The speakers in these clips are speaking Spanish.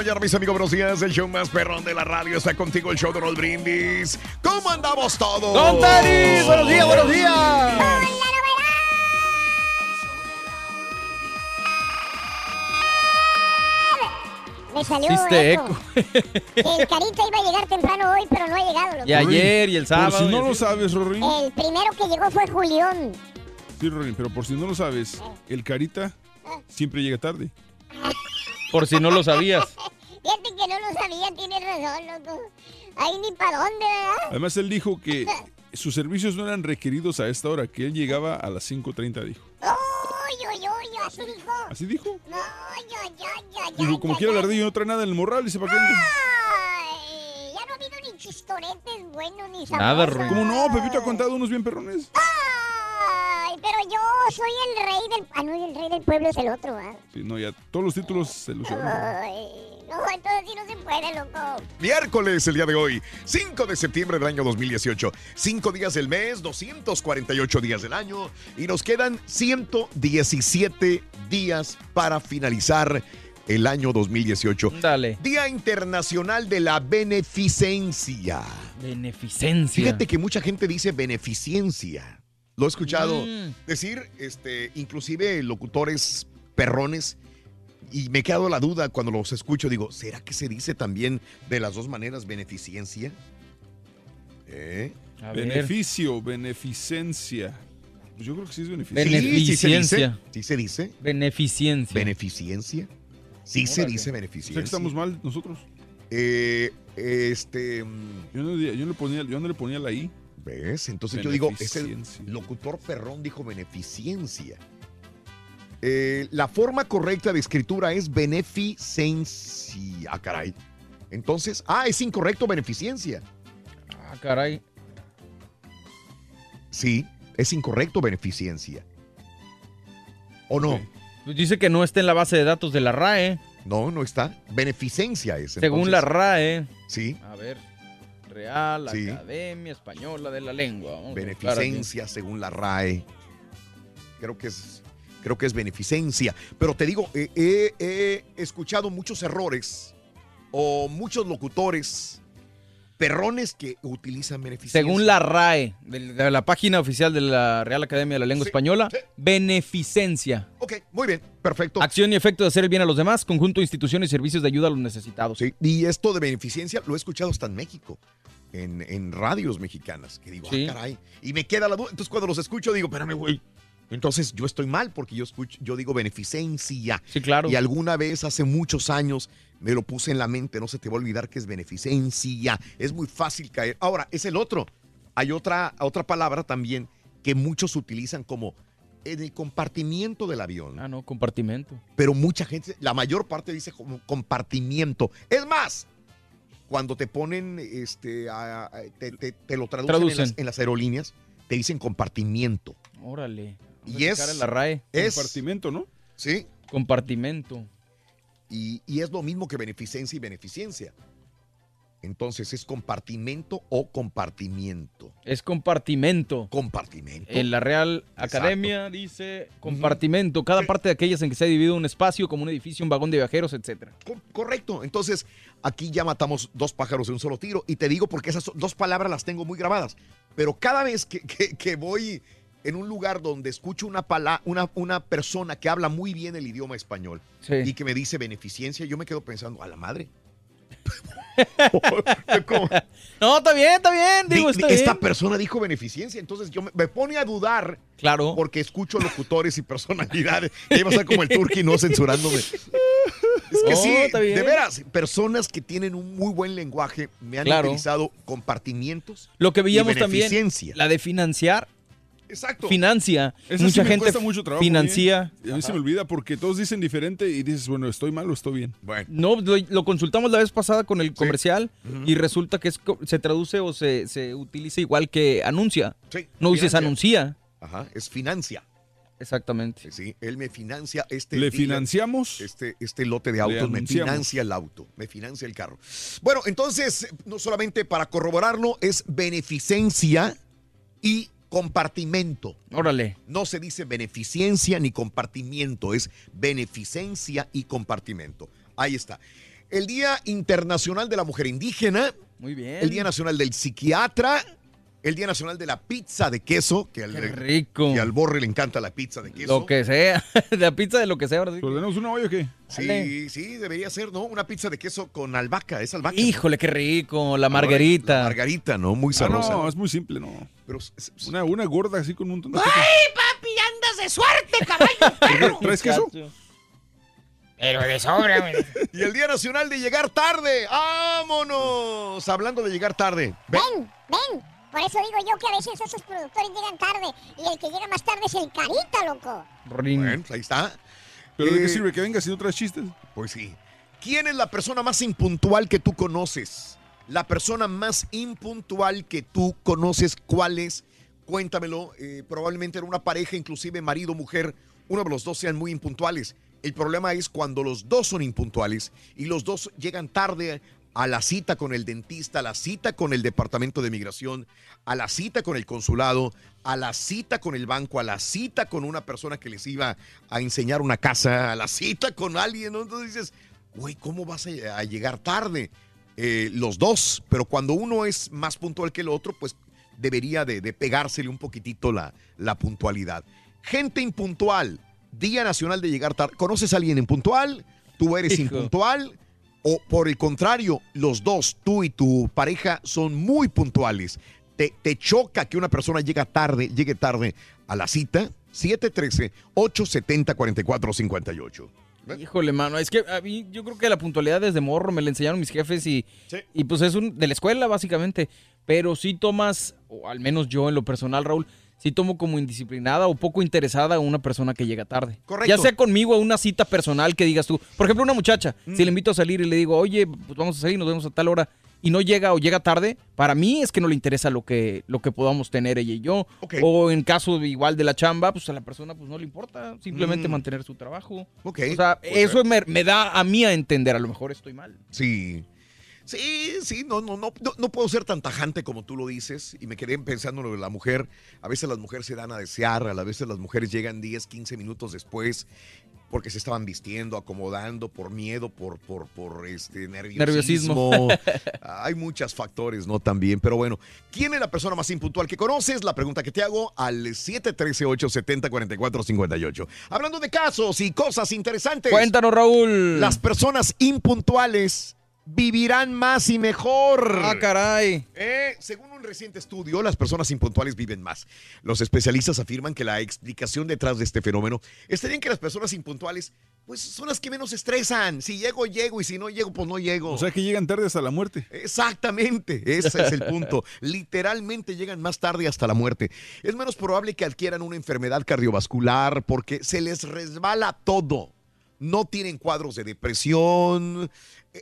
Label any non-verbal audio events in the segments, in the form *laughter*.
Mañana, mis amigos. Buenos días. El show más perrón de la radio está contigo, el show de Roll Brindis. ¿Cómo andamos todos? ¡Don Tenis! ¡Buenos días, buenos días! Me salió Hiciste eco. El Carita iba a llegar temprano hoy, pero no ha llegado. loco. Y ayer y el sábado. Por si no lo sabes, Rorín. El primero que llegó fue Julián. Sí, Rorín, pero por si no lo sabes, el Carita siempre llega tarde. *laughs* Por si no lo sabías. Fíjate que no lo sabía, tienes razón, loco. Ahí ni para dónde, ¿verdad? Además, él dijo que sus servicios no eran requeridos a esta hora, que él llegaba a las 5.30, dijo. Uy, uy, uy, así dijo. ¿Así dijo? No, ya, ya, ya. Dijo, como quiera el ya. ardillo no trae nada en el morral, dice, ¿para qué? Ay, ya no ha habido ni chistoretes buenos ni sabrosos. Nada, Rorín. ¿Cómo no? Pepito ha contado unos bien perrones. Ay, pero yo soy el rey del... Ah, no, el rey del pueblo es el otro, ¿ah? Sí, no, ya todos los títulos se los. Ay, no, entonces sí no se puede, loco. Miércoles, el día de hoy, 5 de septiembre del año 2018. 5 días del mes, 248 días del año. Y nos quedan 117 días para finalizar el año 2018. Dale. Día Internacional de la Beneficencia. Beneficencia. Fíjate que mucha gente dice beneficencia. Lo he escuchado Mm. decir, este, inclusive locutores perrones. Y me he quedado la duda cuando los escucho. Digo, ¿será que se dice también de las dos maneras beneficencia? ¿Eh? Beneficio, beneficencia. Pues yo creo que sí es beneficencia. Beneficencia. ¿Sí se dice? Beneficencia. ¿Beneficencia? Sí se dice O beneficencia. sea que estamos mal nosotros. Eh, este. Yo no, yo no le ponía, yo no le ponía la I. ¿Ves? Entonces yo digo, ese locutor perrón dijo beneficencia. Eh, la forma correcta de escritura es beneficencia. Ah, caray. Entonces, ah, es incorrecto beneficencia. Ah, caray. Sí, es incorrecto beneficencia. ¿O no? Pues dice que no está en la base de datos de la RAE. No, no está. Beneficencia es. Según entonces. la RAE. Sí. A ver. Real Sí. Academia Española de la Lengua. Vamos. Beneficencia según la RAE. Creo que es, creo que es beneficencia. Pero te digo, eh, he- he escuchado muchos errores o muchos locutores perrones que utilizan beneficencia. Según la RAE, de, de la página oficial de la Real Academia de la Lengua Española, beneficencia. Ok, muy bien, perfecto. Acción y efecto de hacer el bien a los demás, conjunto de instituciones y servicios de ayuda a los necesitados. Sí, y esto de beneficencia lo he escuchado hasta en México, en, en radios mexicanas, que digo, Sí. ah, caray. Y me queda la duda. Entonces, cuando los escucho, digo, espérame, güey. Entonces yo estoy mal porque yo escucho, yo digo beneficencia. Sí, claro. Y alguna vez hace muchos años me lo puse en la mente, no se te va a olvidar que es beneficencia. Es muy fácil caer. Ahora, es el otro. Hay otra, otra palabra también que muchos utilizan como en el compartimiento del avión. Ah, no, compartimento. Pero mucha gente, la mayor parte dice como compartimiento. Es más, cuando te ponen, este, a- a- te, te- te lo traducen, En, Traducen. las, en las aerolíneas, te dicen compartimiento. Órale. Y es- en la RAE. es- Compartimento, ¿no? Sí. Compartimento. Y, y es lo mismo que beneficencia y beneficencia. Entonces, ¿es compartimento o compartimiento? Es compartimento. Compartimento. En la Real Academia dice compartimento, cada parte de aquellas en que se ha dividido un espacio, como un edificio, un vagón de viajeros, etcétera. Co- Correcto. Entonces, aquí ya matamos dos pájaros de un solo tiro. Y te digo porque esas dos palabras las tengo muy grabadas. Pero cada vez que, que- que voy en un lugar donde escucho una, pala- una, una persona que habla muy bien el idioma español Sí. y que me dice beneficencia, yo me quedo pensando, a la madre. *laughs* No, está bien, está bien, digo, Di- está esta bien. persona dijo beneficencia, entonces yo me, me pone a dudar. Claro. Porque escucho locutores y personalidades. Y va a ser como el turqui no censurándome. Es que sí, de veras, personas que tienen un muy buen lenguaje me han Claro. utilizado compartimientos. Lo que y veíamos también, la de financiar, Exacto. financia. Esa Mucha sí me gente cuesta mucho trabajo, financia. Y a mí se me olvida porque todos dicen diferente y dices, bueno, ¿estoy mal o estoy bien? Bueno. No, lo, lo consultamos la vez pasada con el comercial y resulta que es, co- se traduce o se, se utiliza igual que anuncia. Sí, no dices financia. anuncia. Ajá, es financia. Exactamente. Sí, él me financia este. ¿Le dealer, financiamos? Este, este lote de autos, me anunciamos. financia el auto, me financia el carro. Bueno, entonces, no solamente para corroborarlo, es beneficencia y compartimento. Órale. No se dice beneficencia ni compartimiento, es beneficencia y compartimento. Ahí está. El Día Internacional de la Mujer Indígena, Muy bien. el Día Nacional del Psiquiatra, el Día Nacional de la Pizza de Queso, que al, Qué rico. que al Borre le encanta la pizza de queso. Lo que sea. *laughs* la pizza de lo que sea. ahora sí. ¿Ordenamos una olla o qué? Sí, sí, debería ser, ¿no? Una pizza de queso con albahaca, es albahaca. Híjole, qué rico. La margarita. La margarita, ¿no? Muy Ah, sabrosa. no, es muy simple, no. Pero es- es- Una, una gorda así con un montón de ¡Ay, papi, andas de suerte, caballo! *laughs* queso. ¿Traes queso? Pero de sobra, güey. *laughs* Y el Día Nacional de Llegar Tarde. ¡Vámonos! Hablando de llegar tarde. Ven. Ven, ven. Por eso digo yo que a veces esos productores llegan tarde y el que llega más tarde es el carita, loco. Rin. Bueno, ahí está. ¿Pero de Eh, qué sirve que vengas si no traes chistes? Pues sí. ¿Quién es la persona más impuntual que tú conoces? La persona más impuntual que tú conoces, ¿cuál es? Cuéntamelo. Eh, probablemente era una pareja, inclusive marido, mujer. Uno de los dos sean muy impuntuales. El problema es cuando los dos son impuntuales y los dos llegan tarde a la cita con el dentista, a la cita con el departamento de migración, a la cita con el consulado, a la cita con el banco, a la cita con una persona que les iba a enseñar una casa, a la cita con alguien. ¿no? Entonces dices, güey, ¿cómo vas a, llegar tarde? Eh, los dos, pero cuando uno es más puntual que el otro, pues debería de, de pegársele un poquitito la, la puntualidad. Gente impuntual, Día Nacional de Llegar Tarde. ¿Conoces a alguien impuntual? ¿Tú eres Hijo. impuntual? O por el contrario, los dos, tú y tu pareja, son muy puntuales. Te, te choca que una persona llega tarde, llegue tarde a la cita. 713-870-4458. Híjole, mano, es que a mí yo creo que la puntualidad desde morro me la enseñaron mis jefes y, y pues es un, de la escuela básicamente, pero sí tomas, o al menos yo en lo personal, Raúl, sí tomo como indisciplinada o poco interesada a una persona que llega tarde. Correcto. Ya sea conmigo a una cita personal que digas tú, por ejemplo, una muchacha, Mm. si le invito a salir y le digo, oye, pues vamos a salir, nos vemos a tal hora, y no llega o llega tarde, para mí es que no le interesa lo que, lo que podamos tener ella y yo. O en caso igual de la chamba, pues a la persona pues no le importa, simplemente Mm. mantener su trabajo. Ok, O sea, puede eso me, me da a mí a entender, a lo mejor estoy mal. Sí. Sí, sí, no, no, no, no, puedo ser tan tajante como tú lo dices. Y me quedé pensando en lo de la mujer. A veces las mujeres se dan a desear, a veces las mujeres llegan 10, 15 minutos después porque se estaban vistiendo, acomodando por miedo, por, por, por este nerviosismo. Nerviosismo. *laughs* Hay muchos factores, ¿no? También. Pero bueno, ¿quién es la persona más impuntual que conoces? La pregunta que te hago al 713-870-4458. Hablando de casos y cosas interesantes. Cuéntanos, Raúl. Las personas impuntuales vivirán más y mejor. Ah, caray. Eh, según un reciente estudio, las personas impuntuales viven más. Los especialistas afirman que la explicación detrás de este fenómeno estaría en que las personas impuntuales pues son las que menos estresan. Si llego, llego y si no llego, pues no llego. O sea que llegan tarde hasta la muerte. Exactamente, ese es el punto. *laughs* Literalmente llegan más tarde hasta la muerte. Es menos probable que adquieran una enfermedad cardiovascular porque se les resbala todo. No tienen cuadros de depresión,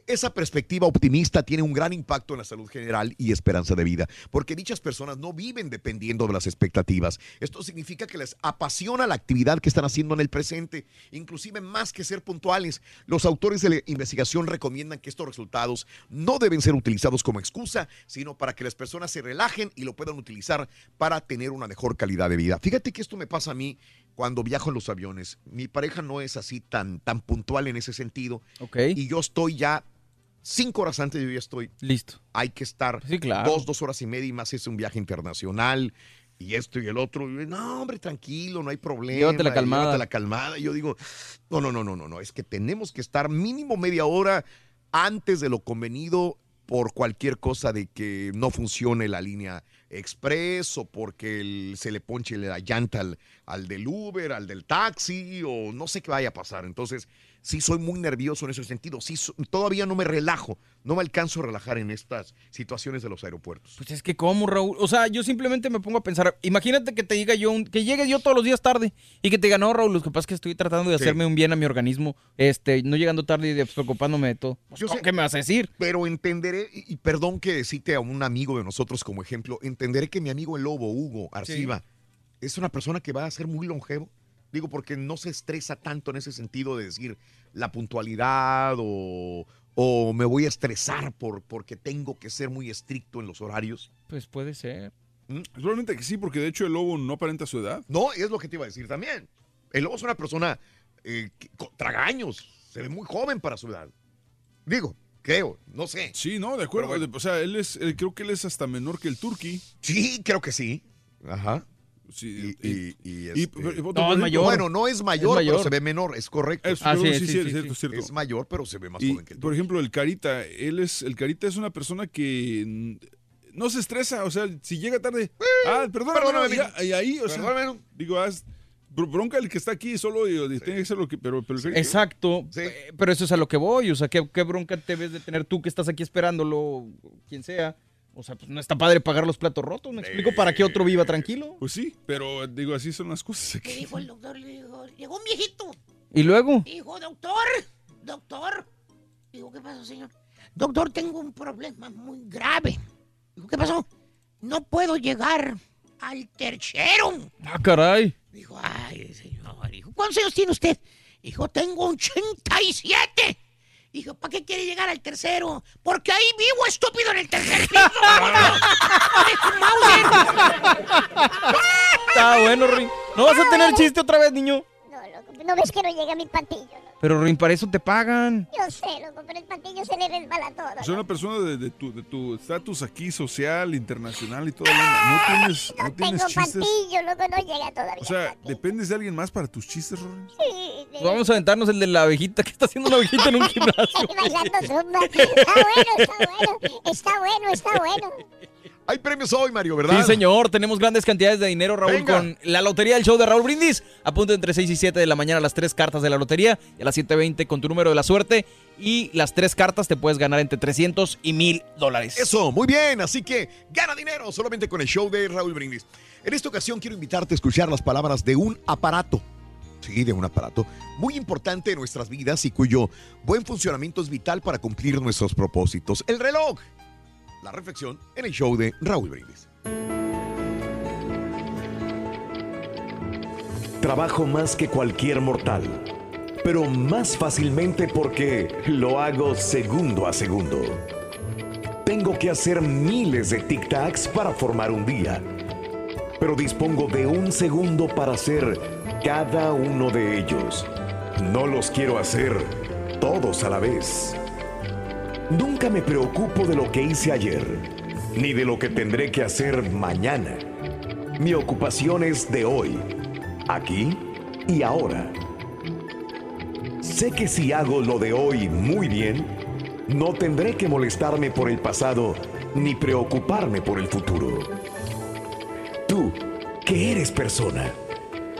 esa perspectiva optimista tiene un gran impacto en la salud general y esperanza de vida, porque dichas personas no viven dependiendo de las expectativas. Esto significa que les apasiona la actividad que están haciendo en el presente, inclusive más que ser puntuales. Los autores de la investigación recomiendan que estos resultados no deben ser utilizados como excusa, sino para que las personas se relajen y lo puedan utilizar para tener una mejor calidad de vida. Fíjate que esto me pasa a mí cuando viajo en los aviones. Mi pareja no es así tan, tan puntual en ese sentido. Y yo estoy ya cinco horas antes, yo ya estoy. Listo. Hay que estar dos, dos horas y media y más es un viaje internacional y esto y el otro. no, hombre, tranquilo, no hay problema. Llévate la calmada. Llévate la calmada. Y yo digo, no, no, no, no, no, no. Es que tenemos que estar mínimo media hora antes de lo convenido por cualquier cosa de que no funcione la línea express o porque se le ponche la llanta al, al, del Uber, al del taxi o no sé qué vaya a pasar. Entonces, sí soy muy nervioso en ese sentido. Sí, todavía no me relajo, no me alcanzo a relajar en estas situaciones de los aeropuertos. Pues es que cómo, Raúl. O sea, yo simplemente me pongo a pensar, imagínate que te diga yo, que llegue yo todos los días tarde y que te diga, no, Raúl, lo que pasa es que estoy tratando de hacerme un bien a mi organismo, este, no llegando tarde y despreocupándome de todo. Pues, ¿Qué me vas a decir? Pero entenderé, y perdón que cite a un amigo de nosotros como ejemplo, entenderé que mi amigo el lobo, Hugo Arciba, es una persona que va a ser muy longevo Digo, porque no se estresa tanto en ese sentido de decir la puntualidad o, me voy a estresar por, porque tengo que ser muy estricto en los horarios. Pues puede ser. ¿Mm? Solamente que sí, porque de hecho el lobo no aparenta su edad. No, es lo que te iba a decir también. El lobo es una persona eh, tragaños, se ve muy joven para su edad. Digo, creo, no sé. Sí, no, de acuerdo. O sea, él es, creo que él es hasta menor que el turqui. Sí, creo que sí. Ajá. Sí, y, este, no, es mayor. Bueno, no es mayor, pero se ve menor, es correcto. Es, ah, sí, sí, sí, cierto, cierto. Es mayor, pero se ve más joven que tú. Por ejemplo, el Carita, él es, el Carita es una persona que no se estresa, o sea, si llega tarde, eh, ah, perdóname, perdóname y ahí, o sea, digo, haz, bronca el que está aquí solo y, tiene que ser lo que pero, pero exacto pero eso es a lo que voy o sea ¿qué, qué bronca te ves de tener tú que estás aquí esperándolo quien sea o sea, pues no está padre pagar los platos rotos. ¿Me explico para que otro viva tranquilo? Pues sí, pero digo, así son las cosas aquí. ¿Qué dijo el doctor? Le dijo, llegó un viejito. ¿Y luego? Dijo, doctor, doctor. Dijo, ¿qué pasó, señor? Doctor, tengo un problema muy grave. Dijo, ¿qué pasó? No puedo llegar al tercero. Ah, caray. Dijo, ay, señor. Dijo, ¿cuántos años tiene usted? Dijo, tengo 87. Dijo, ¿para qué quiere llegar al tercero? Porque ahí vivo estúpido en el tercer piso. Está bueno, Ring. ¿No vas a tener chiste otra vez, niño? No, ¿no ves que no llega mi patillo? Pero, Rin, para eso te pagan. Yo sé, loco, pero el patillo se le resbala todo. Soy una persona de, tu estatus aquí social, internacional y todo. No tienes, no, no tienes tengo patillo, loco, no llega todavía. O sea, ¿dependes de alguien más para tus chistes, Rory? Sí. Vamos a aventarnos el de la abejita. ¿Qué está haciendo una abejita en un *laughs* gimnasio? Bailando zumba. Está bueno, está bueno. Está bueno, está bueno. Hay premios hoy, Mario, ¿verdad? Sí, señor. Tenemos grandes cantidades de dinero, Raúl, con la lotería del show de Raúl Brindis. Apunta entre 6 y 7 de la mañana las tres cartas de la lotería y a las 7.20 con tu número de la suerte. Y las tres cartas te puedes ganar entre 300 y 1000 dólares. Eso, muy bien. Así que gana dinero solamente con el show de Raúl Brindis. En esta ocasión quiero invitarte a escuchar las palabras de un aparato. Sí, de un aparato muy importante en nuestras vidas y cuyo buen funcionamiento es vital para cumplir nuestros propósitos. El reloj la reflexión en el show de Raúl Brindis. Trabajo más que cualquier mortal, pero más fácilmente porque lo hago segundo a segundo. Tengo que hacer miles de tic-tacs para formar un día, pero dispongo de un segundo para hacer cada uno de ellos. No los quiero hacer todos a la vez. Nunca me preocupo de lo que hice ayer, ni de lo que tendré que hacer mañana. Mi ocupación es de hoy, aquí y ahora. Sé que si hago lo de hoy muy bien, No tendré que molestarme por el pasado ni preocuparme por el futuro. Tú, que eres persona,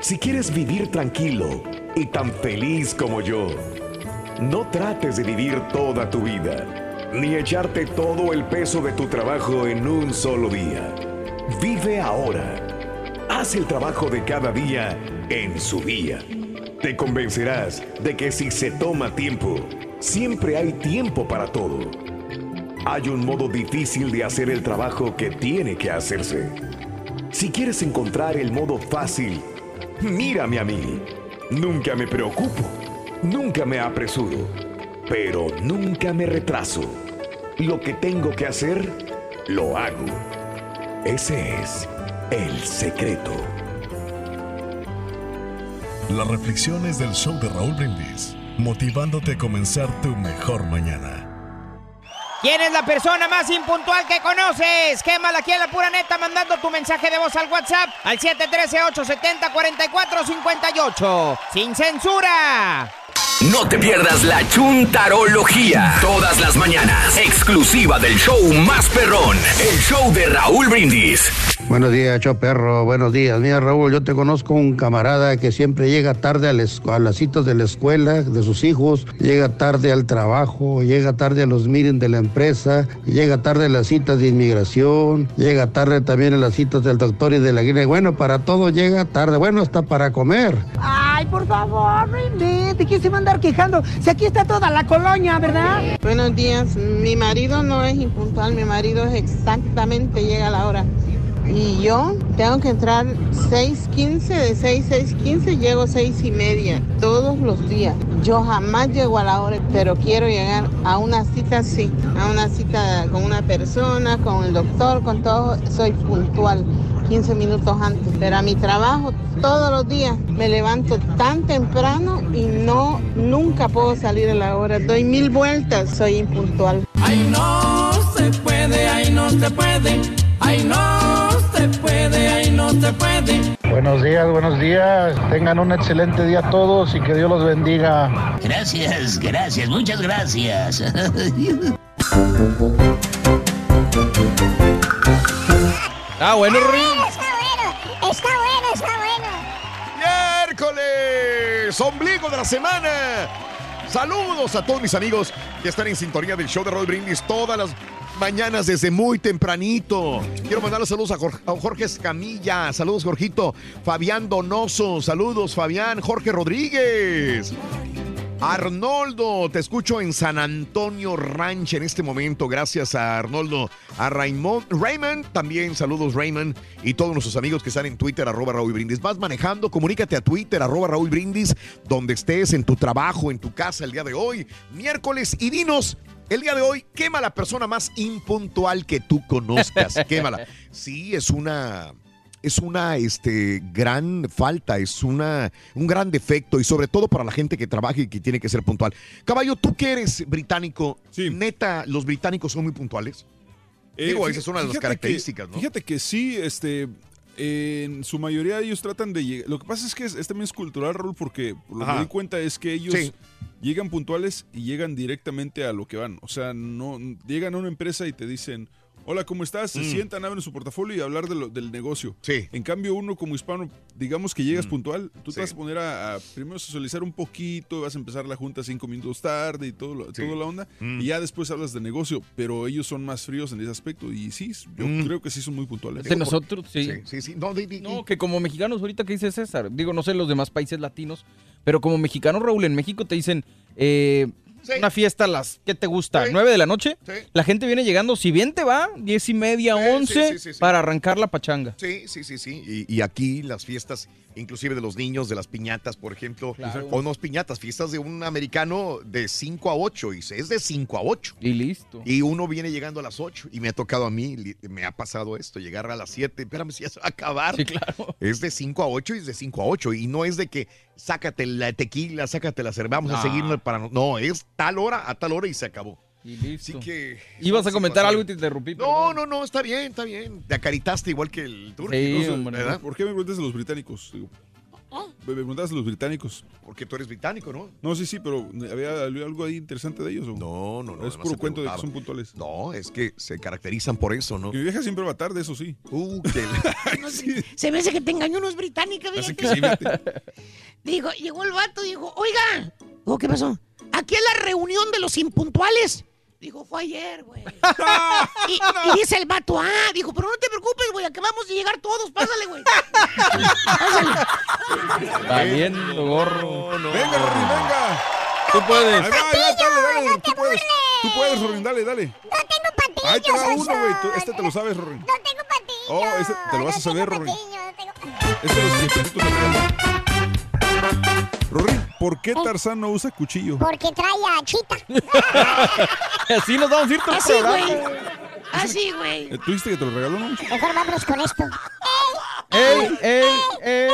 si quieres vivir tranquilo y tan feliz como yo, no trates de vivir toda tu vida, ni echarte todo el peso de tu trabajo en un solo día. Vive ahora. Haz el trabajo de cada día en su día. Te convencerás de que si se toma tiempo, siempre hay tiempo para todo. Hay un modo difícil de hacer el trabajo que tiene que hacerse. Si quieres encontrar el modo fácil, mírame a mí. Nunca me preocupo, nunca me apresuro, pero nunca me retraso. Lo que tengo que hacer, lo hago. Ese es el secreto. Las reflexiones del show de Raúl Brindis, motivándote a comenzar tu mejor mañana. ¿Quién es la persona más impuntual que conoces? Quémala aquí en la pura neta mandando tu mensaje de voz al WhatsApp al 713-870-4458. ¡Sin censura! No te pierdas la chuntarología. Todas las mañanas. Exclusiva del show más perrón. El show de Raúl Brindis. Buenos días, Cho Perro. Buenos días. Mira, Raúl, yo te conozco un camarada que siempre llega tarde a, las- a las citas de la escuela de sus hijos, llega tarde al trabajo, llega tarde a los meetings de la empresa, llega tarde a las citas de inmigración, llega tarde también a las citas del doctor y de la guía. Bueno, para todo llega tarde. Bueno, hasta para comer. Ay, por favor, no invente. ¿Quién se va a andar quejando? Si aquí está toda la colonia, ¿verdad? Buenos días, mi marido no es impuntual, mi marido es exactamente llega a la hora. Y yo tengo que entrar 6.15, de 6 6.15 llego 6 y media, todos los días. Yo jamás llego a la hora, pero quiero llegar a una cita, sí, a una cita con una persona, con el doctor, con todo, soy puntual. 15 minutos antes, pero a mi trabajo todos los días me levanto tan temprano y no nunca puedo salir a la hora. Doy mil vueltas, soy impuntual. Ay, no se puede, ay, no se puede. Ay, no se puede, ay, no se puede. Buenos días, buenos días. Tengan un excelente día todos y que Dios los bendiga. Gracias, gracias, muchas gracias. *laughs* Ah, bueno, Ruin. Está bueno, está bueno, está bueno. Miércoles, ombligo de la semana. Saludos a todos mis amigos que están en sintonía del show de Roll Brindis todas las mañanas desde muy tempranito. Quiero mandarle saludos a Jorge, a Jorge Escamilla. Saludos, Jorgito. Fabián Donoso. Saludos, Fabián. Jorge Rodríguez. Arnoldo, te escucho en San Antonio Ranch en este momento. Gracias a Arnoldo. A Raymond, Raymond, también saludos Raymond. Y todos nuestros amigos que están en Twitter, arroba Raúl Brindis. Vas manejando, comunícate a Twitter, arroba Raúl Brindis, donde estés, en tu trabajo, en tu casa el día de hoy, miércoles. Y dinos, el día de hoy, quema la persona más impuntual que tú conozcas. *laughs* Quémala. Sí, es una es una este, gran falta, es una, un gran defecto y sobre todo para la gente que trabaja y que tiene que ser puntual. Caballo, tú que eres británico, neta, los británicos son muy puntuales. Eh, Digo, esa es una de las que- características, ¿no? Fíjate que sí, este, en su mayoría ellos tratan de llegar. Lo que pasa es que es, es también es cultural, Raúl, porque lo que me di cuenta es que ellos Sí. llegan puntuales y llegan directamente a lo que van. O sea, no llegan a una empresa y te dicen, hola, ¿cómo estás? Se Mm. sientan, abren su portafolio y hablar de lo- del negocio. Sí. En cambio, uno como hispano, digamos que llegas Mm. puntual, tú Sí. te vas a poner a, a primero socializar un poquito, vas a empezar la junta cinco minutos tarde y todo, lo- Sí. toda la onda, Mm. y ya después hablas de negocio, pero ellos son más fríos en ese aspecto y sí, yo Mm. creo que sí son muy puntuales. De nosotros, sí. Sí, sí, sí. No, di- di- No, que como mexicanos, ahorita que dice César, digo, no sé los demás países latinos, pero como mexicanos, Raúl, en México te dicen, eh, una fiesta a las, ¿qué te gusta? Sí. ¿9 de la noche? Sí. La gente viene llegando, si bien te va, 10 y media, Sí, 11, sí, sí, sí. para arrancar la pachanga. Sí, sí, sí, sí. Y, y aquí las fiestas, inclusive de los niños, de las piñatas, por ejemplo, Claro. o no piñatas, fiestas de un americano de 5 a 8, y es de 5 a 8. Y listo. Y uno viene llegando a las 8, y me ha tocado a mí, me ha pasado esto, llegar a las 7, espérame si ya se va a acabar. Sí, claro. Es de 5 a 8 y es de 5 a 8, y no es de que sácate la tequila, sácate la cerveza, vamos a No. seguir para... no- No, es tal hora a tal hora y se acabó. Y listo. Así que... Ibas a comentar algo y te interrumpí. No, no, no, está bien, está bien. Te acaritaste igual que el turco. Sí, ¿no? hombre. ¿verdad? ¿Por qué me preguntas de los británicos? Digo, Me preguntabas a los británicos. Porque tú eres británico, ¿no? No, sí, sí, pero ¿había algo ahí interesante de ellos? ¿o? No, no, no. Es puro cuento de que son puntuales. No, es que se caracterizan por eso, ¿no? Mi vieja siempre va tarde, eso sí. Uh, qué... *laughs* No sé, Se me hace que te engañó unos británicos, Así fíjate. que sí, fíjate. *laughs* Dijo, llegó el vato y dijo, oiga. Dijo, ¿qué pasó? Aquí es la reunión de los impuntuales. Dijo, fue ayer, güey. *laughs* y, y dice el vato, ah, dijo, pero no te preocupes, güey, acabamos de llegar todos, pásale, güey. *laughs* Valiendo gorro. Venga, Rorín, venga. Tú puedes. Ahí va, ahí va, dale, dale. Tú puedes. Tú puedes, Rorín, dale, dale. No tengo patillas, Ahí te va uno, güey. Este te lo sabes, Rorín. No tengo patillas. Oh, este te lo vas a saber, no tengo Este es los que tú me regalas. Rorín, ¿por qué Tarzán no usa cuchillo? Porque trae a Chita. *laughs* Así nos vamos a ir todo Así, güey. Así, güey. Eh, ¿Tú dijiste que te lo regaló, no? Mejor vámonos con esto. ¡Ey, ey, ey!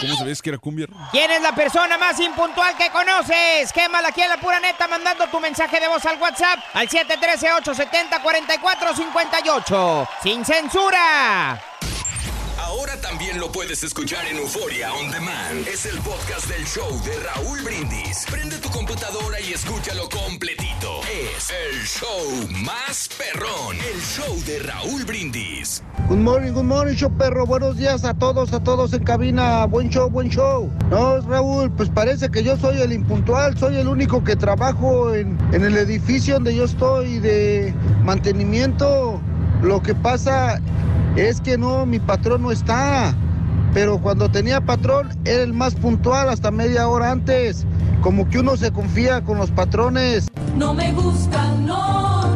¿Cómo sabías que era cumbia? ¿Quién es la persona más impuntual que conoces? Quémala aquí en la pura neta mandando tu mensaje de voz al WhatsApp al 713-870-4458. ¡Sin censura! Ahora también lo puedes escuchar en Euforia On Demand. Es el podcast del show de Raúl Brindis. Prende tu computadora y escúchalo completito. Es el show más perrón. El show de Raúl Brindis. Good morning, good morning, show perro. Buenos días a todos, a todos en cabina. Buen show, buen show. No, Raúl, pues parece que yo soy el impuntual. Soy el único que trabajo en, en el edificio donde yo estoy de mantenimiento. Lo que pasa es que no, mi patrón no está. Pero cuando tenía patrón, era el más puntual hasta media hora antes. Como que uno se confía con los patrones. No me gusta, no,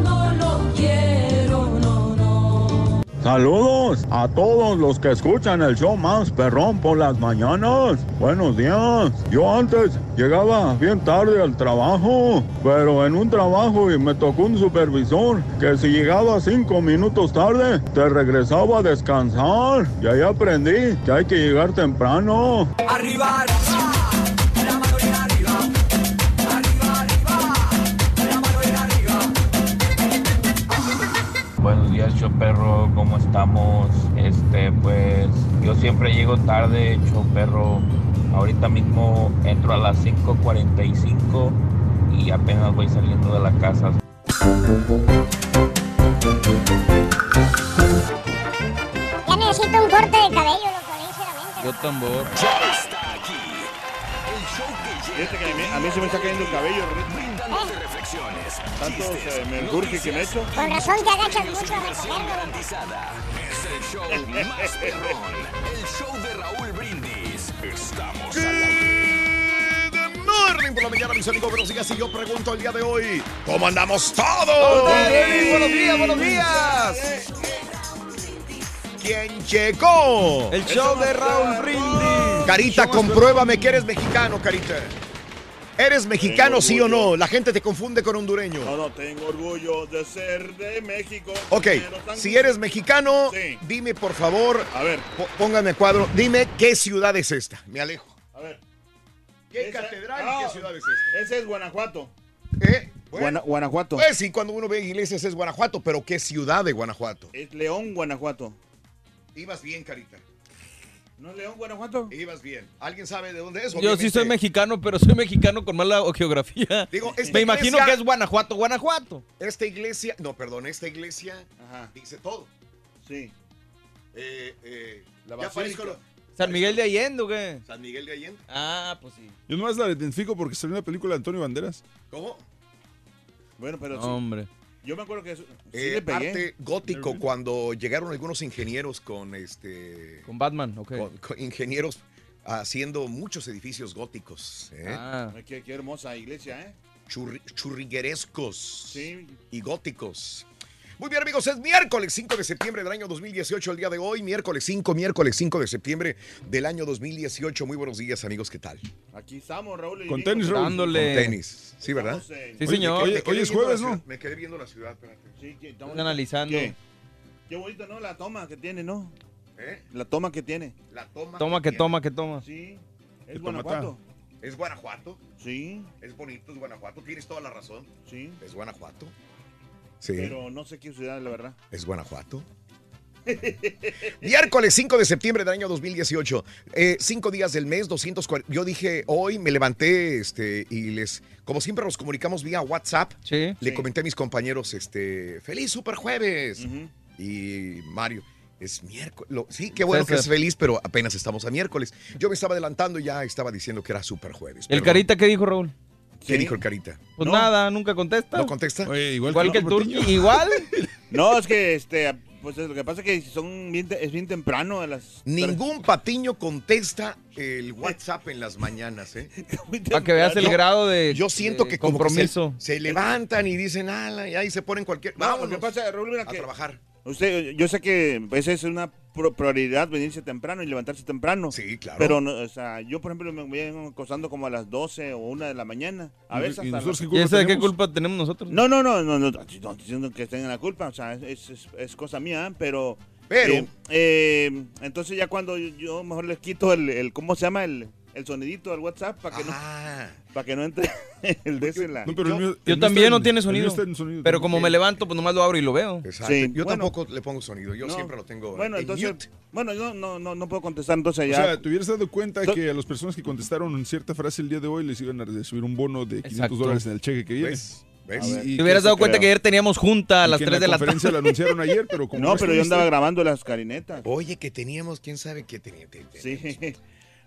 Saludos a todos los que escuchan el show más perrón por las mañanas. Buenos días. Yo antes llegaba bien tarde al trabajo, pero en un trabajo y me tocó un supervisor que si llegaba cinco minutos tarde, te regresaba a descansar. Y ahí aprendí que hay que llegar temprano. Arriba, Perro, ¿cómo estamos? Este, pues yo siempre llego tarde, show perro. Ahorita mismo entro a las 5:45 y apenas voy saliendo de la casa. Ya necesito un corte de cabello, loco, sinceramente. Yo tambor. Fíjate que a mí, a mí se me está cayendo el cabello. Brindándote reflexiones, Tantos eh, que me he hecho. Con razón te agachas mucho a. Es el show más *laughs* perrón. El show de Raúl Brindis. Estamos al aire. Good morning por la mañana, mis amigos. Buenos días. Y yo pregunto el día de hoy, ¿cómo andamos todos? Buenos días, buenos días. ¿Quién llegó? El show de Raúl Brindis. Carita, compruébame que eres mexicano, Carita. ¿Eres mexicano, sí o no? La gente te confunde con hondureño. No, no, tengo orgullo de ser de México. Ok, si eres mexicano, Sí. dime por favor, A ver, póngame cuadro, dime qué ciudad es esta. Me alejo. a ver. ¿Qué Esa- catedral y Ah, qué ciudad es esta? Ese es Guanajuato. ¿Eh? Guana- Guanajuato. Pues sí, cuando uno ve iglesias es Guanajuato, pero ¿qué ciudad de Guanajuato? Es León, Guanajuato. Ibas bien, Carita. ¿No es León, Guanajuato? Ibas bien. ¿Alguien sabe de dónde es? Yo sí Obviamente- soy mexicano, pero soy mexicano con mala geografía. Digo, esta Me imagino iglesia- que es Guanajuato, Guanajuato. Esta iglesia, no, perdón, esta iglesia Ajá. dice todo. Sí. Eh, eh, La ya basílica. parezco lo- ¿San Miguel de Allende o qué? San Miguel de Allende. Ah, pues sí. Yo nomás la identifico porque salió una película de Antonio Banderas. ¿Cómo? Bueno, pero sí. Hombre. Yo me acuerdo que sí Eh, le pegué. arte gótico cuando llegaron algunos ingenieros con este Con Batman, ok. con- con ingenieros haciendo muchos edificios góticos ¿eh? Ah. Qué, qué hermosa iglesia, ¿eh? Churri- churriguerescos Sí. y góticos muy bien amigos, es miércoles 5 de septiembre del año 2018 el día de hoy, miércoles 5, miércoles 5 de septiembre del año 2018. Muy buenos días amigos, ¿qué tal? Aquí estamos, Raúl. y Con tenis, Raúl. Dándole. Con tenis, ¿sí verdad? En- Sí, señor. Oye, hoy es jueves, ¿no? Me quedé viendo la ciudad, espérate. Sí, que estamos- Están analizando. ¿Qué? Qué bonito, ¿no? La toma que tiene, ¿no? ¿Eh? La toma que tiene. La toma. Toma que tiene. toma que toma. Sí. Es ¿Qué Guanajuato. Es Guanajuato, Sí, es bonito, es Guanajuato, tienes toda la razón. sí. Es Guanajuato. Sí. Pero no sé qué ciudad, la verdad. Es Guanajuato. *laughs* Miércoles 5 de septiembre del año 2018. Eh, cinco días del mes, 240. Yo dije, hoy me levanté este, y les, como siempre nos comunicamos vía WhatsApp, le Sí. comenté a mis compañeros, este, feliz super jueves. Y Mario, es miércoles. Sí, qué bueno que es feliz, pero apenas estamos a miércoles. Yo me estaba adelantando y ya estaba diciendo que era super jueves. ¿El Perdón. Carita qué dijo, Raúl? ¿Qué dijo el Carita? Pues nada, nunca contesta. ¿No contesta? igual, que, el Turqui, igual. *laughs* No, es que este, pues lo que pasa es que son bien te- es bien temprano a las Ningún patiño contesta el WhatsApp en las mañanas, ¿eh? *laughs* Para que veas el grado de Yo siento de que como que se- compromiso. se, levantan y dicen, ala, y ahí se ponen cualquier. No, Vámonos lo que pasa, Raúl, mira a que trabajar. Usted, yo sé que esa es una prioridad venirse temprano y levantarse temprano. Sí, claro. Pero, no, o sea, yo, por ejemplo, me voy acostando como a las 12 o 1 de la mañana. A ¿Y- veces y hasta nosotros las- qué ¿Y esa de qué culpa tenemos nosotros? No, no, no, no, no, no, diciendo que tengan la culpa, o sea, es, es- es cosa mía, pero... Pero- eh, eh, entonces ya cuando yo, yo mejor les quito el, el- ¿cómo se llama? El, el sonidito del WhatsApp para que, no, para que no entre *laughs* el de ese la... Yo también no tiene sonido. pero como me levanto, pues nomás lo abro y lo veo. Exacto. Sí, yo bueno. tampoco le pongo sonido, yo No. siempre lo tengo Bueno, en entonces, mute. bueno, yo no, no, no puedo contestar entonces O ya. sea, te hubieras dado cuenta que a las personas que contestaron en cierta frase el día de hoy les iban a recibir un bono de 500 Exacto. dólares en el cheque que viene. ¿Ves? ¿Ves? Y- y Te hubieras dado cuenta que ayer teníamos junta a las que en 3 de la conferencia tarde. lo anunciaron ayer, pero como No, pero yo andaba grabando las carinetas. Oye, que teníamos, quién sabe qué teníamos. Sí.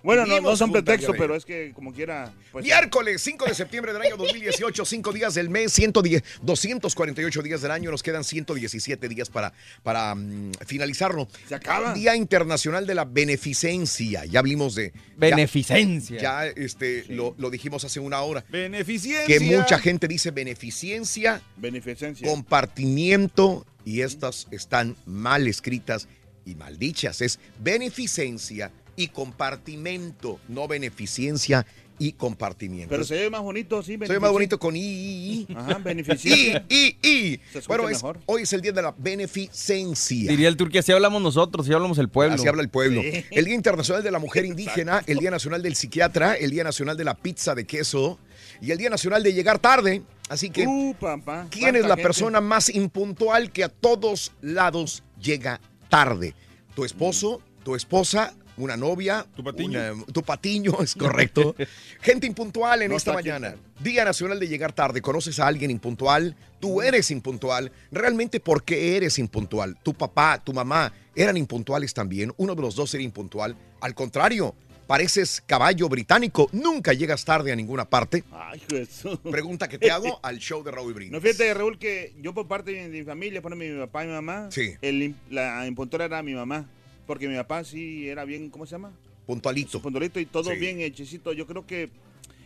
Bueno, no, no son ve. pero es que como quiera. Pues, Miércoles 5 de septiembre del año 2018, 5 días del mes, 110, 248 días del año, nos quedan 117 días para, para mm, finalizarlo. Se acaba. Día Internacional de la Beneficencia, ya hablamos de... Beneficencia. Ya, este, lo, lo dijimos hace una hora. Beneficencia. Que mucha gente dice beneficencia, Beneficencia. compartimiento, y estas están mal escritas y mal dichas. Es beneficencia y compartimento, no beneficencia y compartimiento. Pero se ve más bonito, sí. Se ve más bonito con I, I, I. Ajá, *laughs* I, beneficencia. I, I. Se escucha Bueno, es- mejor. hoy es el día de la beneficencia. Diría el Turqui, así hablamos nosotros, así hablamos el pueblo. Así habla el pueblo. Sí. El Día Internacional de la Mujer *laughs* Indígena, el Día Nacional del Psiquiatra, el Día Nacional de la Pizza de Queso y el Día Nacional de Llegar Tarde. Así que, Uh, papá, ¿quién es la gente. persona más impuntual que a todos lados llega tarde? ¿Tu esposo? ¿Tu esposa? ¿Una novia? ¿Tu patiño? tu patiño, es *laughs* correcto. Gente impuntual en No esta aquí, mañana. Día Nacional de Llegar Tarde. ¿Conoces a alguien impuntual? Tú eres impuntual. ¿Realmente por qué eres impuntual? Tu papá, tu mamá eran impuntuales también. Uno de los dos era impuntual. Al contrario, pareces caballo británico. Nunca llegas tarde a ninguna parte. Ay, Jesús. Pregunta que te hago al show de Raúl Brindis. No, fíjate, Raúl, que yo por parte de mi familia, por mi papá y mi mamá, Sí. el la impuntora era mi mamá. Porque mi papá sí era bien, ¿cómo se llama? Puntualito. Puntualito y todo Sí. bien hechicito. Yo creo que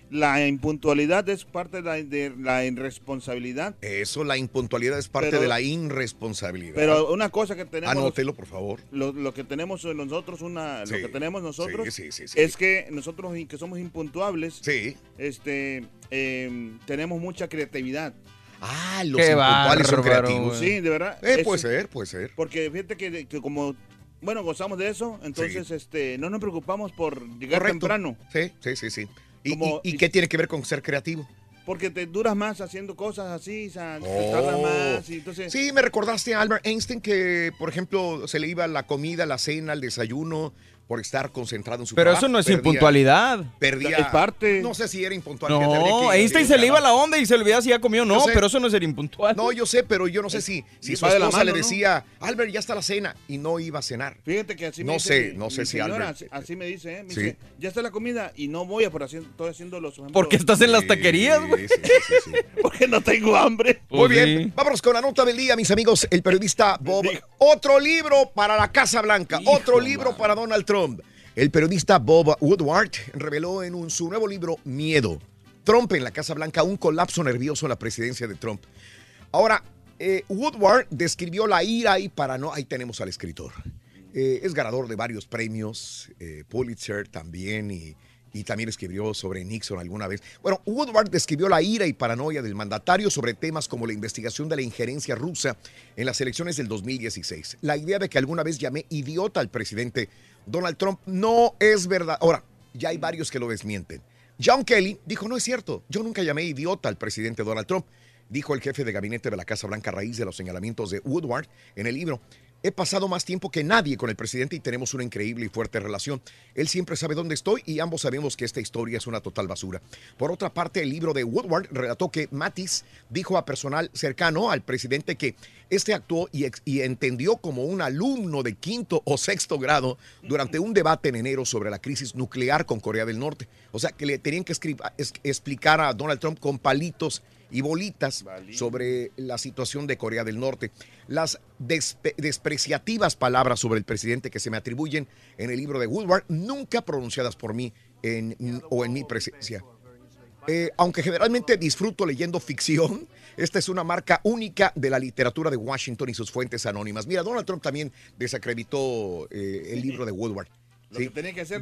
la impuntualidad es parte de la, de la irresponsabilidad. Eso, la impuntualidad es parte Pero- de la irresponsabilidad. Pero una cosa que tenemos... Anótelo, por favor. Lo, lo que tenemos nosotros, una, Sí, lo que tenemos nosotros, sí, sí, sí, sí. es que nosotros que somos impuntuables, Sí. este, eh, tenemos mucha creatividad. Ah, los impuntuales son creativos. Sí, de verdad. Eh, Es- puede ser, puede ser. Porque fíjate que, que como, bueno, gozamos de eso, entonces este, no nos preocupamos por llegar Correcto. temprano. Sí, sí, sí, sí. ¿Y, Como- y- y qué tiene que ver con ser creativo? Porque te duras más haciendo cosas así, o sea, te Oh. tardas más. Y entonces, Sí, me recordaste a Albert Einstein que, por ejemplo, se le iba la comida, la cena, el desayuno por estar concentrado en su Pero trabajo. eso no es Perdía- impuntualidad. Perdía. Es parte. No sé si era impuntual. No, que- Einstein se le iba la onda y se olvidaba si ya comió o no, sé. pero eso no es ser impuntual. No, yo sé, pero yo no sé si, si su esposa mano, le ¿no? decía, Albert, ya está la cena, y no iba a cenar. Fíjate que así me No dice sé, mi- no sé mi si señora, Albert- así, así me dice, ¿eh? Me Sí. dice, ya está la comida y no voy a por haciendo, estoy haciendo los... Porque estás en las taquerías, güey. Sí, sí, sí, sí. *laughs* Porque no tengo hambre. Muy bien, vámonos con la nota del día, mis amigos. El periodista Bob. Otro libro para la Casa Blanca, otro libro para Donald Trump. El periodista Bob Woodward reveló en un- su nuevo libro Miedo. Trump en la Casa Blanca, un colapso nervioso en la presidencia de Trump. Ahora, eh, Woodward describió la ira y paranoia. Ahí tenemos al escritor. Eh, es ganador de varios premios, eh, Pulitzer también, y, y también escribió sobre Nixon alguna vez. Bueno, Woodward describió la ira y paranoia del mandatario sobre temas como la investigación de la injerencia rusa en las elecciones del 2016. La idea de que alguna vez llamé idiota al presidente Donald Trump no es verdad. Ahora, ya hay varios que lo desmienten. John Kelly dijo, no es cierto, yo nunca llamé idiota al presidente Donald Trump, dijo el jefe de gabinete de la Casa Blanca a raíz de los señalamientos de Woodward en el libro. He pasado más tiempo que nadie con el presidente y tenemos una increíble y fuerte relación. Él siempre sabe dónde estoy y ambos sabemos que esta historia es una total basura. Por otra parte, el libro de Woodward relató que Mattis dijo a personal cercano al presidente que este actuó y, entendió como un alumno de quinto o sexto grado durante un debate en enero sobre la crisis nuclear con Corea del Norte. O sea, que le tenían que explicar a Donald Trump con palitos y bolitas sobre la situación de Corea del Norte. Las despe- despreciativas palabras sobre el presidente que se me atribuyen en el libro de Woodward, nunca pronunciadas por mí en- o en mi presencia. Eh, aunque generalmente disfruto leyendo ficción, esta es una marca única de la literatura de Washington y sus fuentes anónimas. Mira, Donald Trump también desacreditó eh, el libro de Woodward. Sí.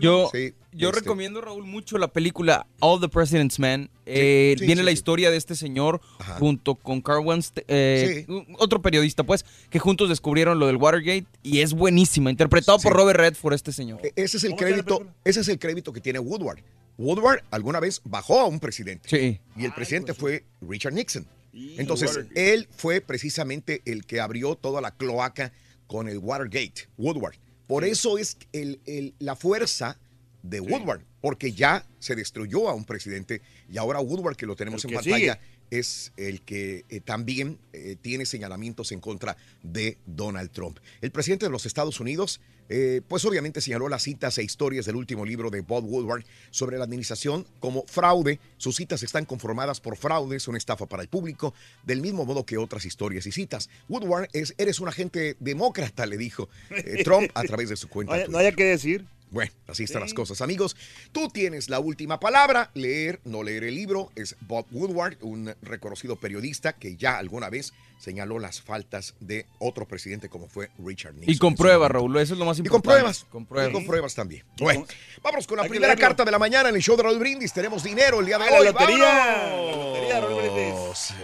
Yo, Sí, yo este, recomiendo, Raúl, mucho la película All the President's Men. Eh, sí, viene sí, la sí. historia de este señor junto con Carl Weinstein, eh, otro periodista, pues, que juntos descubrieron lo del Watergate y es buenísima, interpretado por Robert Redford, este señor. E- Ese es el crédito, ese es el crédito que tiene Woodward. Woodward alguna vez bajó a un presidente. Y el presidente fue Richard Nixon. Entonces, Watergate. él fue precisamente el que abrió toda la cloaca con el Watergate, Woodward. Por eso es el- el- la fuerza de Woodward, porque ya se destruyó a un presidente y ahora Woodward, que lo tenemos El en pantalla, sigue. es el que eh, también eh, tiene señalamientos en contra de Donald Trump. El presidente de los Estados Unidos, eh, pues obviamente señaló las citas e historias del último libro de Bob Woodward sobre la administración como fraude. Sus citas están conformadas por fraudes, una estafa para el público, del mismo modo que otras historias y citas. Woodward es, eres un agente demócrata, le dijo eh, *laughs* Trump a través de su cuenta. Twitter. no haya que decir. Bueno, así están las cosas, amigos. Tú tienes la última palabra, leer, no leer el libro. Es Bob Woodward, un reconocido periodista que ya alguna vez señaló las faltas de otro presidente como fue Richard Nixon. Y con pruebas, Raúl, eso es lo más Y con importante. pruebas. Con pruebas. Y con pruebas también. Bueno, vámonos con la Hay primera carta de la mañana en el show de Raúl Brindis. Tenemos dinero el día de Ah, la hoy. lotería. ¡Vámonos! La lotería, Raúl Brindis.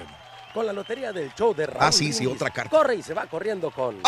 Con la lotería del show de Raúl Ah, sí, sí, otra carta. Corre y se va corriendo con...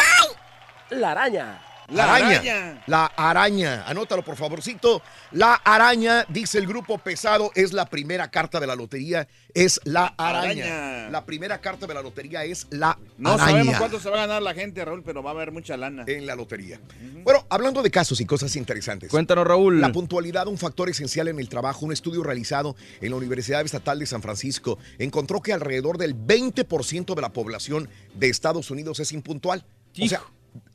La araña. La araña. La araña. Anótalo, por favorcito. La araña, dice el grupo pesado, es la primera carta de la lotería. Es la araña. Araña. La primera carta de la lotería es la No araña. sabemos cuánto se va a ganar la gente, Raúl, pero va a haber mucha lana. En la lotería. Bueno, hablando de casos y cosas interesantes. Cuéntanos, Raúl. La puntualidad, un factor esencial en el trabajo. Un estudio realizado en la Universidad Estatal de San Francisco encontró que alrededor del 20% de la población de Estados Unidos es impuntual. O sea,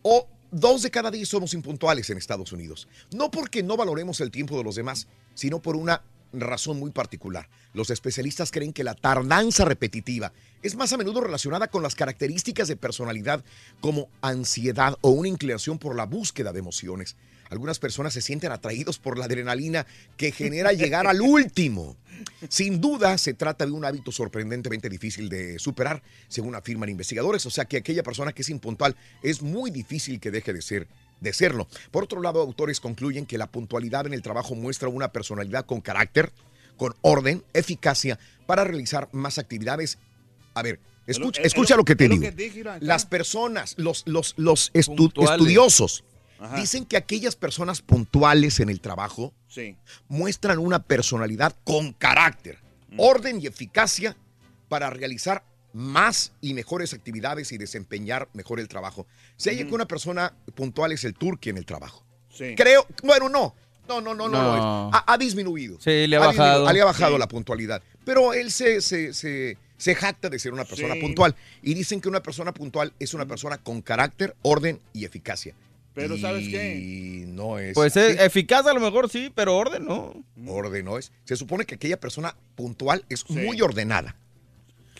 o dos de cada diez somos impuntuales en Estados Unidos. No porque no valoremos el tiempo de los demás, sino por una razón muy particular. Los especialistas creen que la tardanza repetitiva es más a menudo relacionada con las características de personalidad como ansiedad o una inclinación por la búsqueda de emociones. Algunas personas se sienten atraídos por la adrenalina que genera llegar al último. Sin duda, se trata de un hábito sorprendentemente difícil de superar, según afirman investigadores. O sea que aquella persona que es impuntual es muy difícil que deje de ser de serlo. Por otro lado, autores concluyen que la puntualidad en el trabajo muestra una personalidad con carácter, con orden, eficacia para realizar más actividades. A ver, escucha, es lo- escucha lo que te digo. Las personas, los, los, los estu- Puntuales. estudiosos, Ajá. dicen que aquellas personas puntuales en el trabajo Sí. muestran una personalidad con carácter, orden y eficacia para realizar más y mejores actividades y desempeñar mejor el trabajo. Se halla que una persona puntual es el turqui en el trabajo. Sí. Creo, bueno, no. No, no, no, no, no. Ha, ha disminuido. Sí, le ha disminuido, bajado. le ha bajado Sí. la puntualidad. Pero él se, se, se, se jacta de ser una persona Sí. puntual. Y dicen que una persona puntual es una persona con carácter, orden y eficacia. Pero ¿sabes qué? Y no es. Pues es así. eficaz a lo mejor sí, pero orden no. Orden no es. Se supone que aquella persona puntual es muy ordenada.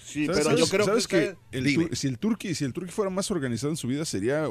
Sí, ¿Sabes- pero sabes- yo creo sabes que, que el Dime. tur- si el turqui si el turqui fuera más organizado en su vida sería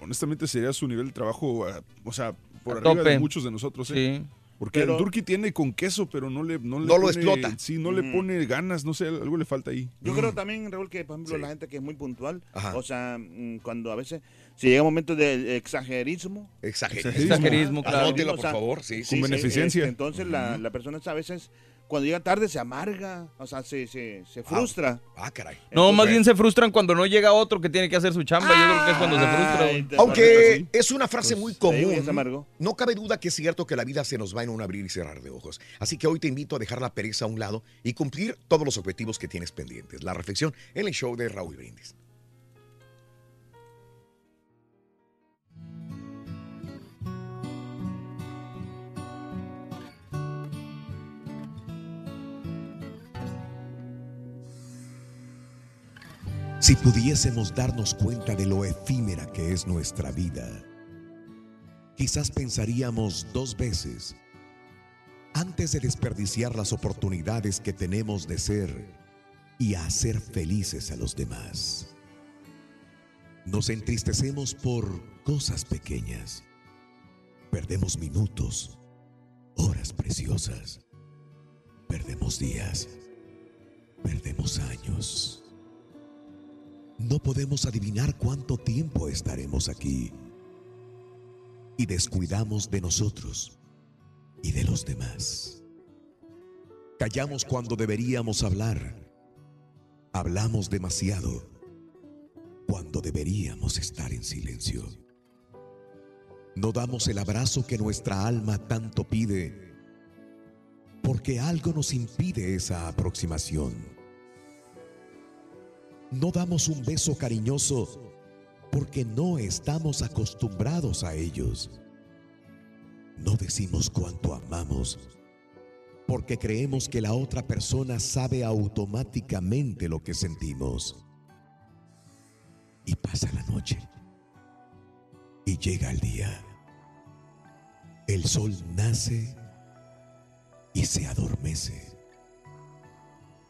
honestamente sería su nivel de trabajo ah, o sea por A arriba de muchos de nosotros ¿eh? Sí. porque Pero- el turqui tiene con queso pero no le no, le No lo explota. sí no le Ujú. pone ganas no sé algo le falta ahí Yo creo también, Raúl, que por ejemplo la gente que es muy puntual, Ajá. o sea, mm, cuando a veces si llega un momento de exagerismo, Exagerismo. Exagerismo, claro. Anótelo, O por sea, favor. Sí, con sí, sí. beneficencia. este, entonces la, la persona a veces cuando llega tarde se amarga, o sea, se, se, se frustra. Ah, caray. No, más Entonces- bien se frustran cuando no llega otro que tiene que hacer su chamba. Yo creo que es cuando se frustra. Aunque es una frase Pues, muy común, no cabe duda que es cierto que la vida se nos va en un abrir y cerrar de ojos. Así que hoy te invito a dejar la pereza a un lado y cumplir todos los objetivos que tienes pendientes. La reflexión en el show de Raúl Brindis. Si pudiésemos darnos cuenta de lo efímera que es nuestra vida, quizás pensaríamos dos veces antes de desperdiciar las oportunidades que tenemos de ser y hacer felices a los demás. Nos entristecemos por cosas pequeñas. Perdemos minutos, horas preciosas. Perdemos días. Perdemos años. No podemos adivinar cuánto tiempo estaremos aquí. Y descuidamos de nosotros y de los demás. Callamos cuando deberíamos hablar. Hablamos demasiado cuando deberíamos estar en silencio. No damos el abrazo que nuestra alma tanto pide porque algo nos impide esa aproximación. No damos un beso cariñoso porque no estamos acostumbrados a ellos. No decimos cuánto amamos porque creemos que la otra persona sabe automáticamente lo que sentimos. Y pasa la noche. Y llega el día. El sol nace y se adormece.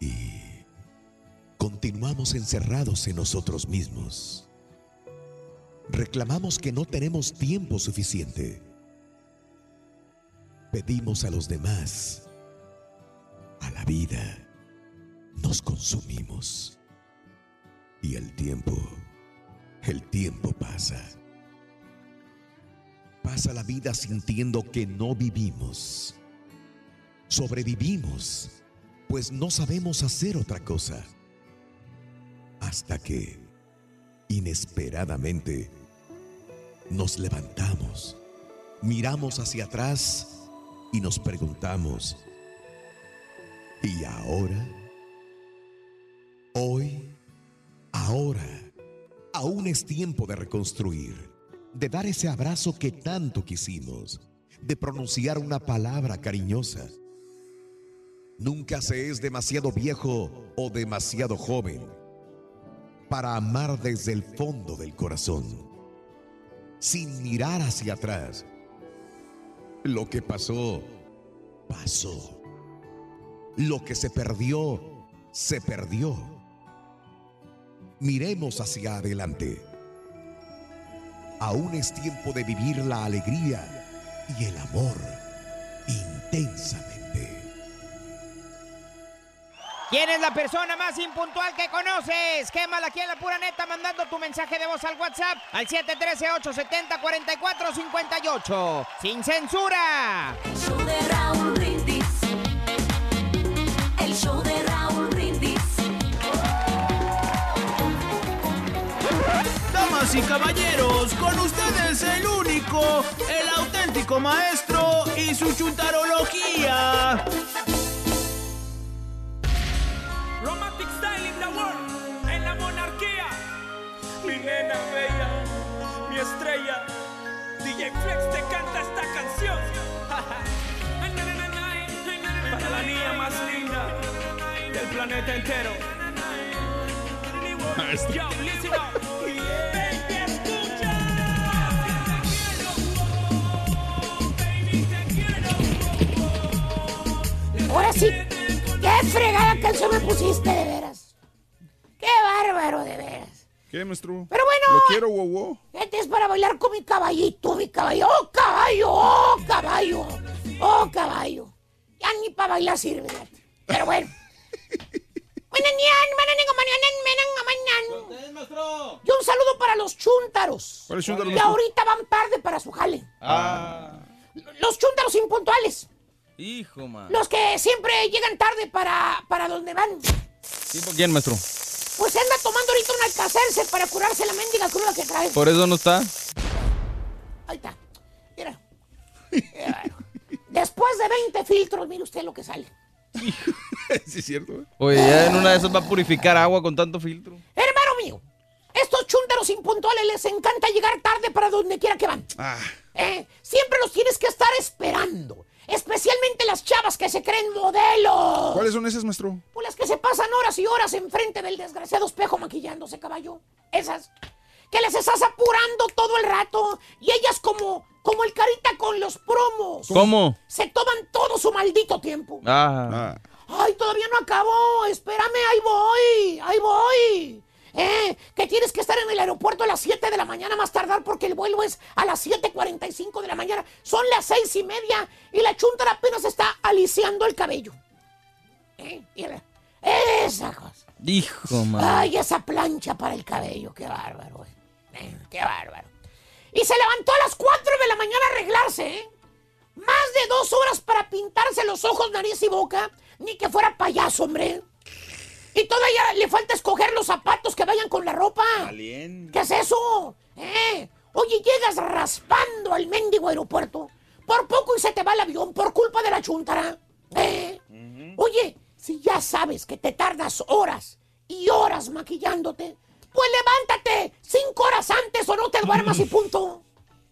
Y continuamos encerrados en nosotros mismos. Reclamamos que no tenemos tiempo suficiente. Pedimos a los demás, a la vida, nos consumimos. Y el tiempo, el tiempo pasa. Pasa la vida sintiendo que no vivimos. Sobrevivimos, pues no sabemos hacer otra cosa. Hasta que, inesperadamente, nos levantamos, miramos hacia atrás y nos preguntamos, ¿y ahora? Hoy, ahora, aún es tiempo de reconstruir, de dar ese abrazo que tanto quisimos, de pronunciar una palabra cariñosa. Nunca se es demasiado viejo o demasiado joven para amar desde el fondo del corazón, sin mirar hacia atrás. Lo que pasó, pasó. Lo que se perdió, se perdió. Miremos hacia adelante. Aún es tiempo de vivir la alegría y el amor intensamente. ¿Quién es la persona más impuntual que conoces? Quémala aquí en la pura neta mandando tu mensaje de voz al WhatsApp al 713-870-4458. ¡Sin censura! El show de Raúl Brindis. El show de Raúl Brindis. Damas y caballeros, con ustedes el único, el auténtico maestro y su chuntarología. Estrella. DJ Flex te canta esta canción. Para la niña más linda del planeta entero. Yo, listen up. Ahora sí, qué fregada canción me pusiste, de veras. Qué bárbaro, de veras. ¿Qué, maestro? Pero bueno. Lo quiero, wow, wow. Este es para bailar con mi caballito, mi caballo. ¡Oh, caballo! ¡Oh, caballo! ¡Oh, caballo! Ya ni para bailar sirve. Pero bueno. Y un saludo para los chúntaros. ¿Cuál es chúntaro, Que maestro? ahorita van tarde para su jale. Ah. Los chúntaros impuntuales. Hijo, man. Los que siempre llegan tarde para, para donde van. ¿Tipo quién, maestro? Pues anda tomando ahorita un alcacerse para curarse la mendiga cruda que trae. Por eso no está. Ahí está. Mira. Después de 20 filtros, mire usted lo que sale. *laughs* sí, es cierto. ¿eh? Oye, ya en una de esas va a purificar agua con tanto filtro. Hermano mío, estos chúntaros impuntuales les encanta llegar tarde para donde quiera que van. Ah, ¿eh? Siempre los tienes que estar esperando. Especialmente las chavas que se creen modelos. ¿Cuáles son esas, maestro? Pues las que se pasan horas y horas enfrente del desgraciado espejo maquillándose, caballo. Esas. Que les estás apurando todo el rato. Y ellas como, como el carita con los promos. ¿Cómo? Se toman todo su maldito tiempo. Ah. Ay, todavía no acabó. Espérame, ahí voy. Ahí voy. Eh, que tienes que estar en el aeropuerto a las 7 de la mañana más tardar porque el vuelo es a las 7.45 de la mañana. Son las seis y media y la chuntara apenas está aliciando el cabello. Eh, mira, esa cosa. Hijo, man. Ay, esa plancha para el cabello. Qué bárbaro, eh. Eh, qué bárbaro. Y se levantó a las 4 de la mañana a arreglarse, ¿eh? Más de dos horas para pintarse los ojos, nariz y boca. Ni que fuera payaso, hombre. Y todavía le falta escoger los zapatos que vayan con la ropa. ¿Qué es eso? ¿Eh? Oye, llegas raspando al mendigo aeropuerto. Por poco y se te va el avión por culpa de la chuntara. ¿Eh? Oye, si ya sabes que te tardas horas y horas maquillándote, pues levántate cinco horas antes o no te duermas y punto.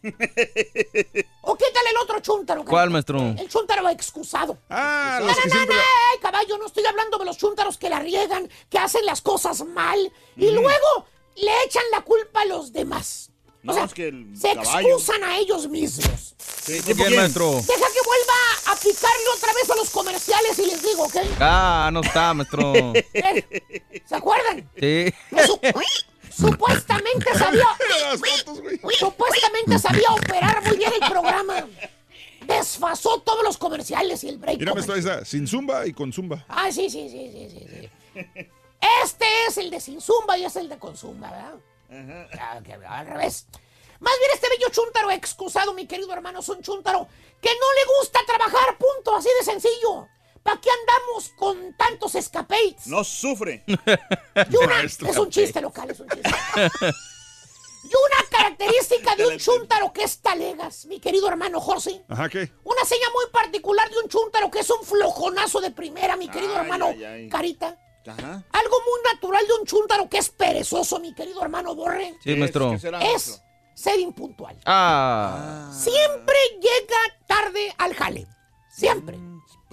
*laughs* o quítale el otro chúntaro. ¿Cuál, maestro? El chúntaro excusado. Ah, No, los no, que no, siempre... ay, caballo, no estoy hablando de los chúntaros que la riegan, que hacen las cosas mal y luego le echan la culpa a los demás. No, o sea, es que el se caballo. excusan a ellos mismos. Sí, ¿Tipo quién, maestro? Deja que vuelva a picarle otra vez a los comerciales y les digo, ¿ok? Ah, no está, maestro. *laughs* Eh, ¿Se acuerdan? Sí. Su- *laughs* supuestamente sabía. *laughs* Supuestamente sabía operar muy bien el programa. Desfasó todos los comerciales y el break. Ahí está. Sin zumba y con zumba. Ah, sí, sí, sí, sí, sí, sí. Este es el de sin zumba y es el de con zumba, ¿verdad? Ah, que al revés. Más bien este bello chúntaro excusado, mi querido hermano, es un chúntaro que no le gusta trabajar, punto, así de sencillo. ¿Para qué andamos con tantos escapades? No sufre. Y una, *laughs* es un chiste local, es un chiste. Y una característica de un chúntaro que es talegas, mi querido hermano Jorge. Ajá, ¿qué? Una seña muy particular de un chúntaro que es un flojonazo de primera, mi querido Ay, hermano ay, ay. Carita. Ajá. Algo muy natural de un chúntaro que es perezoso, mi querido hermano Borre. Sí, maestro. ¿Qué será, Es ser impuntual. Ah. Siempre llega tarde al jale. Siempre.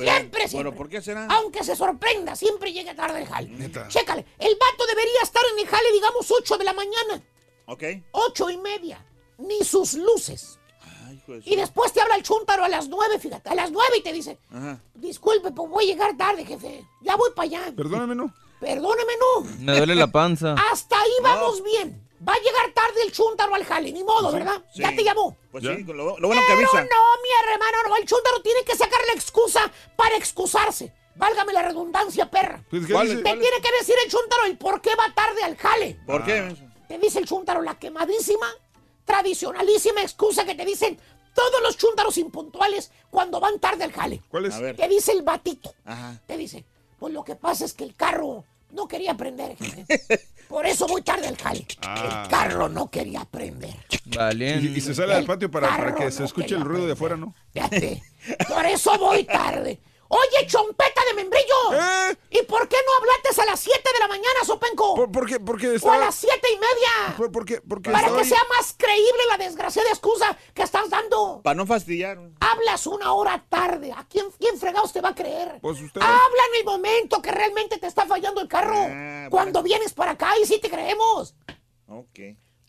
Pero, siempre, siempre. Bueno, ¿por qué será? Aunque se sorprenda, siempre llega tarde al jale. Neta. Chécale, el vato debería estar en el jale, digamos, 8 de la mañana. Ok. Ocho y media. Ni sus luces. Ay, su- Y después te habla el chúntaro a las nueve, fíjate, a las nueve y te dice, Ajá. disculpe, pues voy a llegar tarde, jefe. Ya voy para allá. Perdóname, ¿no? Perdóneme, no. Me duele la panza. Hasta ahí vamos bien. Va a llegar tarde el chúntaro al jale, ni modo, ¿verdad? Sí. Ya te llamó. Pues ¿Ya? sí, lo, lo bueno que Pero avisa. no, mi hermano, no. El chúntaro tiene que sacar la excusa para excusarse. Válgame la redundancia, perra. Pues, ¿qué. Te tiene que decir el chúntaro el por qué va tarde al jale. ¿Por Ah. qué? Te dice el chúntaro la quemadísima, tradicionalísima excusa que te dicen todos los chúntaros impuntuales cuando van tarde al jale. ¿Cuál es? A ver. Te dice el batito. Ajá. Te dice, pues lo que pasa es que el carro no quería prender, jefe. Por eso voy tarde al jale. Ah. El carro no quería prender. Valiente. Y, y se sale al El patio para, que se escuche el ruido de afuera, ¿no? Fíjate, por eso voy tarde. Oye, chompeta de membrillo. ¿Eh? ¿Y por qué no hablaste a las 7 de la mañana, Sopenco? ¿Por, por qué? Porque o a estaba... las 7 y media. ¿Por, por qué? Porque Para estaba que ahí- sea más creíble la desgraciada excusa que estás dando. Para no fastidiar. Hablas una hora tarde. ¿A quién, quién fregados te va a creer? Pues usted... Habla en el momento que realmente te está fallando el carro. Ah, Cuando vienes para acá y sí te creemos. Ok.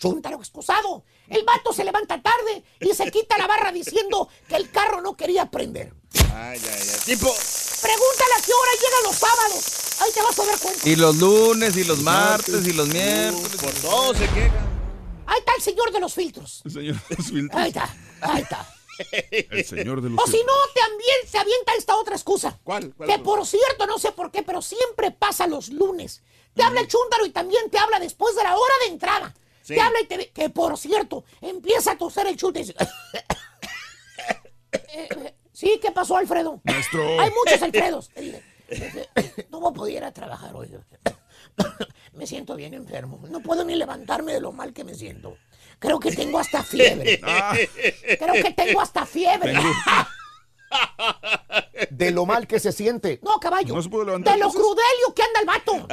Chúntaro excusado. El vato se levanta tarde y se quita la barra diciendo que el carro no quería prender. Ay, ay, ay. Tipo. Pregúntale a qué hora llegan los sábados. Ahí te vas a dar cuenta. Y los lunes, y los martes, y los miércoles. Por todo se queja. Ahí está el señor de los filtros. El señor de los filtros. Ahí está, ahí está. El señor de los O si no, también se avienta esta otra excusa. ¿Cuál? ¿Cuál Que por cierto, no sé por qué, pero siempre pasa los lunes. Te habla el chúntaro y también te habla después de la hora de entrada. Sí. Te habla y te... Que por cierto, empieza a toser el chute y dice... *coughs* Eh, eh, Sí, ¿qué pasó, Alfredo? Maestro. Hay muchos Alfredos. *coughs* No voy a poder ir a trabajar hoy. *coughs* Me siento bien enfermo. No puedo ni levantarme de lo mal que me siento. Creo que tengo hasta fiebre. Ah, Creo que tengo hasta fiebre. De lo mal que se siente. No, caballo. ¿No se pudo levantar, de lo crudelio que anda el vato.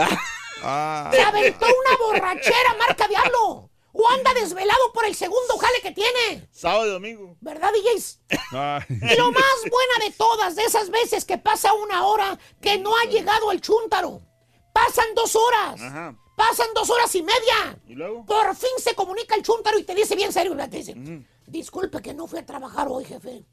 Ah. Se aventó una borrachera marca diablo. ¿O anda desvelado por el segundo jale que tiene? Sábado y domingo. ¿Verdad, DJs? Y lo más buena de todas de esas veces que pasa una hora que no ha llegado el chúntaro. Pasan dos horas. Ajá. Pasan dos horas y media. ¿Y luego? Por fin se comunica el chúntaro y te dice bien serio, ¿verdad? Te dice, disculpe que no fui a trabajar hoy, jefe.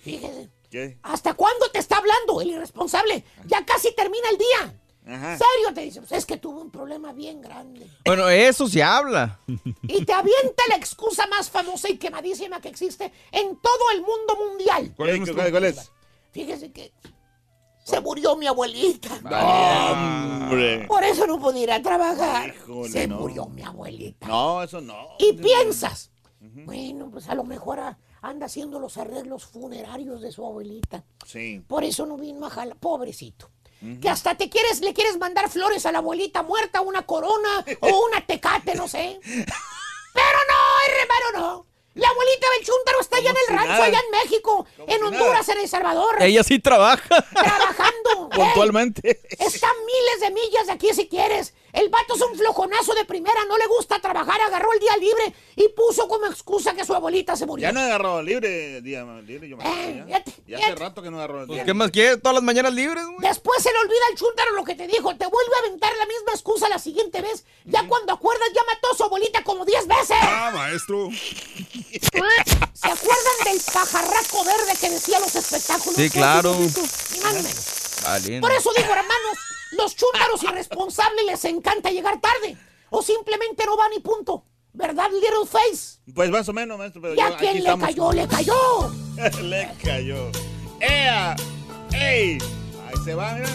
Fíjese. ¿Qué? ¿Hasta cuándo te está hablando el irresponsable? Ya casi termina el día. Ajá. Serio, te dice, pues es que tuve un problema bien grande. Bueno, eso se habla. Y te avienta la excusa más famosa y quemadísima que existe en todo el mundo mundial. ¿Cuál es, cuál, cuál es? Fíjese que se murió mi abuelita. Hombre. Por eso no pude ir a trabajar. Híjole, se no. murió mi abuelita. No, eso no. Y piensas, bueno, pues a lo mejor a- anda haciendo los arreglos funerarios de su abuelita. Sí. Por eso no vino a jalar. Pobrecito. Que hasta te quieres, le quieres mandar flores a la abuelita muerta, una corona o una tecate, no sé. *laughs* Pero no, hermano, no. La abuelita del Chuntaro está allá en el rancho, nada. allá en México, en Honduras, en El Salvador. Ella sí trabaja. Trabajando. *laughs* Puntualmente. Está a miles de millas de aquí si quieres. El vato es un flojonazo de primera, no le gusta trabajar, agarró el día libre y puso como excusa que su abuelita se murió. Ya no he agarrado libre, día libre, yo me acuerdo, ya. Ya hace rato que no agarro el Pues, día. ¿Qué más quieres? ¿Todas las mañanas libres, güey? Después se le olvida el chúntaro lo que te dijo. Te vuelve a aventar la misma excusa la siguiente vez. Ya cuando acuerdas, ya mató a su abuelita como 10 veces. Ah, maestro. *laughs* ¿Se acuerdan del pajarraco verde que decía los espectáculos? Sí, claro. Por eso digo, hermanos, los chúntaros irresponsables les encanta llegar tarde. O simplemente no van y punto. ¿Verdad, Little Face? Pues más o menos, maestro. Pero ¿Y a yo- quién aquí le estamos. cayó? ¡Le *laughs* cayó! le cayó. ¡Ea! ¡Ey! Ahí se va, mira.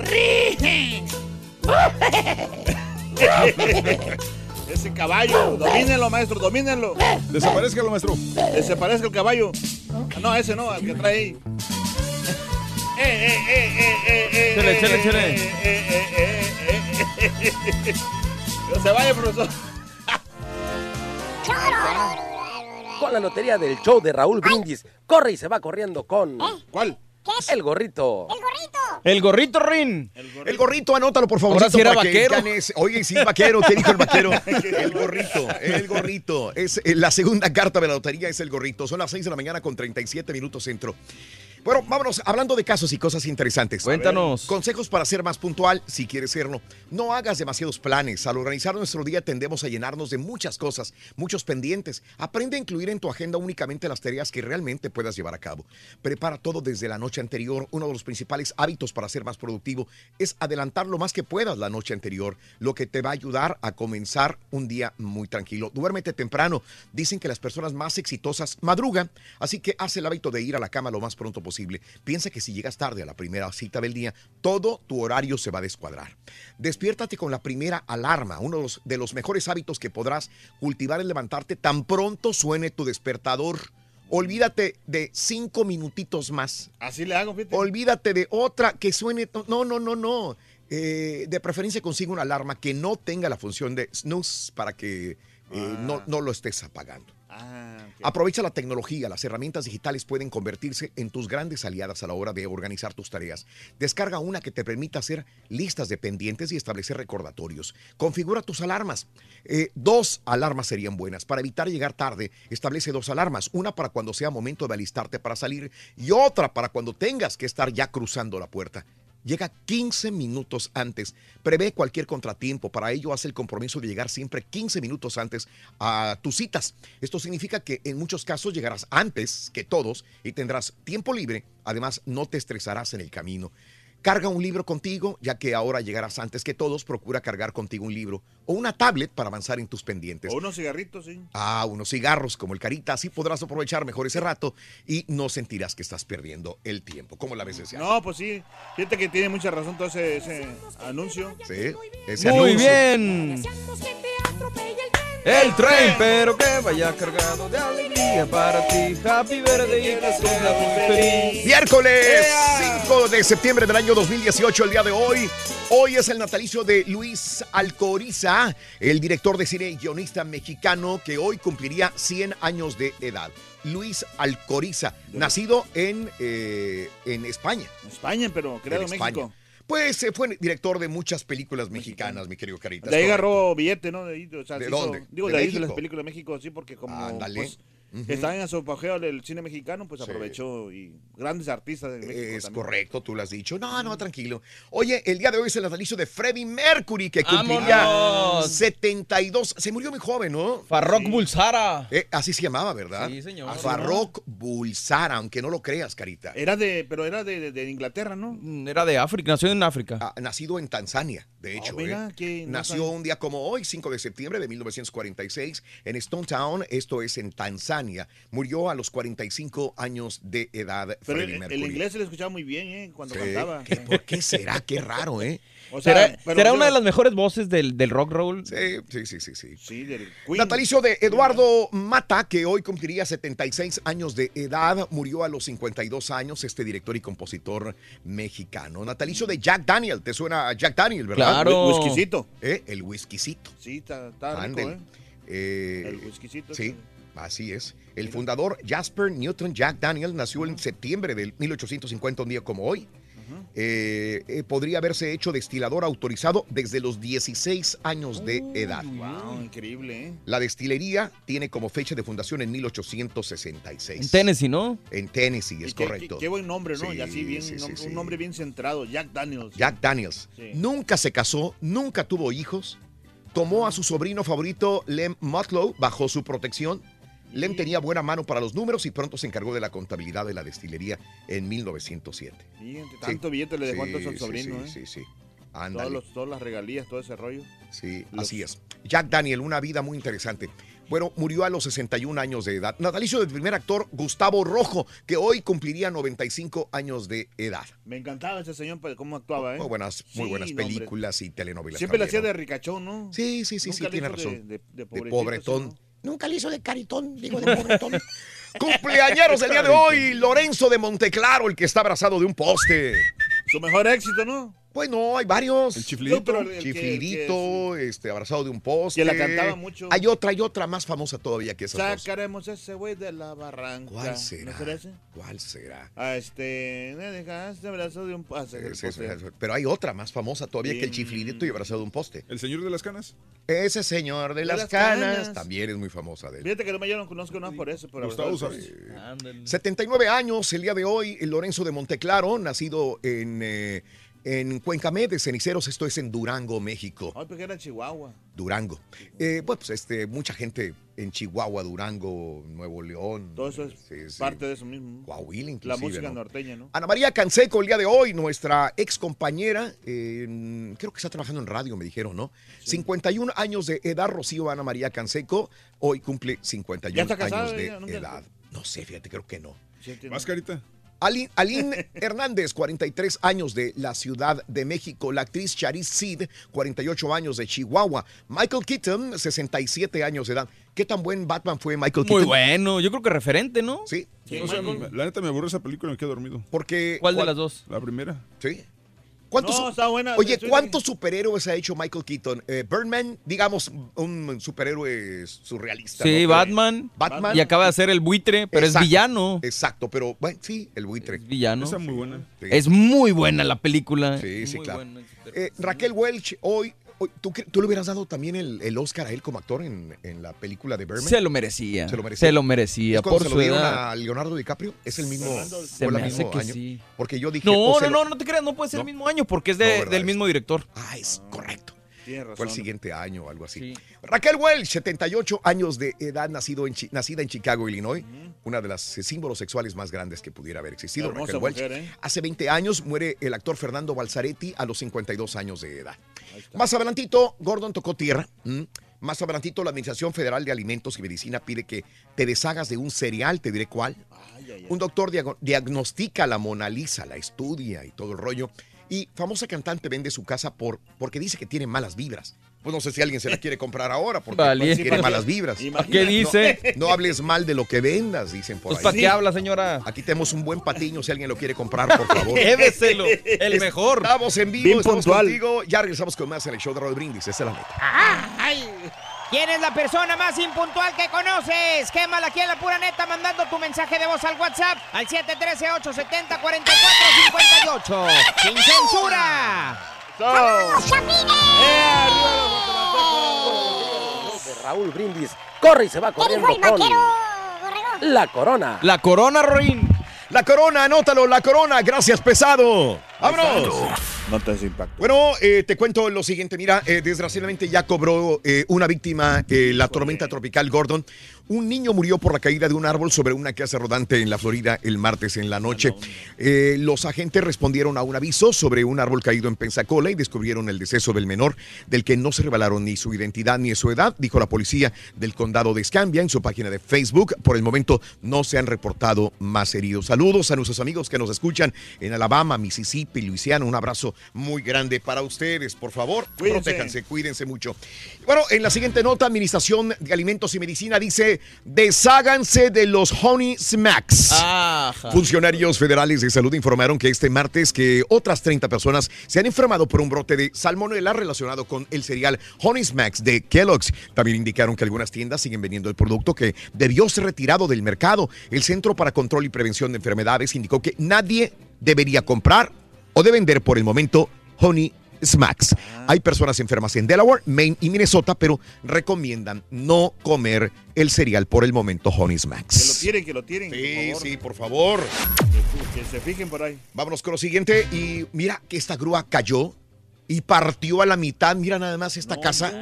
*laughs* Ese caballo, domínenlo, maestro, domínenlo. Desaparezca maestro. Desaparezca el caballo. Ah, No, ese no, el que trae ahí. Eh, eh, eh, eh, eh, eh, Chele, eh, chele, eh, chele. eh, eh, eh, eh, eh, eh. No se vaya, profesor. Con la lotería del show de Raúl Brindis. Corre y se va corriendo con. ¿Cuál? El gorrito. El gorrito Rin. El gorrito, anótalo por favor. Ahora sí era vaquero. ganes. Oye, sí, vaquero, ¿qué dijo el vaquero? *laughs* El gorrito, el gorrito. Es eh, la segunda carta de la lotería es el gorrito. Son las 6 de la mañana con 37 minutos centro. Bueno, vámonos, hablando de casos y cosas interesantes. Cuéntanos. Consejos para ser más puntual, si quieres serlo. No hagas demasiados planes. Al organizar nuestro día tendemos a llenarnos de muchas cosas, muchos pendientes. Aprende a incluir en tu agenda únicamente las tareas que realmente puedas llevar a cabo. Prepara todo desde la noche anterior. Uno de los principales hábitos para ser más productivo es adelantar lo más que puedas la noche anterior, lo que te va a ayudar a comenzar un día muy tranquilo. Duérmete temprano. Dicen que las personas más exitosas madrugan, así que haz el hábito de ir a la cama lo más pronto posible. Piensa que si llegas tarde a la primera cita del día, todo tu horario se va a descuadrar. Despiértate con la primera alarma. Uno de los, de los mejores hábitos que podrás cultivar es levantarte tan pronto suene tu despertador. Olvídate de cinco minutitos más. Así le hago. Olvídate de otra que suene. No, no, no, no. Eh, de preferencia consigue una alarma que no tenga la función de snooze para que eh, no, no lo estés apagando. Ah. Aprovecha la tecnología, las herramientas digitales pueden convertirse en tus grandes aliadas a la hora de organizar tus tareas. Descarga una que te permita hacer listas de pendientes y establecer recordatorios. Configura tus alarmas. Eh, dos alarmas serían buenas. Para evitar llegar tarde, establece dos alarmas. Una para cuando sea momento de alistarte para salir y otra para cuando tengas que estar ya cruzando la puerta. Llega 15 minutos antes. Prevé cualquier contratiempo. Para ello, haz el compromiso de llegar siempre 15 minutos antes a tus citas. Esto significa que en muchos casos llegarás antes que todos y tendrás tiempo libre. Además, no te estresarás en el camino. Carga un libro contigo, ya que ahora llegarás antes que todos. Procura cargar contigo un libro o una tablet para avanzar en tus pendientes. O unos cigarritos, sí. Ah, unos cigarros como el Carita, así podrás aprovechar mejor ese rato y no sentirás que estás perdiendo el tiempo. ¿Cómo la ves, deseado? No, pues sí. Fíjate que tiene mucha razón todo ese, ese anuncio. Sí, ese Muy anuncio. bien. El tren, pero que vaya cargado de alegría para ti. Happy birthday y que sea muy feliz. Miércoles 5 de septiembre del año 2018, el día de hoy. Hoy es el natalicio de Luis Alcoriza, el director de cine y guionista mexicano que hoy cumpliría 100 años de edad. Luis Alcoriza, nacido en, eh, en España. España, pero creado en. México. Pues eh, fue director de muchas películas mexicanas, mi querido Carita. De ahí agarró billete, ¿no? De, o sea, ¿De se hizo- dónde? digo, ¿De de, ahí de las películas de México, sí, porque como Ándale. Pues, Ujú. estaban en su apogeo del cine mexicano, pues aprovechó y grandes artistas de México Es también. correcto, tú lo has dicho. No, no, tranquilo. Oye, el día de hoy es el natalicio de Freddie Mercury, que cumpliría ¡Vámonos! 72. Se murió muy joven, ¿no? Farrokh Bulsara. Eh, así se llamaba, ¿verdad? Sí, señor. Farrokh Bulsara, aunque no lo creas, Carita. Era de, pero era de, de- de Inglaterra, ¿no? Mm, Era de África, nació en África. Ah, nacido en Tanzania, de hecho. mira, ¿eh? que no Nació un día como hoy, 5 de septiembre de 1946, en Stone Town, esto es en Tanzania. Murió a los 45 años de edad Pero Freddie el, el inglés se le escuchaba muy bien, ¿eh? Cuando Sí, cantaba. ¿qué- ¿Por qué será? Qué raro, ¿eh? O sea, ¿Será, pero será yo- una de las mejores voces del, del rock roll? Sí, sí, sí, sí. sí. Sí, del Queen. Natalicio de Eduardo Mata, que hoy cumpliría 76 años de edad, murió a los 52 años, este director y compositor mexicano. Natalicio de Jack Daniel, ¿te suena a Jack Daniel, verdad? Claro. Whi- Whiskycito. ¿Eh? El whiskycito. Sí, está, está rico. ¿eh? Eh, El whiskycito. Sí, así es. El fundador Jasper Newton Jack Daniel nació en septiembre del 1850, un día como hoy. Eh, eh, podría haberse hecho destilador autorizado desde los 16 años de edad. Wow, increíble, ¿eh? La destilería tiene como fecha de fundación en 1866. En Tennessee, ¿no? En Tennessee, es qué- correcto. Qué, qué buen nombre, ¿no? Sí, y así bien, sí, sí, nom- sí. un nombre bien centrado, Jack Daniels. Jack Daniels. Sí. Nunca se casó, nunca tuvo hijos. Tomó a su sobrino favorito, Lem Mutlow, bajo su protección. Lem tenía buena mano para los números y pronto se encargó de la contabilidad de la destilería en 1907. Fíjate, tanto billete le dejó entonces al sí, sobrino, sí, ¿eh? sí, sí. Todos los- todas las regalías, todo ese rollo. Sí, Los- así es. Jack Daniel, una vida muy interesante. Bueno, murió a los 61 años de edad. Natalicio del primer actor Gustavo Rojo, que hoy cumpliría 95 años de edad. Me encantaba ese señor, pues, cómo actuaba, ¿eh? Muy buenas, muy Sí, buenas no, películas y telenovelas. Siempre le también, hacía ¿no? de ricachón, ¿no? Sí, sí, sí, sí, Nunca tiene razón. De, de, de pobretón. Nunca le hizo de caritón, digo de pobretón. *laughs* Cumpleañeros el día de hoy, Lorenzo de Monteclaro, el que está abrazado de un poste. Su mejor éxito, ¿no? Pues no, hay varios. El. No, pero el que- Chiflidito, este, abrazado de un poste. Que la cantaba mucho. Hay otra, hay otra más famosa todavía que dos. Sacaremos ese güey de la barranca. ¿Cuál será? ¿No será ese? ¿Cuál será? Ah, este. Me dejaste abrazo de un. Ah, se- Es- es- poste. es- pero hay otra más famosa todavía que el Bien. chiflidito y abrazado de un poste. ¿El señor de las canas? Ese señor de, De las, las canas, canas. también es muy famosa de él. Fíjate que no me yo no conozco nada por eso. Pero Gustavo abrazado poste. Ándale. 79 años el día de hoy, el Lorenzo de Monteclaro, nacido en, eh, en Cuencamé de Ceniceros, esto es en Durango, México. Ay, porque era Chihuahua. Durango. Eh, bueno, pues este, mucha gente en Chihuahua, Durango, Nuevo León. Todo eso es Sí, sí. parte de eso mismo. Coahuila, La inclusive, música ¿no? norteña, ¿no? Ana María Canseco, el día de hoy, nuestra ex compañera, eh, creo que está trabajando en radio, me dijeron, ¿no? 51 años de edad, Rocío Ana María Canseco, hoy cumple 51 ¿Ya está casada años de edad. No sé, fíjate, creo que no. Sí, ¿Más carita? Alin, Aline *laughs* Hernández, 43 años de la Ciudad de México. La actriz Charis Sid, 48 años de Chihuahua. Michael Keaton, 67 años de edad. ¿Qué tan buen Batman fue Michael Keaton? Muy bueno, yo creo que referente, ¿no? Sí, Sí, O sea, Michael. la neta me aburre esa película y me quedé dormido. porque... ¿Cuál de las dos? La primera. Sí. ¿Cuántos, No, está buena. Oye, ¿cuántos superhéroes ha hecho Michael Keaton? Eh, Birdman, digamos, un superhéroe surrealista. Sí, ¿no? Batman. Batman. Y acaba de ser el buitre, pero Exacto. es villano. Exacto, pero bueno, sí, el buitre. Es villano. Esa es muy buena. Sí. Es muy buena la película. Sí, sí, Muy claro. buena. Eh, Raquel Welch, hoy- ¿tú, tú le hubieras dado también el, el Oscar a él como actor en, en la película de Birdman? Se lo merecía. Se lo merecía. Se lo merecía. ¿Es por se su lo dieron edad. a Leonardo DiCaprio? ¿Es el mismo, Se me el hace mismo que año? sí. Porque yo dije... No, no, no, no te creas, no puede ser No. el mismo año porque es de- del mismo director. Ah, es correcto. Razón. Fue el siguiente año o algo así. Sí. Raquel Welch, 78 años de edad, nacido en nacida en Chicago, Illinois. Una de las eh, símbolos sexuales más grandes que pudiera haber existido. Raquel Welch. mujer, ¿eh? Hace 20 años muere el actor Fernando Balzaretti a los 52 años de edad. Más adelantito, Gordon tocó tierra. Más adelantito, la Administración Federal de Alimentos y Medicina pide que te deshagas de un cereal, te diré cuál. Ay, ay, ay. Un doctor diagnostica la Mona Lisa, la estudia y todo el rollo. Y famosa cantante vende su casa por, porque dice que tiene malas vibras. Pues no sé si alguien se la quiere comprar ahora porque Vale. tiene malas vibras. ¿Qué dice? No hables mal de lo que vendas, dicen por Pues ahí. ¿para qué habla, señora? Aquí tenemos un buen patiño si alguien lo quiere comprar, por favor. *laughs* Lléveselo, el mejor. Estamos en vivo, Bien estamos puntual. contigo. Ya regresamos con más en el show de Raúl Brindis. Esa es la neta. ¡Ay! ¿Quién es la persona más impuntual que conoces? Quémala aquí en la pura neta mandando tu mensaje de voz al WhatsApp al 713-870-4458. ¡Sin censura! De Raúl Brindis. Corre y se va corriendo con la corona. La corona, Rorín. La corona, anótalo, la corona. Gracias, pesado. ¡Vámonos! Notas de impacto. Bueno, eh, te cuento lo siguiente. Mira, eh, desgraciadamente ya cobró eh, una víctima eh, la tormenta tropical Gordon. Un niño murió por la caída de un árbol sobre una casa rodante en la Florida el martes en la noche. Eh, los agentes respondieron a un aviso sobre un árbol caído en Pensacola y descubrieron el deceso del menor, del que no se revelaron ni su identidad ni su edad, dijo la policía del condado de Escambia en su página de Facebook. Por el momento no se han reportado más heridos. Saludos a nuestros amigos que nos escuchan en Alabama, Mississippi, Luisiana. Un abrazo muy grande para ustedes. Por favor, Cuídense. protéjanse, cuídense mucho. Bueno, en la siguiente nota, Administración de Alimentos y Medicina dice, desháganse de los Honey Smacks. Ajá. Funcionarios federales de salud informaron que este martes que otras 30 personas se han enfermado por un brote de salmonela relacionado con el cereal Honey Smacks de Kellogg's. También indicaron que algunas tiendas siguen vendiendo el producto que debió ser retirado del mercado. El Centro para Control y Prevención de Enfermedades indicó que nadie debería comprar o de vender por el momento Honey Smacks. Hay personas enfermas en Delaware, Maine y Minnesota, pero recomiendan no comer el cereal por el momento Honey Que lo Smacks. tiren, que lo tiren. Sí, por sí, por favor. Que, que se fijen por ahí. Vámonos con lo siguiente y mira que esta grúa cayó y partió a la mitad. Mira nada más esta casa.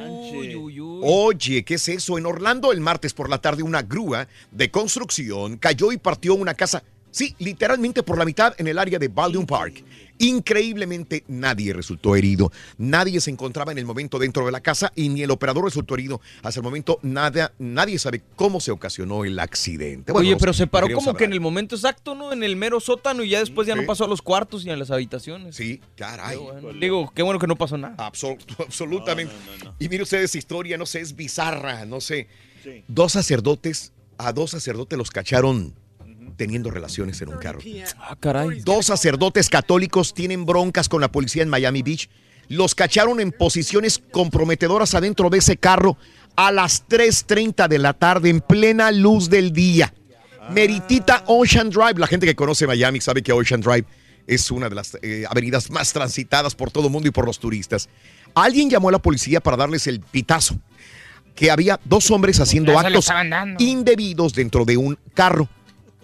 Oye, ¿qué es eso? En Orlando el martes por la tarde una grúa de construcción cayó y partió una casa. Sí, literalmente por la mitad en el área de Baldwin Park. Increíblemente nadie resultó herido. Nadie se encontraba en el momento dentro de la casa y ni el operador resultó herido. Hasta el momento nada, nadie sabe cómo se ocasionó el accidente. Bueno, Oye, pero se paró como que en el momento exacto, ¿no? En el mero sótano y ya después ya no pasó a los cuartos y a las habitaciones. Sí, caray. Digo, qué bueno que no pasó nada. Absol- *laughs* absolutamente. Y mire usted esa historia, no sé, es bizarra, no sé. Dos sacerdotes, a dos sacerdotes los cacharon teniendo relaciones en un carro. Ah, caray. Dos sacerdotes católicos tienen broncas con la policía en Miami Beach. Los cacharon en posiciones comprometedoras adentro de ese carro a las 3.30 de la tarde en plena luz del día. Meritita Ocean Drive. La gente que conoce Miami sabe que Ocean Drive es una de las eh, avenidas más transitadas por todo el mundo y por los turistas. Alguien llamó a la policía para darles el pitazo. Que había dos hombres haciendo lo actos indebidos dentro de un carro.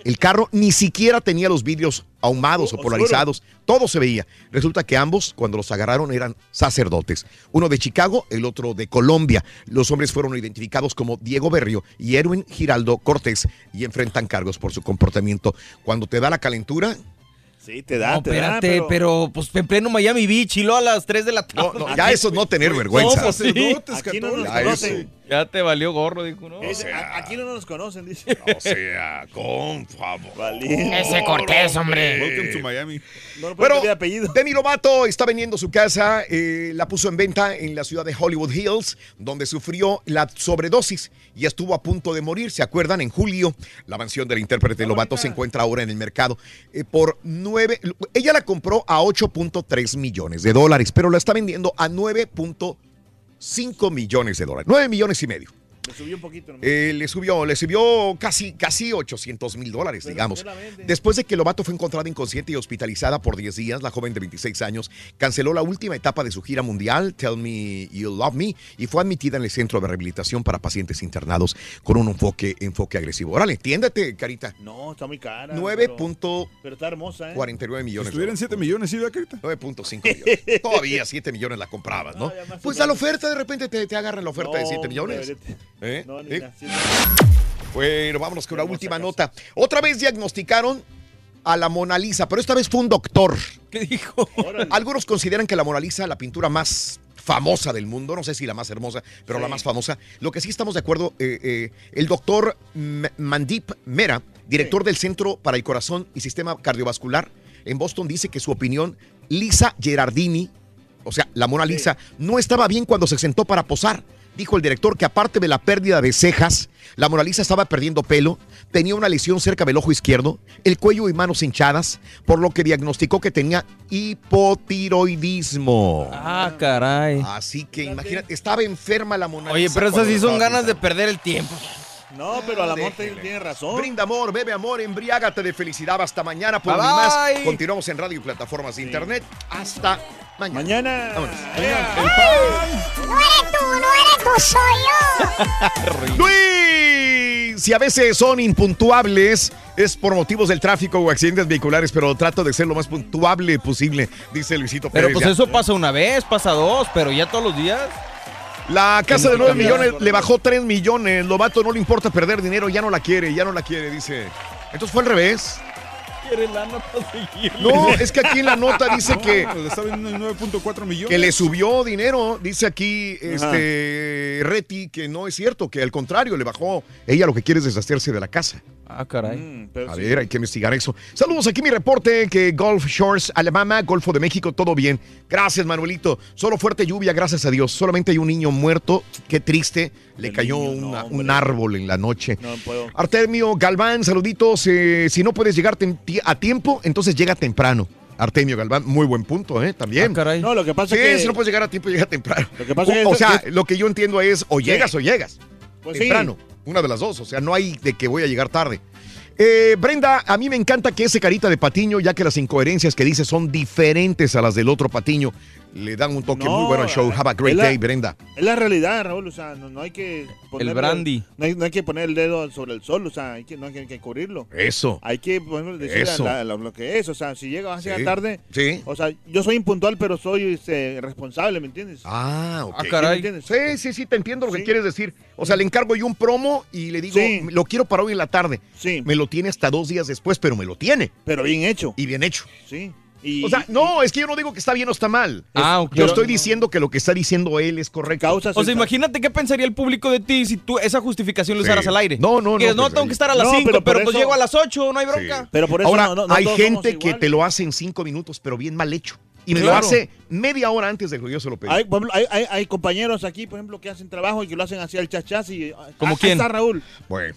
El carro ni siquiera tenía los vidrios ahumados o polarizados. Todo se veía. Resulta que ambos, cuando los agarraron, eran sacerdotes. Uno de Chicago, el otro de Colombia. Los hombres fueron identificados como Diego Berrio y Erwin Giraldo Cortés y enfrentan cargos por su comportamiento. Cuando te da la calentura, Sí, te da, No, te da, espérate, pero... pero... pues en pleno Miami Beach y luego a las 3 de la tarde. no, ya eso es no tener *laughs* vergüenza. ¿Cómo sí? Aquí no nos Ya conocen. eso. Ya te valió gorro, dijo, ¿no? Dice, "A- aquí no nos conocen, dice. O sea, con favor. Ese Cortés, hombre. Welcome to Miami. No lo Bueno, de apellido. Demi Lovato está vendiendo su casa, eh, la puso en venta en la ciudad de Hollywood Hills, donde sufrió la sobredosis y estuvo a punto de morir. ¿Se acuerdan? En julio, la mansión del intérprete Lovato se encuentra ahora en el mercado eh, por nueve. Ella la compró a 8.3 millones de dólares, pero la está vendiendo a 9.5 millones de dólares. 9 millones y medio. Le subió un poquito. nomás. Eh, le subió, le subió casi, casi 800 mil dólares, digamos. Después de que Lobato fue encontrada inconsciente y hospitalizada por 10 días, la joven de 26 años canceló la última etapa de su gira mundial, Tell Me You Love Me, y fue admitida en el centro de rehabilitación para pacientes internados con un enfoque, enfoque agresivo. Órale, entiéndete, Carita. No, está muy cara. 9.49 pero- Pero está hermosa, ¿eh? millones. Si estuvieran 7 millones, ¿sí, Carita? 9.5 millones. *laughs* Todavía 7 millones la comprabas, ¿no? pues a la oferta, de repente te, te agarran la oferta de No, 7 millones. hombre, ¿Eh? No, ni ¿Eh? Bueno, vámonos con la última nota. Otra vez diagnosticaron a la Mona Lisa, pero esta vez fue un doctor. ¿Qué dijo? Algunos consideran que la Mona Lisa, la pintura más famosa del mundo, no sé si la más hermosa, pero la más famosa. Lo que sí estamos de acuerdo, eh, eh, el doctor M- Mandip Mera, director del Centro para el Corazón y Sistema Cardiovascular en Boston, dice que su opinión, Lisa Gerardini, o sea, la Mona Lisa, no estaba bien cuando se sentó para posar. Dijo el director que aparte de la pérdida de cejas, la Mona Lisa estaba perdiendo pelo, tenía una lesión cerca del ojo izquierdo, el cuello y manos hinchadas, por lo que diagnosticó que tenía hipotiroidismo. Ah, caray. Así que imagínate, estaba enferma la Mona Oye, pero esas sí son ganas de perder el tiempo. No, pero al amor Déjele. tiene razón. Brinda amor, bebe amor, embriágate de felicidad. Hasta mañana por Bye, mi más. bye. Continuamos en radio y plataformas de internet. Hasta Mañana. Mañana. Vámonos. No eres tú, no eres tú, soy yo. *laughs* Luis, si a veces son impuntuables, es por motivos del tráfico o accidentes vehiculares, pero trato de ser lo más puntuable posible, dice Luisito Pero Pérez. pues Ya. eso pasa una vez, pasa dos, pero ya todos los días. La casa de Tiene que 9 cambiar. millones le bajó 3 millones. Lobato no le importa perder dinero, ya no la quiere, ya no la quiere, dice. Entonces fue al revés. Quiere lana para seguirle. No, es que aquí en la nota dice que, No, le está vendiendo en 9.4 millones. que le subió dinero. Dice aquí este Reti que no es cierto, que al contrario, le bajó. Ella lo que quiere es deshacerse de la casa. Ah, caray. Mm, pero A sí. ver, hay que investigar eso. Saludos, aquí mi reporte que Gulf Shores, Alabama, Golfo de México, todo bien. Gracias, Manuelito. Solo fuerte lluvia, gracias a Dios. Solamente hay un niño muerto. Qué triste. Le cayó una- un árbol en la noche. No puedo. Artemio Galván, saluditos. eh, si no puedes llegar a tiempo, entonces llega temprano. Artemio Galván, muy buen punto, ¿eh? También. No, lo que pasa Sí, es que. si no puedes llegar a tiempo, llega temprano. Lo que pasa es que o, o sea, es- lo que yo entiendo es o Sí. llegas o llegas. Pues sí. temprano. Una de las dos. O sea, no hay de que voy a llegar tarde. Eh, Brenda, a mí me encanta que ese carita de Patiño, ya que las incoherencias que dice son diferentes a las del otro Patiño, le dan un toque No, muy bueno al show. Have a great la- day, Brenda. Es la realidad, Raúl. O sea, no, no hay que. ponerle- brandy. No hay, no hay que poner el dedo sobre el sol. O sea, hay que, no hay que, hay que cubrirlo. Eso. Hay que bueno, decir Eso. la- la- lo que es. O sea, si llega, vas a llegar Sí. tarde. Sí. O sea, yo soy impuntual, pero soy este, responsable, ¿me entiendes? Ah, ok. Ah, caray. ¿Sí me entiendes? Sí, sí, sí, te entiendo lo que quieres decir. O sea, le encargo yo un promo y le digo, Sí. lo quiero para hoy en la tarde. Sí. Me lo tiene hasta dos días después, pero me lo tiene. Pero bien hecho. Y bien hecho. Sí. Y, O sea, no, es que yo no digo que está bien o está mal. Ah, ok. Yo estoy diciendo que lo que está diciendo él es correcto. O sea, imagínate qué pensaría el público de ti si tú esa justificación lo Sí. usaras al aire. No, no, no, Que no, pues, tengo que estar a las No, 5, pero pero, pues eso- llego a las 8, no hay bronca. Sí. Pero por eso Ahora, no- no- no hay gente que te lo hace en cinco minutos, pero bien mal hecho. Y me lo hace media hora antes de que yo se lo pedí. Hay, por ejemplo, hay, hay- hay compañeros aquí, por ejemplo, que hacen trabajo y que lo hacen así al chachas y... ¿Como ahí quién? está Raúl. Bueno.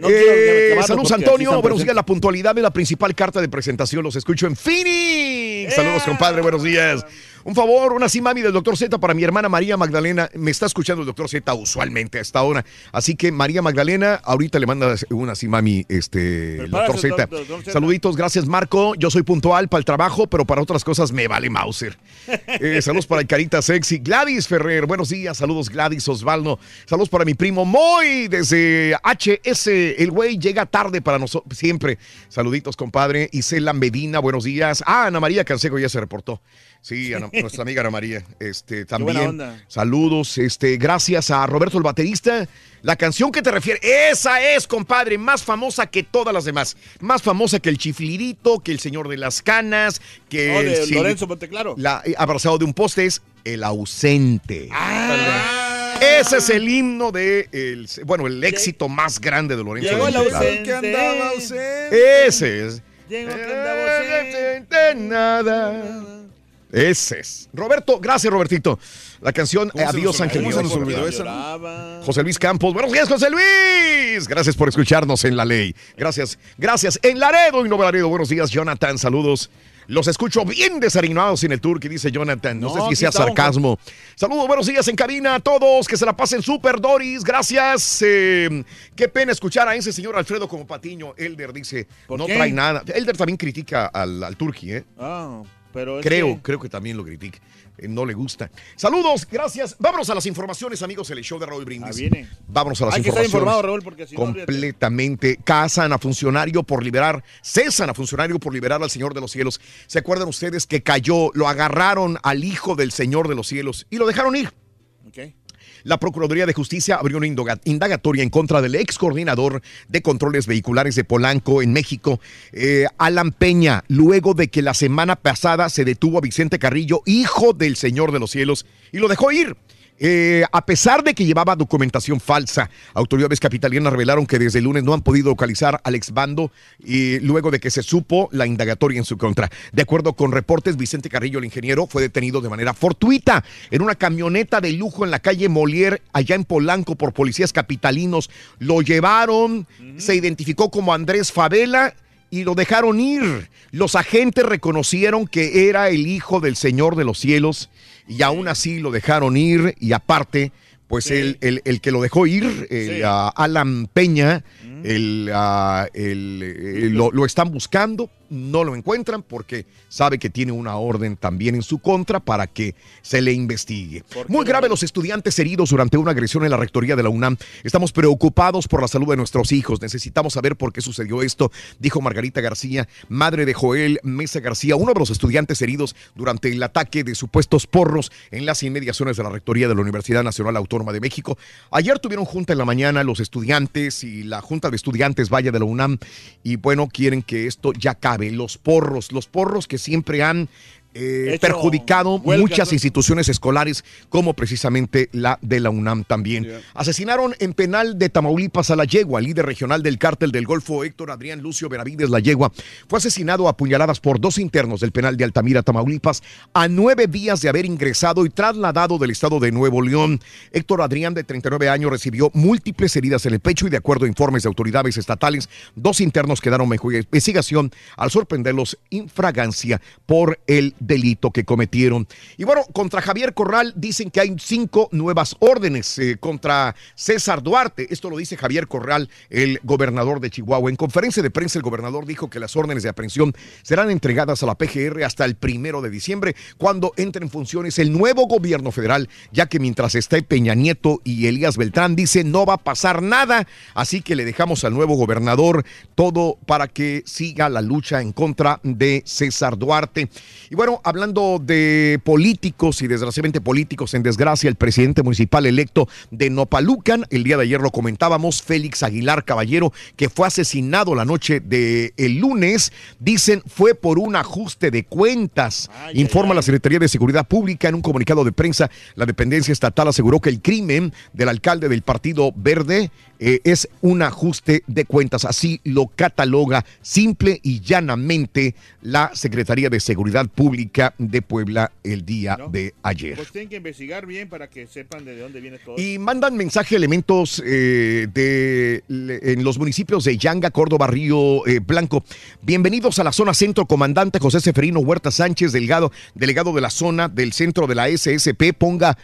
No Eh, saludos Antonio, buenos días. La puntualidad es la principal carta de presentación. Los escucho en Phoenix. Saludos, compadre, buenos días. Un favor, una sí mami del doctor Z para mi hermana María Magdalena. Me está escuchando el doctor Z usualmente a esta hora. Así que María Magdalena, ahorita le manda una sí mami, este, el doctor Prepárase, Z. doctor- doctor Z. Saluditos, gracias Marco. Yo soy puntual para el trabajo, pero para otras cosas me vale Mauser. *laughs* Eh, saludos para el Carita Sexy. Gladys Ferrer, buenos días. Saludos, Gladys Osvaldo. Saludos para mi primo Moy desde HS. El güey llega tarde para nosotros siempre. Saluditos, compadre. Isela Medina, buenos días. Ah, Ana María Canseco ya se reportó. Sí, Ana- nuestra amiga Ana María. Este, también. buena onda. Saludos, este, gracias a Roberto el baterista. La canción que te refiere, esa es, compadre, más famosa que todas las demás. Más famosa que el chiflirito, que el señor de las canas, que Oh, de el- sí, Lorenzo Monteclaro. la, eh, abrazado de un poste es el ausente. Ah. Ese es el himno de el, bueno, el éxito más grande de Lorenzo. Llegó el ausente. Que andaba ausente. Ese es. Llegó que andaba ausente. Nada. Ese es. Roberto, gracias Robertito. La canción ¿Cómo se Adiós Ángel. José Luis Campos. Buenos días, José Luis. Gracias por escucharnos en La Ley. Gracias. Gracias. En Laredo y Nuevo Laredo. Buenos días, Jonathan. Saludos. Los escucho bien desanimados en el tour que dice Jonathan. No, No, sé si sea estamos. sarcasmo. Saludos, buenos días en cabina a todos. Que se la pasen super Doris. Gracias. Eh, qué pena escuchar a ese señor Alfredo como patiño. Elder dice, ¿Por no qué? trae nada. Elder también critica al, al Turqui, ¿eh? Ah, pero Creo, que- creo que también lo critica. Eh, no le gusta. Saludos, gracias. Vámonos a las informaciones, amigos, el show de Raúl Brindis. Ah, viene. Vámonos a las Hay que estar informaciones. informado, Raúl, porque si no. Completamente. Casan a funcionario por liberar, cesan a funcionario por liberar al Señor de los Cielos. ¿Se acuerdan ustedes que cayó, lo agarraron al Hijo del Señor de los Cielos y lo dejaron ir? Ok. La Procuraduría de Justicia abrió una indagatoria en contra del ex coordinador de controles vehiculares de Polanco en México, eh, Alan Peña, luego de que la semana pasada se detuvo a Vicente Carrillo, hijo del Señor de los Cielos, y lo dejó ir. Eh, a pesar de que llevaba documentación falsa, autoridades capitalinas revelaron que desde el lunes no han podido localizar al ex bando y luego de que se supo la indagatoria en su contra. De acuerdo con reportes, Vicente Carrillo, el ingeniero, fue detenido de manera fortuita en una camioneta de lujo en la calle Molière, allá en Polanco, por policías capitalinos. Lo llevaron, se identificó como Andrés Favela y lo dejaron ir. Los agentes reconocieron que era el hijo del Señor de los cielos y aún así lo dejaron ir y aparte, pues el, el- el que lo dejó ir, el, Sí. Alan Peña, el, ah, el, eh, lo, lo están buscando no lo encuentran porque sabe que tiene una orden también en su contra para que se le investigue. Muy grave los estudiantes heridos durante una agresión en la rectoría de la UNAM. Estamos preocupados por la salud de nuestros hijos. Necesitamos saber por qué sucedió esto, dijo Margarita García, madre de Joel Mesa García, uno de los estudiantes heridos durante el ataque de supuestos porros en las inmediaciones de la rectoría de la Universidad Nacional Autónoma de México. Ayer tuvieron junta en la mañana los estudiantes y la Junta de Estudiantes Valle de la UNAM y bueno, quieren que esto ya Los porros, los porros que siempre han eh, perjudicado muchas ¿no? instituciones escolares, como precisamente la de la UNAM también. Asesinaron en penal de Tamaulipas a la yegua, líder regional del cártel del Golfo, Héctor Adrián Lucio Benavides La Yegua. Fue asesinado a puñaladas por dos internos del penal de Altamira, Tamaulipas, a nueve días de haber ingresado y trasladado del estado de Nuevo León. Héctor Adrián, de 39 años, recibió múltiples heridas en el pecho y, de acuerdo a informes de autoridades estatales, dos internos quedaron bajo investigación al sorprenderlos en fragancia por el delito que cometieron. Y bueno, contra Javier Corral dicen que hay cinco nuevas órdenes eh, contra César Duarte. Esto lo dice Javier Corral, el gobernador de Chihuahua. En conferencia de prensa, el gobernador dijo que las órdenes de aprehensión serán entregadas a la PGR hasta el primero de diciembre, cuando entre en funciones el nuevo gobierno federal, ya que mientras esté Peña Nieto y Elías Beltrán, dice no va a pasar nada. Así que le dejamos al nuevo gobernador todo para que siga la lucha en contra de César Duarte. Y bueno, hablando de políticos y desgraciadamente políticos en desgracia, el presidente municipal electo de Nopalucan, el día de ayer lo comentábamos, Félix Aguilar Caballero, que fue asesinado la noche del el lunes, dicen fue por un ajuste de cuentas. Informa la Secretaría de Seguridad Pública en un comunicado de prensa. La dependencia estatal aseguró que el crimen del alcalde del Partido Verde eh, es un ajuste de cuentas. Así lo cataloga simple y llanamente la Secretaría de Seguridad Pública de Puebla el día de ayer. Pues tienen que investigar bien para que sepan de dónde viene todo. Y mandan mensaje elementos eh, de en los municipios de Yanga, Córdoba, Río eh, Blanco. Bienvenidos a la zona centro, comandante José Seferino Huerta Sánchez, delegado, delegado de la zona del centro de la SSP. Ponga,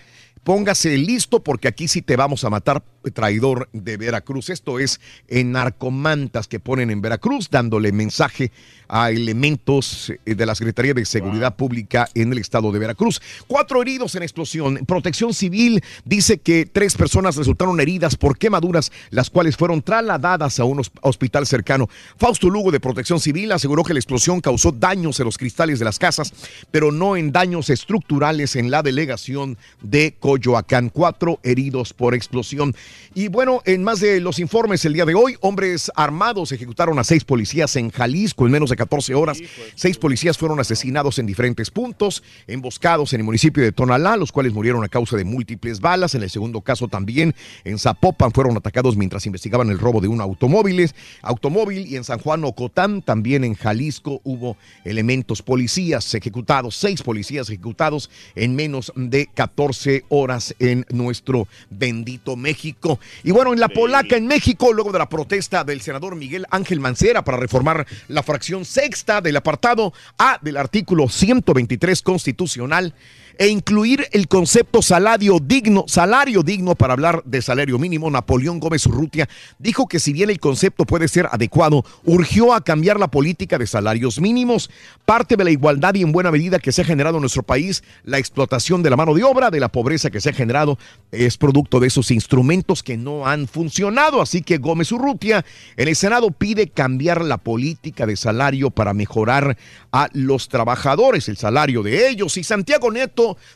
póngase listo porque aquí sí te vamos a matar, traidor de Veracruz. Esto es en narcomantas que ponen en Veracruz, dándole mensaje a elementos eh, de la Secretaría de Seguridad Pública en el estado de Veracruz. Cuatro heridos en explosión. Protección Civil dice que tres personas resultaron heridas por quemaduras, las cuales fueron trasladadas a un hos- hospital cercano. Fausto Lugo de Protección Civil aseguró que la explosión causó daños en los cristales de las casas, pero no en daños estructurales en la delegación de Coyoacán. Cuatro heridos por explosión. Y bueno, en más de los informes el día de hoy, hombres armados ejecutaron a seis policías en Jalisco en menos de 14 horas. Seis policías fueron asesinados en diferentes puntos, emboscados en el municipio de Tonalá, los cuales murieron a causa de múltiples balas. En el segundo caso también en Zapopan fueron atacados mientras investigaban el robo de un automóvil. automóvil y en San Juan Ocotán, también en Jalisco, hubo elementos policías ejecutados, seis policías ejecutados en menos de 14 horas en nuestro bendito México. Y bueno, en la polaca, en México, luego de la protesta del senador Miguel Ángel Mancera para reformar la fracción sexta del apartado A del artículo 123 constitucional e incluir el concepto salario digno, salario digno para hablar de salario mínimo, Napoleón Gómez Urrutia dijo que si bien el concepto puede ser adecuado, urgió a cambiar la política de salarios mínimos, parte de la igualdad y en buena medida que se ha generado en nuestro país, la explotación de la mano de obra, de la pobreza que se ha generado, es producto de esos instrumentos que no han funcionado. Así que Gómez Urrutia en el Senado pide cambiar la política de salario para mejorar a los trabajadores, el salario de ellos. Y Santiago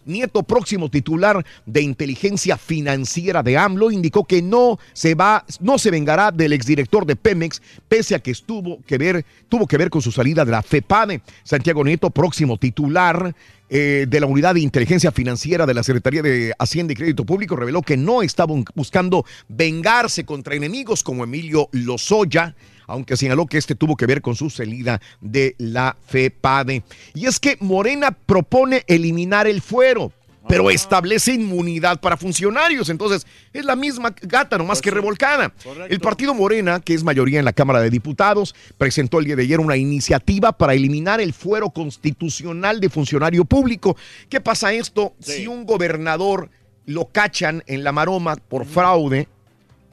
Nieto, próximo titular de inteligencia financiera de AMLO, indicó que no se va, no se vengará del exdirector de Pemex, pese a que estuvo que ver, tuvo que ver con su salida de la FEPADE. Santiago Nieto, próximo titular eh, de la Unidad de Inteligencia Financiera de la Secretaría de Hacienda y Crédito Público reveló que no estaba buscando vengarse contra enemigos como Emilio Lozoya, aunque señaló que este tuvo que ver con su salida de la FEPADE. Y es que Morena propone eliminar el fuero. Pero establece inmunidad para funcionarios. Entonces, es la misma gata, nomás que revolcada. El partido Morena, que es mayoría en la Cámara de Diputados, presentó el día de ayer una iniciativa para eliminar el fuero constitucional de funcionario público. ¿Qué pasa esto? Si un gobernador lo cachan en la maroma por fraude,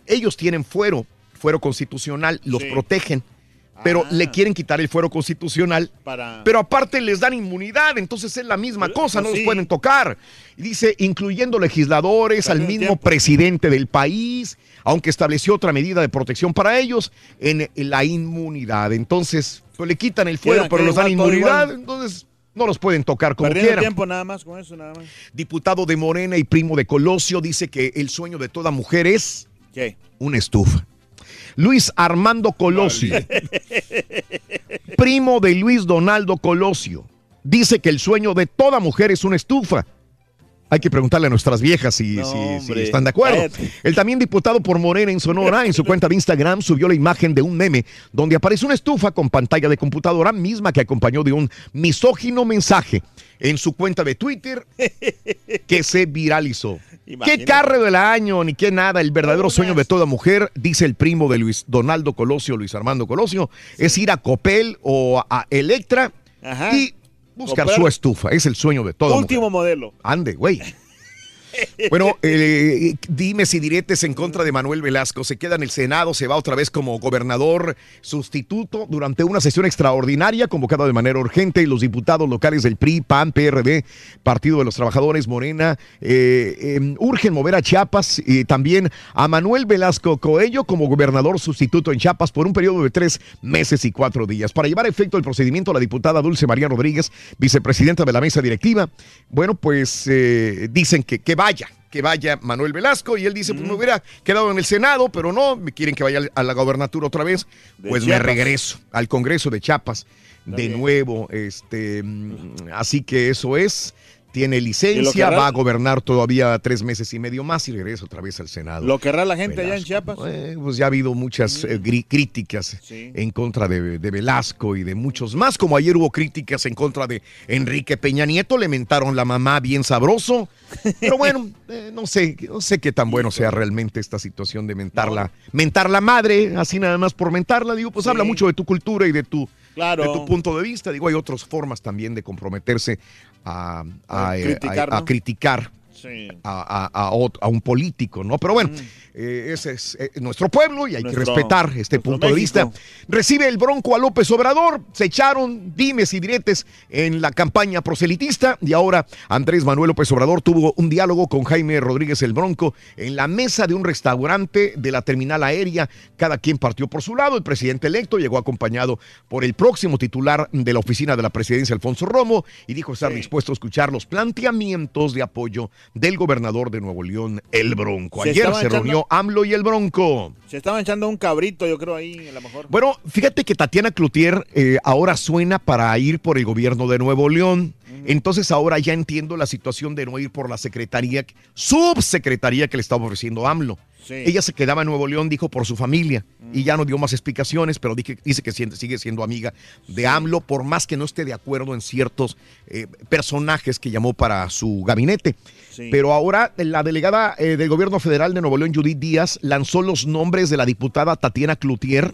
ellos tienen fuero, fuero constitucional, los protegen. pero le quieren quitar el fuero constitucional. Para- Pero aparte les dan inmunidad, entonces es la misma cosa, no pues los pueden tocar. Y dice, incluyendo legisladores, al mismo tiempo. presidente del país, aunque estableció otra medida de protección para ellos, en la inmunidad. Entonces, pues le quitan el fuero, pero los dan inmunidad, entonces no los pueden tocar como Perdiendo quieran. tiempo nada más con eso, nada más. Diputado de Morena y primo de Colosio dice que el sueño de toda mujer es ¿Qué? una estufa. Luis Armando Colosio, primo de Luis Donaldo Colosio, dice que el sueño de toda mujer es una estufa. Hay que preguntarle a nuestras viejas si, No, si- si hombre. están de acuerdo. Cállate. El también diputado por Morena en Sonora, en su cuenta de Instagram, subió la imagen de un meme donde aparece una estufa con pantalla de computadora misma que acompañó de un misógino mensaje en su cuenta de Twitter *laughs* que se viralizó. ¿Qué carro del año? Ni qué nada. El verdadero sueño de toda mujer, dice el primo de Luis Donaldo Colosio, Luis Armando Colosio, es ir a Copel o a Electra Ajá. y buscar Comprar- su estufa. Es el sueño de mujer. Último modelo. Ande, güey. *laughs* Bueno, eh, dime si diretes en contra de Manuel Velasco. Se queda en el Senado, se va otra vez como gobernador sustituto durante una sesión extraordinaria convocada de manera urgente. Los diputados locales del PRI, PAN, PRD, Partido de los Trabajadores, Morena, eh, eh, urgen mover a Chiapas y también a Manuel Velasco Coello como gobernador sustituto en Chiapas por un periodo de tres meses y cuatro días. Para llevar a efecto el procedimiento, la diputada Dulce María Rodríguez, vicepresidenta de la mesa directiva, bueno, pues eh, dicen que, que vaya, que vaya Manuel Velasco. Y él dice, pues me hubiera quedado en el Senado, pero no, me quieren que vaya a la gobernatura otra vez, De pues me regreso al Congreso de Chiapas. De nuevo, este, mm, así que eso es. Tiene ¿Y lo licencia, va a gobernar todavía tres meses y medio más y regresa otra vez al Senado. ¿Lo querrá la gente allá en Chiapas? Eh, pues ya ha habido muchas eh, críticas Sí. en contra de, de Velasco y de muchos más, como ayer hubo críticas en contra de Enrique Peña Nieto, le mentaron la mamá bien sabroso, pero *laughs* bueno, eh, no sé, no sé qué tan bueno sea realmente esta situación de mentarla, mentar la madre, así nada más por mentarla, digo, pues Sí. habla mucho de tu cultura y de tu, Claro. de tu punto de vista, digo, hay otras formas también de comprometerse a, a- A eh, criticar Sí. a, a- a un político, ¿no? Pero bueno, eh, ese es eh, nuestro pueblo y hay Nuestro- que respetar este punto de vista. Recibe el bronco a López Obrador, se echaron dimes y diretes en la campaña proselitista y ahora Andrés Manuel López Obrador tuvo un diálogo con Jaime Rodríguez el Bronco en la mesa de un restaurante de la terminal aérea. Cada quien partió por su lado. El presidente electo llegó acompañado por el próximo titular de la oficina de la presidencia, Alfonso Romo, y dijo estar dispuesto a escuchar los planteamientos de apoyo del gobernador de Nuevo León, el Bronco. Ayer se echando- reunió AMLO y el Bronco. Se estaban echando un cabrito, yo creo, ahí, a lo mejor. Bueno, fíjate que Tatiana Cloutier eh, ahora suena para ir por el gobierno de Nuevo León. Entonces ahora ya entiendo la situación de no ir por la secretaría, subsecretaría que le estaba ofreciendo AMLO. Sí. Ella se quedaba en Nuevo León, dijo, por su familia. Y ya no dio más explicaciones, pero dije- dice que siente- sigue siendo amiga de AMLO, por más que no esté de acuerdo en ciertos eh, personajes que llamó para su gabinete. Sí. Pero ahora la delegada eh, del gobierno federal de Nuevo León, Judith Díaz, lanzó los nombres de la diputada Tatiana Cloutier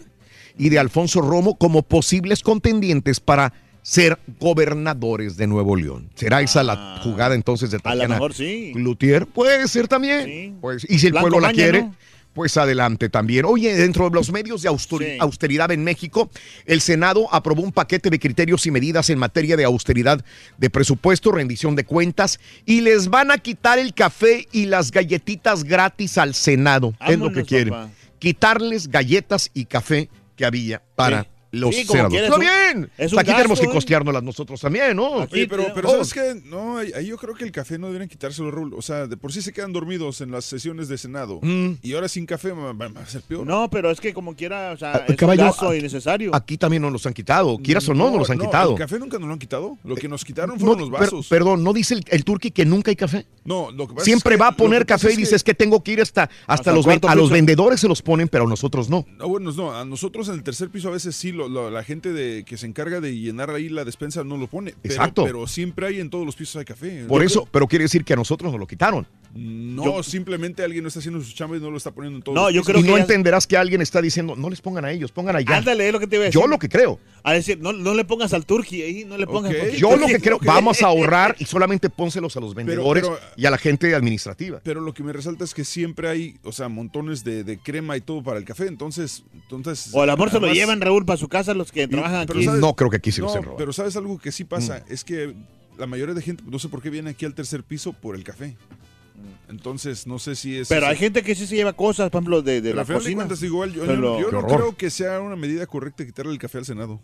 y de Alfonso Romo como posibles contendientes para ser gobernadores de Nuevo León. ¿Será esa la jugada entonces de Ah. A lo Tatiana mejor sí. Cloutier? Puede ser también. Pues, y si el Blanco pueblo la Maña, quiere, ¿no? pues adelante también. Oye, dentro de los medios de Sí. austeridad en México, el Senado aprobó un paquete de criterios y medidas en materia de austeridad de presupuesto, rendición de cuentas, y les van a quitar el café y las galletitas gratis al Senado. es lo que Vámonos, quieren. papá. Quitarles galletas y café que había para Sí. Los Sí, quieres, Está bien. es un Aquí tenemos que ¿eh? costeárnoslas nosotros también, ¿no? Oye, pero, pero Oh. ¿sabes qué? No, ahí yo creo que el café no deberían quitárselo, Raúl. O sea, de por sí se quedan dormidos en las sesiones de Senado. Mm. Y ahora sin café va, va a ser peor. No, pero es que como quiera, o sea, Ah, es caballo, un gasto aquí- innecesario. Aquí también nos los han quitado. Quieras o no, nos los han no, quitado. El café nunca nos lo han quitado. Lo que nos quitaron No, fueron los per- vasos. perdón, ¿no dice el, el turqui que nunca hay café? no, lo que pasa Siempre es que- va a poner café es y dices que tengo que ir hasta, hasta Hasta los, a los vendedores se los ponen, pero a nosotros no. No, bueno, no, a nosotros en el tercer piso a veces sí, lo- lo- la gente de, que se encarga de llenar ahí la despensa no lo pone. Pero, Exacto. Pero siempre hay en todos los pisos hay café. Por eso, pero quiere decir que a nosotros nos lo quitaron. No, simplemente alguien no está haciendo su chamba y no lo está poniendo en todo. No, yo y no entenderás que alguien está diciendo, no les pongan a ellos, pongan allá. Ándale, es lo que te a decir. Yo lo que creo. A decir, no, no le pongas al turqui ahí, no le pongas. Yo lo que creo, vamos a ahorrar *laughs* y solamente pónselos a los vendedores pero- y a la gente administrativa. Pero lo que me resalta es que siempre hay, o sea, montones de, de crema y todo para el café. Entonces, entonces. O al amor se lo llevan, Raúl, para su casa los que trabajan pero aquí. sabes- No creo que aquí se lo no, robando. Pero sabes algo que sí pasa, Mm. es que la mayoría de gente, no sé por qué viene aquí al tercer piso por el café. Entonces, no sé si es. Pero hay gente que sí se lleva cosas, por ejemplo, de, de Pero la final de cocina. cuentas, igual, yo, Pero- yo- yo no horror. creo que sea una medida correcta quitarle el café al Senado.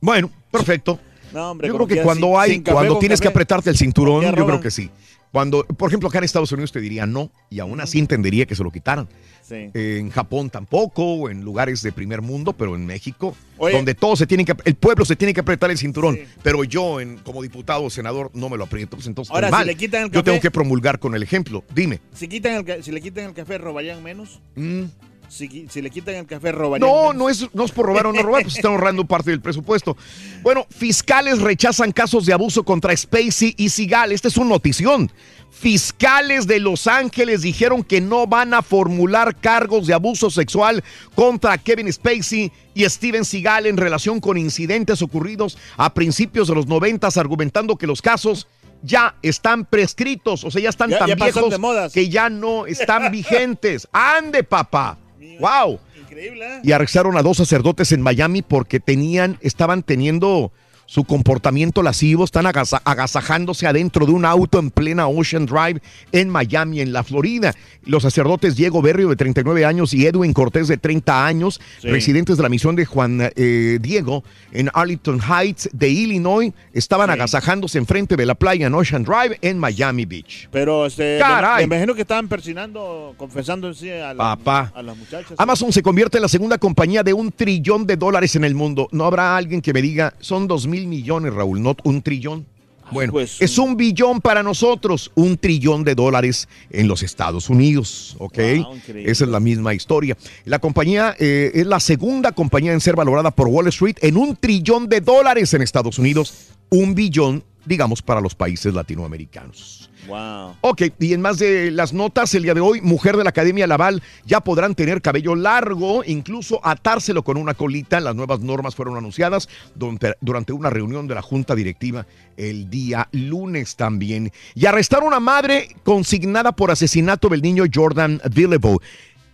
Bueno, perfecto. No, hombre, Yo creo que cuando sin- hay, sin café, cuando tienes que apretarte el cinturón, yo creo que sí. Cuando, por ejemplo, acá en Estados Unidos te diría no, y aún así entendería que se lo quitaran. Sí. En Japón tampoco, o en lugares de primer mundo, pero en México, Oye. donde todos se tienen que, el pueblo se tiene que apretar el cinturón, pero yo, en, como diputado o senador, no me lo aprieto, pues entonces Ahora, si le quitan el Yo café- tengo que promulgar con el ejemplo. Dime. Si, quitan el, si le quitan el café, ¿robarían menos? Mm. Si, si le quitan el café, ¿robarían No, menos? no es, no es por robar o no robar, pues están ahorrando parte del presupuesto. Bueno, fiscales rechazan casos de abuso contra Spacey y Sigal. Esta es una notición. Fiscales de Los Ángeles dijeron que no van a formular cargos de abuso sexual contra Kevin Spacey y Steven Seagal en relación con incidentes ocurridos a principios de los noventas, argumentando que los casos ya están prescritos, o sea, ya están Ya- tan ya viejos que ya no están *laughs* vigentes. ¡Ande, papá! ¡Wow! Increíble, ¿eh? y arrestaron a dos sacerdotes en Miami porque tenían, estaban teniendo su comportamiento lascivo, están agasa- agasajándose adentro de un auto en plena Ocean Drive en Miami, en la Florida. Los sacerdotes Diego Berrio, de 39 años, y Edwin Cortés, de 30 años, Sí. residentes de la misión de Juan eh, Diego en Arlington Heights de Illinois, estaban agasajándose enfrente de la playa en Ocean Drive en Miami Beach. Pero este, Caray. me, me imagino que estaban persinando, confesando en sí a, la- Papá. a las muchachas. Amazon se convierte en la segunda compañía de un trillón de dólares en el mundo. No habrá alguien que me diga, son dos mil millones, Raúl, no un trillón. Bueno, pues, es un billón para nosotros, un trillón de dólares en los Estados Unidos, ¿ok? Wow. Esa es la misma historia. La compañía eh, es la segunda compañía en ser valorada por Wall Street en un trillón de dólares en Estados Unidos, un billón, digamos, para los países latinoamericanos. Wow. Ok, y en más de las notas, el día de hoy, mujer de la Academia Laval ya podrán tener cabello largo, incluso atárselo con una colita. Las nuevas normas fueron anunciadas durante, durante una reunión de la Junta Directiva el día lunes también. Y arrestaron a una madre consignada por asesinato del niño Jordan Villebo.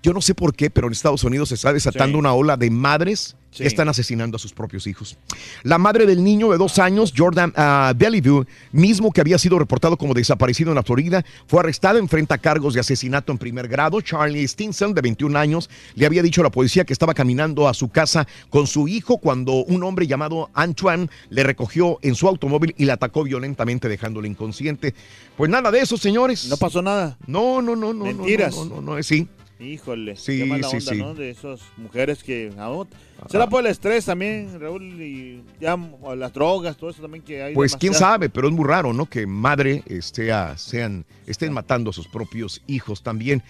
Yo no sé por qué, pero en Estados Unidos se está desatando Sí. una ola de madres Sí. están asesinando a sus propios hijos. La madre del niño de dos años, Jordan uh, Bellevue, mismo que había sido reportado como desaparecido en la Florida, fue arrestada, enfrenta cargos de asesinato en primer grado. Charlie Stinson, de 21 años, le había dicho a la policía que estaba caminando a su casa con su hijo cuando un hombre llamado Antoine le recogió en su automóvil y le atacó violentamente dejándole inconsciente. Pues nada de eso, señores. No pasó nada. No, no, no, no. no, Mentiras. No, no, no, no, sí. Híjole, Sí, qué mala sí, onda, sí. ¿no? De esas mujeres que... ah, ¿Será por el estrés también, Raúl? Y ya las drogas, todo eso también que hay. Pues quién sabe, pero es muy raro, ¿no? Que madre esté a- sean, estén matando a sus propios hijos también.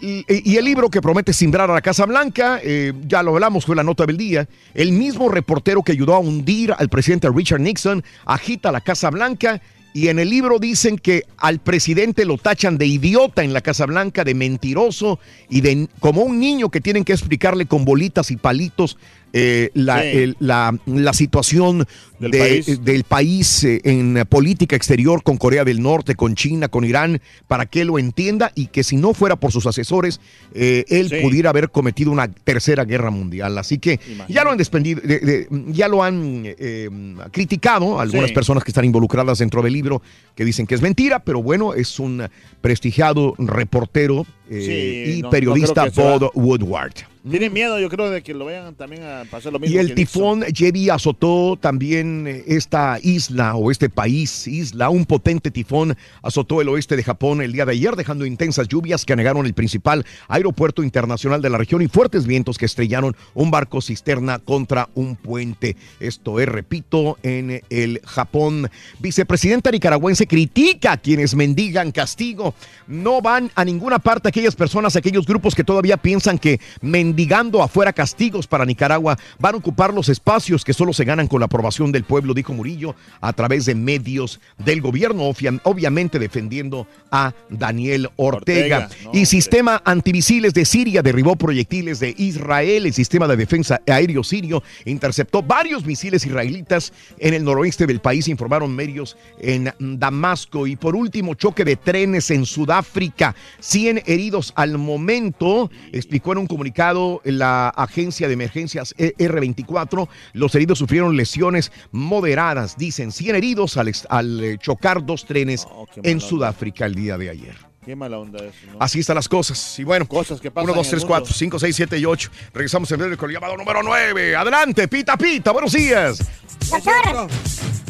Y, y el libro que promete simbrar a la Casa Blanca, eh, ya lo hablamos, fue la nota del día. El mismo reportero que ayudó a hundir al presidente Richard Nixon agita la Casa Blanca. Y en el libro dicen que al presidente lo tachan de idiota en la Casa Blanca, de mentiroso y de como un niño que tienen que explicarle con bolitas y palitos eh, la, Sí. el- la- la situación Del de- país. del país eh, en política exterior con Corea del Norte, con China, con Irán, para que lo entienda y que si no fuera por sus asesores, eh, él Sí. pudiera haber cometido una tercera guerra mundial. Así que ya lo han despendido, de- de- ya lo han eh, criticado algunas Sí. personas que están involucradas dentro del libro que dicen que es mentira, pero bueno, es un prestigiado reportero eh, Sí, y no- no periodista va. Bob Woodward. Tienen miedo, yo creo, de que lo vayan también a pasar lo mismo. Y el tifón Jerry azotó también eh, esta isla o este país, isla, un potente tifón azotó el oeste de Japón el día de ayer, dejando intensas lluvias que anegaron el principal aeropuerto internacional de la región y fuertes vientos que estrellaron un barco cisterna contra un puente. Esto es, repito, en el Japón. Vicepresidenta nicaragüense critica a quienes mendigan castigo. No van a ninguna parte aquellas personas, aquellos grupos que todavía piensan que mendigando afuera castigos para Nicaragua van a ocupar los espacios que solo se ganan con la aprobación del pueblo, dijo Murillo, a través de medios del gobierno, obviamente defendiendo a Daniel Ortega. y sistema antimisiles de Siria derribó proyectiles de Israel. El sistema de defensa aéreo sirio interceptó varios misiles israelitas en el noroeste del país, informaron medios en Damasco. Y por último, choque de trenes en Sudáfrica. 100 heridos al momento, explicó en un comunicado la agencia de emergencias e R24. Los heridos sufrieron lesiones moderadas, dicen 100 heridos al, al eh, chocar dos trenes en Sudáfrica el día de ayer. Qué mala onda eso. Así están las cosas. Y bueno, cosas que pasan 1, 2, 3, 4, 5, 6, 7 y 8. Regresamos en breve con el llamado número 9. Adelante, pita, pita. Buenos días.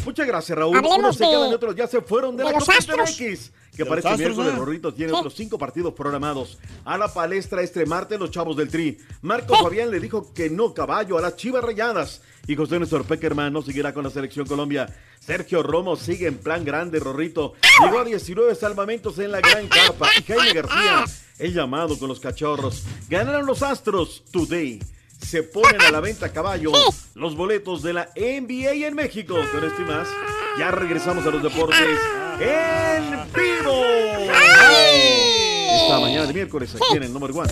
Muchas gracias, Raúl. Hablemos Unos se de- quedan y otros ya se fueron de, de la los Copa Astros. MX. Que para este miércoles. Rorrito tiene otros cinco partidos programados. A la palestra este martes, los chavos del Tri. Marco. Fabián le dijo que no caballo a las chivas rayadas. Y José Néstor Peckerman no seguirá con la selección Colombia. Sergio Romo sigue en plan grande, Rorrito. Llegó a 19 salvamentos en la gran carpa. Y Jaime García, el llamado con los cachorros. Ganaron los Astros today se ponen a la venta a caballo los boletos de la NBA en México. Con esto y más, ya regresamos a los deportes en vivo. Esta mañana de miércoles aquí en el número 1.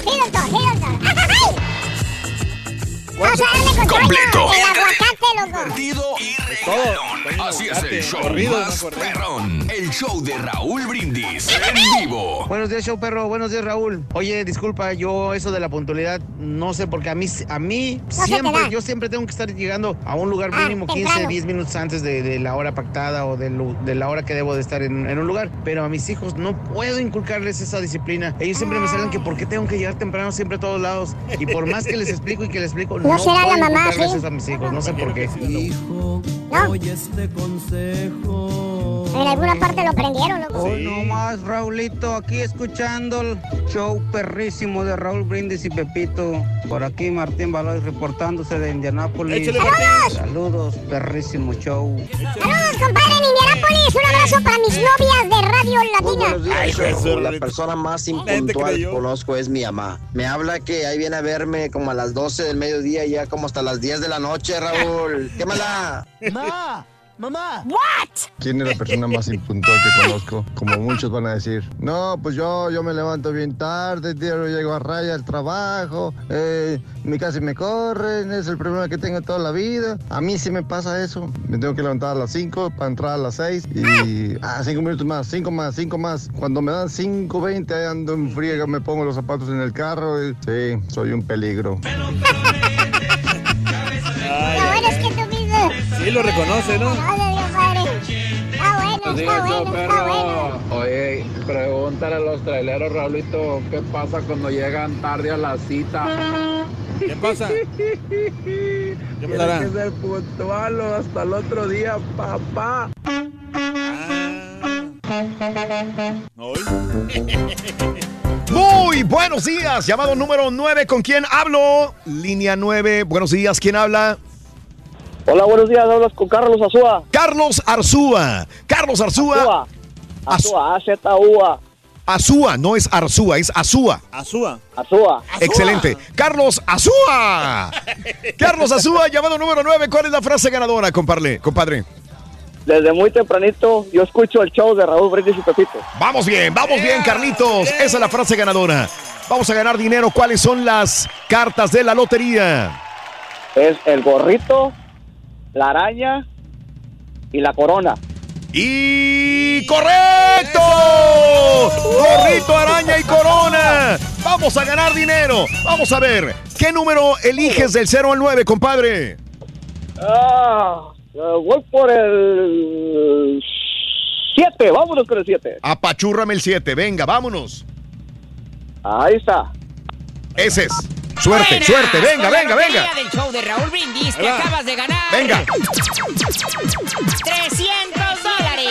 O sea, me completo. El aguacate, loco. Divertido y regalón. Así es el show corrido, más no perrón. El show de Raúl Brindis *laughs* en vivo. Buenos días, show perro. Buenos días, Raúl. Oye, disculpa, yo eso de la puntualidad no sé porque a mí a mí no siempre yo siempre tengo que estar llegando a un lugar mínimo ah, 15, 10 minutos antes de, de la hora pactada o de, lo, de, la hora que debo de estar en, en, un lugar, pero a mis hijos no puedo inculcarles esa disciplina. Ellos siempre Ay. me salen que por qué tengo que llegar temprano siempre a todos lados y por más que les explico y que les explico no será la mamá, inculcarles ¿sí? eso a mis hijos, no sé por qué. Hijo, No. oye este consejo. En alguna parte lo prendieron, loco. Hoy no más, Raulito, aquí escuchando el show perrísimo de Raúl Brindis y Pepito. Por aquí Martín Baloy reportándose de Indianápolis. Martín. Saludos, perrísimo show. Saludos, compadre en Indianápolis. Un abrazo para mis novias de Radio Latina. Ay, Jesús, hijo, la persona más impuntual que conozco es mi mamá. Me habla que ahí viene a verme como a las 12 del mediodía, ya como hasta las 10 de la noche, Raúl. *laughs* ¿Qué mala? Ma, mamá. ¿Quién es la persona más *laughs* impuntual que conozco? Como muchos van a decir. No, pues yo, yo me levanto bien tarde, tío, llego a raya al trabajo, eh, mi casi me corren, es el problema que tengo toda la vida. A mí sí me pasa eso. Me tengo que levantar a las 5 para entrar a las 6 y... Ah, 5 minutos más, 5 más, 5 más. Cuando me dan 5.20 ahí ando en friega, me pongo los zapatos en el carro y... Sí, soy un peligro. Lo Sí, lo reconoce, ¿no? Está bueno, está bueno, está bueno. Oye, pregúntale a los traileros, Raulito, ¿qué pasa cuando llegan tarde a la cita? ¿Qué pasa? *laughs* Tiene pasará? que ser puntual o hasta el otro día, papá. Hoy. *laughs* Muy buenos días. Llamado número 9. ¿Con quién hablo? Línea 9. Buenos días. ¿Quién habla? Hola, buenos días. Hablas con Carlos Azúa. Carlos Arzúa. Carlos Arzúa. Azúa, A-Z-U-A. Azúa, no es Arzúa, es Azúa. Azúa. Azúa. Excelente. Carlos Azúa. *laughs* Carlos Azúa, llamado número 9. ¿Cuál es la frase ganadora, compadre? compadre? Desde muy tempranito yo escucho el show de Raúl Brindis y Pepito. Vamos bien, vamos bien, Carlitos. Esa es la frase ganadora. Vamos a ganar dinero. ¿Cuáles son las cartas de la lotería? Es el gorrito, la araña y la corona. ¡Y correcto! Gorrito, araña y corona. Vamos a ganar dinero. Vamos a ver. ¿Qué número eliges del 0 al 9, compadre? Ah, eh, voy por el 7. Vámonos con el 7. Apachúrrame el 7. Venga, vámonos. Ahí está. Ese es. Suerte, Buenas, suerte. Venga, la venga, venga. del show de Raúl Brindis que acabas de ganar. Venga. 300 dólares.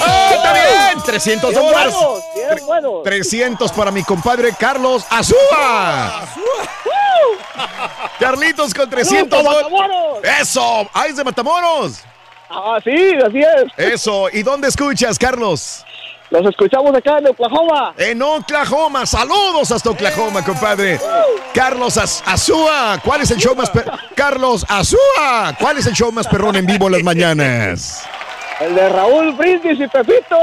¡Oh, está bien! 300 Bien dólares. buenos, bien buenos. 300 para mi compadre Carlos Azúa. *laughs* Carlitos con 300 ¡Saludos, dólares. Eso. ¡Ay, es de Matamoros! Ah, sí, así es. Eso. ¿Y dónde escuchas, Carlos? Los escuchamos acá en Oklahoma. En Oklahoma. Saludos hasta Oklahoma, compadre. Carlos Az- Azúa. ¿Cuál es el show más Carlos Azúa. ¿Cuál es el show más perrón en vivo en las mañanas? El de Raúl Brindis y Pepito.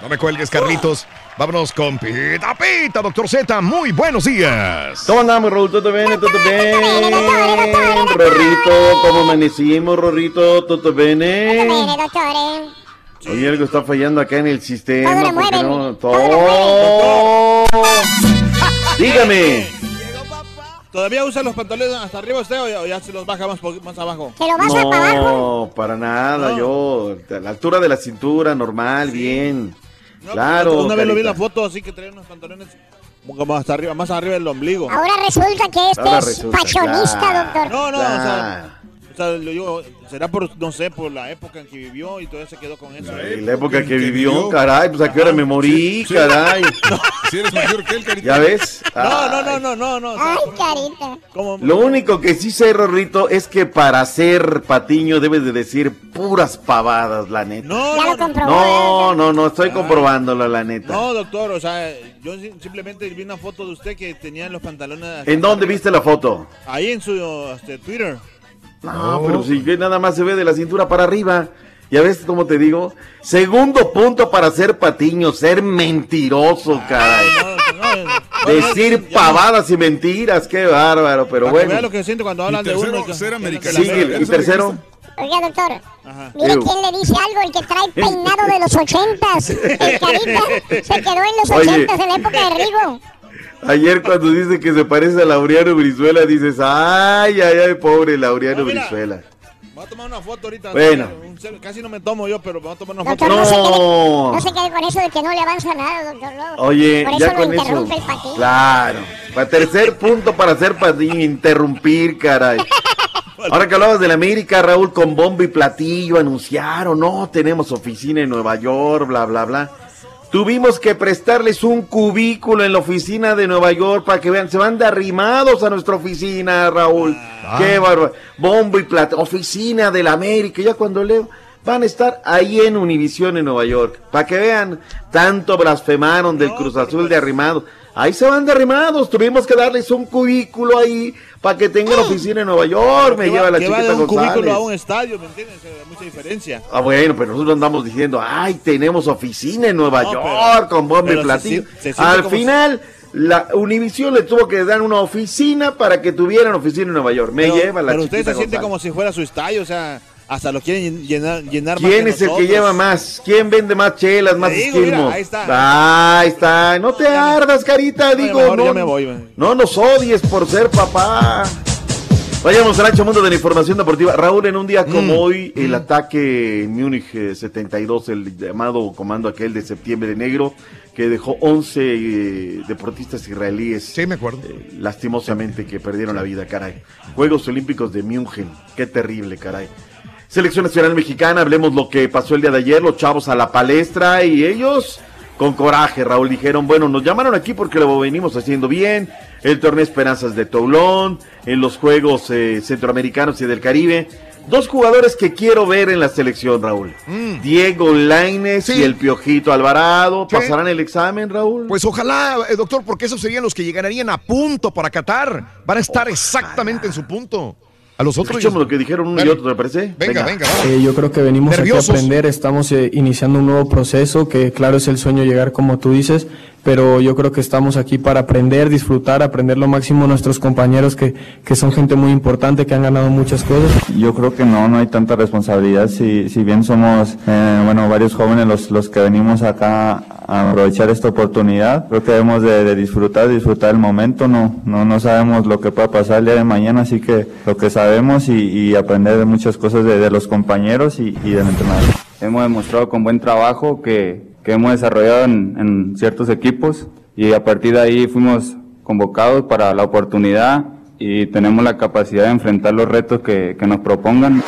No me cuelgues, Carlitos. Vámonos con Pita Pita, doctor Z. Muy buenos días. ¿Cómo andamos, Raúl? ¿Todo bien? ¿Todo bien? Rorrito, ¿cómo amanecimos, Rorrito? ¿Todo bien? Oye, algo está fallando acá en el sistema. Todo porque no- todo le todo. Dígame. ¿Todavía usa los pantalones hasta arriba usted o ya, o ya se los baja más, más abajo? ¿Se lo baja para abajo? No, para nada, yo. A la altura de la cintura, normal, bien. claro. Una vez lo vi en la foto así que traía unos pantalones como hasta arriba, más arriba del ombligo. Ahora resulta que este Ahora es resulta, fashionista, claro. doctor. No, no, o sea, o sea, lo digo, será por, no sé, por la época en que vivió y todavía se quedó con eso. En la época que vivió, caray, pues a qué hora me morí, Sí. caray. *laughs* Si eres mayor que él, carita. ¿Ya ves? No, no, no, no, no, no. Ay, carita. Lo único que sí sé, Rorrito, es que para ser patiño debes de decir puras pavadas, la neta. No, Ya lo comprobó. No, no, no, estoy comprobándolo, la neta. No, doctor, o sea, yo si- simplemente vi una foto de usted que tenía los pantalones. ¿En dónde viste la foto? Ahí en su este, Twitter. No, pero si que nada más se ve de la cintura para arriba. ¿Ya ves cómo te digo? Segundo punto para ser patiño, ser mentiroso, caray. *laughs* Decir pavadas y mentiras, qué bárbaro, pero Para que bueno. lo que siente cuando hablan de uno. y que- Sigue, y tercero. Oiga, doctor, mire Ew. quién le dice algo, el que trae *laughs* peinado de los ochentas. El carita se quedó en los Oye. ochentas, en la época de Rigo. Ayer cuando dice que se parece a Laureano Brizuela, dices, ay, ay, ay, pobre Laureano Brizuela. Voy a tomar una foto ahorita. Bueno. Casi no me tomo yo, pero voy a tomar una Doctor, foto. no, se No. se quede con eso de que no le avanza nada, doctor. no. Oye, Por eso ya lo con interrumpe eso. el patín. Claro. Para tercer punto para ser patiño, interrumpir, caray. *laughs* Ahora que hablabas de la América, Raúl, con bombo y platillo anunciaron, no, tenemos oficina en Nueva York, bla, bla, bla. Tuvimos que prestarles un cubículo en la oficina de Nueva York para que vean, se van de arrimados a nuestra oficina, Raúl. Qué bárbaro. Bombo y platillo, oficina de la América, ya cuando leo, van a estar ahí en Univisión en Nueva York. Para que vean, tanto blasfemaron del Cruz Azul de arrimados. Ahí se van de arrimados, tuvimos que darles un cubículo ahí para que tengan oficina en Nueva York. Me lleva va, la que va chiquita de un cubículo a un estadio, ¿me entiendes? Hay mucha diferencia. Ah, bueno, pero nosotros andamos diciendo, ay, tenemos oficina en Nueva No, York pero- con bomba y se se Al final, la Univision le tuvo que dar una oficina para que tuvieran oficina en Nueva York. Me pero, lleva la pero usted se siente González. como si fuera su estadio, o sea, hasta lo quieren llenar, llenar más ¿Quién es el que nosotros. lleva más? ¿Quién vende más chelas, más digo, mira, esquilmo? ahí está. Ahí está. No te ardas, carita, digo. mejor no, ya me voy, man. no nos odies por ser papá. Vayamos al ancho mundo de la información deportiva. Raúl, en un día como Mm, hoy, el ataque en Múnich eh, 72, el llamado comando aquel de septiembre negro, que dejó 11 eh, deportistas israelíes. Sí, me acuerdo. lastimosamente que perdieron la vida, caray. Juegos Olímpicos de München, qué terrible, caray. Selección Nacional Mexicana, hablemos lo que pasó el día de ayer, los chavos a la palestra y ellos con coraje, Raúl, dijeron, bueno, nos llamaron aquí porque lo venimos haciendo bien, el torneo Esperanzas de Toulon, en los Juegos eh, Centroamericanos y del Caribe. Dos jugadores que quiero ver en la selección, Raúl. Diego Laines y el Piojito Alvarado. ¿Pasarán el examen, Raúl? Pues ojalá, eh, doctor, porque esos serían los que llegarían a punto para Qatar. Van a estar exactamente en su punto. A los otros. Escuchemos lo que dijeron uno y otro, ¿te parece? Venga, venga. Eh, yo creo que venimos Nerviosos. aquí a aprender, estamos eh, iniciando un nuevo proceso, que claro es el sueño llegar como tú dices, pero yo creo que estamos aquí para aprender, disfrutar, aprender lo máximo nuestros compañeros que, que son gente muy importante, que han ganado muchas cosas. Yo creo que no, no hay tanta responsabilidad. Si, si bien somos, eh, bueno, varios jóvenes los, los que venimos acá a aprovechar esta oportunidad, creo que debemos de, de disfrutar, disfrutar el momento. No, no, no sabemos lo que pueda pasar el día de mañana, así que lo que sabemos y, y aprender de muchas cosas de, de los compañeros y, y del entrenador. Hemos demostrado con buen trabajo que, que hemos desarrollado en, en ciertos equipos y a partir de ahí fuimos convocados para la oportunidad y tenemos la capacidad de enfrentar los retos que, que nos propongan.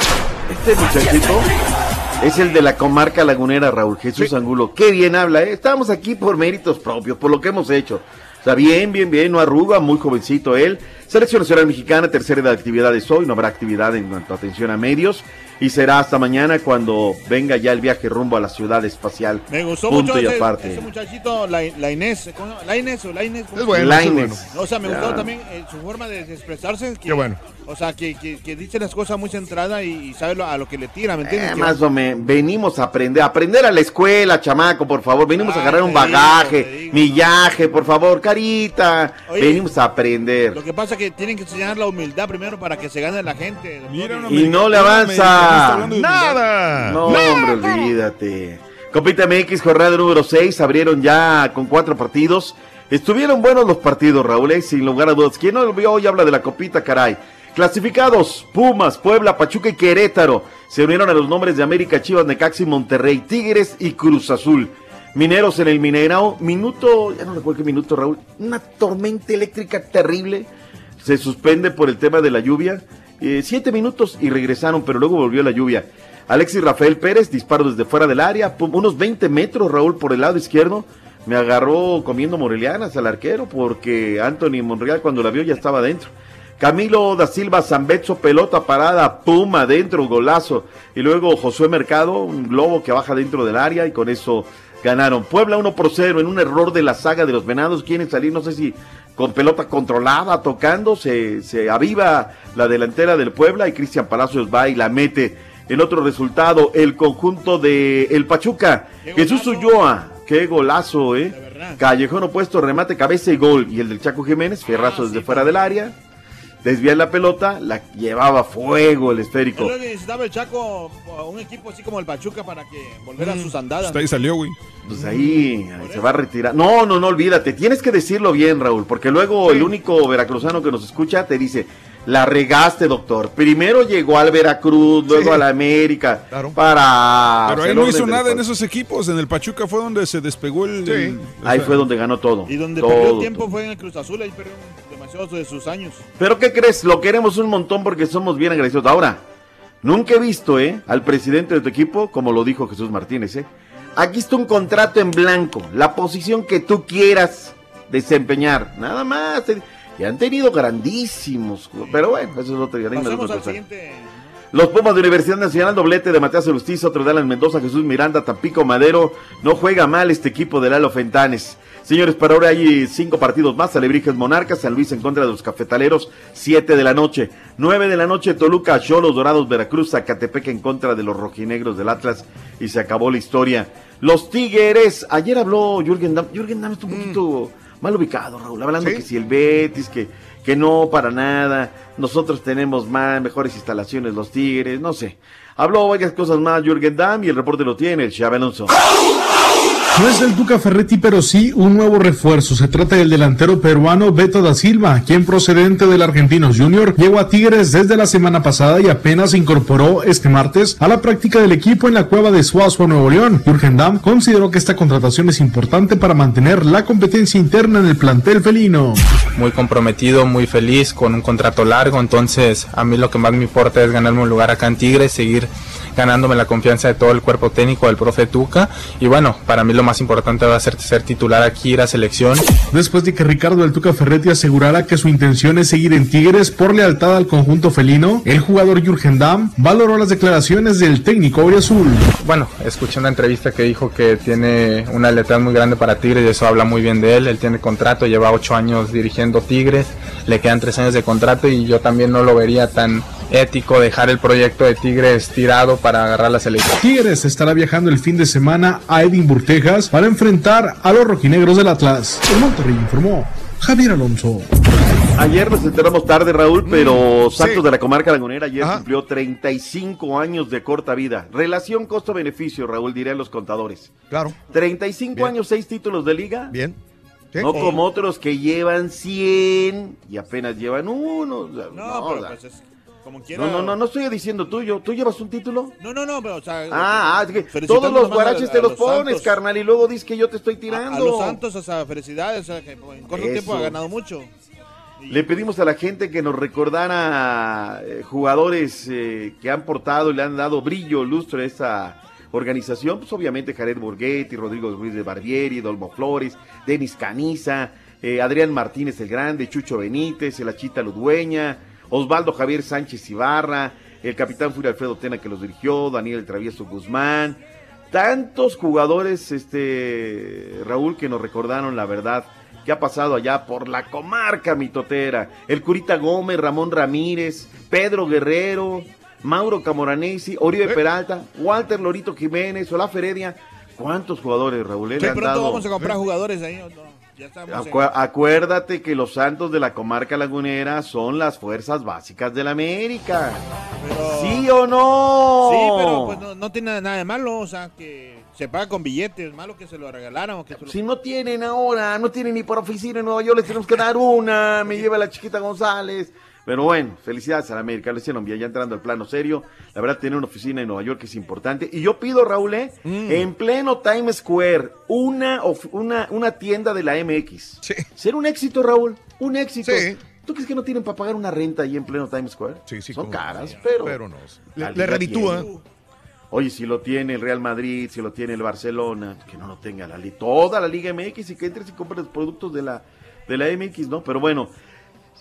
Este muchachito es el de la comarca lagunera, Raúl Jesús Angulo. Qué bien habla, ¿eh? Estamos aquí por méritos propios, por lo que hemos hecho. O sea, bien, bien, bien, no arruga, muy jovencito él. Selección Nacional Mexicana, tercera edad de actividades hoy, no habrá actividad en cuanto a atención a medios. Y será hasta mañana cuando venga ya el viaje rumbo a la ciudad espacial. Me gustó Punto mucho y ese, aparte. ese muchachito, la, la Inés. ¿La Inés o la Inés? ¿cómo Es bueno, es bueno. No, o sea, me gustó también eh, su forma de expresarse. que- Qué bueno. O sea, que, que, que dice las cosas muy centradas y, y sabe lo- a lo que le tira, ¿me entiendes? Eh, más o menos, venimos a aprender, aprender a la escuela, chamaco, por favor. Venimos a agarrar un digo, bagaje, millaje, por favor, carita. Oye, venimos a aprender. Lo que pasa es que tienen que enseñar la humildad primero para que se gane la gente. Y no le avanza. Nada. No, hombre, olvídate. Copita MX, jornada número 6, abrieron ya con cuatro partidos. Estuvieron buenos los partidos, Raúl, eh, sin lugar a dudas. ¿Quién no lo vio hoy habla de la copita, caray? Clasificados, Pumas, Puebla, Pachuca y Querétaro. Se unieron a los nombres de América, Chivas, Necaxi, Monterrey, Tigres y Cruz Azul. Mineros en el Minerao, minuto, ya no recuerdo qué minuto, Raúl, una tormenta eléctrica terrible. Se suspende por el tema de la lluvia. Eh, siete minutos y regresaron, pero luego volvió la lluvia. Alexis Rafael Pérez, disparo desde fuera del área, unos 20 metros, Raúl, por el lado izquierdo. Me agarró comiendo morelianas al arquero porque Anthony Monreal cuando la vio ya estaba adentro. Camilo da Silva Zambetso, pelota parada, pum, adentro, golazo. Y luego Josué Mercado, un globo que baja dentro del área y con eso ganaron. Puebla 1 por 0 en un error de la saga de los venados. Quieren salir, no sé si con pelota controlada, tocando, se, se aviva la delantera del Puebla y Cristian Palacios va y la mete. El otro resultado, el conjunto de El Pachuca. Jesús Ulloa, qué golazo, ¿eh? Callejón opuesto, remate, cabeza y gol. Y el del Chaco Jiménez, fierrazo desde fuera del área. Desvía la pelota, la llevaba fuego el esférico. Que necesitaba el Chaco, un equipo así como el Pachuca para que volver a sus andadas. Hasta ahí salió, güey. Pues ahí, ahí se va a retirar. No, no, no, olvídate. Tienes que decirlo bien, Raúl, porque luego el único veracruzano que nos escucha te dice, la regaste, doctor. Primero llegó al Veracruz, luego a la América. Para... Pero ahí no hizo del nada en esos equipos. En el Pachuca fue donde se despegó el. el- o Ahí sea, fue donde ganó todo. Y donde todo, perdió tiempo fue en el Cruz Azul, ahí perdió demasiados de sus años. Pero ¿qué crees? Lo queremos un montón porque somos bien agradecidos. Ahora, nunca he visto, ¿eh? Al presidente de tu equipo, como lo dijo Jesús Martínez, ¿eh? Aquí está un contrato en blanco, la posición que tú quieras desempeñar, nada más. Y han tenido grandísimos, pero bueno, eso es otro. Pasamos al siguiente. Los Pumas de Universidad Nacional, doblete de Matías Justicia, otro de Alan Mendoza, Jesús Miranda, Tampico Madero. No juega mal este equipo de Lalo Fentanes. Señores, para ahora hay cinco partidos más. Alebrijes Monarcas, San Luis en contra de los Cafetaleros, siete de la noche. Nueve de la noche, Toluca, Cholos, Dorados, Veracruz, Zacatepec en contra de los rojinegros del Atlas. Y se acabó la historia. Los Tigres, ayer habló Jürgen Damm. Jürgen Damm está un poquito mal ubicado, Raúl. Hablando que si el Betis, que, que no, para nada. Nosotros tenemos más, mejores instalaciones, los Tigres, no sé. Habló varias cosas más Jürgen Damm y el reporte lo tiene el Xabi Alonso. No es del Tuca Ferretti, pero sí un nuevo refuerzo. Se trata del delantero peruano Beto da Silva, quien procedente del Argentinos Junior llegó a Tigres desde la semana pasada y apenas se incorporó este martes a la práctica del equipo en la cueva de Suazo, Nuevo León. Jürgen Damm consideró que esta contratación es importante para mantener la competencia interna en el plantel felino. muy comprometido, muy feliz, con un contrato largo, entonces a mí lo que más me importa es ganarme un lugar acá en Tigres, seguir ganándome la confianza de todo el cuerpo técnico del profe Tuca y bueno, para mí lo más importante va a ser ser titular aquí, ir a selección. Después de que Ricardo del Tuca Ferretti asegurara que su intención es seguir en Tigres por lealtad al conjunto felino, el jugador Jürgen Damm valoró las declaraciones del técnico Azul. Bueno, escuché una entrevista que dijo que tiene una lealtad muy grande para Tigres y eso habla muy bien de él. Él tiene contrato, lleva ocho años dirigiendo Tigres, le quedan tres años de contrato y yo también no lo vería tan ético dejar el proyecto de Tigres tirado para agarrar la selección. Tigres estará viajando el fin de semana a Edimburgo, Texas, para enfrentar a los rojinegros del Atlas. El Monterrey informó Javier Alonso. Ayer nos enteramos tarde, Raúl, pero sí. Santos de la Comarca Lagunera ayer cumplió 35 años de corta vida. Relación costo-beneficio, Raúl, dirían los contadores. Claro. 35 años, 6 títulos de liga. Bien. No como otros que llevan 100 y apenas llevan uno. No, no, pero o sea, pues es como quiera. no, no, no, no estoy diciendo tuyo. ¿Tú llevas un título? No, no, no, pero o sea. Ah, ah, es que felicitando todos los guaraches a- te a los los pones, Santos. carnal, y luego dices que yo te estoy A, tirando. a los Santos, o sea, felicidades, o sea, que en corto tiempo ha ganado mucho. Le pedimos a la gente que nos recordara eh, jugadores eh, que han portado y le han dado brillo, lustro a esta organización. Pues obviamente Jared Borghetti, Rodrigo Ruiz de Barbieri, Dolmo Flores, Denis Caniza, eh, Adrián Martínez el Grande, Chucho Benítez, el Achita Ludueña, Osvaldo Javier Sánchez Ibarra, el capitán fue Alfredo Tena que los dirigió, Daniel el Travieso Guzmán, tantos jugadores, este Raúl, que nos recordaron la verdad que ha pasado allá por la comarca mitotera. El Curita Gómez, Ramón Ramírez, Pedro Guerrero, Mauro Camoranesi, Oribe Peralta, Walter Lorito Jiménez, Olaf Heredia. ¿Cuántos jugadores, Raúl? Le Que pronto dado- vamos a comprar jugadores ahí. ¿o no? Ya en- acuérdate que los santos de la comarca lagunera son las fuerzas básicas de la América. ¿Sí o no? Sí, pero pues no, no tiene nada de malo, o sea, que se paga con billetes, malo que se lo regalaran o que se lo... Si no tienen ahora, no tienen ni por oficina en Nueva York, les tenemos que dar una. Me lleva la chiquita González. Pero bueno, felicidades a la América, lo hicieron bien, ya entrando al plano serio. La verdad, tener una oficina en Nueva York es importante. Y yo pido, Raúl, ¿eh? Mm. en pleno Times Square, una, una, una tienda de la MX. Ser un éxito, Raúl, un éxito. Sí. ¿Tú crees que no tienen para pagar una renta ahí en pleno Times Square? Sí, sí. Son caras, pero... Pero no. Le, le liga reditúa. Oye, si lo tiene el Real Madrid, si lo tiene el Barcelona, que no lo tenga la li- toda la Liga MX y que entres y compres los productos de la, de la MX, ¿no? Pero bueno,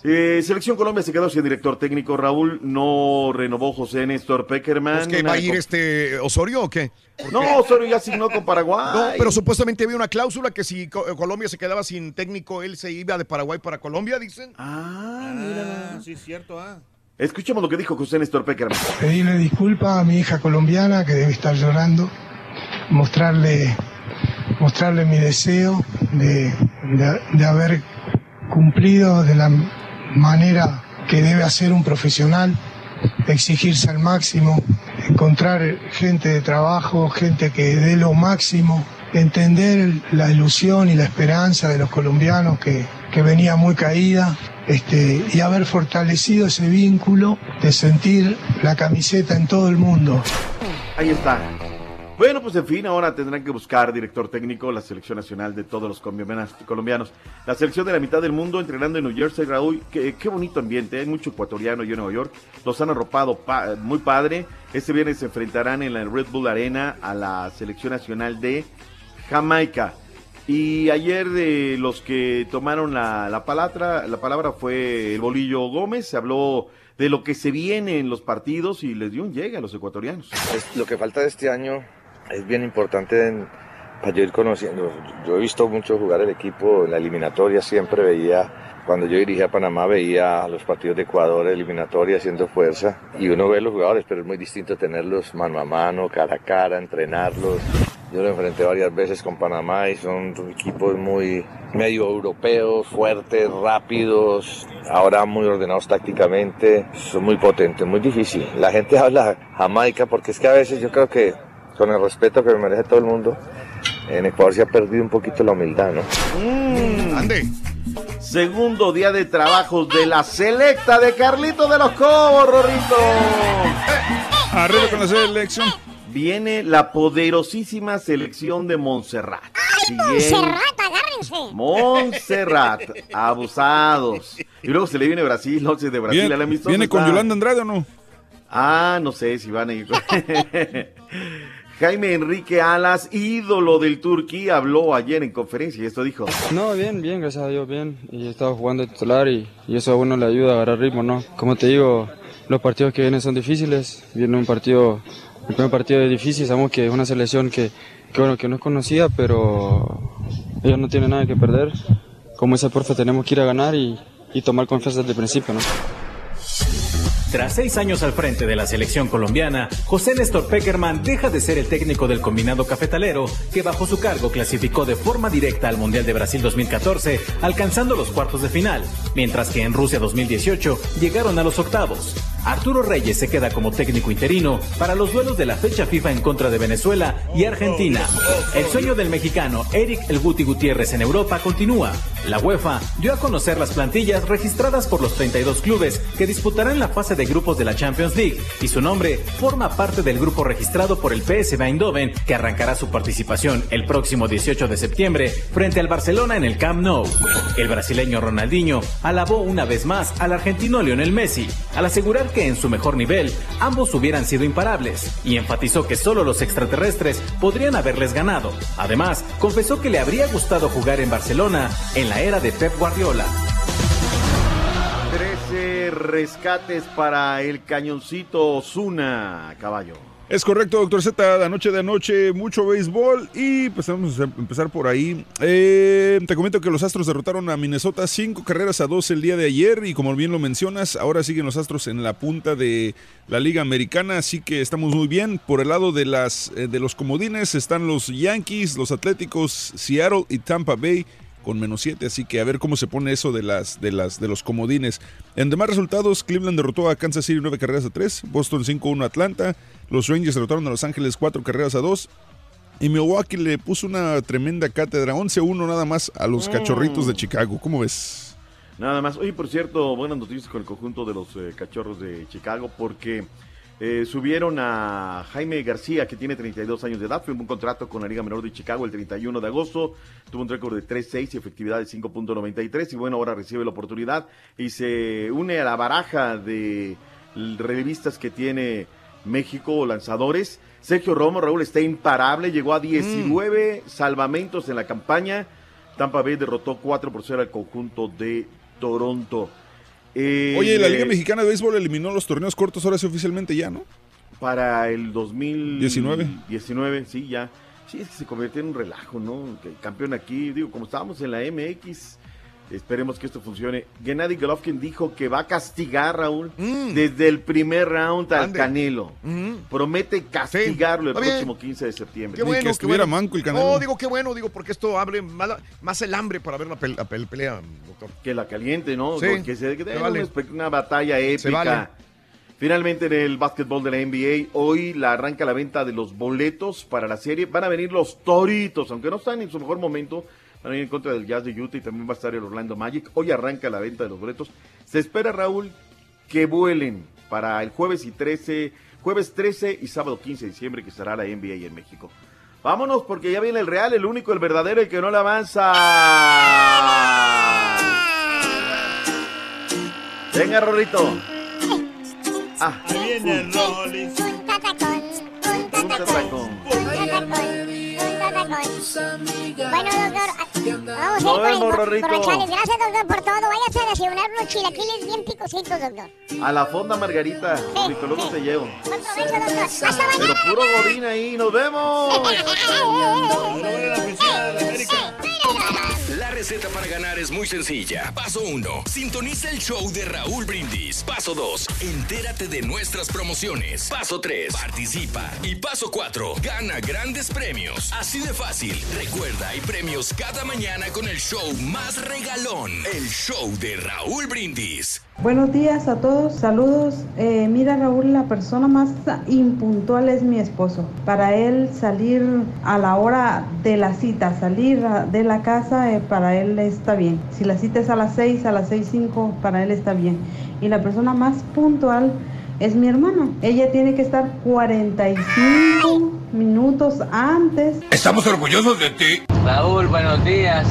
eh, Selección Colombia se quedó sin director técnico. Raúl no renovó José Néstor Peckerman. ¿Es que Una va a ir este Osorio o qué? No, Osorio ya asignó con Paraguay. No, pero supuestamente había una cláusula que si Co- Colombia se quedaba sin técnico, él se iba de Paraguay para Colombia, dicen. Ah, mira. Sí, es cierto, ah. Escuchemos lo que dijo José Néstor Peckerman. pedirle disculpas a mi hija colombiana que debe estar llorando, mostrarle, mostrarle mi deseo de, de- de haber cumplido de la manera que debe hacer un profesional, exigirse al máximo, encontrar gente de trabajo, gente que dé lo máximo, entender la ilusión y la esperanza de los colombianos que, que venía muy caída este, y haber fortalecido ese vínculo de sentir la camiseta en todo el mundo. Ahí está. Bueno, pues en fin, ahora tendrán que buscar director técnico la selección nacional de todos los colombianos. La selección de la mitad del mundo entrenando en New Jersey, Raúl. Qué, qué bonito ambiente, hay mucho ecuatoriano y en Nueva York. Los han arropado pa- muy padre. Este viernes se enfrentarán en la Red Bull Arena a la selección nacional de Jamaica. Y ayer de los que tomaron la, la palabra, la palabra fue el Bolillo Gómez. Se habló de lo que se viene en los partidos y les dio un llegue a los ecuatorianos. Lo que falta de este año es bien importante en- para yo ir conociendo. Yo he visto mucho jugar el equipo en la eliminatoria, siempre veía, cuando yo dirigía a Panamá, veía los partidos de Ecuador, eliminatoria, haciendo fuerza. Y uno ve los jugadores, pero es muy distinto tenerlos mano a mano, cara a cara, entrenarlos. Yo lo enfrenté varias veces con Panamá y son equipos muy medio europeos, fuertes, rápidos, ahora muy ordenados tácticamente, son muy potentes, muy difícil. La gente habla Jamaica porque es que a veces yo creo que con el respeto que me merece todo el mundo, en Ecuador se ha perdido un poquito la humildad, ¿no? Ande. Segundo día de trabajos de la selecta de Carlito de los Cobos, Rorrito. Arriba con la selección. Viene la poderosísima selección de Montserrat. Siguiente- Montserrat, agárrense. Montserrat, *laughs* abusados. Y luego se le viene Brasil, 11 de Brasil ¿Viene, al amistoso. ¿viene con Yolanda Andrade o no? Ah, no sé si van a ir. *laughs* *laughs* Jaime Enrique Alas, ídolo del Turquí, habló ayer en conferencia y esto dijo. No, bien, bien, gracias a Dios, bien. Y he estado jugando titular y, eso a uno le ayuda a agarrar ritmo, ¿no? Como te digo, los partidos que vienen son difíciles. Viene un partido, el primer partido es difícil, sabemos que es una selección que, bueno, que no es conocida, pero ellos no tienen nada que perder. Como ese profe tenemos que ir a ganar y tomar confianza desde el principio, ¿no? Tras seis años al frente de la selección colombiana, José Néstor Peckerman deja de ser el técnico del combinado cafetalero, que bajo su cargo clasificó de forma directa al Mundial de Brasil 2014, alcanzando los cuartos de final, mientras que en Rusia 2018 llegaron a los octavos. Arturo Reyes se queda como técnico interino para los duelos de la fecha FIFA en contra de Venezuela y Argentina. El sueño del mexicano Eric El Guti Gutiérrez en Europa continúa. La UEFA dio a conocer las plantillas registradas por los 32 clubes que disputarán la fase de grupos de la Champions League y su nombre forma parte del grupo registrado por el PSV Eindhoven que arrancará su participación el próximo 18 de septiembre frente al Barcelona en el Camp Nou. El brasileño Ronaldinho alabó una vez más al argentino Lionel Messi al asegurar que en su mejor nivel ambos hubieran sido imparables y enfatizó que solo los extraterrestres podrían haberles ganado. Además, confesó que le habría gustado jugar en Barcelona en la era de Pep Guardiola. 13 rescates para el cañoncito Osuna, caballo. Es correcto, doctor Z, de anoche de anoche, mucho béisbol y pues vamos a empezar por ahí. Eh, te comento que los Astros derrotaron a Minnesota cinco carreras a dos el día de ayer y como bien lo mencionas, ahora siguen los Astros en la punta de la Liga Americana, así que estamos muy bien. Por el lado de, las, eh, de los comodines están los Yankees, los Atléticos, Seattle y Tampa Bay con menos 7, así que a ver cómo se pone eso de las de las de los comodines. En demás resultados, Cleveland derrotó a Kansas City 9 carreras a 3, Boston 5-1 a Atlanta, los Rangers derrotaron a Los Ángeles 4 carreras a 2 y Milwaukee le puso una tremenda cátedra, 11-1 nada más a los Mm. Cachorritos de Chicago. ¿Cómo ves? Nada más. Oye, por cierto, buenas noticias con el conjunto de los eh, cachorros de Chicago porque eh, subieron a Jaime García, que tiene 32 años de edad, firmó un contrato con la Liga Menor de Chicago el 31 de agosto, tuvo un récord de 3-6 y efectividad de 5.93 y bueno, ahora recibe la oportunidad y se une a la baraja de relevistas que tiene México, lanzadores. Sergio Romo, Raúl está imparable, llegó a 19 salvamentos en la campaña. Tampa Bay derrotó 4 por 0 al conjunto de Toronto. Eh, Oye, la Liga Mexicana de Béisbol eliminó los torneos cortos ahora sí oficialmente ya, ¿no? Para el 2019. 19. 19, sí, ya. Sí, es que se convirtió en un relajo, ¿no? Que el campeón aquí, digo, como estábamos en la MX, esperemos que esto funcione. Gennady Golovkin dijo que va a castigar, Raúl, desde el primer round al Mm. Ande. Canelo. Mm. Promete castigarlo el próximo 15 de septiembre. Qué bueno, qué bueno. Canelo. No, digo qué bueno, digo porque esto abre más, más el hambre para ver la, pel- la pel- pelea, doctor. Que la caliente, ¿no? Sí, que se que se dé vale. una, batalla épica. Se vale. Finalmente en el básquetbol de la NBA, hoy la arranca la venta de los boletos para la serie. Van a venir los Toritos, aunque no están en su mejor momento. Van a en contra del Jazz de Utah y también va a estar el Orlando Magic. Hoy arranca la venta de los boletos. Se espera, Raúl, que vuelen para el jueves y 13, jueves 13 y sábado 15 de diciembre que estará la NBA en México. Vámonos porque ya viene el real, el único, el verdadero, el que no le avanza. Venga, Rorrito. Ah, Ahí viene el Rollis. un tatacón. Bueno, doctor, vamos Nos a ir vemos, por, por Gracias, doctor, por todo. Váyase a desayunar unos chilaquiles bien picositos, doctor. A la fonda Margarita, luego te llevo. Buen provecho, doctor. Hasta Pero mañana. puro godín ahí, nos vemos. La receta para ganar es muy sencilla. Paso 1. Sintoniza el show de Raúl Brindis. Paso 2. Entérate de nuestras promociones. Paso 3. Participa. Y paso 4. Gana grandes premios. Así de fácil. Recuerda, hay premios cada mañana con el show más regalón. El show de Raúl Brindis. Buenos días a todos, saludos. Eh, mira Raúl, la persona más impuntual es mi esposo. Para él salir a la hora de la cita, salir de la casa, eh, para él está bien. Si la cita es a las 6, a las 6.05, para él está bien. Y la persona más puntual es mi hermana. Ella tiene que estar 45 minutos antes. Estamos orgullosos de ti. Raúl, buenos días.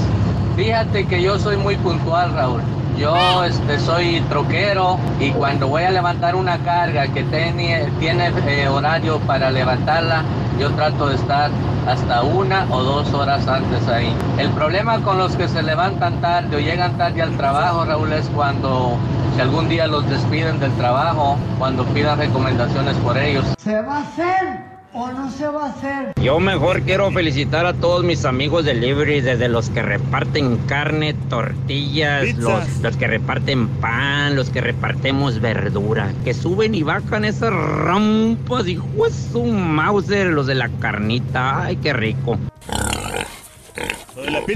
Fíjate que yo soy muy puntual, Raúl. Yo este, soy troquero y cuando voy a levantar una carga que tiene, tiene eh, horario para levantarla, yo trato de estar hasta una o dos horas antes ahí. El problema con los que se levantan tarde o llegan tarde al trabajo, Raúl, es cuando si algún día los despiden del trabajo, cuando pidan recomendaciones por ellos. ¿Se va a hacer o no se va a hacer? Yo mejor quiero felicitar a todos mis amigos de delivery, desde los que reparten carne, tortillas, los, los que reparten pan, los que repartemos verdura, que suben y bajan esas rampas, hijo de su Mauser, los de la carnita, ay, qué rico.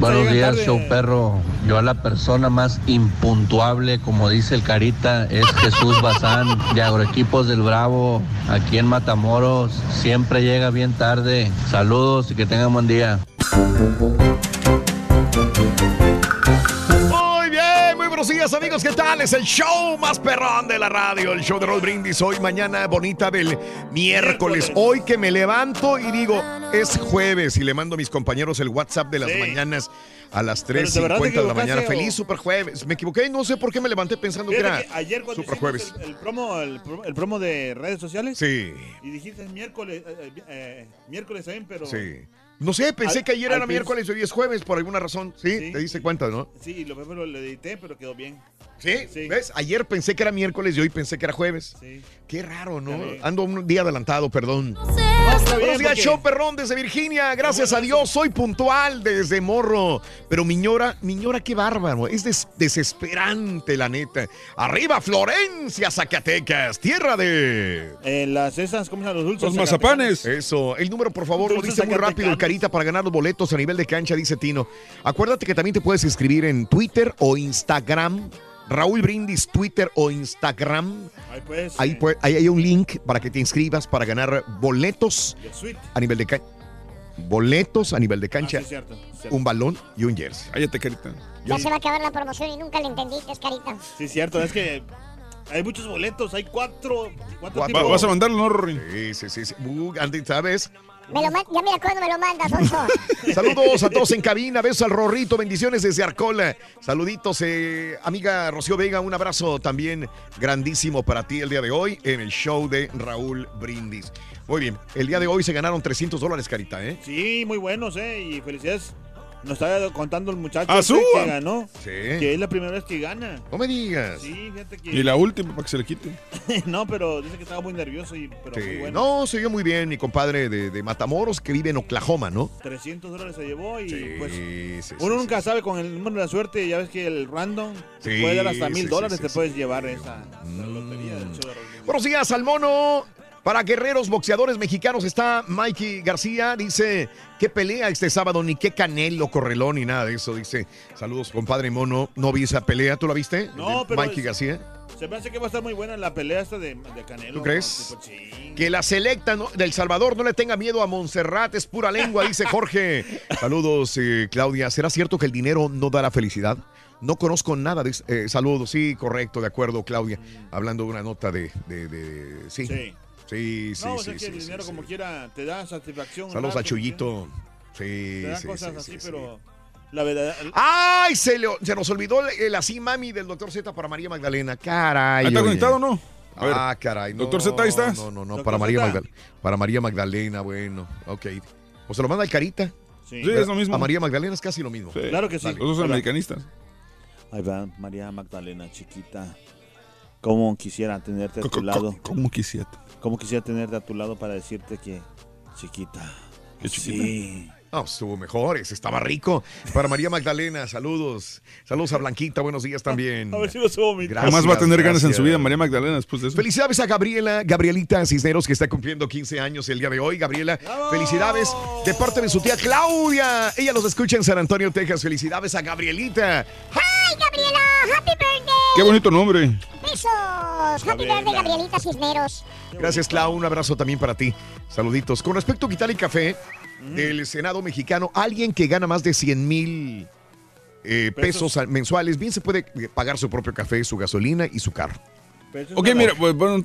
Buenos días, show perro. Yo a la persona más impuntuable, como dice el Carita, es Jesús Bazán de Agroequipos del Bravo, aquí en Matamoros. Siempre llega bien tarde. Saludos y que tengan buen día. Buenos días amigos, ¿qué tal? Es el show más perrón de la radio, el show de Roll Brindis, hoy mañana bonita del miércoles, hoy que me levanto y digo, es jueves y le mando a mis compañeros el WhatsApp de las Sí. mañanas a las Pero ¿de verdad 3.50 te de la mañana. o- Feliz super jueves, me equivoqué, no sé por qué me levanté pensando que era que ayer cuando super jueves. El, el promo, el, promo- el promo de redes sociales. Sí. Y dijiste miércoles, eh, eh, eh, miércoles también, pero. Sí. No sé, pensé Al- que ayer era miércoles y hoy es jueves por alguna razón. Sí, te diste cuenta, ¿no? Sí, lo primero lo edité, pero quedó bien. ¿Sí? ¿Ves? Ayer pensé que era miércoles y hoy pensé que era jueves. Sí. Qué raro, ¿no? Ando un día adelantado, perdón. No, está bien, Buenos días, porque- show perrón desde Virginia. Gracias a Dios, soy puntual desde Morro. Pero Miñora, Miñora, qué bárbaro. Es des- desesperante, la neta. Arriba, Florencia, Zacatecas, tierra de. Eh, las esas, ¿cómo se llaman los dulces? Los mazapanes. Eso, el número, por favor, lo dice muy rápido el. Carita para ganar los boletos a nivel de cancha, dice Tino. Acuérdate que también te puedes inscribir en Twitter o Instagram. Raúl Brindis, Twitter o Instagram. Ahí pues. Ahí, eh, pues, ahí hay un link para que te inscribas para ganar boletos a nivel de cancha. Boletos a nivel de cancha, Ah, sí, cierto, cierto. un balón y un jersey. Cállate, carita. Ya se va a acabar la promoción y nunca le entendiste, carita. Sí, cierto, es que hay muchos boletos, hay cuatro, cuatro ¿Vas a mandarlo, no, Rory? Sí, sí, sí. sí. Uh, Andy, ¿sabes? Me lo ya mira cuándo me lo mandas. *laughs* Saludos a todos en cabina, besos al Rorrito, bendiciones desde Arcola. Saluditos, eh, amiga Rocío Vega, un abrazo también grandísimo para ti el día de hoy en el show de Raúl Brindis. Muy bien, el día de hoy se ganaron 300 dólares, Carita, ¿eh? Sí, muy buenos, ¿eh? Y felicidades. Nos estaba contando el muchacho ¡Azúa! este que ganó. Sí. Que es la primera vez que gana. No me digas. Sí, fíjate que. Y la última para que se le quite. *laughs* no, pero dice que estaba muy nervioso y pero Sí. muy bueno. No, se oyó muy bien, mi compadre de, de Matamoros, que vive en Oklahoma, ¿no? 300 dólares se llevó y Sí, pues sí, uno nunca sabe con el número de la suerte, ya ves que el random te puede dar hasta mil dólares, te puedes llevar esa la lotería del show de Brindis. Buenos días al mono. Para guerreros boxeadores mexicanos está Mikey García. Dice, qué pelea este sábado, ni qué canelo, correlón, ni nada de eso. Dice, saludos, compadre mono. No vi esa pelea, ¿tú la viste? No, pero Mikey es- García. Se me hace que va a estar muy buena la pelea esta de, de Canelo. ¿Tú crees? Tipo, sí. Que la selecta ¿no? del Salvador no le tenga miedo a Montserrat, es pura lengua, dice Jorge. *laughs* Saludos, eh, Claudia. ¿Será cierto que el dinero no da la felicidad? No conozco nada de... eh, saludos, sí, correcto, de acuerdo, Claudia. Hablando de una nota de... de- de- sí. Sí. Sí, sí, no, o sí, sea que sí, el sí, dinero sí. como quiera te da satisfacción. Saludos ¿verdad? a Chuyito. Sí, Te da sí, cosas sí, así, sí, sí. pero la verdad... ¡Ay! Se, le- se nos olvidó el, el así mami del doctor Z para María Magdalena. Caray. ¿Ahí está oye. conectado o no? A ver. Ah, caray. no, Doctor Z, ¿ahí estás? No, no, no, para María. Magdalena, para María Magdalena, bueno, ok. O se lo manda el Carita. Sí. Sí, es lo mismo. A María Magdalena es casi lo mismo. Sí. Claro que sí. Los dos son americanistas. Ahí va María Magdalena, chiquita. Cómo quisiera tenerte a tu lado. ¿Cómo quisiera? Cómo quisiera tenerte a tu lado para decirte que, chiquita. ¿Qué chiquita? Sí. No, estuvo mejor, ese estaba rico. Para María Magdalena, saludos. Saludos a Blanquita, buenos días también. A ver si lo subo mi Gracias, Jamás va a tener ganas en su vida María Magdalena después de eso. Felicidades a Gabriela, Gabrielita Cisneros, que está cumpliendo 15 años el día de hoy. Gabriela, felicidades de parte de su tía Claudia. Ella los escucha en San Antonio, Texas. Felicidades a Gabrielita. ¡Ay, Gabriela! ¡Happy birthday! Qué bonito nombre. ¡Besos! ¡Happy birthday, Gabrielita Cisneros! Gracias, Clau. Un abrazo también para ti. Saluditos. Con respecto a quitar el café del Senado mexicano, alguien que gana más de 100 mil eh, pesos al- mensuales, bien se puede eh, pagar su propio café, su gasolina y su carro. Ok, mira, pues, bueno,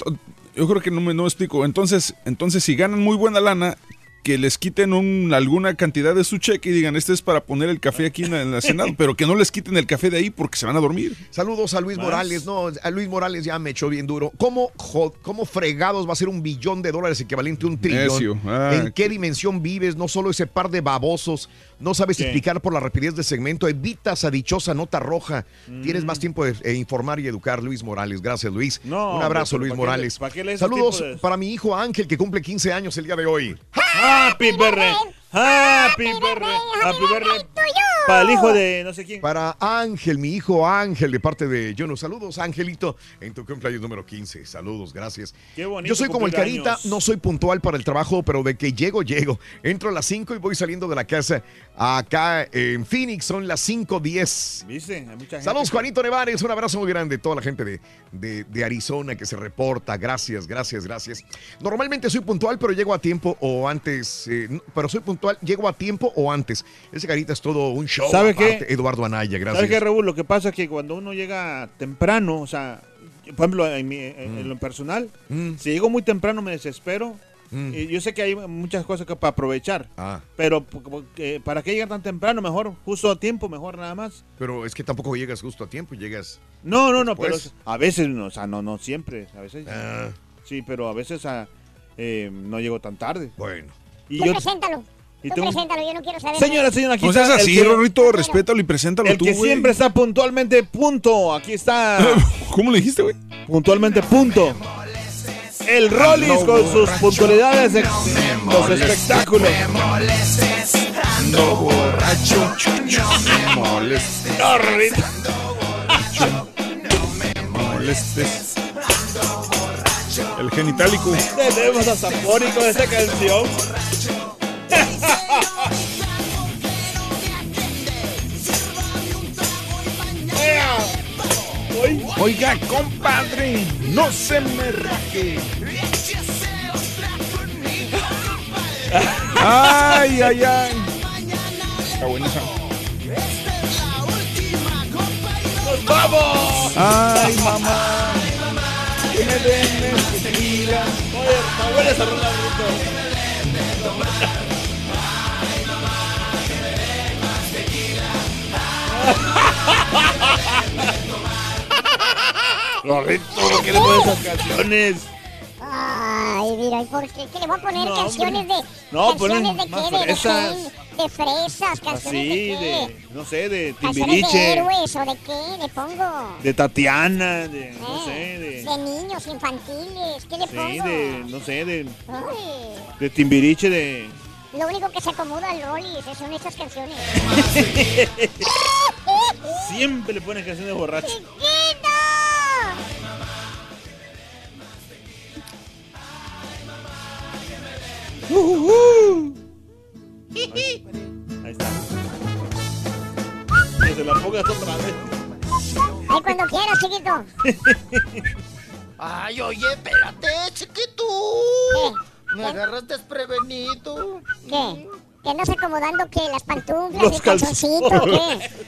yo creo que no me, no me explico. Entonces, entonces, si ganan muy buena lana, que les quiten un- alguna cantidad de su cheque y digan, este es para poner el café aquí en la Senado, pero que no les quiten el café de ahí porque se van a dormir. Saludos a Luis Más. Morales. No, a Luis Morales ya me echó bien duro. ¿Cómo, jo- cómo fregados va a ser un billón de dólares equivalente a un trillón? Ah. ¿En qué dimensión vives? No solo ese par de babosos. No sabes ¿Qué? explicar por la rapidez de segmento. Evitas a dichosa nota roja. Tienes más tiempo de eh, informar y educar, Luis Morales. Gracias, Luis. Mm. No, un abrazo, hombre, Luis pero ¿para qué Morales. para qué Saludos de- para mi hijo Ángel, que cumple 15 años el día de hoy. Happy birthday. Happy birthday. Happy birthday. Para el hijo de no sé quién. Para Ángel, mi hijo Ángel, de parte de Juno. Saludos, Angelito, en tu cumpleaños número 15. Saludos, gracias. Qué bonito Yo soy como el Carita, no soy puntual para el trabajo, pero de que llego, llego. Entro a las 5 y voy saliendo de la casa. Acá en Phoenix son las 5.10. ¿Viste? Hay mucha gente Saludos, que- Juanito Nevares. Un abrazo muy grande toda la gente de, de- de Arizona que se reporta. Gracias, gracias, gracias. Normalmente soy puntual, pero llego a tiempo o antes. eh, pero soy puntual, llego a tiempo o antes. Ese Carita es todo un show. ¿Sabe qué? Eduardo Anaya, gracias. ¿Sabes qué, Raúl? Lo que pasa es que cuando uno llega temprano, o sea, por ejemplo, en, mi- en- en lo personal, Mm. si llego muy temprano me desespero. Mm. Y yo sé que hay muchas cosas que para aprovechar, Ah, pero ¿para qué llegar tan temprano? Mejor, justo a tiempo, mejor nada más. pero es que tampoco llegas justo a tiempo, llegas. No, no, no, pero Después. a veces, no, o sea, no, no siempre, a veces. Ah, Sí, pero a veces ah, eh, no llego tan tarde. bueno. Y Tú yo, preséntalo. Y Tú tengo- preséntalo, yo no quiero saber. Señora, señora, aquí No seas está el así, que- Rorrito, respétalo y preséntalo El tú, que güey. siempre está puntualmente punto. Aquí está. *laughs* ¿Cómo le dijiste, güey? Puntualmente punto. El Rollis con sus puntualidades de los espectáculos. Ando borracho, no me molestes. No, Rorrito. No me molestes. El genitálico. Tenemos hasta fónico de esta canción. Oiga, compadre, no se me raje. Ay, ay, ay. Está esa. ¡Nos vamos! Ay, mamá. Que me den tequila. Oye, buena esa rola, Rorrito, ¿por qué le pones esas canciones? Ay, mira, ¿y por qué? ¿Qué le voy a poner No, canciones de. No, canciones de qué? De, fresas. de, de fresas, canciones Así, de qué. de, no sé, de Canciones de Timbiriche, héroes o de qué le pongo. de Tatiana, de, no Eh, sé, de, De niños infantiles, ¿qué le sí, pongo? de, no sé, de, Ay, de Timbiriche, de... lo único que se acomoda al Rollis son estas canciones. Siempre le ponen canciones borracho. ¡Chiquito! Ahí está. Que se la pongas otra vez. Ay, cuando quieras, chiquito. Ay, oye, espérate, chiquito. Me agarras desprevenido. ¿Qué? ¿Que andas acomodando qué? ¿Las pantuflas, Los el calzoncito qué? *laughs*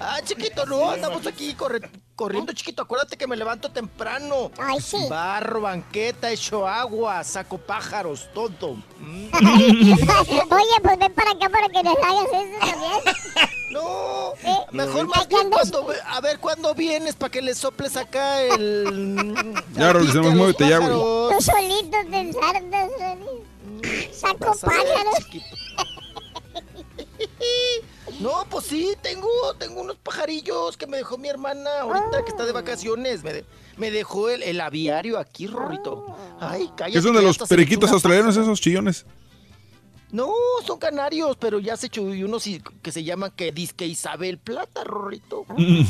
Ah, chiquito, no, andamos aquí corre- corriendo, chiquito. Acuérdate que me levanto temprano. Ay, sí. Barro, banqueta, echo agua, saco pájaros, todo. Mm. *laughs* Oye, pues ven para acá para que nos hagas eso también. *laughs* No, ¿Eh? mejor más bien cuando, a ver cuándo vienes para que le soples acá el. *laughs* Ya, Rolis, alpiste nomás a los muévete ya, güey. Tú solito te ensartas, Rollis. Saco pájaros. No, pues sí, tengo, tengo unos pajarillos que me dejó mi hermana ahorita que está de vacaciones. Me, de- me dejó el, el aviario aquí, Rorrito. Ay, cállate. ¿Qué son de los periquitos australianos esos chillones? No, son canarios, pero ya se echó unos que se llaman que disque Isabel Plata, Rorrito. Mm.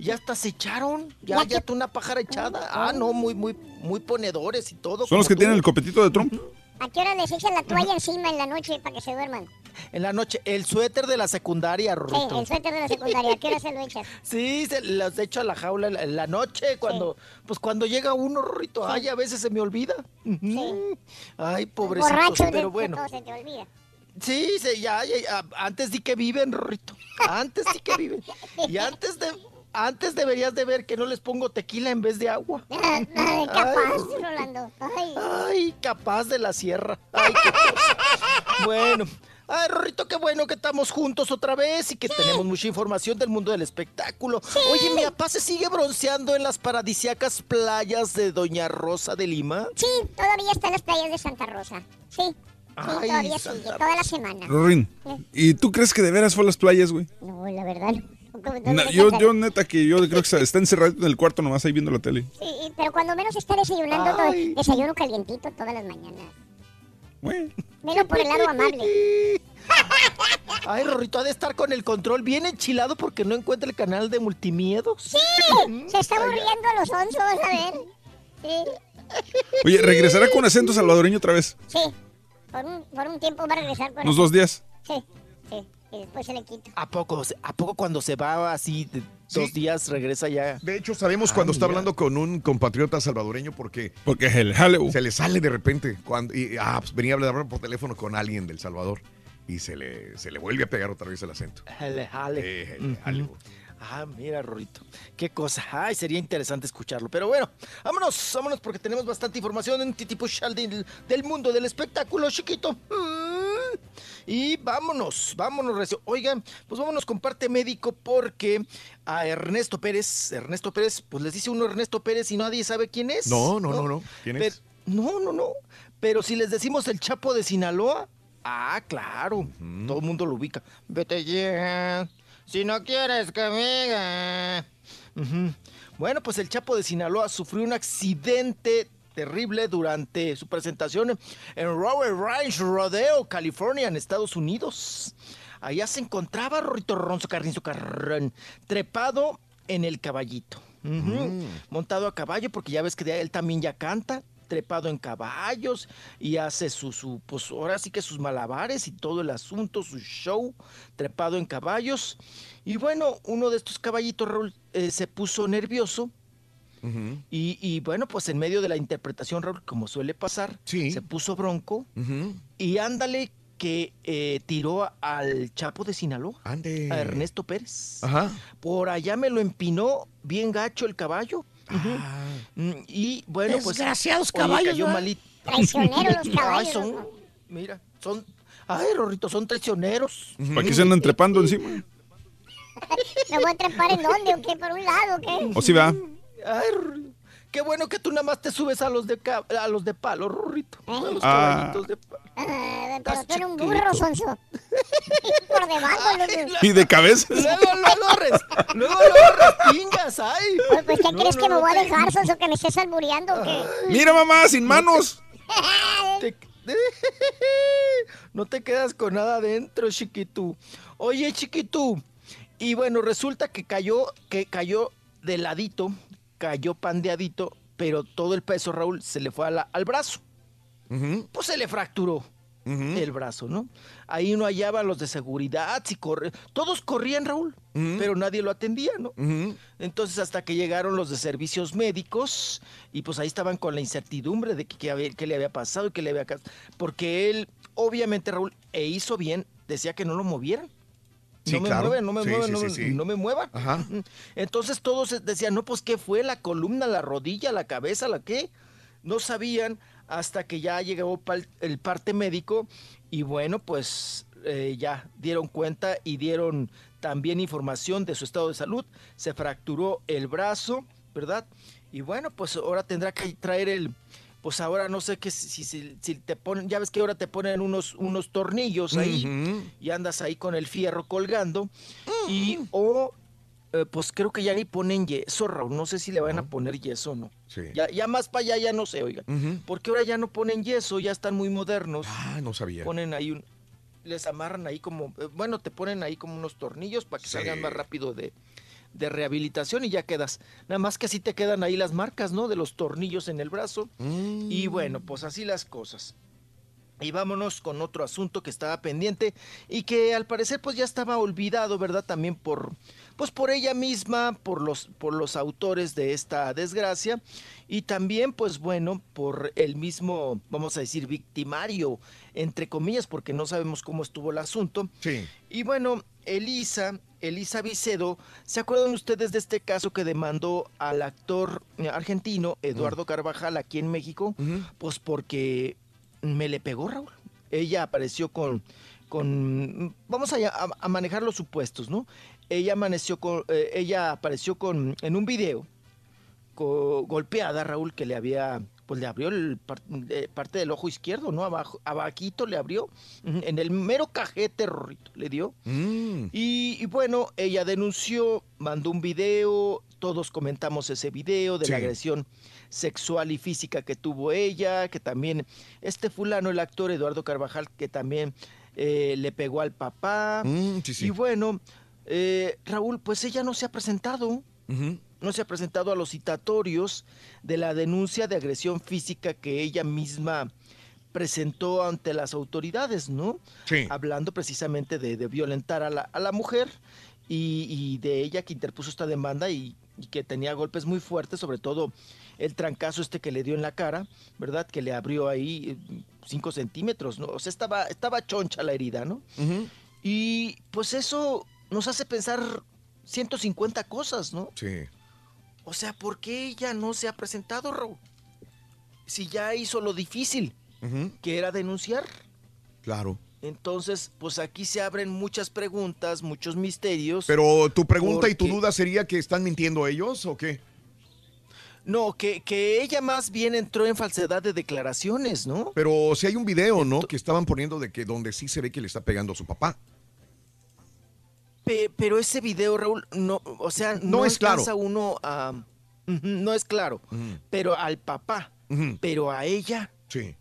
Ya hasta se echaron. Ya, ya está una pájara echada. Ah, no, muy, muy, muy ponedores y todo. Son los que tú. tienen el copetito de Trump. ¿A qué hora les echan la toalla encima en la noche para que se duerman? En la noche, el suéter de la secundaria, Sí, Rorrito. el suéter de la secundaria. ¿A qué hora se lo echas? *laughs* Sí, se los echo a la jaula en la, noche cuando, pues cuando llega uno, Rorrito, ay, a veces se me olvida. Ay, Borracho de- pero de bueno. todo se te olvida. Sí, sí, ya, ya, antes di que viven, Rorrito. Antes di que viven. Y antes de, antes deberías de ver que no les pongo tequila en vez de agua. *laughs* Ay, capaz, Rolando. Ay. Ay, capaz de la sierra. Ay, qué cosa. *laughs* Bueno. Ay, Rorrito, qué bueno que estamos juntos otra vez y que tenemos mucha información del mundo del espectáculo. Oye, mi papá se sigue bronceando en las paradisíacas playas de Doña Rosa de Lima. Sí, todavía está en las playas de Santa Rosa. Sí, sí, Ay, todavía Santa sigue, toda la semana. Rorin, ¿y tú crees que de veras fue a las playas, güey? No, la verdad. no. ¿Cómo no Na- me yo, yo neta que yo creo que está encerrado en el cuarto nomás ahí viendo la tele. Sí, pero cuando menos está desayunando, todo- Ay. desayuno calientito todas las mañanas. Velo por el lado amable. *laughs* Ay, Rorrito ha de estar con el control bien enchilado porque no encuentra el canal de multimiedos. Sí, se está aburriendo a los onzos, a ver. Sí, Oye, ¿regresará con acento salvadoreño otra vez? sí. Por un, por un tiempo va a regresar con Unos dos días. Sí, sí. Y después se le quita. ¿A poco, ¿A poco cuando se va así de dos días regresa ya? De hecho, sabemos Ah, cuando está hablando con un compatriota salvadoreño porque Porque es el jaleo. se le sale de repente. Cuando, y, ah, pues venía a hablar por teléfono con alguien del Salvador y se le, se le vuelve a pegar otra vez el acento. Jale, jale. Eh, el. Ah, mira, Rorito. Qué cosa. Ay, sería interesante escucharlo. Pero bueno, vámonos, vámonos porque tenemos bastante información en Titipuchal del, del mundo del espectáculo, chiquito. Mm. Y vámonos, vámonos, recio. Oigan, pues vámonos con parte médico porque a Ernesto Pérez, Ernesto Pérez, pues les dice uno Ernesto Pérez y nadie sabe quién es. No, no, no, no. ¿Quién es? No, no, no. Pero si les decimos el Chapo de Sinaloa, ah, claro, todo el mundo lo ubica. Vete ya, si no quieres que me... Ujú. Bueno, pues el Chapo de Sinaloa sufrió un accidente terrible durante su presentación en Robert Ranch Rodeo, California, en Estados Unidos. Allá se encontraba Rorito Ronzo Carrinzo Carrón, trepado en el caballito. Ujú. Montado a caballo, porque ya ves que él también ya canta, trepado en caballos y hace su, su, pues ahora sí que sus malabares y todo el asunto, su show, trepado en caballos. Y bueno, uno de estos caballitos, Raúl, eh, se puso nervioso y, y bueno, pues en medio de la interpretación, Raúl, como suele pasar, se puso bronco y ándale que eh, tiró al Chapo de Sinaloa, Ande. a Ernesto Pérez. Ajá. Por allá me lo empinó bien gacho el caballo. Ujú. Mm, Y bueno, pues. Desgraciados oye, caballos, malito. Traicioneros los *laughs* Ay, caballos, son, ¿no? mira, son. Ay, Rorrito, son traicioneros. ¿Para qué se andan trepando encima? *laughs* ¿Me voy a trepar en dónde o qué? ¿Por un lado o qué? ¿O sí va? Ay, qué bueno que tú nada más te subes a los de ca- a los de palo, Rorrito. A los Ah. caballitos de palo. Ah, pero tú eres un burro, Sonso. *laughs* Por debajo, loco. ¿Y de cabeza? Luego, luego, res, luego, luego respingas, ay. Oye, pues, ¿qué No, crees no, que me no voy a dejar, Sonso? ¿Que me estés albureando o qué? Mira, mamá, sin manos. Te- *laughs* No te quedas con nada adentro, chiquitú. Oye, chiquitú. Y bueno, resulta que cayó, que cayó de ladito, cayó pandeadito, pero todo el peso, Raúl, se le fue a la- al brazo. Pues se le fracturó el brazo, ¿no? Ahí no hallaban los de seguridad, si corre... todos corrían, Raúl, pero nadie lo atendía, ¿no? Entonces hasta que llegaron los de servicios médicos y pues ahí estaban con la incertidumbre de que, qué qué le había pasado y qué le había... Porque él, obviamente, Raúl, e hizo bien, decía que no lo movieran. Sí, no me claro. no me Sí, no, me- no. Ajá. *laughs* Entonces todos decían, no, pues, ¿qué fue? ¿La columna, la rodilla, la cabeza, la qué? No sabían hasta que ya llegó el parte médico y bueno, pues eh, ya dieron cuenta y dieron también información de su estado de salud. Se fracturó el brazo, ¿verdad? Y bueno, pues ahora tendrá que traer el... Pues ahora no sé qué, si, si, si te ponen, ya ves que ahora te ponen unos, unos tornillos ahí y andas ahí con el fierro colgando. Y o eh, pues creo que ya ni ponen yeso, Raúl. No sé si le van a poner yeso o no. Sí. Ya, ya más para allá ya no sé, oigan. Ujú. Porque ahora ya no ponen yeso, ya están muy modernos. Ah, no sabía. Ponen ahí un. Les amarran ahí como. eh, Bueno, te ponen ahí como unos tornillos para que Sí. salgan más rápido de, de rehabilitación y ya quedas. Nada más que así te quedan ahí las marcas, ¿no? De los tornillos en el brazo. Y bueno, pues así las cosas. Y vámonos con otro asunto que estaba pendiente y que al parecer pues ya estaba olvidado, ¿verdad? También por pues por ella misma, por los por los autores de esta desgracia y también pues bueno, por el mismo, vamos a decir, victimario entre comillas, porque no sabemos cómo estuvo el asunto. Sí. Y bueno, Elisa, Elisa Vicedo, ¿se acuerdan ustedes de este caso que demandó al actor eh, argentino Eduardo Carvajal aquí en México? Pues porque me le pegó Raúl. Ella apareció con, con vamos a, a- a manejar los supuestos, ¿no? Ella amaneció con, eh, ella apareció con, en un video, co- golpeada, Raúl, que le había, pues le abrió el par- eh, parte del ojo izquierdo, ¿no? Abajo, abajito le abrió, en el mero cajete, Rorrito, le dio. Mm. Y, y bueno, ella denunció, mandó un video, todos comentamos ese video de la agresión sexual y física que tuvo ella, que también este fulano, el actor Eduardo Carvajal, que también eh, le pegó al papá. Mm, sí, sí. Y bueno, eh, Raúl, pues ella no se ha presentado. No se ha presentado a los citatorios de la denuncia de agresión física que ella misma presentó ante las autoridades, ¿no? Sí. Hablando precisamente de, de violentar a la, a la mujer y, y de ella que interpuso esta demanda y, y que tenía golpes muy fuertes, sobre todo el trancazo este que le dio en la cara, ¿verdad? Que le abrió ahí eh, cinco centímetros, ¿no? O sea, estaba, estaba choncha la herida, ¿no? Y pues eso nos hace pensar 150 cosas, ¿no? Sí. O sea, ¿por qué ella no se ha presentado, Raúl? Si ya hizo lo difícil, que era denunciar. Claro. Entonces, pues aquí se abren muchas preguntas, muchos misterios. Pero tu pregunta y tu duda sería que están mintiendo ellos o qué? No, que, que ella más bien entró en falsedad de declaraciones, ¿no? Pero si hay un video, ¿no? Que estaban poniendo de que donde sí se ve que le está pegando a su papá. Pe- pero ese video, Raúl, no, o sea, No no, es claro. uno a... No es claro, pero al papá, pero a ella, Sí.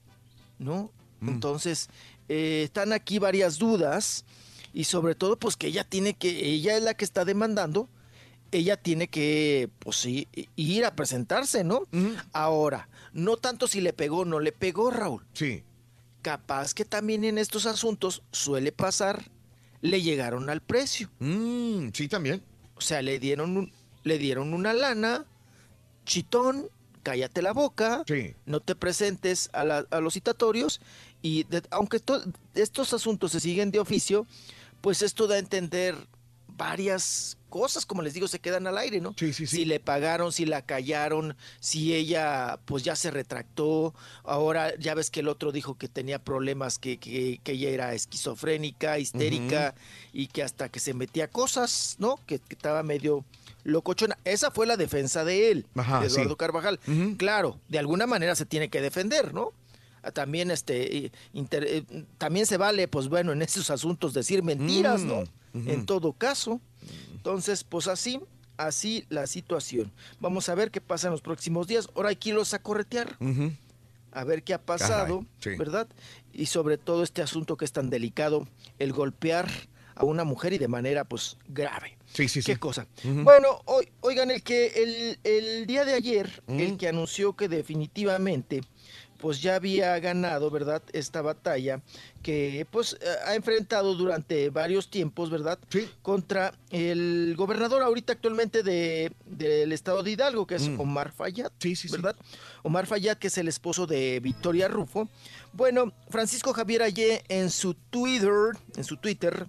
¿no? Entonces, eh, están aquí varias dudas y sobre todo, pues que ella tiene que, ella es la que está demandando, ella tiene que, pues sí, ir a presentarse, ¿no? Ahora, no tanto si le pegó o no le pegó, Raúl. Sí. Capaz que también en estos asuntos suele pasar, le llegaron al precio. Mm, sí, también. O sea, le dieron, un- le dieron una lana, chitón, cállate la boca, no te presentes a, la- a los citatorios y de- aunque to- estos asuntos se siguen de oficio, pues esto da a entender varias cosas, como les digo, se quedan al aire, ¿no? Si le pagaron, si la callaron, si ella pues ya se retractó, ahora ya ves que el otro dijo que tenía problemas, que, que, que ella era esquizofrénica, histérica y que hasta que se metía cosas, ¿no? Que, que estaba medio locochona. Esa fue la defensa de él, Ajá, de Eduardo sí. Carvajal. Claro, de alguna manera se tiene que defender, ¿no? También este inter- eh, también se vale, pues bueno, en esos asuntos decir mentiras, ¿no? Mm. En todo caso. Entonces, pues así, así la situación. Vamos a ver qué pasa en los próximos días. Ahora hay que irlos a corretear, a ver qué ha pasado, Caray, sí. ¿verdad? Y sobre todo este asunto que es tan delicado, el golpear a una mujer y de manera, pues, grave. Sí, sí, sí. ¿Qué cosa? Bueno, hoy, oigan, el que el, el día de ayer, el que anunció que definitivamente pues ya había ganado, ¿verdad? Esta batalla que pues eh, ha enfrentado durante varios tiempos, ¿verdad? Contra el gobernador ahorita actualmente de, del estado de Hidalgo, que es Mm. Omar Fayad, ¿verdad? Omar Fayad, que es el esposo de Victoria Rufo. Bueno, Francisco Javier Ayer en su Twitter, en su Twitter,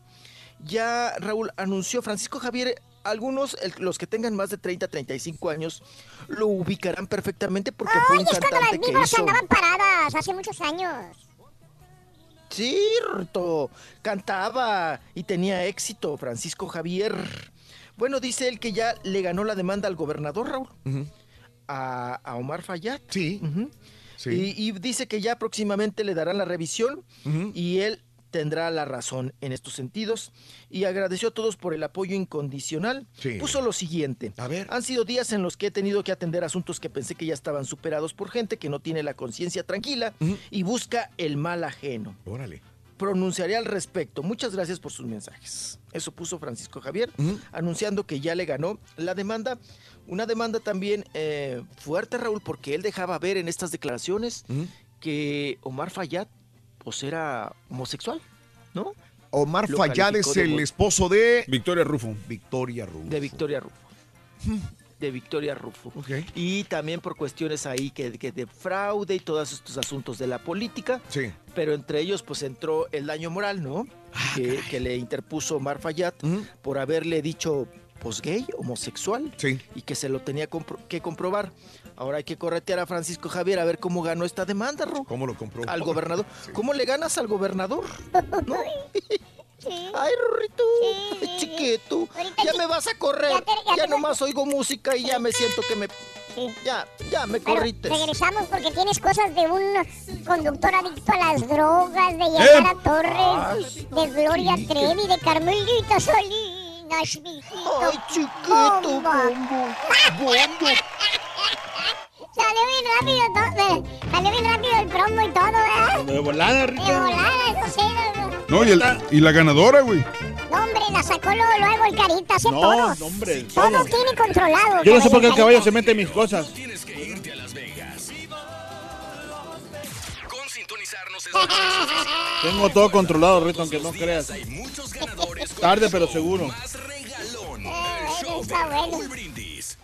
ya Raúl anunció, Francisco Javier, algunos, el- los que tengan más de 30, 35 años, lo ubicarán perfectamente porque fue Ay, un es cuando las vivas hizo... andaban paradas hace muchos años. Cierto, cantaba y tenía éxito Francisco Javier. Bueno, dice él que ya le ganó la demanda al gobernador, Raúl, a, a Omar Fayad. Sí. Y, y dice que ya próximamente le darán la revisión y él tendrá la razón en estos sentidos. Y agradeció a todos por el apoyo incondicional. Sí. Puso lo siguiente. A ver. Han sido días en los que he tenido que atender asuntos que pensé que ya estaban superados por gente que no tiene la conciencia tranquila y busca el mal ajeno. Órale. Pronunciaré al respecto. Muchas gracias por sus mensajes. Eso puso Francisco Javier, anunciando que ya le ganó la demanda. Una demanda también eh, fuerte, Raúl, porque él dejaba ver en estas declaraciones que Omar Fayad pues era homosexual, ¿no? Omar Lo Fayad es de el esposo de Victoria Rufo. Victoria Rufo. De Victoria Rufo. De Victoria Rufo. Y también por cuestiones ahí que, que de fraude y todos estos asuntos de la política. Sí. Pero entre ellos pues entró el daño moral, ¿no? Ah, que, que le interpuso Omar Fayad por haberle dicho pues gay, homosexual. Y que se lo tenía compro- que comprobar. Ahora hay que corretear a Francisco Javier a ver cómo ganó esta demanda, Ro. ¿Cómo lo compró? Al gobernador. *laughs* ¿Cómo le ganas al gobernador? ¿No? *laughs* Ay, Rorrito, ay, chiquito, ya me vas a correr. ya te- ya Ya te- nomás oigo música y ya me siento que me... Ya, ya me Pero corrites. regresamos porque tienes cosas de un conductor adicto a las drogas, de Yamara Torres, de Gloria Trevi, de Carmelita Salinas, mijito. Ay, chiquito, Bomba. *laughs* Salió bien rápido todo, eh, salió bien rápido el promo y todo, ¿verdad? De volada, De volada, eso sí. no, y, el- y la ganadora, güey. No, hombre, la sacó luego, luego el carita, hace No, todo. no, hombre, Todo todo. tiene controlado. Yo no sé por qué el caballo se mete en mis cosas. Tienes que irte a Las Vegas. Con sintonizarnos es *laughs* Tengo todo controlado, Rito, aunque no creas. Hay muchos ganadores con Tarde, pero seguro. Más regalón. Eh, El show de está bueno.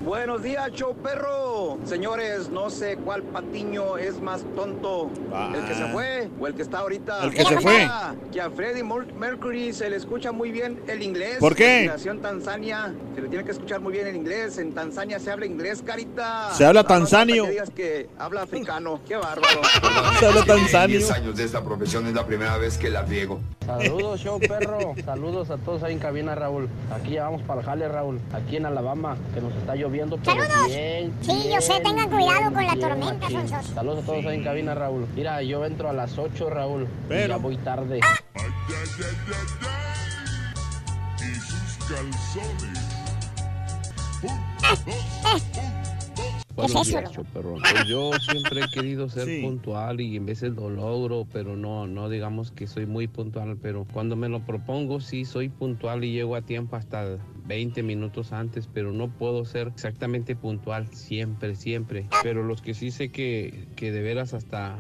Buenos días, show perro. Señores, no sé cuál patiño es más tonto. ¿El que se fue o el que está ahorita? El que se fue. Que a Freddie Mer- Mercury se le escucha muy bien el inglés. ¿Por qué? Nació en Tanzania. Se le tiene que escuchar muy bien el inglés. En Tanzania se habla inglés, carita. Se habla tanzanio. que digas que habla africano. Qué bárbaro. *laughs* Se habla tanzanio. 10 años de esta profesión es la primera vez que la riego. Saludos, show perro. Saludos a todos ahí en cabina, Raúl. Aquí ya vamos para el jale, Raúl. Aquí en Alabama, que nos está lloviendo. Pero Saludos. Bien, Sí, yo sé, tengan cuidado con la tormenta. Sonsos. Saludos a todos ahí en cabina, Raúl. Mira, yo entro a las 8, Raúl. Pero ya voy tarde. Y sus calzones. Buenos días. Pues yo siempre he querido ser puntual y en veces lo logro, pero no, no digamos que soy muy puntual, pero cuando me lo propongo sí soy puntual y llego a tiempo hasta 20 minutos antes, pero no puedo ser exactamente puntual siempre, siempre. Pero los que sí sé que, que de veras hasta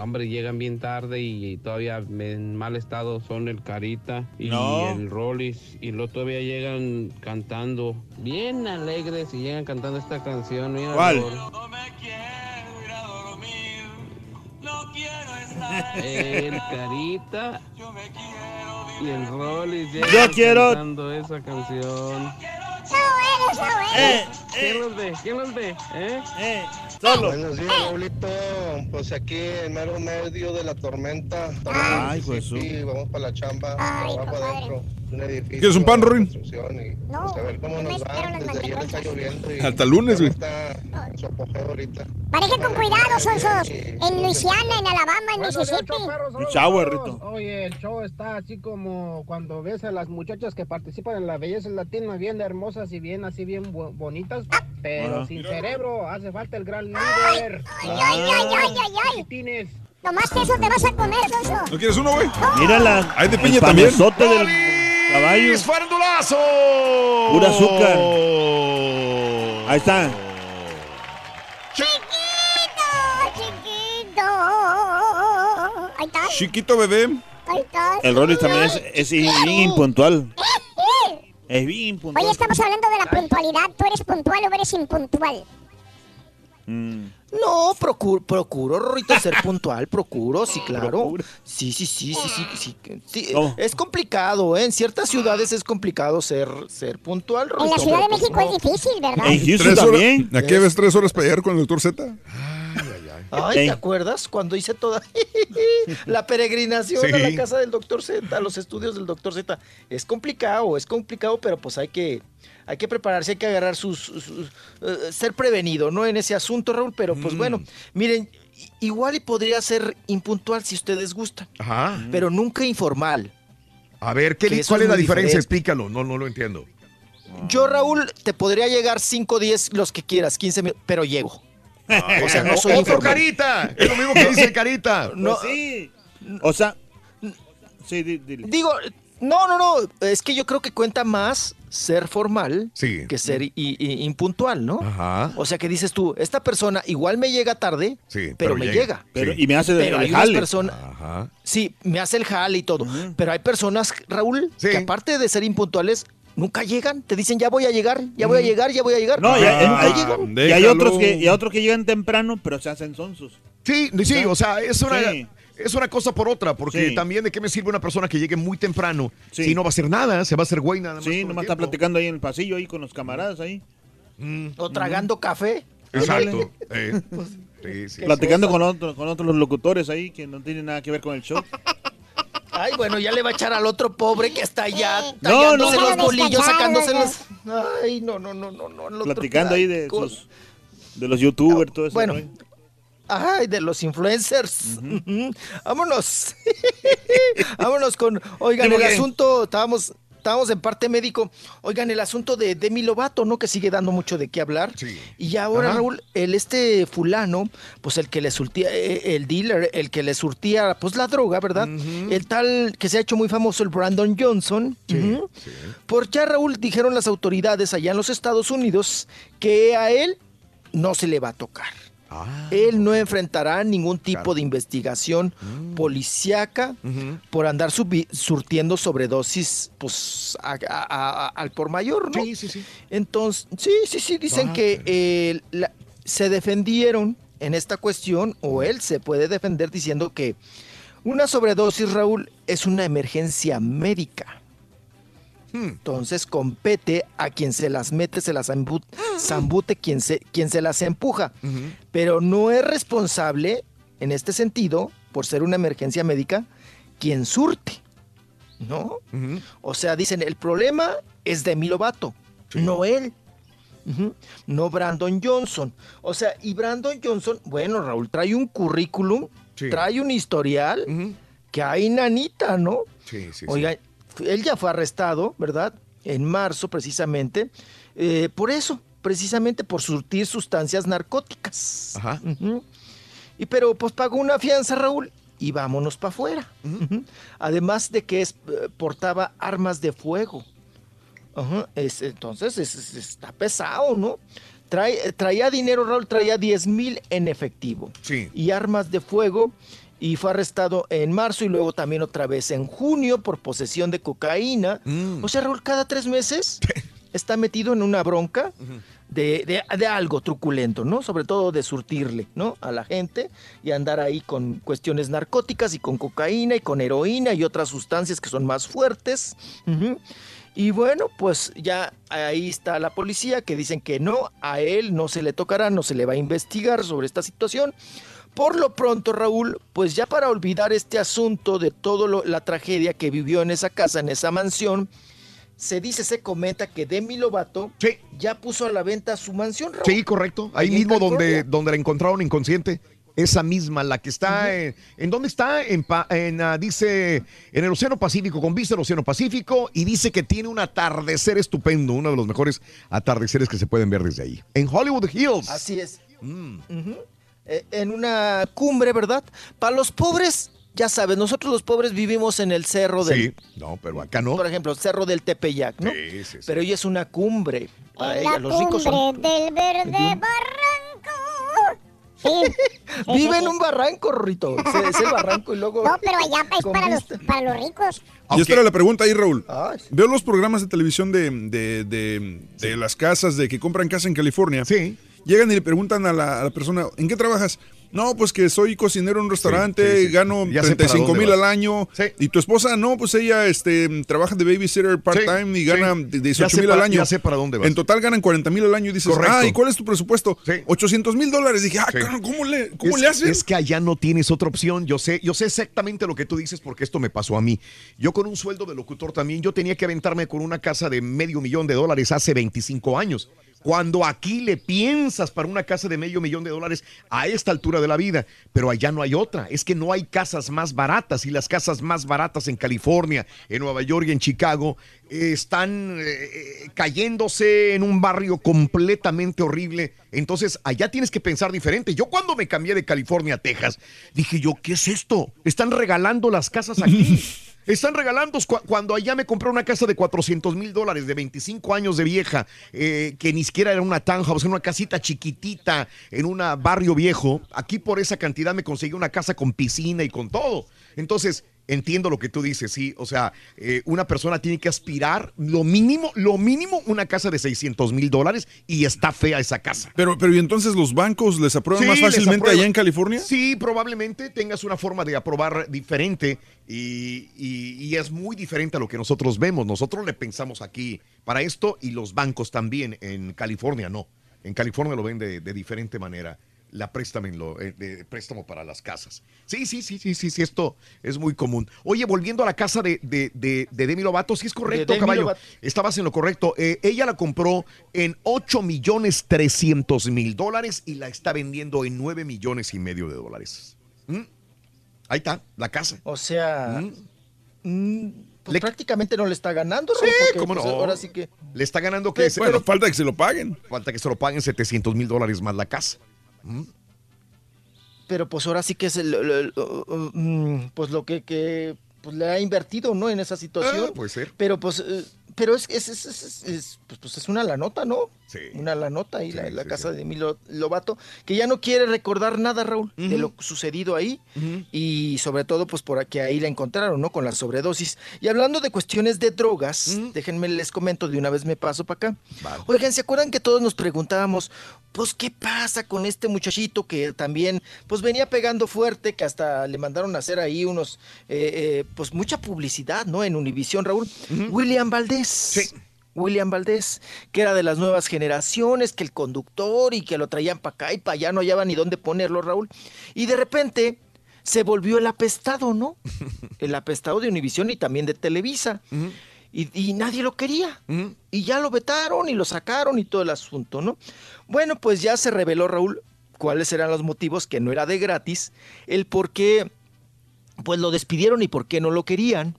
hombre llegan bien tarde y todavía me- en mal estado son el Carita y No. el Rollis y luego todavía llegan cantando bien alegres y llegan cantando esta canción. Mira, ¿Cuál? Rol. El Carita y el llegan Yo quiero- cantando esa canción. Eh, ¿Quién los ve? ¿Quién los ve? ¿Eh? Solo. Buenos días, Raulito. Pues aquí en mero medio de la tormenta. Ay, pues, Sí, vamos para la chamba. Trabajo adentro. De Un edificio. ¿Quieres un pan, Rorín? construcción y, pues, a ver cómo nos va. Desde ayer está lloviendo. Y Hasta el lunes, güey. Está en su apogeo ahorita. Manejen con cuidado, Sonsos. En Luisiana, en Alabama, en Mississippi. Un Rito. Oye, el show está así como cuando ves a las muchachas que participan en la belleza latina, bien hermosas y bien así, bien bo- bonitas, pero Ajá. sin cerebro. Hace falta el gran líder. Ay, ay, ay, ay, ay, ay. Nomás que eso te vas a comer, Sonso. ¿No quieres uno, güey? Mírala. Hay de piña también. del caballo. ¡Farandulazo! Pura azúcar. Ahí está. Chiquito. Ahí está. Chiquito bebé. Ahí está. El Rollis también es, es bien impuntual. Es bien impuntual. Oye, estamos hablando de la puntualidad. ¿Tú eres puntual o eres impuntual? Mm. No, procuro, procuro, Rorrito, ser puntual, procuro, sí, claro. Sí, sí, sí, sí, sí, sí. Oh. Es complicado, ¿eh? En ciertas ciudades es complicado ser, ser puntual, En Rorrito. la Ciudad de pues, México no. es difícil, ¿verdad? Tres horas- ¿A qué ves tres horas para llegar con el doctor Z? Ay. ¿te acuerdas cuando hice toda *laughs* la peregrinación a la casa del doctor Z, a los estudios del doctor Z? Es complicado, es complicado, pero pues hay que, hay que prepararse, hay que agarrar sus, sus- eh, ser prevenido, ¿no? En ese asunto, Raúl, pero pues Mm. bueno, miren, igual y podría ser impuntual si ustedes gustan, Ajá. pero nunca informal. A ver, ¿qué, ¿cuál es es la diferencia? diferente. Explícalo. No, no lo entiendo. Yo, Raúl, te podría llegar 5, 10, los que quieras, 15 minutos, pero llego. O sea, no *laughs* soy Otro carita. Es lo mismo que *laughs* dice carita. No, Pues sí. O sea. Sí, di- dile. Digo, no, no, no. Es que yo creo que cuenta más ser formal Sí. que ser i- i- impuntual, ¿no? Ajá. O sea que dices tú, esta persona igual me llega tarde, Sí, pero, me llega. Pero- y me hace el- Pero el hay jale. personas. Ajá. Sí, me hace el jale y todo. Pero hay personas, Raúl, que aparte de ser impuntuales, nunca llegan. Te dicen, ya voy a llegar, ya voy a llegar, ya voy a llegar. No, y y hay, nunca llegan. y hay otros que, y hay otros que llegan temprano, pero se hacen sonsos. Sí, sí, o sea, es una, Sí. Es una cosa por otra, porque Sí. también de qué me sirve una persona que llegue muy temprano Sí. si no va a hacer nada, se va a hacer güey nada más. Sí, nomás está platicando ahí en el pasillo, ahí con los camaradas ahí. O tragando café. Exacto. eh. Sí, *laughs* sí, Platicando con otros, con otros locutores ahí que no tienen nada que ver con el show. *laughs* Ay, bueno, ya le va a echar al otro pobre que está allá No, tallándose no. los Déjalo bolillos, sacándose no, los... Ay, no, no, no, no, no. otro- Platicando ahí de, sus- de los youtubers, todo eso. Bueno, ¿no? Ay, de los influencers. *laughs* Vámonos. *laughs* Vámonos con. Oigan, Sí, el asunto, estábamos, estábamos en parte médico. Oigan, el asunto de Demi Lovato, ¿no? Que sigue dando mucho de qué hablar. Y ya ahora, Ajá. Raúl, el este fulano, pues el que le surtía, eh, el dealer, el que le surtía, pues la droga, ¿verdad? El tal que se ha hecho muy famoso, el Brandon Johnson. Ujú. Por ya, Raúl, dijeron las autoridades allá en los Estados Unidos que a él no se le va a tocar. Él no enfrentará ningún tipo de investigación policíaca por andar surtiendo sobredosis pues, a- a- a- al por mayor, ¿no? Sí, sí, sí. Entonces, sí, sí, sí, dicen Ah, que eh, la- se defendieron en esta cuestión, o él se puede defender diciendo que una sobredosis, Raúl, es una emergencia médica. Entonces compete a quien se las mete, se las zambu- zambute, quien se, quien se las empuja. Pero no es responsable, en este sentido, por ser una emergencia médica, quien surte. ¿no? O sea, dicen, el problema es de Milovato, no él. No Brandon Johnson. O sea, y Brandon Johnson, bueno, Raúl, trae un currículum, trae un historial que hay nanita, ¿no? Sí, sí, Oiga, él ya fue arrestado, ¿verdad? En marzo, precisamente. eh, por eso, precisamente por surtir sustancias narcóticas. Ajá. Y pero pues pagó una fianza, Raúl, y vámonos para afuera. Además de que es, eh, portaba armas de fuego. Ajá, es- entonces es- es- está pesado, ¿no? Trae, traía dinero, Raúl, traía 10 mil en efectivo. Sí. Y armas de fuego. Y fue arrestado en marzo y luego también otra vez en junio por posesión de cocaína. Mm. O sea, Raúl, cada tres meses *laughs* está metido en una bronca de, de- de algo truculento, ¿no? Sobre todo de surtirle, ¿no? A la gente y andar ahí con cuestiones narcóticas y con cocaína y con heroína y otras sustancias que son más fuertes. Y bueno, pues ya ahí está la policía que dicen que no, a él no se le tocará, no se le va a investigar sobre esta situación. Por lo pronto, Raúl, pues ya para olvidar este asunto de toda la tragedia que vivió en esa casa, en esa mansión, se dice, se comenta que Demi Lovato ya puso a la venta su mansión, Raúl. Sí, correcto. Ahí mismo donde, donde la encontraron inconsciente. Esa misma, la que está en, ¿en dónde está? En, en, ah, dice, en el Océano Pacífico, con vista al Océano Pacífico, y dice que tiene un atardecer estupendo, uno de los mejores atardeceres que se pueden ver desde ahí. En Hollywood Hills. Así es. Eh, en una cumbre, ¿verdad? Para los pobres, ya sabes, nosotros los pobres vivimos en el cerro del... Sí, no, pero acá no. Por ejemplo, el cerro del Tepeyac, ¿no? Sí, sí, sí. Pero ella es una cumbre. Para En ella, la los ricos son... cumbre del verde barranco. Sí. sí, *laughs* Vive sí, en un barranco, Rorrito. Es el barranco y luego... No, pero allá es para los, para los ricos. Y esta era la pregunta ahí, Raúl. Ay. Veo los programas de televisión de, de, de- de las casas, de que compran casa en California. Sí. Llegan y le preguntan a la, a la persona, ¿en qué trabajas? No, pues que soy cocinero en un restaurante, sí, sí. gano Ya sé para 35 dónde mil vas. al año. Y tu esposa, no, pues ella este, trabaja de babysitter part-time y gana sí. de Ya 18 sé mil al año. ya sé para dónde vas. En total ganan 40 mil al año y dices, Correcto. ah, ¿y cuál es tu presupuesto? 800 mil dólares. Dije, ah, Sí. ¿cómo le, cómo es, le hacen? Es que allá no tienes otra opción. Yo sé, yo sé exactamente lo que tú dices porque esto me pasó a mí. Yo con un sueldo de locutor también, yo tenía que aventarme con una casa de medio millón de dólares hace 25 años. Cuando aquí le piensas para una casa de medio millón de dólares a esta altura de la vida, pero allá no hay otra. Es que no hay casas más baratas y las casas más baratas en California, en Nueva York y en Chicago eh, están eh, cayéndose en un barrio completamente horrible. Entonces, allá tienes que pensar diferente. Yo cuando me cambié de California a Texas, dije yo, ¿qué es esto? Están regalando las casas aquí. *laughs* Están regalando cu- cuando allá me compré una casa de 400 mil dólares, de 25 años de vieja, eh, que ni siquiera era una townhouse, era una casita chiquitita en un barrio viejo. Aquí por esa cantidad me conseguí una casa con piscina y con todo. Entonces, entiendo lo que tú dices, sí. O sea, eh, una persona tiene que aspirar lo mínimo, lo mínimo, una casa de 600 mil dólares y está fea esa casa. Pero, pero ¿y entonces los bancos les aprueban Sí, más fácilmente aprueban. allá en California? Sí, probablemente tengas una forma de aprobar diferente y, y- y es muy diferente a lo que nosotros vemos. Nosotros le pensamos aquí para esto y los bancos también. En California no. En California lo ven de, de diferente manera. La préstamo, en lo- eh, de préstamo para las casas. Sí, sí, sí, sí, sí, sí, esto es muy común. Oye, volviendo a la casa de, de, de- de Demi Lovato, sí es correcto, caballo. Lovato. Estabas en lo correcto. Eh, ella la compró en 8 millones 300 mil dólares y la está vendiendo en 9 millones y medio de dólares. ¿Mm? Ahí está, la casa. O sea, mm, pues prácticamente no le está ganando, Raúl, porque, ¿cómo pues, no? ahora sí que... Le está ganando que... Pero- se- bueno, falta que se lo paguen. Falta que se lo paguen 700 mil dólares más la casa. ¿Mm? Pero pues ahora sí que es el, el- el- mm, pues lo que, que, pues, le ha invertido, ¿no? En esa situación. Ah, puede ser. Pero pues, eh, pero es, es, es, es- es- es, pues, pues, es una lanota, ¿no? Sí. Una lanota ahí, la, la casa de Emilio Lobato, que ya no quiere recordar nada, Raúl, de lo sucedido ahí. Y sobre todo, pues por que ahí la encontraron, ¿no? Con la sobredosis. Y hablando de cuestiones de drogas, déjenme les comento, de una vez me paso para acá. Oigan, ¿se acuerdan que todos nos preguntábamos, pues, qué pasa con este muchachito que también, pues, venía pegando fuerte, que hasta le mandaron a hacer ahí unos, eh, eh, pues, mucha publicidad, ¿no? En Univisión, Raúl. William Valdés. William Valdés, que era de las nuevas generaciones, que el conductor y que lo traían para acá y para allá, no hallaban ni dónde ponerlo, Raúl. Y de repente se volvió el apestado, ¿no? *laughs* El apestado de Univisión y también de Televisa. y, y nadie lo quería. Y ya lo vetaron y lo sacaron y todo el asunto, ¿no? Bueno, pues ya se reveló, Raúl, cuáles eran los motivos, que no era de gratis, el por qué pues lo despidieron y por qué no lo querían.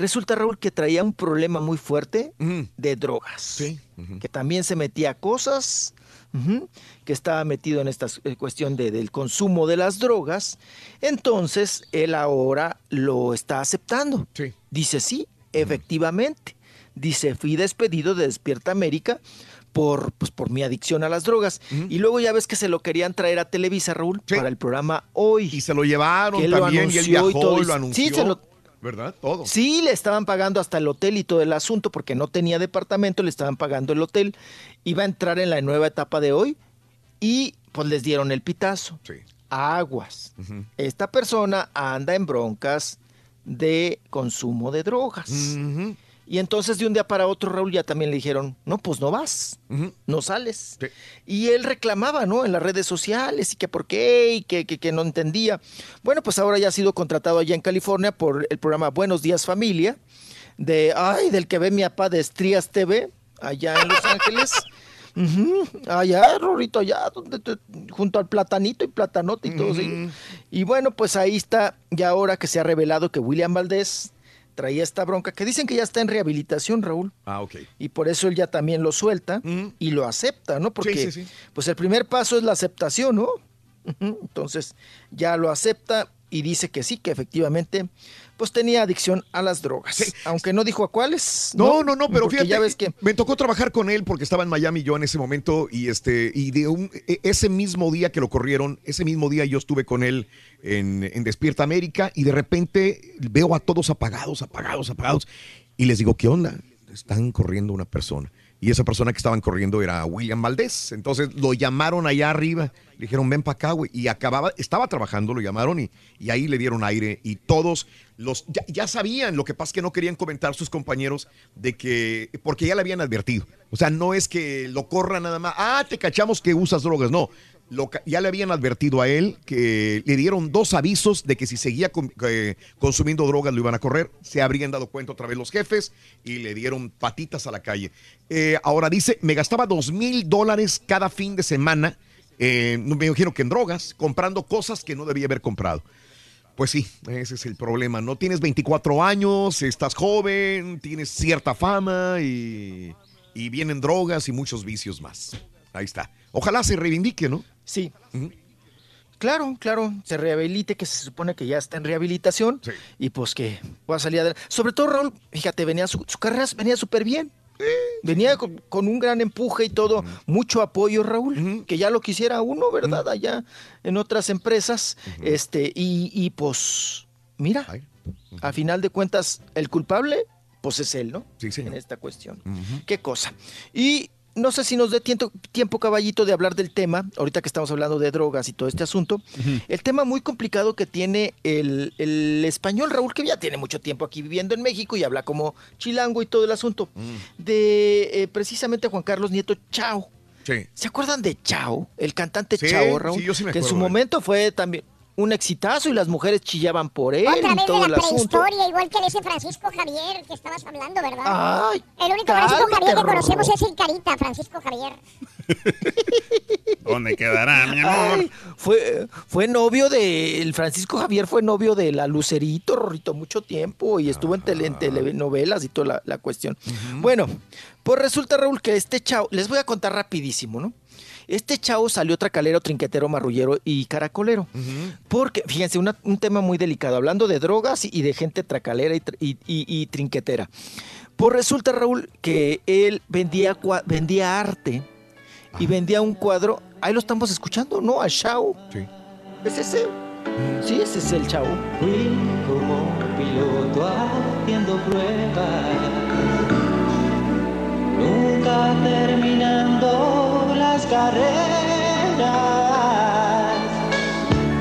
Resulta, Raúl, que traía un problema muy fuerte de drogas. Que también se metía a cosas, que estaba metido en esta eh, cuestión de- del consumo de las drogas. Entonces, él ahora lo está aceptando. Dice, sí, efectivamente. Dice, fui despedido de Despierta América por, pues, por mi adicción a las drogas. Y luego ya ves que se lo querían traer a Televisa, Raúl, para el programa Hoy. Y se lo llevaron Que él lo también y él y viajó todo, y y- lo anunció. sí, se lo- ¿Verdad? Todo. Sí, le estaban pagando hasta el hotel y todo el asunto porque no tenía departamento, le estaban pagando el hotel. Iba a entrar en la nueva etapa de hoy y pues les dieron el pitazo. Aguas. Esta persona anda en broncas de consumo de drogas. Y entonces de un día para otro, Raúl, ya también le dijeron, no, pues no vas, no sales. Y él reclamaba, ¿no? En las redes sociales y que por qué y que, que- que no entendía. Bueno, pues ahora ya ha sido contratado allá en California por el programa Buenos Días Familia, de, ay, del que ve mi papá de Estrías TV, allá en Los Ángeles. *laughs* Allá, Rorito, allá, donde te- junto al platanito y platanote y todo. Y bueno, pues ahí está, ya ahora que se ha revelado que William Valdés traía esta bronca, que dicen que ya está en rehabilitación, Raúl. Ah, ok. Y por eso él ya también lo suelta y lo acepta, ¿no? Porque, sí, sí. pues el primer paso es la aceptación, ¿no? *laughs* Entonces, ya lo acepta y dice que sí, que efectivamente, pues tenía adicción a las drogas. Aunque no dijo a cuáles. No, no, no, pero fíjate, ya ves que me tocó trabajar con él porque estaba en Miami yo en ese momento y este y de un, e- ese mismo día que lo corrieron, ese mismo día yo estuve con él en, en Despierta América y de repente veo a todos apagados, apagados, apagados y les digo, ¿qué onda? Están corriendo una persona. Y esa persona que estaban corriendo era William Valdés. Entonces lo llamaron allá arriba. Le dijeron, ven para acá, güey. Y acababa, estaba trabajando, lo llamaron y, y ahí le dieron aire. Y todos los, ya, sabían, lo que pasa es que no querían comentar sus compañeros de que, porque ya le habían advertido. O sea, no es que lo corra nada más. Ah, te cachamos que usas drogas. No. Ya le habían advertido a él que le dieron dos avisos de que si seguía eh, consumiendo drogas lo iban a correr. Se habrían dado cuenta otra vez los jefes y le dieron patitas a la calle. Eh, ahora dice, me gastaba dos mil dólares cada fin de semana, eh, me imagino que en drogas, comprando cosas que no debía haber comprado. Pues sí, ese es el problema. No tienes 24 años, estás joven, tienes cierta fama y vienen drogas y muchos vicios más. Ahí está. Ojalá se reivindique, ¿no? Sí. Claro, claro, se rehabilite, que se supone que ya está en rehabilitación y pues que va a salir adelante. Sobre todo, Raúl, fíjate, venía su, su carrera venía súper bien. Venía con, con un gran empuje y todo, mucho apoyo, Raúl, que ya lo quisiera uno, ¿verdad? Allá en otras empresas. Este, y, y pues, mira, a final de cuentas, el culpable, pues es él, ¿no? En esta cuestión. Qué cosa. Y no sé si nos dé tiempo, tiempo, caballito, de hablar del tema, ahorita que estamos hablando de drogas y todo este asunto. El tema muy complicado que tiene el, el español, Raúl, que ya tiene mucho tiempo aquí viviendo en México y habla como chilango y todo el asunto, de eh, precisamente Juan Carlos Nieto Chao. Sí. ¿Se acuerdan de Chao? El cantante Sí, Chao, Raúl. sí, yo sí me que en su acuerdo momento fue también un exitazo y las mujeres chillaban por él Otra y vez todo de el la asunto. prehistoria, igual que de ese Francisco Javier que estabas hablando, ¿verdad? Ay, el único Francisco Javier que conocemos es el Carita, Francisco Javier. *laughs* ¿Dónde quedará, mi amor? Ay, fue, fue novio de. El Francisco Javier fue novio de la Lucerito, Rorrito, mucho tiempo y estuvo en, tele- en telenovelas y toda la, la cuestión. Bueno, pues resulta, Raúl, que este chavo. Les voy a contar rapidísimo, ¿no? Este chavo salió tracalero, trinquetero, marrullero y caracolero. Porque, fíjense, una- un tema muy delicado, hablando de drogas y de gente tracalera y, tr- y- y- y trinquetera. Pues resulta, Raúl, que él vendía, vendía arte y vendía un cuadro. Ahí lo estamos escuchando, ¿no? A Chao. Sí. ¿Es ese? Sí, ese es el Chao. Fui como piloto haciendo pruebas, nunca terminando carreras.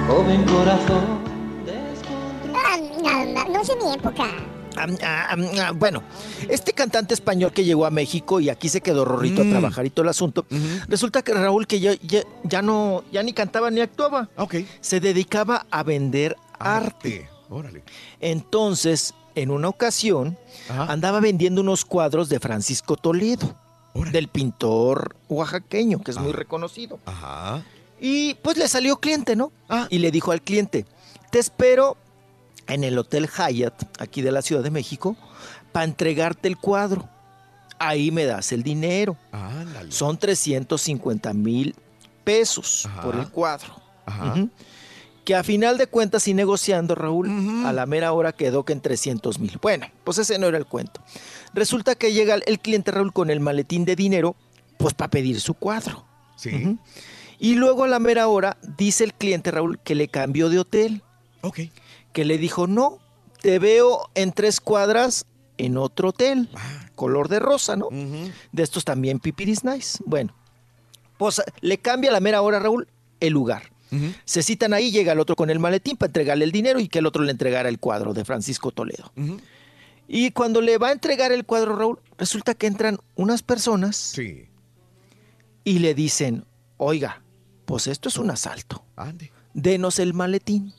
Joven corazón. Ah, no, sé mi época. Am, ah, bueno, este cantante español que llegó a México y aquí se quedó Rorrito Mm. a trabajar y todo el asunto, resulta que Raúl que ya, ya, ya no, ya ni cantaba ni actuaba. Se dedicaba a vender arte. Órale. Entonces, en una ocasión, andaba vendiendo unos cuadros de Francisco Toledo, del pintor oaxaqueño, que es muy reconocido. Ajá. Y pues le salió cliente, ¿no? Y le dijo al cliente, te espero en el Hotel Hyatt, aquí de la Ciudad de México, para entregarte el cuadro. Ahí me das el dinero. Son 350 mil pesos por el cuadro. Ujú. Que a final de cuentas, y negociando, Raúl, a la mera hora quedó que en 300 mil. Bueno, pues ese no era el cuento. Resulta que llega el cliente, Raúl, con el maletín de dinero, pues para pedir su cuadro. Sí. Y luego a la mera hora dice el cliente, Raúl, que le cambió de hotel. Ok. Que le dijo, no, te veo en tres cuadras en otro hotel, Ah. color de rosa, ¿no? De estos también pipiris nice. Bueno, pues le cambia a la mera hora, Raúl, el lugar. Se citan ahí, llega el otro con el maletín para entregarle el dinero y que el otro le entregara el cuadro de Francisco Toledo. Y cuando le va a entregar el cuadro, Raúl, resulta que entran unas personas y le dicen, oiga, pues esto es un asalto. Denos el maletín.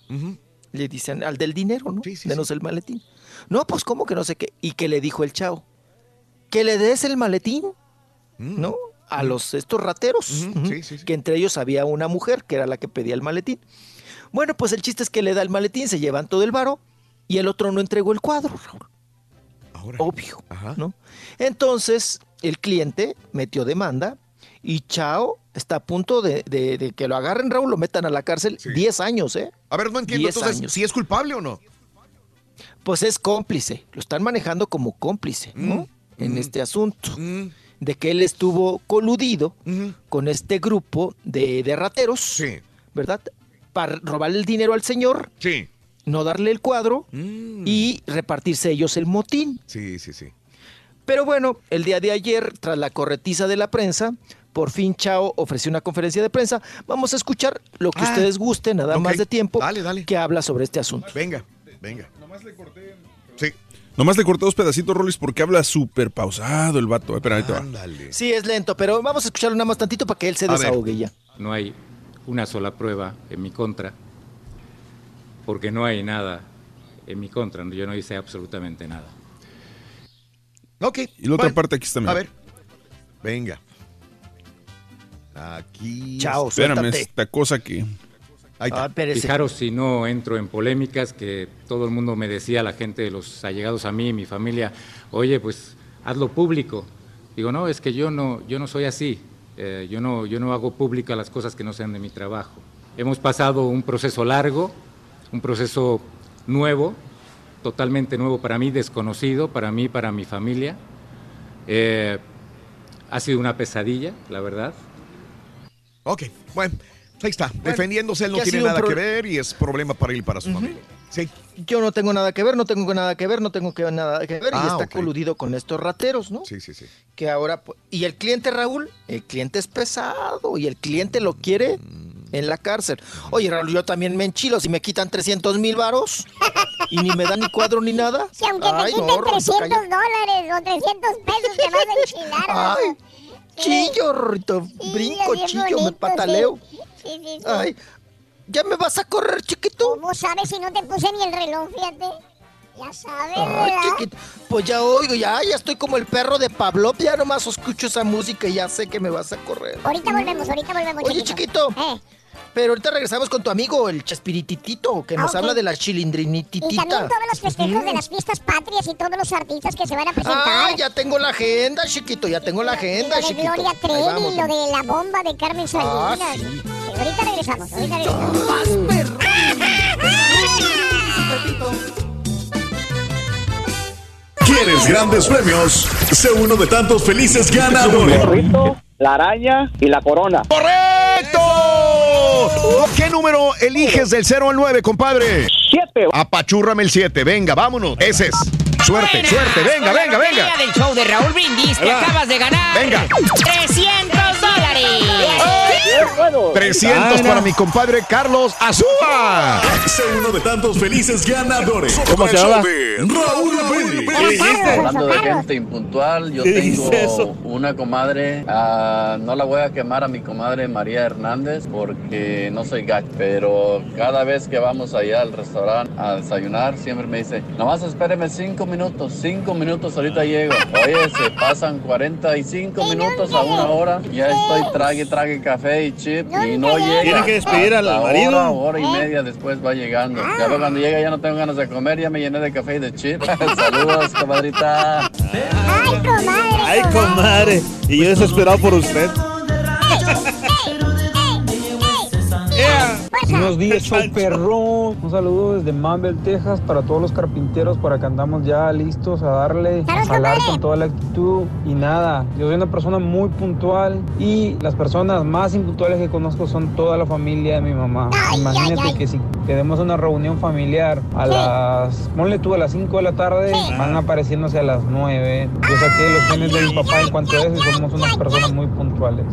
Le dicen al del dinero, ¿no? Denos el maletín. No, pues cómo que no sé qué. Y que le dijo el chavo, que le des el maletín, ¿no? A los estos rateros, que entre ellos había una mujer que era la que pedía el maletín. Bueno, pues el chiste es que le da el maletín, se llevan todo el varo y el otro no entregó el cuadro, Raúl. Obvio, ¿no? Entonces, el cliente metió demanda y Chao está a punto de, de- de que lo agarren, Raúl, lo metan a la cárcel 10 años, ¿eh? A ver, no entiendo 10 entonces años. si es culpable o no. Pues es cómplice, lo están manejando como cómplice, ¿no? En este asunto. De que él estuvo coludido con este grupo de, de rateros, ¿verdad? Para robarle el dinero al señor, no darle el cuadro y repartirse ellos el motín. Sí, sí, sí. Pero bueno, el día de ayer, tras la corretiza de la prensa, por fin Chao ofreció una conferencia de prensa. Vamos a escuchar lo que Ah, ustedes gusten, nada más de tiempo, Dale, dale. que habla sobre este asunto. Venga, venga. Sí. Nomás le corté dos pedacitos, Rolis, porque habla súper pausado el vato. Espera, ahí te va. Sí, es lento, pero vamos a escucharlo nada más tantito para que él se A ver. desahogue ya. No hay una sola prueba en mi contra, porque no hay nada en mi contra. Yo no hice absolutamente nada. Ok. Y la otra bueno, parte aquí está. A ver. Venga. Aquí. Espérame, esta cosa que. Ah, Fijaros si no entro en polémicas, que todo el mundo me decía, la gente de los allegados a mí, mi familia, oye, pues hazlo público. Digo, no, es que yo no, yo no soy así. Eh, yo, no, yo no hago públicas las cosas que no sean de mi trabajo. Hemos pasado un proceso largo, un proceso nuevo, totalmente nuevo para mí, desconocido para mí, para mi familia. Eh, ha sido una pesadilla, la verdad. Ok, bueno, ahí está. Defendiéndose, él no tiene nada que ver y es problema para él y para su familia. Sí. Yo no tengo nada que ver, no tengo nada que ver, no tengo que nada que ver, y Ah, está coludido con estos rateros, ¿no? Sí, sí, sí. Que ahora, y el cliente Raúl, el cliente es pesado y el cliente lo quiere en la cárcel. Oye, Raúl, yo también me enchilo si me quitan 300 mil varos y ni me dan ni cuadro ni nada. Si aunque te Ay, quiten no, Rorrito, 300 cállate. dólares o 300 pesos, te vas a enchilar. Ay, chillo, Rorrito, brinco, chillo, me pataleo. Sí, sí, sí. Ay, ¿ya me vas a correr, chiquito? ¿Cómo sabes si no te puse ni el reloj, fíjate? Ya sabes, Ay, chiquito. Pues ya oigo, ya, ya estoy como el perro de Pablo. Ya nomás escucho esa música y ya sé que me vas a correr. Ahorita volvemos, ahorita volvemos, Oye, chiquito. Pero ahorita regresamos con tu amigo, el Chespirititito, que Ah, nos ok. habla de la Y chilindrinititita. también todos los festejos de las fiestas patrias y todos los artistas que se van a presentar. Ah, ya tengo la agenda, chiquito, ya tengo la Y agenda, lo de chiquito. Gloria Trevi, lo de la bomba de Carmen Ah, Salinas. sí. Sí, ahorita regresamos, ahorita regresamos. ¿Quieres grandes premios? Sé uno de tantos felices ganadores. la araña y la corona. ¡Correcto! ¿Qué número eliges del 0 al 9, compadre? 7. Apachúrrame el 7. Venga, vámonos. Ese es. Suerte, suerte. Venga, venga, venga. del show de Raúl Brindis te acabas de ganar Venga. 300 dólares. Puedo. 300 para mi compadre Carlos Azúa. Sé uno de tantos felices ganadores. ¿Cómo se llama? Raúl. Hablando de gente impuntual, yo ¿Qué tengo una comadre, ah, no la voy a quemar a mi comadre María Hernández porque no soy gacho, pero cada vez que vamos allá al restaurante a desayunar, siempre me dice, nomás espéreme cinco minutos, cinco minutos, ahorita llego. Oye, se pasan 45 minutos a una hora, ya estoy trague, trague café y chip y no llega. Tiene que despedir al marido. Hora, hora y media después va llegando. Ya luego cuando llega ya no tengo ganas de comer, ya me llené de café y de chip. *laughs* Saludos, comadrita. Ay, comadre. Ay, comadre. Y yo desesperado por usted. Buenos días, show perrón. Un saludo desde Mambel, Texas, para todos los carpinteros. Por acá andamos ya listos a darle, a jalar con toda la actitud. Y nada, yo soy una persona muy puntual y las personas más impuntuales que conozco son toda la familia de mi mamá. Imagínate que si queremos una reunión familiar a las, ponle tú a las 5 de la tarde, van apareciéndose a las 9. Yo saqué los genes de mi papá en cuanto a eso y somos unas personas muy puntuales.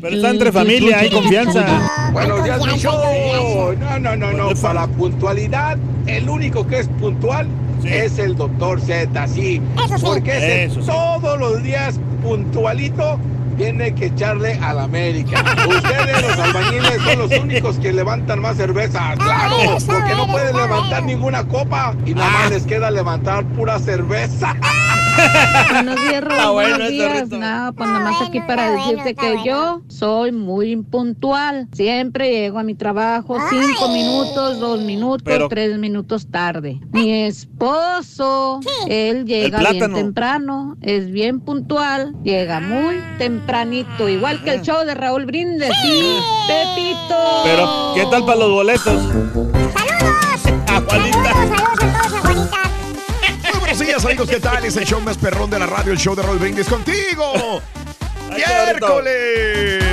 Pero está entre familia, hay confianza. Buenos días, mi show. No, no, no, no. Para la puntualidad, el único que es puntual es el doctor Z, sí. Porque ese Eso sí. todos los días puntualito tiene que echarle a la América. Ustedes, los albañiles, son los únicos que levantan más cervezas. Claro, porque no pueden levantar ninguna copa y nada más les queda levantar pura cerveza. Buenos días, Raúl. Está bueno Buenos días. Nada, pues nada más aquí para decirte que yo soy muy impuntual. Siempre llego a mi trabajo cinco minutos, dos minutos, Pero- tres minutos tarde. Mi esposo, él llega bien temprano, es bien puntual, llega muy tempranito, igual que el show de Raúl Brindis. Sí, Pepito. Pero, ¿qué tal para los boletos? *laughs* A Juanita. Muy *laughs* buenos días, amigos. ¿Qué tal? Es el show más perrón de la radio, el show de Roll Brindis contigo. ¡Miércoles!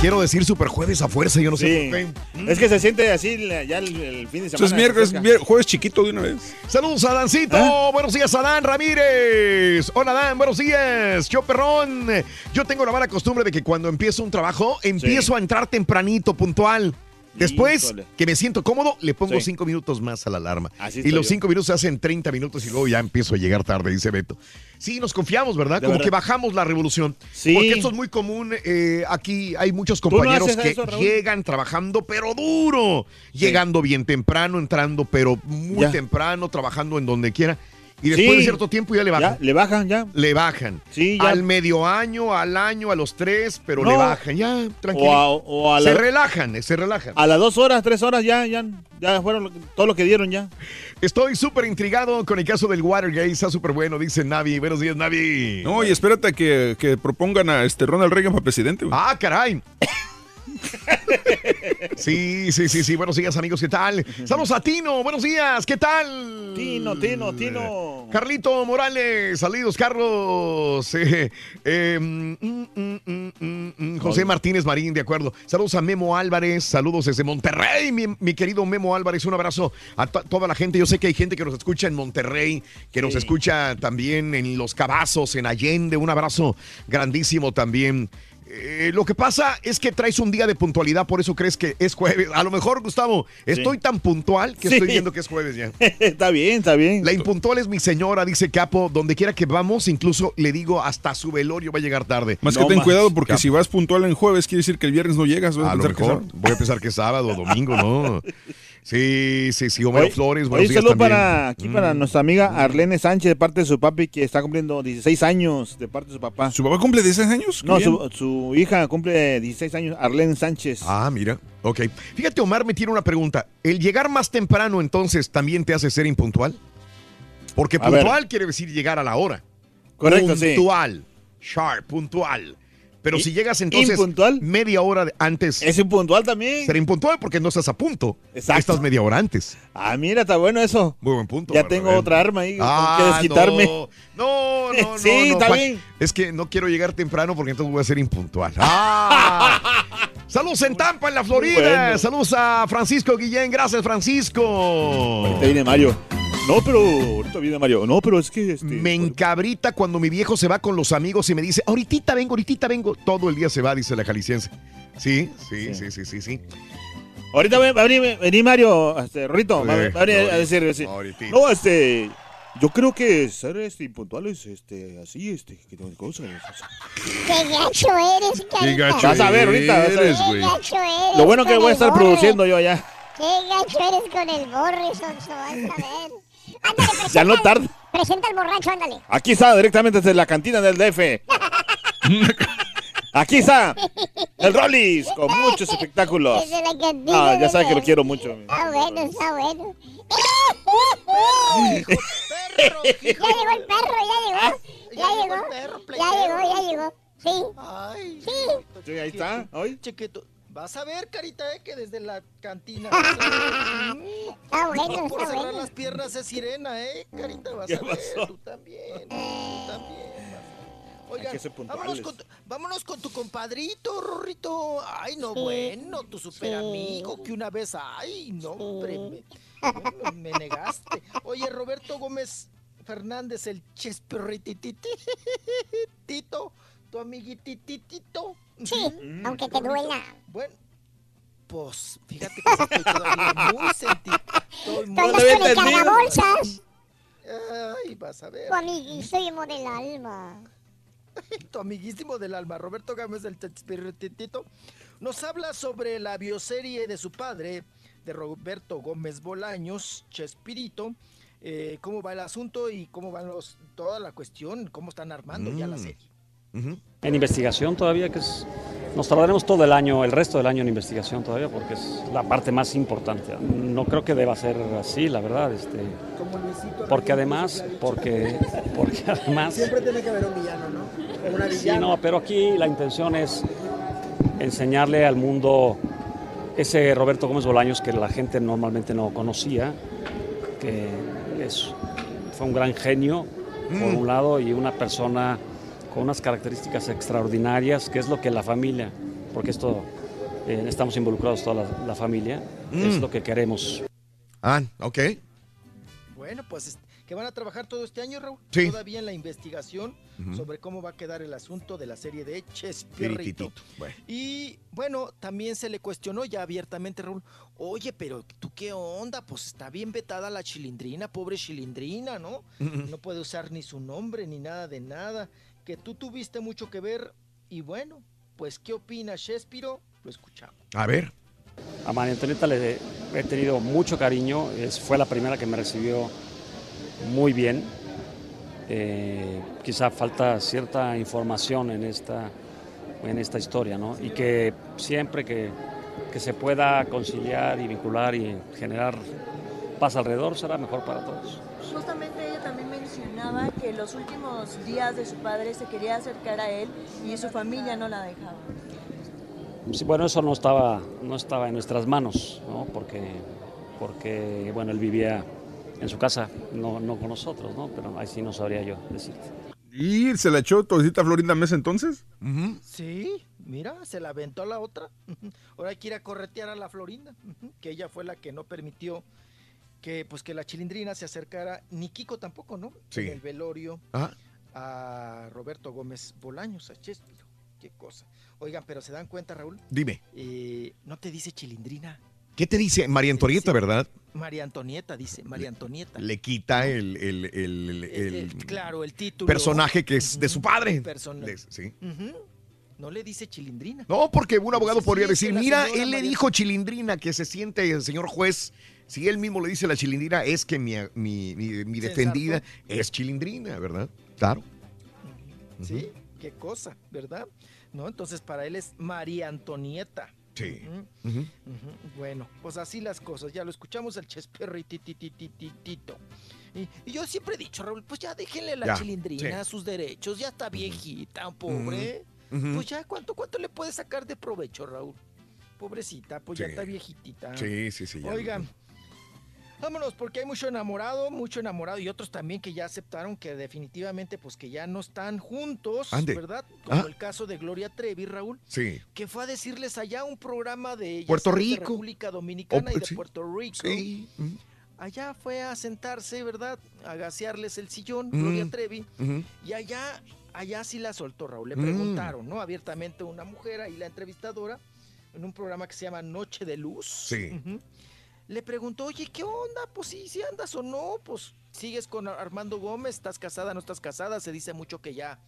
Quiero decir super jueves a fuerza, yo no sé por qué. Es que se siente así ya el, el fin de semana. Entonces, miércoles, jueves chiquito de una vez. Saludos a Dancito. ¿Ah? Buenos días, Adán Ramírez. Hola, Dan. Buenos días. Yo, perrón. Yo tengo la mala costumbre de que cuando empiezo un trabajo, empiezo a entrar tempranito, puntual. Después Híjole. que me siento cómodo, le pongo Sí. cinco minutos más a la alarma. Así y los yo. cinco minutos se hacen 30 minutos y luego ya empiezo a llegar tarde, dice Beto. Sí, nos confiamos, ¿verdad? De Como verdad. que bajamos la revolución. Sí. Porque esto es muy común. eh, aquí hay muchos compañeros que eso, llegan trabajando, pero duro. Llegando bien temprano, entrando, pero muy Ya. temprano, trabajando en donde quiera. Y después Sí. de cierto tiempo ya le bajan. Ya, le bajan ya. Le bajan. Sí, ya. Al medio año, al año, a los tres, pero No. le bajan. Ya, tranquilo. O a, o a se la- relajan, eh, se relajan. a las dos horas, tres horas ya, ya, ya fueron todo lo que dieron ya. Estoy súper intrigado con el caso del Watergate. Está súper bueno, dice Navi. Buenos días, Navi. No, y espérate que, que propongan a este Ronald Reagan para presidente. güey. Ah, caray. *laughs* Sí, sí, sí, sí. Buenos días, amigos. ¿Qué tal? Saludos a Tino. Buenos días. ¿Qué tal? Tino, Tino, Tino. Carlito Morales. Saludos, Carlos. *laughs* Eh, eh, mm, mm, mm, José Martínez Marín, de acuerdo. Saludos a Memo Álvarez. Saludos desde Monterrey, mi, mi querido Memo Álvarez. Un abrazo a to- toda la gente. Yo sé que hay gente que nos escucha en Monterrey, que nos escucha también en Los Cabazos, en Allende. Un abrazo grandísimo también. Eh, lo que pasa es que traes un día de puntualidad, por eso crees que es jueves. A lo mejor, Gustavo, estoy tan puntual que Sí. estoy viendo que es jueves ya. *laughs* está bien, está bien. La impuntual es mi señora, dice Capo. Donde quiera que vamos, incluso le digo hasta su velorio va a llegar tarde. Más que ten cuidado porque si vas puntual en jueves quiere decir que el viernes no llegas. vas A lo que mejor voy a pensar que es sábado, domingo, ¿no? *laughs* Sí, sí, sí. Homero Flores, buenos días también. para aquí para Mm. nuestra amiga Arlene Sánchez de parte de su papi que está cumpliendo 16 años de parte de su papá. ¿Su papá cumple 16 años? No, su, hija cumple 16 años, Arlene Sánchez. Ah, mira. Ok. Fíjate, Omar me tiene una pregunta. ¿El llegar más temprano entonces también te hace ser impuntual? Porque puntual quiere decir llegar a la hora. Correcto, sí. Puntual. Sharp, puntual. Pero ¿Y- si llegas entonces impuntual? media hora antes. Es impuntual también. Será impuntual porque no estás a punto. Exacto. Estás media hora antes. Ah, mira, está bueno eso. Muy buen punto. Ya tengo otra arma ahí Ah, que desquitarme. No, no, no. *laughs* no, Sí, no, está Juan, bien. Es que no quiero llegar temprano porque entonces voy a ser impuntual. ¡Ah! *laughs* Saludos en Tampa, en la Florida. bueno. Saludos a Francisco Guillén. Gracias, Francisco. Ahorita viene Mario. No, pero ahorita viene Mario. No, pero es que este, Me encabrita cuando mi viejo se va con los amigos y me dice, ahorita vengo, ahorita vengo. Todo el día se va, dice la jalisciense. Sí, sí, sí, sí, sí, sí. Ahorita va a venir, venir Mario, este, Rito, va, Sí, va a venir a ahorita, decir, no, este, yo creo que ser este, impuntual es este, así, este, que tengo cosas. Qué gacho eres, carita. Vas a ver ahorita, vas a ver. Qué gacho eres Lo bueno que voy a estar Borre. produciendo yo allá. Qué gacho eres con el borre, Sonso, vas a ver. Ándale, presenta. *laughs* Ya no tarda. Presenta al borracho, ándale. Aquí está, directamente desde la cantina del DF. *laughs* Aquí está, el Rollis, con muchos espectáculos. Ah, ya sabes que lo quiero mucho. Está bueno, está bueno. *laughs* ya llegó el perro, ya llegó. Ya llegó. Ya llegó, ya llegó. Sí. Sí, ahí está, hoy. Chiquito. Vas a ver, carita, eh, que desde la cantina. *laughs* Está bueno, No por cerrar bueno. las piernas es sirena, eh, carita. Vas ¿Qué a ver, pasó? tú también. Tú también. vas a ver. Oigan, vámonos con, tu, vámonos con tu compadrito, Rorrito. Ay, no, Sí. bueno, tu super Sí. amigo que una vez, ay, no, hombre, me, negaste. Oye, Roberto Gómez Fernández, el chesperrititito, tu amiguititito. Sí, aunque te duela. Bueno, pues fíjate que estoy todavía muy sentido. Con el cargabolsas. Ay, vas a ver. Tu amiguísimo del alma. *laughs* Tu amiguísimo del alma, Roberto Gámez del Chespirritito, nos habla sobre la bioserie de su padre, de Roberto Gómez Bolaños, Chespirito, eh, cómo va el asunto y cómo van los, toda la cuestión, cómo están armando ya la En investigación todavía, que es, nos tardaremos todo el año, el resto del año en investigación todavía, porque es la parte más importante. No creo que deba ser así, la verdad, este, porque además, porque, porque *laughs* además, Siempre tiene que haber un villano, ¿no? Una sí, no, pero aquí la intención es enseñarle al mundo ese Roberto Gómez Bolaños que la gente normalmente no conocía, que es, fue un gran genio, por Mm. un lado, y una persona con unas características extraordinarias, que es lo que la familia, porque esto eh, estamos involucrados toda la, la familia, es Mm. lo que queremos. Ah, ok. Bueno, pues es- que van a trabajar todo este año, Raúl. Sí. Todavía en la investigación sobre cómo va a quedar el asunto de la serie de Chespirito. Bueno. Y bueno, también se le cuestionó ya abiertamente, Raúl, oye, pero tú qué onda, pues está bien vetada la chilindrina, pobre chilindrina, ¿no? No puede usar ni su nombre ni nada de nada, que tú tuviste mucho que ver y bueno, pues ¿qué opina Chespiro? Lo escuchamos. A ver. A María Antonieta le he tenido mucho cariño, es- fue la primera que me recibió muy bien. Eh, quizá falta cierta información en esta, en esta historia, ¿no? Y que siempre que, que se pueda conciliar y vincular y generar paz alrededor será mejor para todos. Justamente mencionaba que los últimos días de su padre se quería acercar a él y su familia no la dejaba. Sí, bueno, eso no estaba, no estaba en nuestras manos, ¿no? Porque, porque, bueno, él vivía en su casa, no, no con nosotros, ¿no? Pero ahí sí no sabría yo decirte. ¿Y se la echó todita Florinda Mesa entonces? Sí, mira, se la aventó la otra. *laughs* Ahora hay que ir a corretear a la Florinda, *laughs* que ella fue la que no permitió que pues que la chilindrina se acercara, ni Kiko tampoco, ¿no? Sí. En el velorio Ajá. a Roberto Gómez Bolaños, a Chespiro. Qué cosa. Oigan, pero se dan cuenta, Raúl, Dime. Eh, no te dice chilindrina. ¿Qué te dice María Antonieta, verdad? María Antonieta, dice, María Antonieta. Le quita el, el- el- el claro, el título. personaje que es de su padre. Persona- De- sí. No le dice chilindrina. No, porque un abogado podría sí, decir, mira, él le dijo chilindrina que se siente el señor juez. Si él mismo le dice la chilindrina, es que mi, mi- mi- defendida es chilindrina, ¿verdad? Claro. Sí, qué cosa, ¿verdad? No, entonces para él es María Antonieta. Sí. Bueno, pues así las cosas. Ya lo escuchamos el chesperrititititito. Y, y yo siempre he dicho, Raúl, pues ya déjenle la Ya, chilindrina sí. sus derechos. Ya está viejita, pobre. Pues ya, ¿cuánto, ¿cuánto le puede sacar de provecho, Raúl? Pobrecita, pues ya está viejitita. Sí, sí, sí. ya Oigan, vámonos porque hay mucho enamorado, mucho enamorado y otros también que ya aceptaron que definitivamente pues que ya no están juntos, Ande. ¿verdad? Como Ah. el caso de Gloria Trevi, Raúl, Sí. que fue a decirles allá un programa de Puerto sabes, de Rico. República Dominicana Oh, y de sí. Puerto Rico. Sí. Ujú. Allá fue a sentarse, ¿verdad? A gasearles el sillón, Mm. Gloria Trevi. Y allá, allá sí la soltó Raúl. Le Mm. preguntaron, ¿no? Abiertamente una mujer ahí, la entrevistadora, en un programa que se llama Noche de Luz. Sí. Ujú. Le preguntó, oye, ¿qué onda? Pues sí, si andas o no, pues sigues con Armando Gómez, estás casada, no estás casada, se dice mucho que ya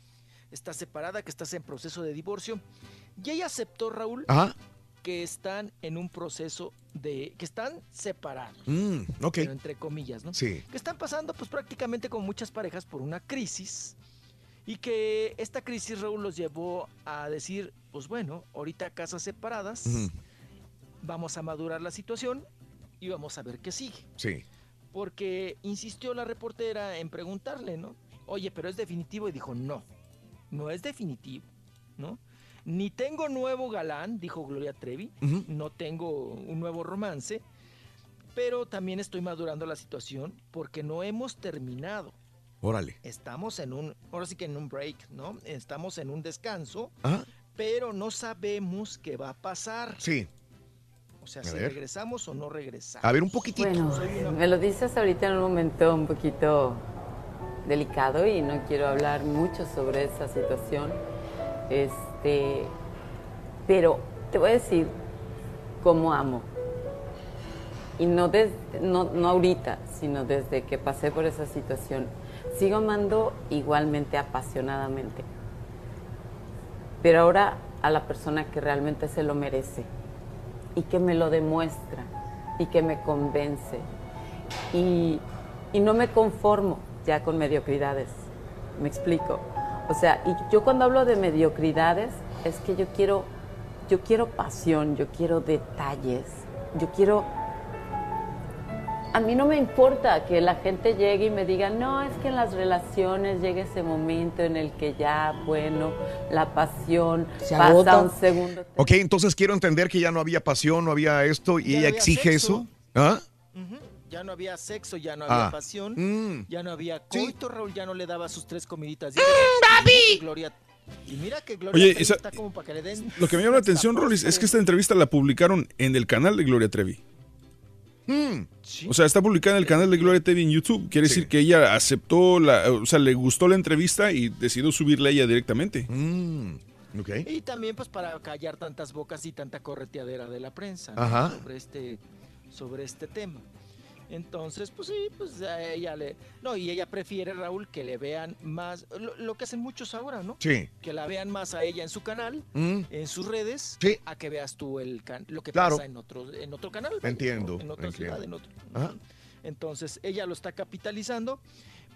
estás separada, que estás en proceso de divorcio. Y ella aceptó, Raúl, Ajá. que están en un proceso de, que están separados. Mm, ok. pero entre comillas, ¿no? Sí. Que están pasando, pues prácticamente como muchas parejas, por una crisis. Y que esta crisis, Raúl, los llevó a decir, pues bueno, ahorita casas separadas, vamos a madurar la situación y vamos a ver qué sigue. Sí. Porque insistió la reportera en preguntarle, ¿no? Oye, pero es definitivo. Y dijo, no, no es definitivo, ¿no? Ni tengo nuevo galán, dijo Gloria Trevi, no tengo un nuevo romance, pero también estoy madurando la situación porque no hemos terminado. Órale. Estamos en un, ahora sí que en un break, ¿no? Estamos en un descanso, Ajá. pero no sabemos qué va a pasar. Sí. O sea, A si ver. regresamos o no regresamos. A ver, un poquitito. Bueno, una- me lo dices ahorita en un momento un poquito delicado y no quiero hablar mucho sobre esa situación. Este, pero te voy a decir cómo amo. Y no, des- no, no ahorita, sino desde que pasé por esa situación. Sigo amando igualmente apasionadamente. Pero ahora a la persona que realmente se lo merece y que me lo demuestra y que me convence. Y, y no me conformo ya con mediocridades. ¿Me explico? O sea, y yo cuando hablo de mediocridades es que yo quiero, yo quiero pasión, yo quiero detalles, yo quiero... A mí no me importa que la gente llegue y me diga, no, es que en las relaciones llega ese momento en el que ya, bueno, la pasión Se pasa agota. un segundo Ok, entonces quiero entender que ya no había pasión, no había esto y Ya ella exige sexo. eso. ¿Ah? Ya no había sexo, ya no había Ah. pasión, Mm. ya no había Sí. coito, Raúl ya no le daba sus tres comiditas. ¡David! Gloria, y mira que Gloria Oye, Trevi esa- está como para que le den... Lo que me llama la atención, Rolis, es que esta entrevista la publicaron en el canal de Gloria Trevi. Mm. O sea, está publicada en el canal de Gloria Trevi en YouTube. Quiere decir que ella aceptó, la, o sea, le gustó la entrevista y decidió subirla ella directamente. Mm. Ok. Y también pues para callar tantas bocas y tanta correteadera de la prensa ¿no? Ajá. sobre este sobre este tema. Entonces, pues sí, pues a ella le no, y ella prefiere Raúl que le vean más lo, lo que hacen muchos ahora, ¿no? Sí. Que la vean más a ella en su canal, Mm. en sus redes, Sí. a que veas tú el can- lo que Claro. pasa en otro en otro canal, Entiendo, en otra entiendo. ciudad, en otro. Ajá. Entonces, ella lo está capitalizando,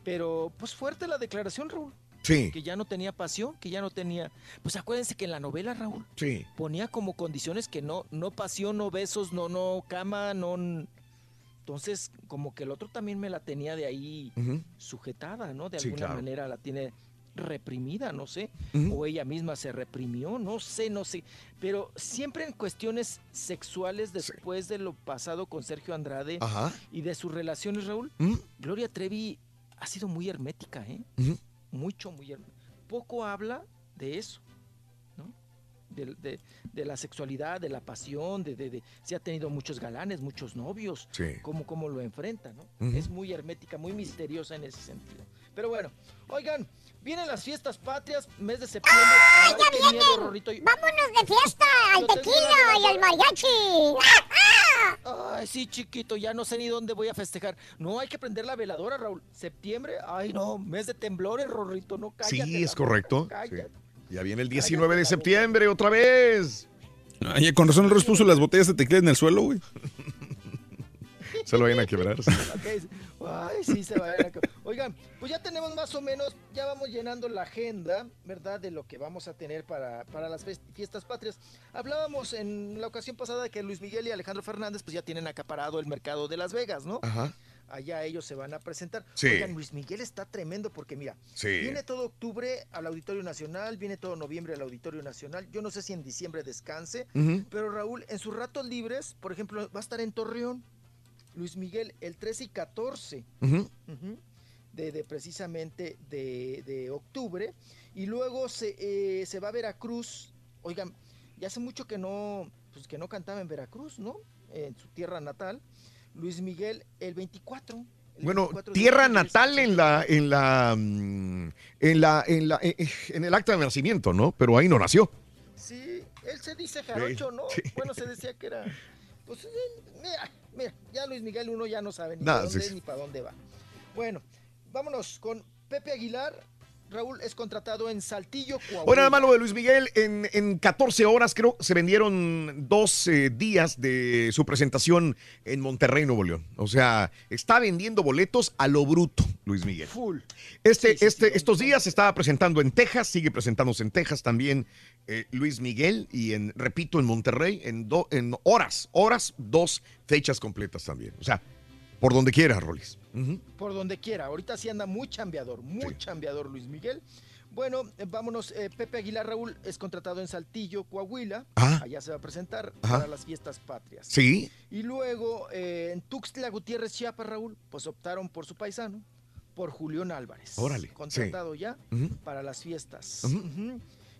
pero pues fuerte la declaración, Raúl. Sí. Que ya no tenía pasión, que ya no tenía. Pues acuérdense que en la novela, Raúl, Sí. ponía como condiciones que no, no pasión, no besos, no, no cama, no. Entonces, como que el otro también me la tenía de ahí sujetada, ¿no? De Sí, alguna claro. manera la tiene reprimida, no sé. O ella misma se reprimió, no sé, no sé. Pero siempre en cuestiones sexuales, después de lo pasado con Sergio Andrade Ajá. y de sus relaciones, Raúl. Gloria Trevi ha sido muy hermética, ¿eh? Mucho, muy hermética. Poco habla de eso. De, de- de la sexualidad, de la pasión, de, de, de- si ha tenido muchos galanes, muchos novios, Sí. cómo, cómo lo enfrenta, ¿no? Es muy hermética, muy misteriosa en ese sentido. Pero bueno, oigan, vienen las fiestas patrias, mes de septiembre. ¡Ay, ya vienen! miedo, Rorrito. ¡Vámonos de fiesta! ¡Al tequila y al mariachi! Ay, sí, chiquito, ya no sé ni dónde voy a festejar. No, hay que prender la veladora, Raúl. Septiembre, ay, no, mes de temblores, Rorrito, no cállate. Sí, es correcto. boca, Sí. Ya viene el 19 de septiembre otra vez. Ay, con razón el Rolis puso las botellas de tequila en el suelo, güey. *laughs* Se lo vayan a quebrar. sí. Ay, sí, se va a ver acá. Oigan, pues ya tenemos más o menos, ya vamos llenando la agenda, ¿verdad? De lo que vamos a tener para, para las fiestas patrias. Hablábamos en la ocasión pasada de que Luis Miguel y Alejandro Fernández pues ya tienen acaparado el mercado de Las Vegas, ¿no? Ajá. Allá ellos se van a presentar. Sí. Oigan, Luis Miguel está tremendo porque mira, Sí. viene todo octubre al Auditorio Nacional, viene todo noviembre al Auditorio Nacional. Yo no sé si en diciembre descanse, pero Raúl, en sus ratos libres, por ejemplo, va a estar en Torreón. Luis Miguel, el 13 y 14 Ujú. ujú, de, de precisamente de, de octubre. Y luego se, eh, se va a Veracruz. Oigan, ya hace mucho que no, pues que no cantaba en Veracruz, ¿no? En su tierra natal. Luis Miguel, el 24. el Bueno, 24 de tierra natal en la, en la, mm, en la, en la, eh, eh, en el acta de nacimiento, ¿no? Pero ahí no nació. Sí, Él se dice jarocho, ¿no? Sí. Bueno, se decía que era. Pues, eh, mira, mira, ya Luis Miguel uno ya no sabe ni Nada, para dónde sí, es sí. ni para dónde va. Bueno, vámonos con Pepe Aguilar. Raúl es contratado en Saltillo, Coahuila. Bueno, nada más lo de Luis Miguel, en, en 14 horas creo se vendieron dos eh, días de su presentación en Monterrey, Nuevo León. O sea, está vendiendo boletos a lo bruto, Luis Miguel. Full. Este, este, estos días se estaba presentando en Texas, sigue presentándose en Texas también eh, Luis Miguel y en, repito, en Monterrey, en, do- en horas, horas, dos fechas completas también. O sea, por donde quiera, Rolis. Por donde quiera. Ahorita sí anda muy chambeador, muy chambeador Luis Miguel. Bueno, eh, vámonos. eh, Pepe Aguilar Raúl es contratado en Saltillo, Coahuila. Ah. Allá se va a presentar Ajá. para las fiestas patrias. Sí. Y luego eh, en Tuxtla Gutiérrez, Chiapas, Raúl, pues optaron por su paisano, por Julián Álvarez. Órale, Contratado sí. ya para las fiestas.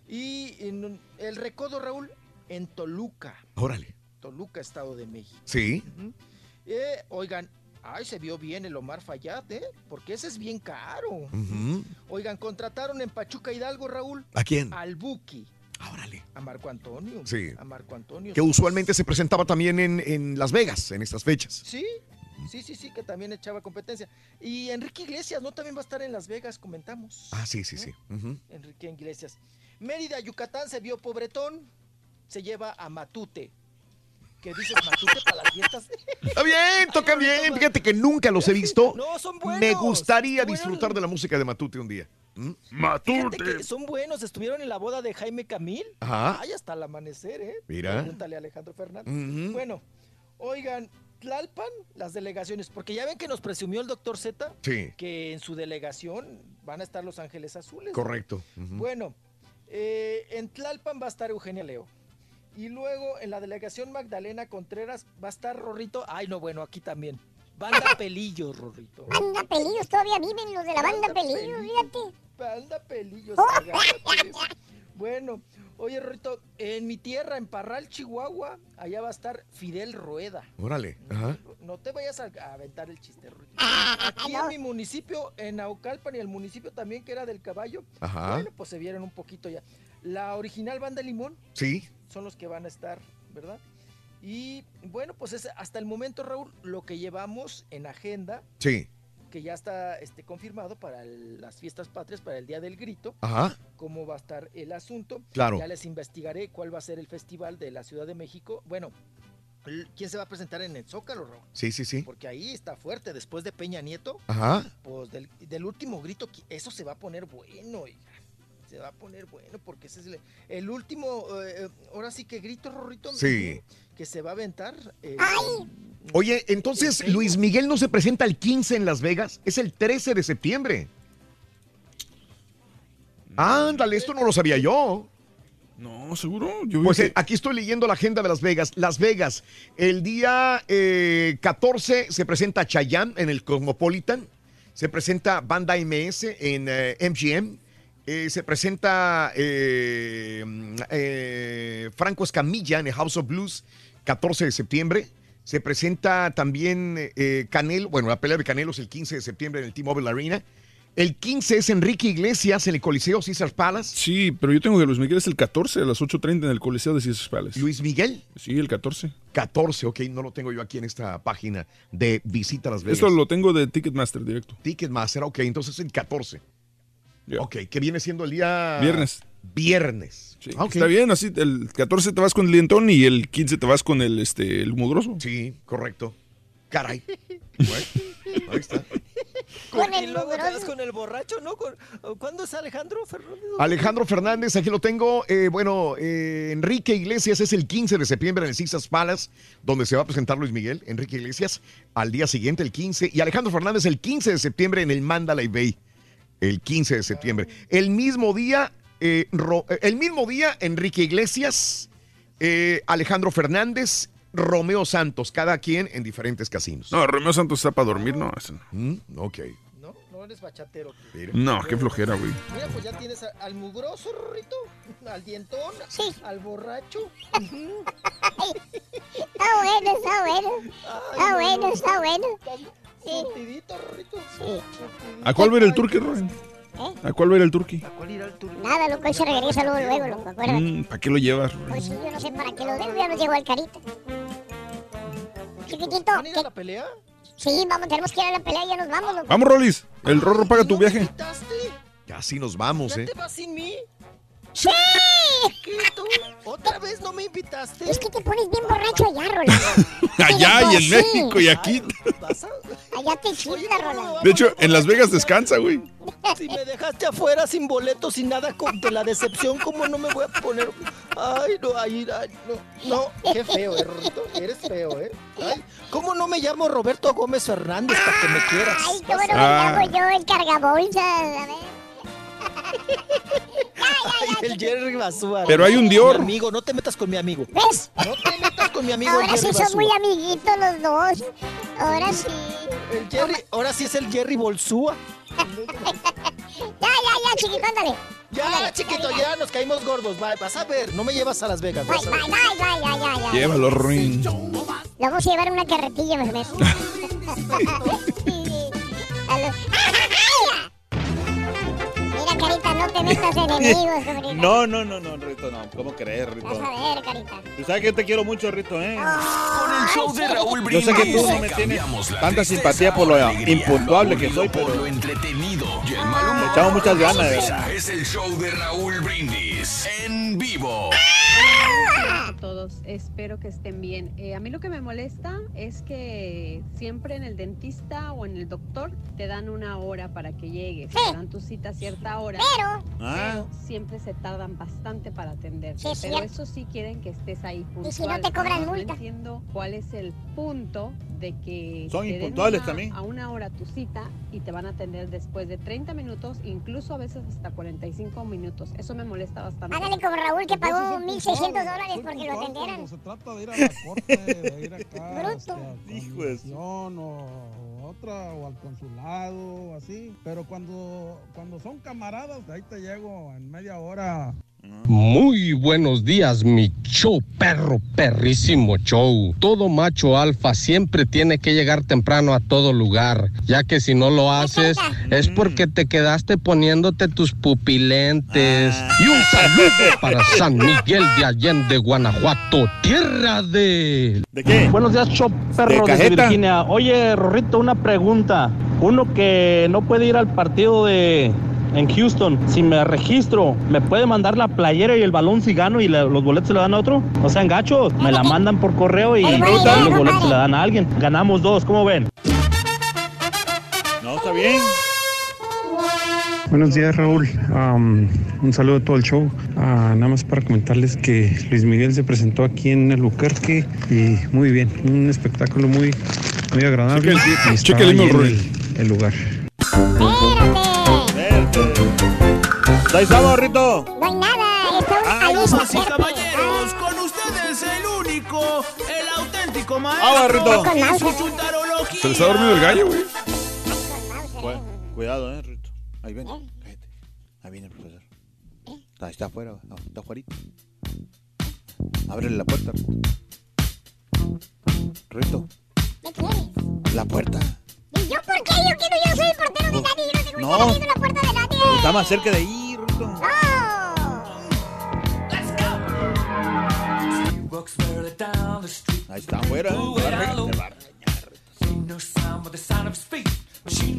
Y en el recodo, Raúl, en Toluca. Órale. Toluca, Estado de México. Sí. Oigan, ay, se vio bien el Omar Fayad, ¿eh? Porque ese es bien caro. Oigan, contrataron en Pachuca Hidalgo, Raúl. ¿A quién? Al Buki. Órale. A Marco Antonio. Sí. A Marco Antonio. Que usualmente se presentaba también en, en Las Vegas en estas fechas. Sí, sí, sí, sí, que también echaba competencia. Y Enrique Iglesias, ¿no? También va a estar en Las Vegas, comentamos. Ah, sí, sí, sí. Enrique Iglesias. Mérida, Yucatán, se vio pobretón. Se lleva a Matute. ¿Qué dices, Matute para las fiestas? Está bien, tocan bien. Fíjate que nunca los he visto. No, son buenos. Me gustaría Buenos. disfrutar de la música de Matute un día. ¿Mm? Fíjate que son buenos. Estuvieron en la boda de Jaime Camil. Ajá. Ay, hasta el amanecer, ¿eh? Mira. Pregúntale a Alejandro Fernández. Ujú. Bueno, oigan, Tlalpan, las delegaciones, porque ya ven que nos presumió el doctor Z Sí. que en su delegación van a estar los Ángeles Azules. Correcto. Bueno, eh, en Tlalpan va a estar Eugenia Leo. Y luego en la delegación Magdalena Contreras va a estar Rorrito. Ay, no, bueno, aquí también. Banda *laughs* Pelillos, Rorrito. Banda Pelillos, todavía viven los de la banda Pelillos, fíjate. Banda Pelillos. Oh. Bueno, oye, Rorrito, en mi tierra, en Parral, Chihuahua, allá va a estar Fidel Rueda. Órale. Ajá. No te vayas a, a aventar el chiste, Rorrito. Ah, Aquí en mi municipio, en Naucalpan y el municipio también que era del caballo, Ajá. bueno, pues se vieron un poquito ya. La original banda Limón Sí. Son los que van a estar, ¿verdad? Y bueno, pues es hasta el momento, Raúl, lo que llevamos en agenda, Sí. que ya está este, confirmado para el- las fiestas patrias, para el Día del Grito, Ajá. cómo va a estar el asunto. Claro. Ya les investigaré cuál va a ser el festival de la Ciudad de México. Bueno, ¿quién se va a presentar en el Zócalo, Raúl? Sí, sí, sí. Porque ahí está fuerte, después de Peña Nieto, Ajá. pues del, del último grito, eso se va a poner bueno, oiga. Se va a poner bueno, porque ese es el, el último, eh, ahora sí que grito, Rorrito, Sí. que se va a aventar. eh, Oye, entonces Luis Miguel no se presenta el 15 en Las Vegas, es el 13 de septiembre. Ándale, esto no lo sabía yo. No, seguro. Yo Pues que- eh, aquí estoy leyendo la agenda de Las Vegas. Las Vegas, el día eh, 14 se presenta Chayanne en el Cosmopolitan, se presenta Banda MS en eh, MGM, eh, se presenta eh, mm, eh, Franco Escamilla en el House of Blues, 14 de septiembre. Se presenta también eh, Canelo, bueno, la pelea de Canelo es el 15 de septiembre en el T-Mobile Arena. El 15 es Enrique Iglesias en el Coliseo Caesars Palace. Sí, pero yo tengo que Luis Miguel es el 14 a las 8.30 en el Coliseo de Caesars Palace. ¿Luis Miguel? Sí, el 14. 14, ok, no lo tengo yo aquí en esta página de Visita Las Vegas. Esto lo tengo de Ticketmaster directo. Ticketmaster, ok, entonces el 14. Ok, que viene siendo el día... Viernes. Viernes. Sí, Ah, ok. Está bien, así el 14 te vas con el dientón y el 15 te vas con el, este, el mugroso. Sí, correcto. Caray. *laughs* Bueno, ahí está. Con y luego te vas con el borracho, ¿no? ¿Cuándo es Alejandro Fernández? Alejandro Fernández, aquí lo tengo. Eh, bueno, eh, Enrique Iglesias es el 15 de septiembre en el Caesars Palace, donde se va a presentar Luis Miguel. Enrique Iglesias al día siguiente, el 15. Y Alejandro Fernández el 15 de septiembre en el Mandalay Bay. El 15 de septiembre. El mismo día, eh, Ro- eh, el mismo día, Enrique Iglesias, eh, Alejandro Fernández, Romeo Santos, cada quien en diferentes casinos. No, Romeo Santos está para dormir, no. ese no. Mm, ok. No, no eres bachatero. tú. No, qué flojera, güey. Mira, pues ya tienes al mugroso, Rorrito, al dientón, al borracho. Está bueno, está bueno. Está bueno, está bueno. Sí. Surtidito, Rorrito. ¿A cuál ver el tour que Roy? ¿A cuál va a ir el turqui? Nada, loco, ahí se regresa luego, luego, loco, acuérdate. Mm, ¿Para qué lo llevas? Pues sí, yo no sé para qué lo dejo, ya nos llegó el carita. Chiquitito, ¿Van a ir a la pelea? Sí, vamos, tenemos que ir a la pelea y ya nos vamos, loco. Vamos, Rolis. El Rorro paga tu viaje. Casi nos vamos, ¿eh? ¿Te vas sin mí? ¡Sí! ¿Qué tú? ¿Otra vez no me invitaste? Es que te pones bien borracho allá, Rolando. *laughs* Allá y en Sí. México y aquí. Allá te chifla, Rolando. De hecho, en Las Vegas descansa, güey. Si me dejaste afuera sin boleto, sin nada con de la decepción, ¿cómo no me voy a poner? Ay, no, ay, ay, no, no, qué feo, eh, Rorrito, eres feo, ¿eh? Ay, ¿cómo no me llamo Roberto Gómez Fernández para que me quieras? Ay, ¿cómo no me Ah. llamo yo el cargabolsas? A ver. Ay, el Jerry Basúa. Pero hay un Dior. Mi amigo, no te metas con mi amigo. ¿Ves? No te metas con mi amigo el Ahora sí Jerry son Basúa. muy amiguitos los dos. Ahora sí. El Jerry, ahora sí es el Jerry Bolsúa. *laughs* Ya, ya, ya, chiquito, ándale. Ya, chiquito, ya nos caímos gordos. Va, vas a ver, no me llevas a Las Vegas. Bye, a bye, bye, bye, ya, ya, ya. Llévalo, Ruin. Lo vamos a llevar una carretilla, me meto. *laughs* *laughs* Mira, Carita, no te metas *laughs* enemigos, sobrino. No, no, no, no, Rito, no. ¿Cómo crees, Rito? Vas a ver, Carita. Tú sabes que te quiero mucho, Rito, ¿eh? Con el show de Raúl Yo sé que tú no me Brindis. tienes tanta simpatía por por lo impuntuable que soy, por pero lo entretenido y el mal humor Le echamos muchas por ganas, de verdad. Es el show de Raúl Brindis en vivo. a todos. Espero que estén bien. Eh, a mí lo que me molesta es que siempre en el dentista o en el doctor te dan una hora para que llegues. Te dan tu cita a cierta hora. Pero. Ah. pero siempre se tardan bastante para atenderte. Sí, pero cierto. eso sí quieren que estés ahí puntual. Y si no te cobran No multa. entiendo cuál es el punto de que Son impuntuales una- también. a una hora tu cita y te van a atender después de 30 minutos, incluso a veces hasta 45 minutos. Eso me molesta bastante. Hágale como Raúl que pagó 1.600 dólares porque lo atendieran. Se trata de ir a la corte, de ir acá Bruto. Hijo de otra o al consulado, así. Pero cuando, cuando son camaradas, ahí te llego en media hora. Muy buenos días, mi show perro, perrísimo show. Todo macho alfa siempre tiene que llegar temprano a todo lugar, ya que si no lo haces *laughs* es porque te quedaste poniéndote tus pupilentes. Y un saludo para San Miguel de Allende, Guanajuato, tierra de... ¿De qué? Buenos días, show perro ¿De desde? Virginia. Oye, Rorrito, una pregunta. Uno que no puede ir al partido de en Houston, si me registro, ¿me puede mandar la playera y el balón si gano y la- los boletos se le dan a otro? No sean gachos, me la mandan por correo y los boletos se le dan a alguien. Ganamos dos, ¿cómo ven? No, está bien. Buenos días, Raúl. Un saludo a todo el show. Ah, nada más para comentarles que Luis Miguel se presentó aquí en el Buquerque y muy bien, un espectáculo muy, muy agradable. Checa el- y el el, el lugar. Ahí estamos, Rito. No hay nada, estamos ahí. Damas y caballeros, con ustedes el único, el auténtico Ah, maestro en su chuntarología. Se les ha dormido el gallo, güey. Cu- Cuidado, eh, Rito. Ahí ven, cállate. Ahí viene el profesor. Está, está afuera, no, está afuera. Ábrele la puerta, Rito. Rito, ¿Qué quieres? la puerta. ¿Y yo por qué? Yo quiero, yo soy el portero de nadie, yo no tengo No. la puerta de nadie. Está más cerca de ahí, Rito. No. Ahí está afuera, eh.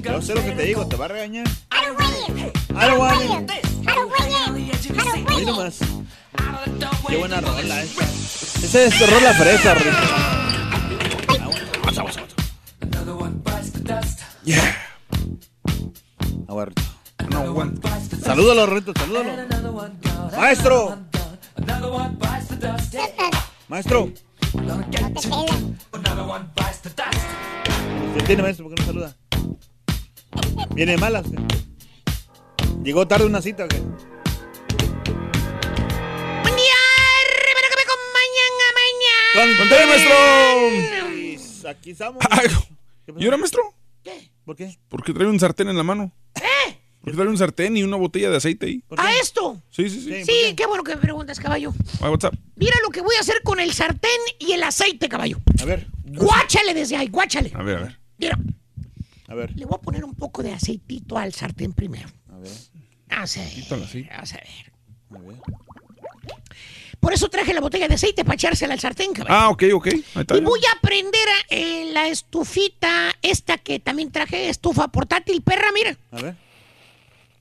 Yo sé lo que te digo, te va a regañar. Ahí nomás. Qué buena rola esta. Esa es rola fresa, Rito. Vamos, vamos, vamos. Yeah. Aguardo. No aguanto. Salúdalo, Rito, salúdalo. Maestro. Maestro. ¿Usted tiene maestro? ¿Por qué no saluda? ¿Viene de malas? qué? ¿Llegó tarde una cita o qué? Buen día, espero que me acompañen a mañana. ¡Contale, maestro! Aquí estamos. ¿Y ahora, maestro? ¿Por qué? Porque trae un sartén en la mano. ¿Eh? Porque trae un sartén y una botella de aceite ahí. ¿A esto? Sí, sí, sí. Sí, qué bueno que me preguntas, caballo. Ah, what's up? Mira lo que voy a hacer con el sartén y el aceite, caballo. A ver. Guáchale desde ahí, guáchale. A ver, a ver. Mira, A ver. le voy a poner un poco de aceitito al sartén primero. A ver. Quítala así. Vamos a ver. Por eso traje la botella de aceite para echársela al sartén, caballo. Ah, ok, ok. Ahí está. Y voy a prender eh, la estufita, esta que también traje, estufa portátil, perra, mira. A ver.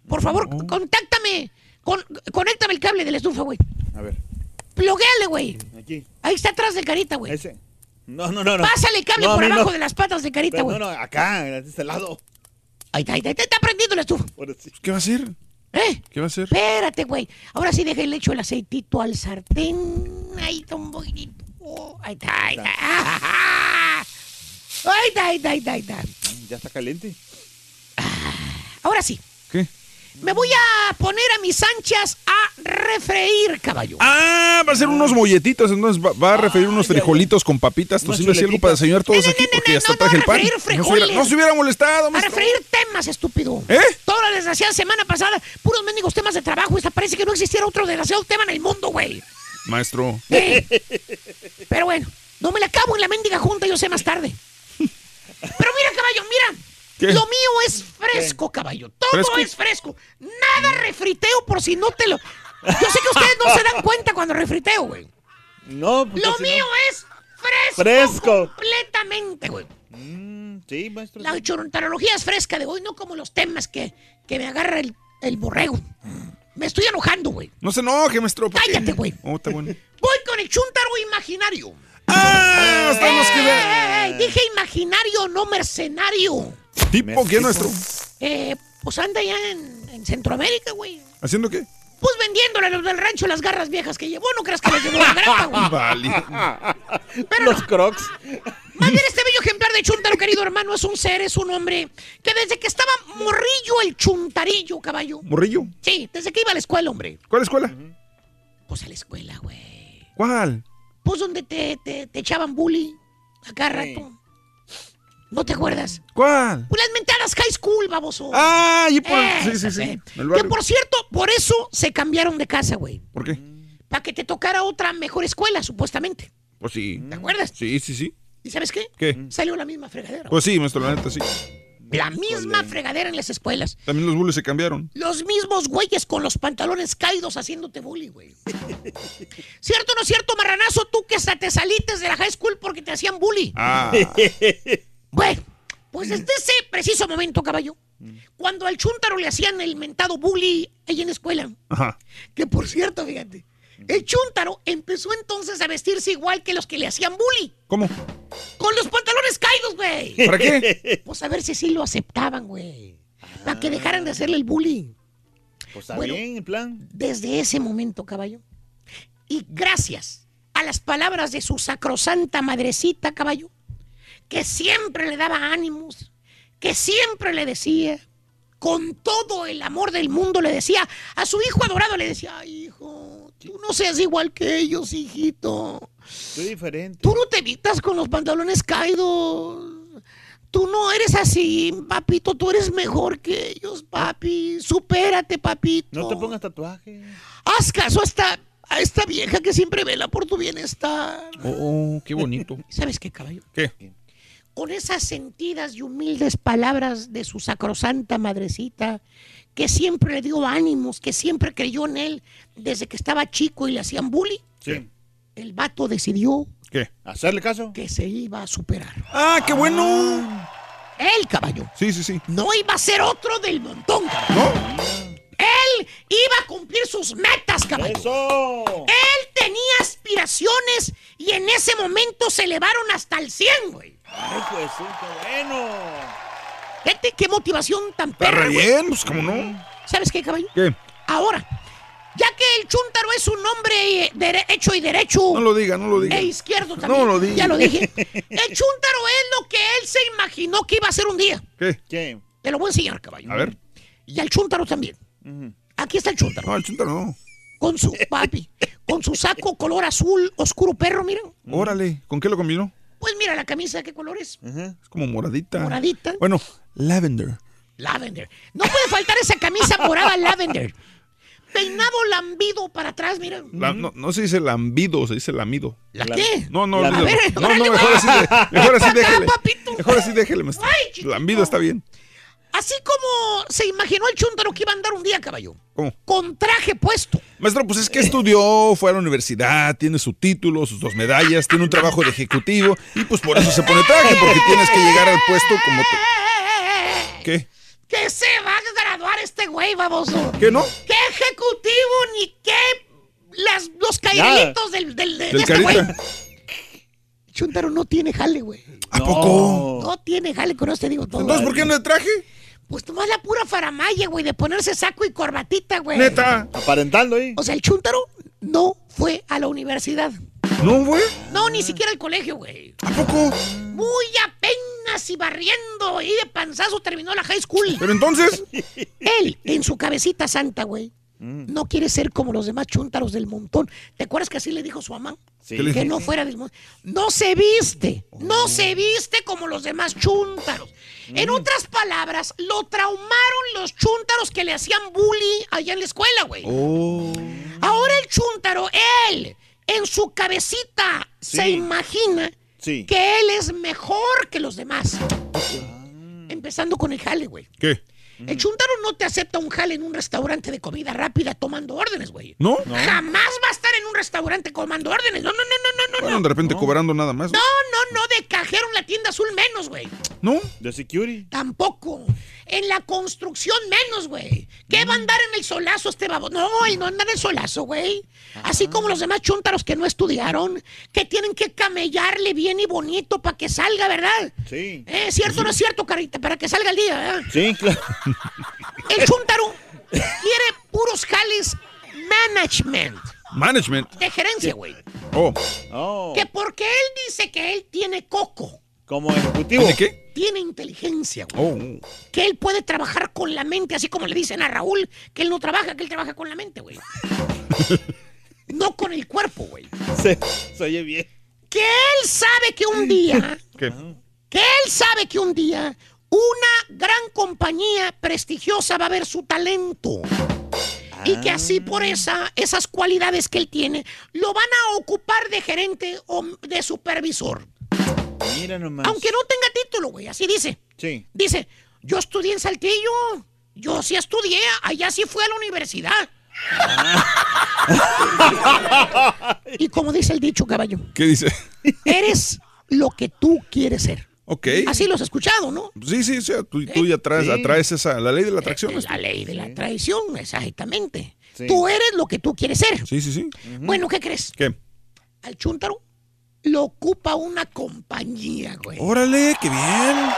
Por favor, contáctame. Con, conéctame el cable de la estufa, güey. A ver. Pluguéale, güey. Aquí. Ahí está atrás del carita, güey. Ese. No, no, no. no. Pásale cable No, por no. abajo de las patas de carita, güey. No, no, acá, de este lado. Ahí está, ahí está, ahí está, está prendiendo la estufa. ¿Qué va a hacer? ¿Eh? ¿Qué va a hacer? Espérate, güey. Ahora sí deja el hecho el aceitito al sartén. Ahí está un poquitito. Oh, ahí está, ahí está. Ahí está, ahí está, ahí está, ahí está. Ya está caliente. Ahora sí. ¿Qué? Me voy a poner a mis anchas a refreír, caballo. Ah, va a ser unos molletitos, entonces va, va a referir unos frijolitos con papitas, tocinos y algo para desayunar todos aquí porque ya está traje el pan. refreír No se, hubiera, frijoles. no se hubiera molestado, A refreír temas, estúpido. ¿Eh? Toda la desgraciada semana pasada, puros mendigos temas de trabajo. Esta parece que no existiera otro desgraciado tema en el mundo, güey. Maestro. Pero bueno, no me la acabo en la mendiga junta, yo sé más tarde. Pero mira, caballo, mira. ¿Qué? Lo mío es fresco, caballo. Todo ¿Fresco? es fresco. Nada refriteo por si no te lo. Yo sé que ustedes no se dan *laughs* cuenta cuando refriteo, güey. No, Lo no. mío es fresco. Fresco. Completamente, güey. Mm, sí, maestro. La chontarología es fresca de hoy, no como los temas que, que me agarra el, el borrego. Me estoy enojando, güey. No se enoje, maestro. Cállate, güey. Oh, está bueno. Voy con el chuntaro imaginario. ¡Ah! Estamos que ¡Ey! Dije imaginario, no mercenario. ¿Tipo qué, maestro? Eh, pues anda ya en, en Centroamérica, güey. ¿Haciendo qué? Pues vendiéndole a los del rancho las garras viejas que llevó. No creas que las llevó la granja, güey. *laughs* Vale. Pero Los crocs. Más bien este bello ejemplar de chuntaro, querido hermano, es un ser, es un hombre que desde que estaba morrillo el chuntarillo, caballo. ¿Morrillo? Sí, desde que iba a la escuela, hombre. ¿Cuál escuela? Pues a la escuela, güey. ¿Cuál? Pues donde te, te, te echaban bully a cada rato. ¿No te acuerdas? ¿Cuál? Pues las mentadas high school, baboso. Ah, y por... sí, sí, Esas, sí. eh. El Que por cierto, por eso se cambiaron de casa, güey. ¿Por qué? Para que te tocara otra mejor escuela, supuestamente. Pues sí. ¿Te acuerdas? Sí, sí, sí. ¿Y sabes qué? ¿Qué? Salió la misma fregadera. Pues sí, maestro, la neta, sí. La misma fregadera en las escuelas. También los bullies se cambiaron. Los mismos güeyes con los pantalones caídos haciéndote bullying, güey. *laughs* ¿Cierto o no es cierto, marranazo? Tú que hasta te salites de la high school porque te hacían bully. Ah. *laughs* Bueno, pues desde ese preciso momento, caballo, cuando al chúntaro le hacían el mentado bully ahí en la escuela, Ajá. que por cierto, fíjate, el chúntaro empezó entonces a vestirse igual que los que le hacían bully. ¿Cómo? Con los pantalones caídos, güey. ¿Para qué? Pues a ver si sí lo aceptaban, güey. Para que dejaran de hacerle el bullying. Pues está Bueno. bien el plan. Desde ese momento, caballo. Y gracias a las palabras de su sacrosanta madrecita, caballo, que siempre le daba ánimos, que siempre le decía, con todo el amor del mundo, le decía a su hijo adorado, le decía, "Ay, hijo, tú no seas igual que ellos, hijito. Soy diferente. Tú no te evitas con los pantalones caídos. Tú no eres así, papito. Tú eres mejor que ellos, papi. Supérate, papito. No te pongas tatuaje. Haz caso a esta, a esta vieja que siempre vela por tu bienestar. Oh, oh, qué bonito. *laughs* ¿Sabes qué, caballo? ¿Qué? Con esas sentidas y humildes palabras de su sacrosanta madrecita, que siempre le dio ánimos, que siempre creyó en él desde que estaba chico y le hacían bully, Sí. el vato decidió ¿Qué? ¿Hacerle caso? que se iba a superar. ¡Ah, qué bueno! Él, caballo. Sí, sí, sí. No iba a ser otro del montón, caballo. Él iba a cumplir sus metas, caballo. ¡Eso! Él tenía aspiraciones y en ese momento se elevaron hasta el 100, güey. Ay, pues sí, qué bueno. Fíjate qué motivación tan Está perra, bien, pues cómo no. ¿Sabes qué, caballo? ¿Qué? Ahora, ya que el chúntaro es un hombre eh, hecho y derecho. No lo diga, no lo diga. E izquierdo también. No lo diga. Ya lo dije. *laughs* El chúntaro es lo que él se imaginó que iba a ser un día. ¿Qué? ¿Qué? Te lo voy a enseñar, caballo. A ver. Y al chúntaro también. Aquí está el chúntaro. No, el chuntaro no. Con su papi. con su saco color azul oscuro perro, mira. Órale, ¿con qué lo combinó? Pues mira la camisa, ¿qué color es? Es como moradita. Moradita. Bueno, lavender. Lavender. No puede faltar esa camisa morada *laughs* lavender. Peinado lambido para atrás, mira. La- no, no se dice lambido, se dice lamido. ¿La qué? No, no, A olvídalo. ver, no, no, mejor así, de- mejor así déjele. Mejor así déjele, maestro. Ay, chiquito. Lambido está bien. Así como se imaginó el chúntaro que iba a andar un día, caballo. ¿Cómo? Con traje puesto. Maestro, pues es que estudió, fue a la universidad, tiene su título, sus dos medallas, tiene un trabajo de ejecutivo y pues por eso se pone traje, porque tienes que llegar al puesto como... te- ¿Qué? Que se va a graduar este güey, baboso. ¿Qué no? ¿Qué ejecutivo ni qué las, los cairelitos del, del, de, Del de este güey? Chuntaro no tiene jale, güey. ¿A poco? No tiene jale, con eso te digo todo. Entonces, ¿por qué no le traje? Pues nomás la pura faramaya, güey, de ponerse saco y corbatita, güey. Neta. Aparentando ahí. O sea, el Chuntaro no fue a la universidad. ¿No, güey? No, ni siquiera al colegio, güey. ¿A poco? Muy apenas y barriendo y de panzazo terminó la high school. Pero entonces... Él, en su cabecita santa, güey, no quiere ser como los demás chúntaros del montón. ¿Te acuerdas que así le dijo su mamá? Sí. ¿Qué le Que no fuera del montón. No se viste, no se viste como los demás chúntaros. En otras palabras, lo traumaron los chúntaros que le hacían bullying allá en la escuela, güey. Oh. Ahora el chúntaro, él, en su cabecita, se imagina Sí. que él es mejor que los demás. Empezando con el jale, güey. ¿Qué? El chuntaro no te acepta un jale en un restaurante de comida rápida tomando órdenes, güey. ¿No? Jamás va a estar en un restaurante tomando órdenes. No, no, no, no, no, no. Bueno, de repente cobrando nada más. No, no, no, de cajero en la tienda azul menos, güey. ¿No? De security. Tampoco. En la construcción menos, güey. ¿Qué va a andar en el solazo este babo? No, él no anda en el solazo, güey. Así como los demás chúntaros que no estudiaron, que tienen que camellarle bien y bonito para que salga, ¿verdad? Sí. ¿Eh? ¿Cierto o no es cierto, carita? Para que salga el día, ¿verdad? Sí, claro. El chúntaro quiere puros jales management, Management. de gerencia, güey. Oh. Oh. Que porque él dice que él tiene coco, Como ejecutivo. ¿Tiene qué? tiene inteligencia, güey. Oh. Que él puede trabajar con la mente, así como le dicen a Raúl que él no trabaja, que él trabaja con la mente, güey. *laughs* no con el cuerpo, güey. Se, se oye bien. Que él sabe que un día, *laughs* ¿Qué? que él sabe que un día una gran compañía prestigiosa va a ver su talento. Y que así por esa, esas cualidades que él tiene, lo van a ocupar de gerente o de supervisor. Mira nomás. Aunque no tenga título, güey, así dice. Sí. Dice, yo estudié en Saltillo. Yo sí estudié, allá sí fui a la universidad. *laughs* y como dice el dicho, caballo, ¿Qué dice? eres lo que tú quieres ser. Ok. Así lo has escuchado, ¿no? Sí, sí, sí. Tú, tú ya traes, Sí. atraes esa, la ley de la atracción. Es la ley de la traición, exactamente. Sí. Tú eres lo que tú quieres ser. Sí, sí, sí. Bueno, ¿qué crees? ¿Qué? Al chúntaro lo ocupa una compañía, güey. Órale, qué bien.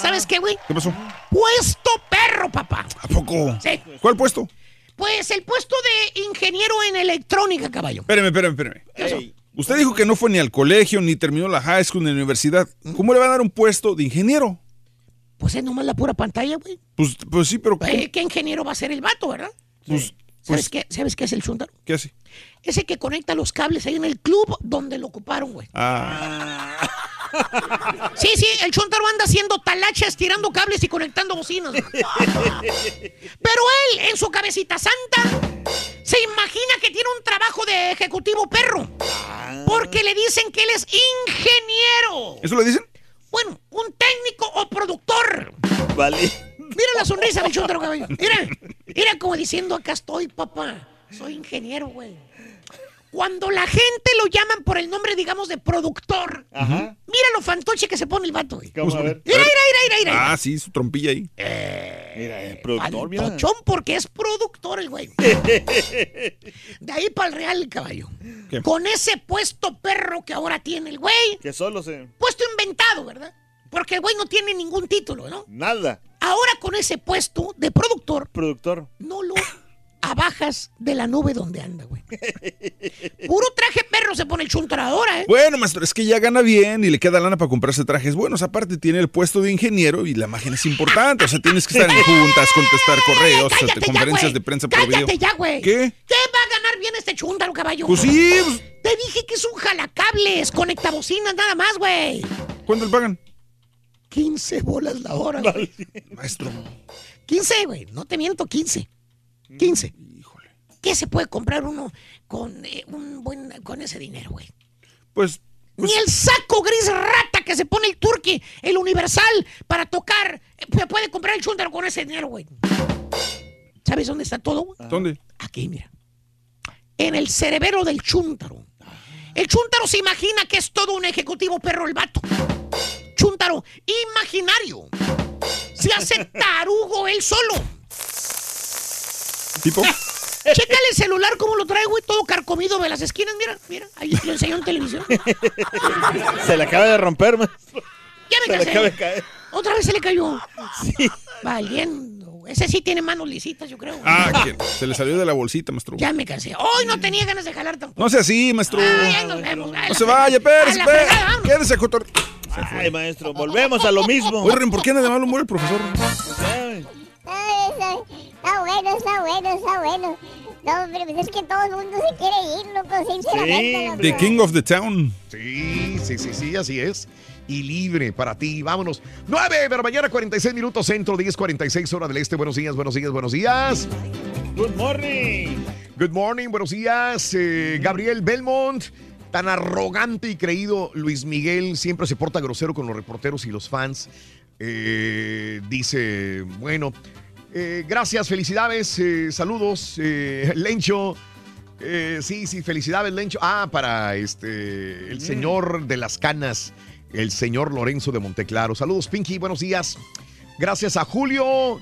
¿Sabes qué, güey? ¿Qué pasó? Puesto perro, papá. ¿A poco? Sí. ¿Cuál puesto? Pues el puesto de ingeniero en electrónica, caballo. Espérame, espérame, espérame. Usted dijo que no fue ni al colegio, ni terminó la high school, ni la universidad. ¿Cómo le va a dar un puesto de ingeniero? Pues es nomás la pura pantalla, güey. Pues, pues sí, pero. Eh, ¿Qué ingeniero va a ser el vato, verdad? Pues, ¿Sabes, pues, qué, ¿Sabes qué es el chúntaro? ¿qué hace? Ese que conecta los cables ahí en el club donde lo ocuparon, güey. Ah, *laughs* Sí, sí, el chúntaro anda haciendo talachas, tirando cables y conectando bocinas. Pero él, en su cabecita santa, se imagina que tiene un trabajo de ejecutivo perro. Porque le dicen que él es ingeniero. ¿eso le dicen? Bueno, un técnico o productor. Vale. Mira la sonrisa del chúntaro, caballo. Mira, mira como diciendo, acá estoy, papá. Soy ingeniero, güey. Cuando la gente lo llaman por el nombre, digamos, de productor, Ajá. mira lo fantoche que se pone el vato, güey. ¿Cómo a ver? Mira, mira, mira, mira, mira. Ah, sí, su trompilla ahí. Mira, el productor, mira. Fantochón porque es productor el güey. *laughs* De ahí para el real, caballo. ¿Qué? Con ese puesto perro que ahora tiene el güey. Que solo se. Puesto inventado, ¿verdad? Porque el güey no tiene ningún título, ¿no? Nada. Ahora con ese puesto de productor, Productor. no lo *laughs* abajas de la nube donde anda, güey. Puro traje perro se pone el chuntaro ahora, ¿eh? Bueno, maestro, es que ya gana bien y le queda lana para comprarse trajes buenos. Aparte, tiene el puesto de ingeniero y la imagen es importante. O sea, tienes que estar en *laughs* juntas, contestar correos, Cállate este, conferencias de prensa por video. Cállate ya, güey. ¿Qué? ¿Qué va a ganar bien este chúntaro, caballo? Pues sí, pues, Te dije que es un jalacables, conectabocinas nada más, güey. ¿cuánto le pagan? 15 bolas la hora, güey. Maestro. 15, güey. No te miento, 15. 15. ¿Qué se puede comprar uno con, eh, un buen, con ese dinero, güey? Pues, Ni el saco gris rata que se pone el turqui, el universal, para tocar, eh, puede comprar el chúntaro con ese dinero, güey. ¿Sabes dónde está todo? güey? ¿Dónde? Aquí, mira. En el cerebelo del chúntaro. El chúntaro se imagina que es todo un ejecutivo perro el vato. Chúntaro imaginario. Se hace *laughs* tarugo él solo. ¿Tipo? *laughs* Chécale el celular como lo trae, güey, todo carcomido de las esquinas. Mira, mira, ahí lo enseñó en televisión. *laughs* Se le acaba de romper, maestro. Ya me Se le cansé. acaba de caer. Otra vez se le cayó. Sí. Valiendo. Ese sí tiene manos lisitas, yo creo. Ah, que se le salió de la bolsita, maestro. Ya me cansé. Hoy no tenía ganas de jalar tampoco. No sea así, maestro. Ah, ya nos vemos. No se vaya, Pérez. Quédese, cotor. Ay, maestro, volvemos a lo mismo. Oye, ¿por qué anda de mal humor el profesor? Ay, Ay, está, bueno, está bueno, está bueno. No, hombre, pues es que todo el mundo se quiere ir, loco, sinceramente. loco. The King of the Town. Sí, sí, sí, sí, así es. Y libre para ti. Vámonos. 9 de la mañana, 46 minutos centro, 10, 46 hora del este. Buenos días, buenos días, buenos días. Good morning. Good morning, buenos días. eh, Gabriel Belmont, tan arrogante y creído. Luis Miguel siempre se porta grosero con los reporteros y los fans. Eh, dice, bueno, eh, gracias, felicidades, eh, saludos, eh, Lencho. Eh, sí, sí, felicidades, Lencho. Ah, para este, el señor de las canas, el señor Lorenzo de Monteclaro. Saludos, Pinky, buenos días. Gracias a Julio.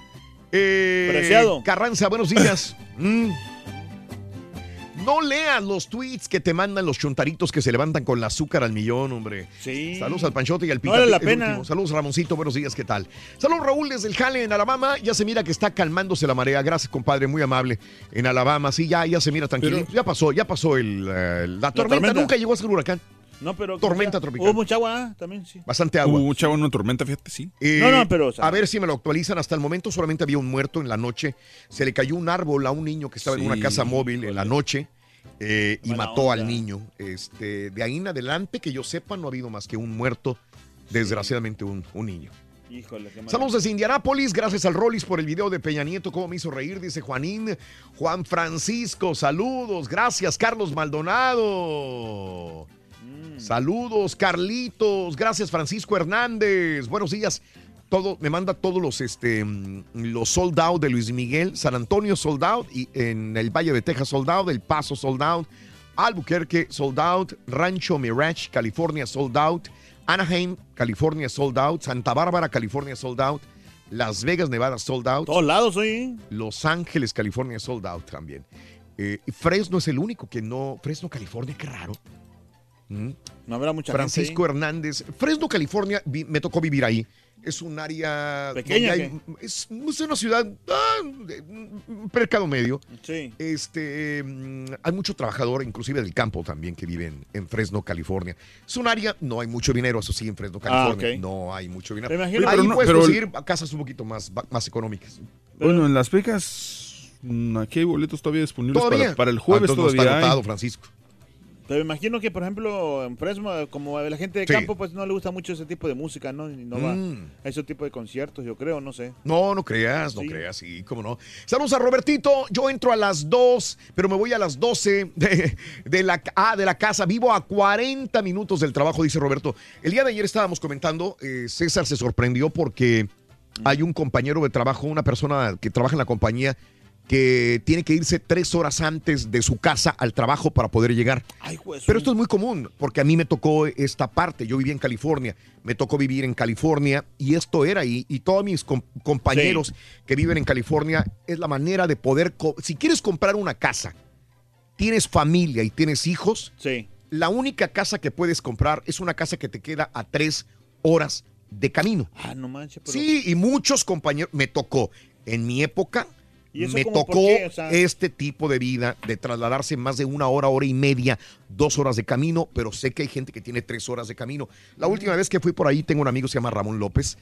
eh, Preciado. Carranza, buenos días. *coughs* Mm. No leas los tweets que te mandan los chuntaritos que se levantan con el azúcar al millón, hombre. Sí. Saludos al Panchote y al No Pica. vale la pena. último. Saludos, Ramoncito. Buenos días, ¿qué tal? Saludos, Raúl, desde el Jale, en Alabama. Ya se mira que está calmándose la marea. Gracias, compadre, muy amable. En Alabama, sí, ya, ya se mira tranquilo. Pero- ya pasó, ya pasó el, eh, la, tormenta. tormenta. Nunca llegó a ser huracán. No, pero. Tormenta tropical. Hubo mucha agua ah, también, sí. Bastante agua. Hubo un chavo en una tormenta, fíjate, sí. Eh, No, no, pero, o sea- a ver si me lo actualizan. Hasta el momento solamente había un muerto en la noche. Se le cayó un árbol a un niño que estaba en una casa móvil en la noche eh, y mató al niño. Este, de ahí en adelante, que yo sepa, no ha habido más que un muerto. Desgraciadamente, un, un niño. Híjole, qué mal. Saludos desde Indianápolis, gracias al Rollis por el video de Peña Nieto, cómo me hizo reír, dice Juanín. Juan Francisco, saludos, gracias Carlos Maldonado. Mm. Saludos Carlitos, gracias Francisco Hernández, buenos días. Todo, me manda todos los, este, los sold out de Luis Miguel, San Antonio sold out, y en el Valle de Texas sold out, El Paso sold out, Albuquerque sold out, Rancho Mirage, California sold out, Anaheim, California sold out, Santa Bárbara, California sold out, Las Vegas, Nevada sold out, Todos lados, oye. Los Ángeles, California sold out también. Eh, Fresno es el único que no, Fresno, California, qué raro. Mm. No habrá mucha Francisco gente. Hernández. Fresno, California, vi- me tocó vivir ahí. Es un área. ¿Pequeña hay- es, es una ciudad. ah, mercado medio. Sí. Este, mm, hay mucho trabajador, inclusive del campo también, que viven en Fresno, California. Es un área, no hay mucho dinero, eso sí, en Fresno, California. ok. No hay mucho dinero. Ahí pero no- puedes pero- conseguir casas un poquito más, más económicas. Bueno, en Las Vegas, mm, aquí hay boletos todavía disponibles Todavía. Para, para el Ah, jueves entonces no está todavía. hay. agotado, Francisco. Pero me imagino que, por ejemplo, en Fresno, como a la gente de Sí. campo, pues no le gusta mucho ese tipo de música, ¿no? Y no va Mm. a ese tipo de conciertos, yo creo, no sé. No, no creas, no Sí. creas, sí, cómo no. Saludos a Robertito, yo entro a las 2, pero me voy a las 12 de, de la, ah, de la casa. Vivo a 40 minutos del trabajo, dice Roberto. El día de ayer estábamos comentando, eh, César se sorprendió porque hay un compañero de trabajo, una persona que trabaja en la compañía, que tiene que irse tres horas antes de su casa al trabajo para poder llegar. Ay. Pero esto es muy común, porque a mí me tocó esta parte. Yo vivía en California, me tocó vivir en California y esto era, y, y todos mis com- compañeros que viven en California, es la manera de poder, si quieres comprar una casa, tienes familia y tienes hijos, Sí. la única casa que puedes comprar es una casa que te queda a tres horas de camino. Ah, no manches, pero. Sí, y muchos compañeros, me tocó, en mi época, ¿Y eso me como tocó qué? O sea- este tipo de vida de trasladarse más de una hora, hora y media, dos horas de camino, pero sé que hay gente que tiene tres horas de camino. La última vez que fui por ahí, tengo un amigo que se llama Ramón López.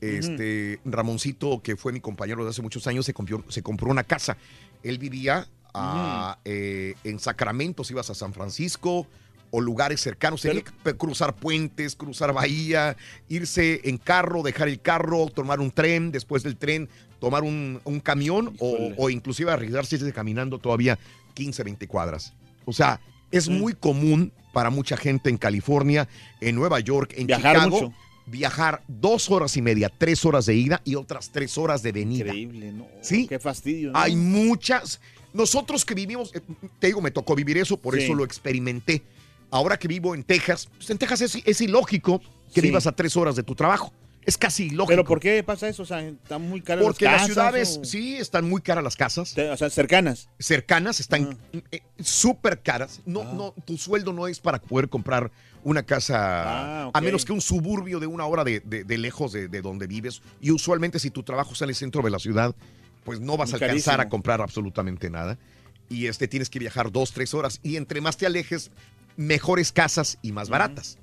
Este, Ramoncito, que fue mi compañero de hace muchos años, se compró, se compró una casa. Él vivía a, eh, en Sacramento, si ibas a San Francisco o lugares cercanos. Tenía que cruzar puentes, cruzar bahía, irse en carro, dejar el carro, tomar un tren, después del tren tomar un, un camión o, o inclusive arriesgarse caminando todavía 15, 20 cuadras. O sea, Es muy común para mucha gente en California, en Nueva York, en Viajar Chicago, mucho. viajar dos horas y media, tres horas de ida y otras tres horas de venida. Increíble, ¿no? ¿Sí? Qué fastidio, ¿no? Hay muchas. Nosotros que vivimos, eh, te digo, me tocó vivir eso, por Sí. eso lo experimenté. Ahora que vivo en Texas, pues en Texas es, es ilógico que Sí. vivas a tres horas de tu trabajo. Es casi ilógico. ¿Pero por qué pasa eso? O sea, están muy caras Porque las las casas. ciudades, o- sí, están muy caras las casas. O sea, cercanas. Cercanas, están eh, súper caras. No, no, tu sueldo no es para poder comprar una casa, Ah, a menos que un suburbio de una hora de, de- de lejos de, de donde vives. Y usualmente si tu trabajo está en el centro de la ciudad, pues no vas a alcanzar a comprar absolutamente nada. Y este tienes que viajar dos, tres horas. Y entre más te alejes, mejores casas y más baratas.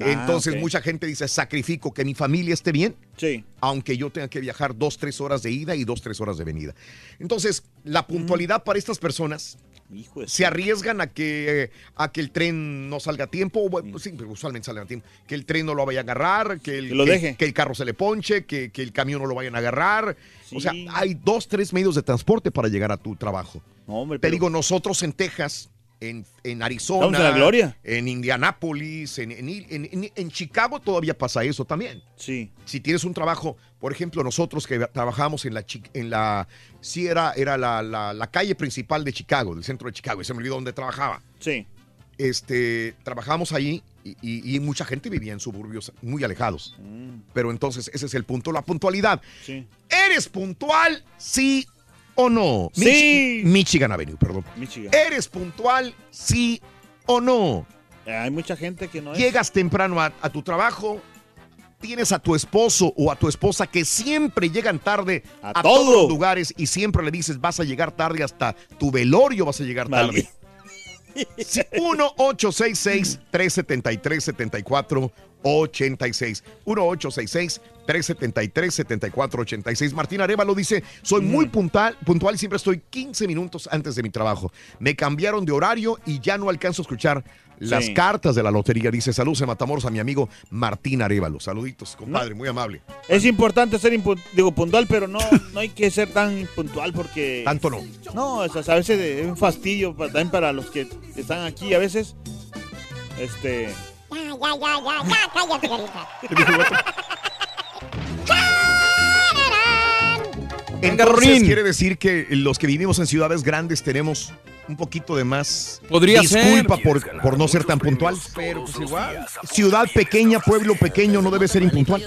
Ah, Entonces mucha gente dice, sacrifico que mi familia esté bien, Sí. aunque yo tenga que viajar dos, tres horas de ida y dos, tres horas de venida. Entonces, la puntualidad para estas personas Hijo de se arriesgan a que, a que el tren no salga a tiempo, o, sí, usualmente sale a tiempo, que el tren no lo vaya a agarrar, que el, Que lo que- deje. que el carro se le ponche, que, que el camión no lo vayan a agarrar. O sea, hay dos, tres medios de transporte para llegar a tu trabajo. No, hombre, Te pero- digo, nosotros en Texas, en, en Arizona, la gloria. en Indianápolis, en, en, en- Chicago todavía pasa eso también. Sí. Si tienes un trabajo, por ejemplo, nosotros que trabajamos en la, en la sí era, era la, la- la calle principal de Chicago, del centro de Chicago, y se me olvidó dónde trabajaba. Sí. Este, trabajamos ahí y, y- y mucha gente vivía en suburbios muy alejados. Pero entonces ese es el punto, la puntualidad. Sí. ¿Eres puntual, sí o no? Sí. Mich- Michigan Avenue, perdón. Michigan. ¿Eres puntual, sí o no? Hay mucha gente que no es. Llegas temprano a, a tu trabajo, tienes a tu esposo o a tu esposa que siempre llegan tarde a, todos todo. los lugares y siempre le dices vas a llegar tarde hasta tu velorio vas a llegar tarde. Vale. Sí, 1-866-373-7486. 1-866-373-7486. Martín Arevalo dice, soy muy puntual, puntual y siempre estoy 15 minutos antes de mi trabajo. Me cambiaron de horario y ya no alcanzo a escuchar las Sí. cartas de la lotería. Dice, saludos en Matamoros a mi amigo Martín Arevalo. Saluditos, compadre, muy amable. Es importante ser digo, puntual, pero no, no hay que ser tan puntual porque... Tanto no. No, o sea, a veces es un fastidio también para los que están aquí. A veces, este... Ya, ya, ya, ya, ya, cállate, carita. *laughs* Entonces quiere decir que los que vivimos en ciudades grandes tenemos un poquito de más Podría disculpa ser. por, por no ser tan puntual. Pero pues igual. Ciudad pequeña, pueblo pequeño no debe ser impuntual.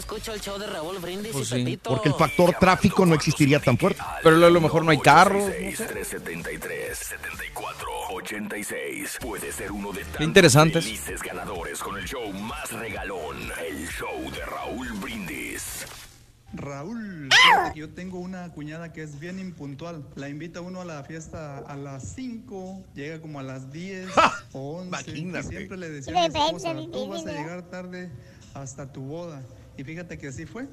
Pues sí. Porque el factor tráfico no existiría tan fuerte. Pero a lo mejor no hay carros. 373 74 86 puede ser uno de tantos interesantes. felices ganadores con el show más regalón, el show de Raúl Brindis. Raúl, yo tengo una cuñada que es bien impuntual. La invita uno a la fiesta a las 5, llega como a las 10 *laughs* o 11. Y Imagínate. siempre le vende, tú vas a llegar tarde hasta tu boda. Y fíjate que así fue.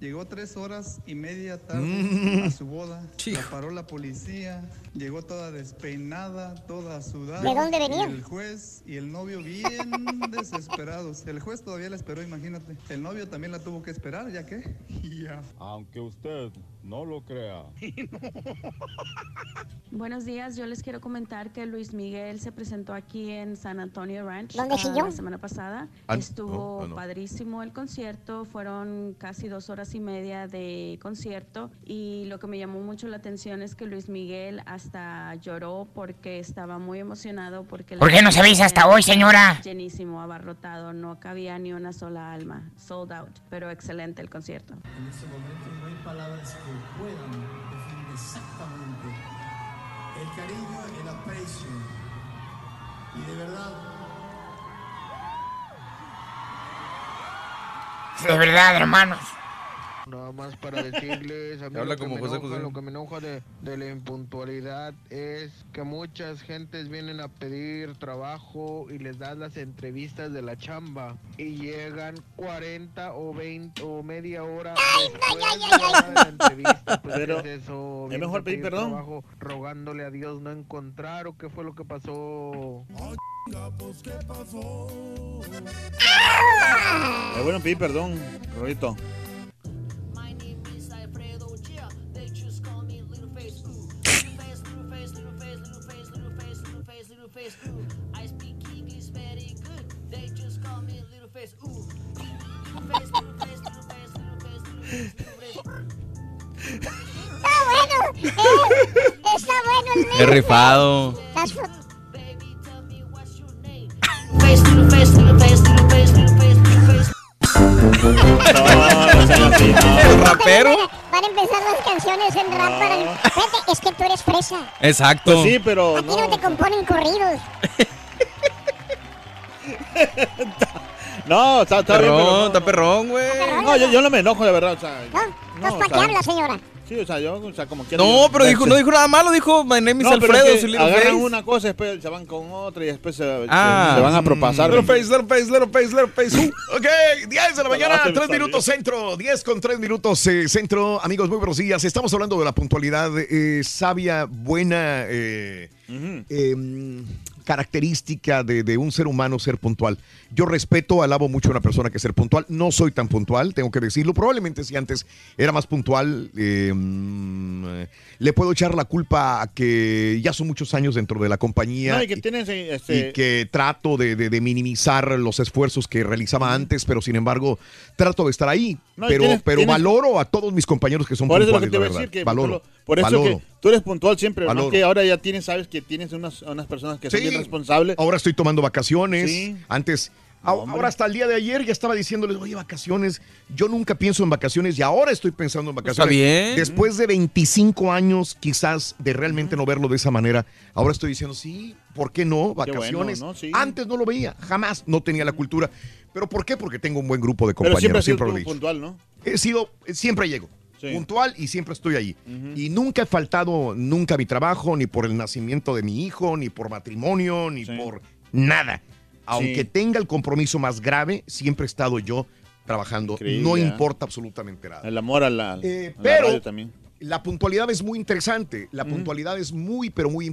Llegó tres horas y media tarde Mm. a su boda. La paró la policía. Llegó toda despeinada, toda sudada. ¿De dónde Y venía? el juez y el novio bien *laughs* desesperados. El juez todavía la esperó, imagínate. El novio también la tuvo que esperar, ¿ya qué? *laughs* Ya. Aunque usted no lo crea. *laughs* Buenos días, yo les quiero comentar que Luis Miguel se presentó aquí en San Antonio Ranch ¿Dónde ah, la semana pasada. Ah, Estuvo ah, no. padrísimo el concierto, fueron casi dos horas y media de concierto y lo que me llamó mucho la atención es que Luis Miguel hasta lloró porque estaba muy emocionado porque... ¿Por qué no se avisa hasta hoy, señora? Llenísimo, abarrotado, no cabía ni una sola alma, sold out, pero excelente el concierto. En este momento no hay palabras que puedan definir exactamente el cariño, el aprecio. Y de verdad, De verdad, hermanos. Nada más para *laughs* decirles, a mí Habla lo, que como me José enoja, José. lo que me enoja de, de la impuntualidad es que muchas gentes vienen a pedir trabajo y les das las entrevistas de la chamba y llegan 40 o 20 o media hora después de la hora de la entrevista. Pues, Pero ¿qué es eso? es Vienes mejor pedir perdón. trabajo rogándole a Dios no encontrar o qué fue lo que pasó. Es bueno pedir perdón, Rolito. Eh, está bueno el Qué meme. rifado. Las ¿El rapero? Van a empezar las canciones en rap para... Vete, es que tú eres fresa. Exacto. Pues sí, pero A ti no, te componen corridos. *laughs* No, está, está bien, Perrón, pero no, está perrón, güey. No, yo, yo no me enojo, de verdad. O sea, Entonces, o ¿para qué habla, señora? Sí, o sea, yo, o sea, como quiera. No, yo- pero dijo, no dijo nada malo, dijo My name is No, pero Alfredo, es que agarran Face. una cosa después se van con otra y después se, Ah. se- se van a propasar. Little face, little face, little face, little face. Ok, 10 de la mañana, No, se me 3 salió. minutos centro. 10 con 3 minutos eh, centro. Amigos, muy buenos días. Estamos hablando de la puntualidad eh, sabia, buena eh, eh, característica de, de un ser humano ser puntual. Yo respeto, alabo mucho a una persona que es ser puntual. No soy tan puntual, tengo que decirlo. Probablemente si antes era más puntual, eh, mm, le puedo echar la culpa a que ya son muchos años dentro de la compañía No, y que tienes eh, este, y que trato de, de- de minimizar los esfuerzos que realizaba antes, pero sin embargo trato de estar ahí. No, pero tienes- pero tienes- valoro a todos mis compañeros que son Por eso es lo que puntuales, te la voy a verdad. decir, que valoro. por eso valoro. que tú eres puntual siempre, ¿no? Que ahora ya tienes, sabes que tienes unas, unas personas que son Sí. bien responsables. Ahora estoy tomando vacaciones. Sí. Antes, a- ahora hasta el día de ayer ya estaba diciéndoles, oye, vacaciones. Yo nunca pienso en vacaciones y ahora estoy pensando en vacaciones. bien. Después de 25 años quizás de realmente no verlo de esa manera, ahora estoy diciendo, sí, ¿por qué no? Qué bueno, Vacaciones. ¿no? Sí. Antes no lo veía, jamás no tenía la cultura. ¿Pero por qué? Porque tengo un buen grupo de Pero siempre compañeros, has sido siempre, lo tú he dicho. puntual, ¿no? He sido, siempre llego. Sí. Puntual y siempre estoy ahí. Y nunca he faltado nunca a mi trabajo, ni por el nacimiento de mi hijo, ni por matrimonio, ni por nada. Aunque Sí. tenga el compromiso más grave, siempre he estado yo trabajando. Increíble, no ¿eh? importa absolutamente nada. El amor a la, Eh, a la pero- radio también. La puntualidad es muy interesante. La puntualidad es muy, pero muy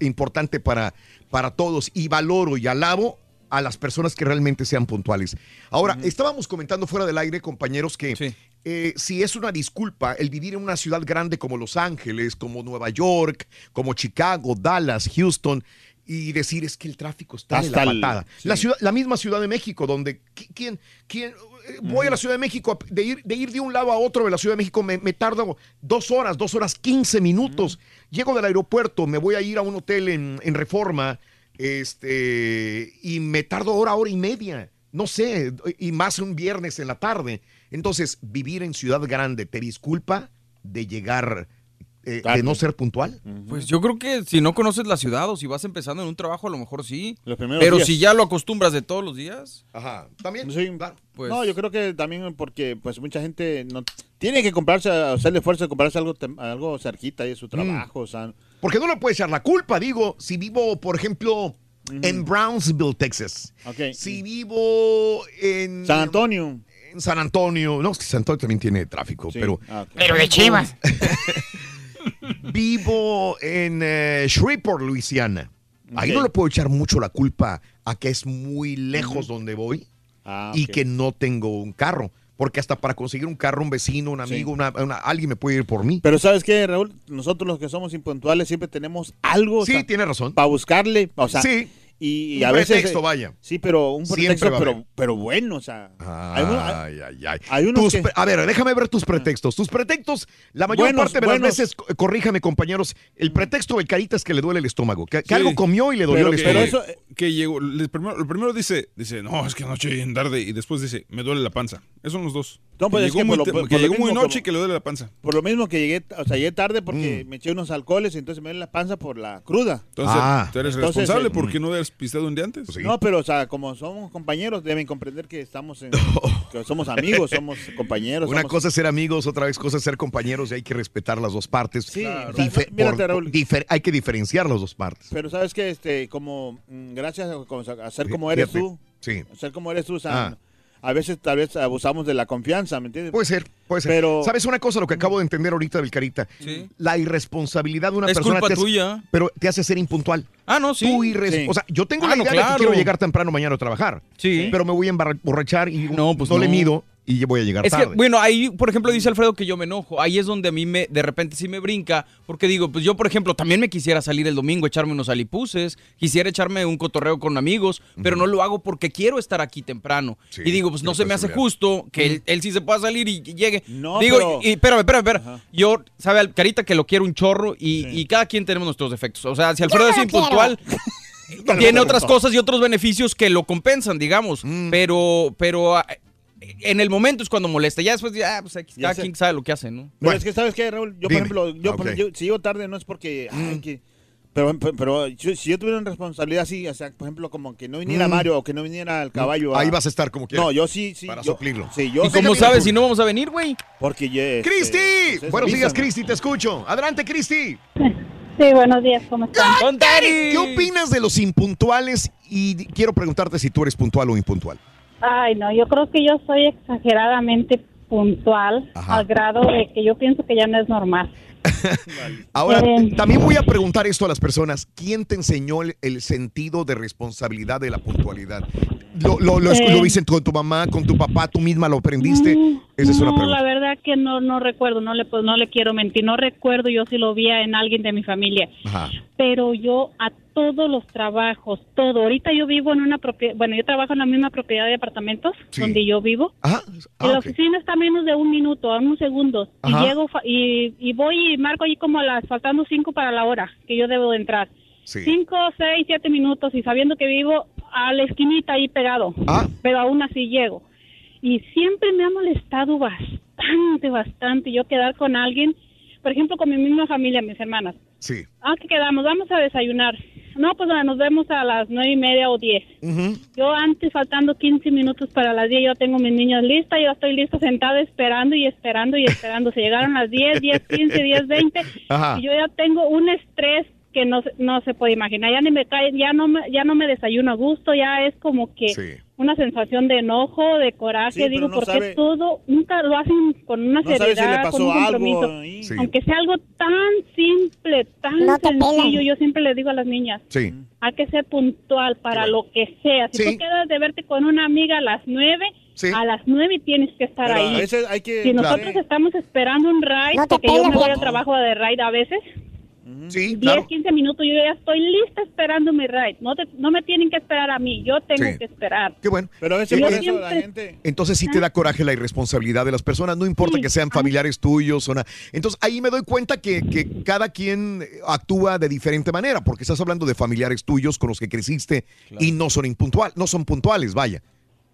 importante para, para todos. Y valoro y alabo a las personas que realmente sean puntuales. Ahora, estábamos comentando fuera del aire, compañeros, que eh, si es una disculpa el vivir en una ciudad grande como Los Ángeles, como Nueva York, como Chicago, Dallas, Houston, y decir es que el tráfico está de Hasta la el- patada. sí. La, ciudad, la misma Ciudad de México, donde qui- quién, quién, eh, voy a la Ciudad de México, de ir, de ir de un lado a otro de la Ciudad de México, me, me tardo dos horas, dos horas, 15 minutos. Llego del aeropuerto, me voy a ir a un hotel en, en Reforma, este, y me tardo hora, hora y media. No sé, y más un viernes en la tarde. Entonces, vivir en ciudad grande te disculpa de llegar, eh, de no ser puntual. Pues yo creo que si no conoces la ciudad o si vas empezando en un trabajo, a lo mejor sí. primeros Pero días. si ya lo acostumbras de todos los días. Ajá, también. Sí. Pues- no, yo creo que también porque pues mucha gente no tiene que comprarse, hacerle esfuerzo de comprarse algo, algo cerquita de Mm. su trabajo, o sea, Porque no le puedes echar la culpa, digo, si vivo, por ejemplo, en Brownsville, Texas. Ok. Si vivo en... San Antonio. San Antonio. No, es que San Antonio también tiene tráfico, pero... Ah. Pero de Chivas. *laughs* Vivo en eh, Shreveport, Luisiana. Ahí no le puedo echar mucho la culpa a que es muy lejos donde voy Ah, y que no tengo un carro. Porque hasta para conseguir un carro, un vecino, un amigo, una- una- alguien me puede ir por mí. Pero ¿sabes qué, Raúl? Nosotros los que somos impuntuales siempre tenemos algo. Sí, tiene razón. Para buscarle, o sea. Sí. Y, y Un a veces. pretexto, vaya. Sí, pero un pretexto, pero, pero bueno, o sea. hay uno- Ay, ay, ay. hay unos que- A ver, déjame ver tus pretextos. Tus pretextos, la mayor Buenos, parte de buenos. las veces, co- corríjame compañeros, el pretexto del carita es que le duele el estómago, que, que Sí. algo comió y le dolió Pero el estómago. Que llegó, el primero, el primero dice, dice, no, es que anoche llegué en tarde y después dice, me duele la panza. Esos son los dos. No, pues que es llegó que muy, por lo- te- por- que por lo llegó muy mismo noche como- y que le duele la panza. Por lo mismo que llegué, o sea, llegué tarde porque Mm. me eché unos alcoholes y entonces me duele la panza por la cruda. Entonces, Ah. tú eres Entonces, responsable eh, porque no habías pistado un día antes. No, pero o sea, como somos compañeros, deben comprender que estamos en, *laughs* que somos amigos, somos compañeros. Una somos- cosa es ser amigos, otra vez cosa es ser compañeros y hay que respetar las dos partes. Sí, Claro. Dife- Mírate, por- Raúl. difer- hay que diferenciar las dos partes. Pero sabes que este, como mm, gracias a, ser como eres Fíjate. tú, Sí. a ser como eres tú, o sea, Ah. a veces tal vez abusamos de la confianza, ¿me entiendes? Puede ser, puede ser. Pero ¿Sabes una cosa? Lo que acabo de entender ahorita del Carita. Sí. La irresponsabilidad de una Es persona culpa te hace- tuya. pero te hace ser impuntual. Ah, no, sí. Tú irres- Sí. O sea, yo tengo Ah, la no, idea de que quiero llegar temprano mañana a trabar. Sí. Pero me voy a emborrachar y no, pues le no. mido y yo voy a llegar Es que, tarde. bueno, ahí, por ejemplo, dice Alfredo que yo me enojo. Ahí es donde a mí me, de repente sí me brinca, porque digo, pues yo, por ejemplo, también me quisiera salir el domingo, echarme unos alipuses, quisiera echarme un cotorreo con amigos, pero no lo hago porque quiero estar aquí temprano. y digo, pues no se me hace justo que él, él sí se pueda salir y, y llegue. No, digo, pero- y, espérame, espérame, espérame. Yo, sabe, Carita, que lo quiero un chorro y, y cada quien tenemos nuestros defectos. O sea, si Alfredo es impuntual, *laughs* tiene otras cosas y otros beneficios que lo compensan, digamos. Mm. Pero, pero ah, en el momento es cuando molesta. Ya después, ya, pues aquí, cada quien sabe lo que hace, ¿no? Pero es que, ¿sabes qué, Raúl? Yo, Dime. por ejemplo, yo, Ah, por- ok. yo- si llego tarde no es porque... ay, que- pero, pero, pero yo- si yo tuviera una responsabilidad así, o sea, por ejemplo, como que no viniera Mm. Mario o que no viniera el caballo... Ahí a- vas a estar como quieras. No, yo sí, sí. Para yo- suplirlo. Sí, yo ¿Y sí. cómo sabes si no vamos a venir, güey? Porque ya... este, ¡Cristi! ustedes Buenos días. Cristi, te escucho. Adelante, Cristi. Sí, buenos días, ¿cómo están? ¿Qué opinas de los impuntuales? Y quiero preguntarte si tú eres puntual o impuntual. Ay, no, yo creo que yo soy exageradamente puntual Ajá. al grado de que yo pienso que ya no es normal. *laughs* Ahora, Eh. también voy a preguntar esto a las personas. ¿Quién te enseñó el, el sentido de responsabilidad de la puntualidad? ¿Lo, lo, lo, Eh. lo viste con tu mamá, con tu papá, tú misma lo aprendiste? Esa es una no, pregunta. la verdad que no no recuerdo, no le pues, no le quiero mentir, no recuerdo yo si lo vi en alguien de mi familia, Ajá. pero yo a todos los trabajos, todo. Ahorita yo vivo en una propiedad, bueno, yo trabajo en la misma propiedad de apartamentos Sí. donde yo vivo. Ajá. y Ah, la ok. oficina está a menos de un minuto, a unos segundos. Ajá. Y llego fa- y, y voy y marco ahí como a las faltando cinco para la hora que yo debo de entrar. Sí. Cinco, seis, siete minutos y sabiendo que vivo a la esquinita ahí pegado. Ah. Pero aún así llego. Y siempre me ha molestado bastante, bastante yo quedar con alguien, por ejemplo, con mi misma familia, mis hermanas. Sí. Ah, que quedamos, vamos a desayunar. No, pues nos vemos a las nueve y media o diez. Yo antes, faltando 15 minutos para las 10, yo tengo mis niños listas, yo estoy lista sentada esperando y esperando y esperando. Se llegaron las 10, 10, 15, 10, 20 Ajá. y yo ya tengo un estrés que no, se- no se puede imaginar. Ya ni me cae, ya no me, ya no me desayuno a gusto, ya es como que una sensación de enojo, de coraje. Sí, Digo, no porque sabe- todo nunca lo hacen con una No si seriedad, le pasó con un algo compromiso. ahí. Sí. Aunque sea algo tan simple, tan No sencillo, yo siempre les digo a las niñas, Sí. hay que ser puntual para lo que sea. Si Sí. tú quedas de verte con una amiga a las nueve, a las nueve tienes que estar Pero ahí. a veces hay que- si claro. nosotros estamos esperando un ride, No porque yo me voy al trabajo de ride a veces, Sí, 10, 15 minutos, yo ya estoy lista esperando mi ride. No, te- no me tienen que esperar a mí, yo tengo Sí. que esperar. Qué bueno. Pero a veces Yo por eso siempre- la gente... Entonces sí te da coraje la irresponsabilidad de las personas, no importa que sean familiares tuyos o nada. Entonces ahí me doy cuenta que, que cada quien actúa de diferente manera, porque estás hablando de familiares tuyos con los que creciste y no son impuntual, no son puntuales, vaya.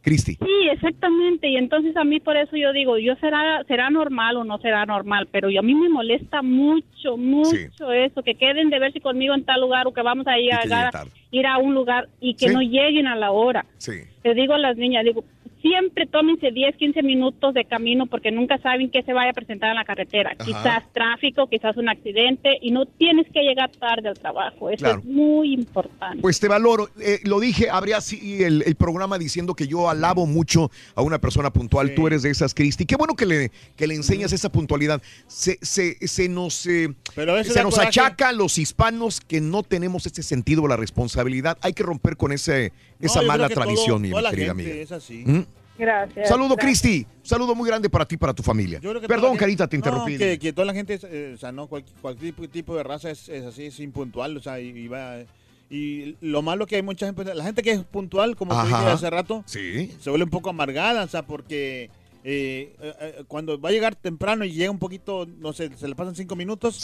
Cristi. Sí, exactamente. Y entonces a mí por eso yo digo, yo será será normal o no será normal, pero yo- a mí me molesta mucho, mucho eso, que queden de verse conmigo en tal lugar o que vamos a ir a, ir a un lugar y que Sí. no lleguen a la hora. Sí. Le digo a las niñas, digo, siempre tómense 10, 15 minutos de camino porque nunca saben qué se vaya a presentar en la carretera. Ajá. Quizás tráfico, quizás un accidente y no tienes que llegar tarde al trabajo. Eso Claro. es muy importante. Pues te valoro. Eh, lo dije, habría así el, el programa diciendo que yo alabo mucho a una persona puntual. Tú eres de esas, Cristi. Qué bueno que le, que le enseñas esa puntualidad. Se, se, se nos, eh, Pero se nos achaca a los hispanos que no tenemos ese sentido de la responsabilidad. Hay que romper con ese, esa mala que todo- tradición, mi toda querida gente amiga. es así. ¿Mm? Gracias. Saludo. Cristi. Saludo muy grande para ti y para tu familia. Perdón, Carita, te interrumpí. No, que, que toda la gente, eh, o sea, no, cualquier, cualquier tipo, de raza es, es así, es impuntual, o sea, y, y va... Y lo malo que hay mucha gente, la gente que es puntual, como te dije hace rato, Sí. se vuelve un poco amargada, o sea, porque eh, eh, eh, cuando va a llegar temprano y llega un poquito, no sé, se le pasan cinco minutos,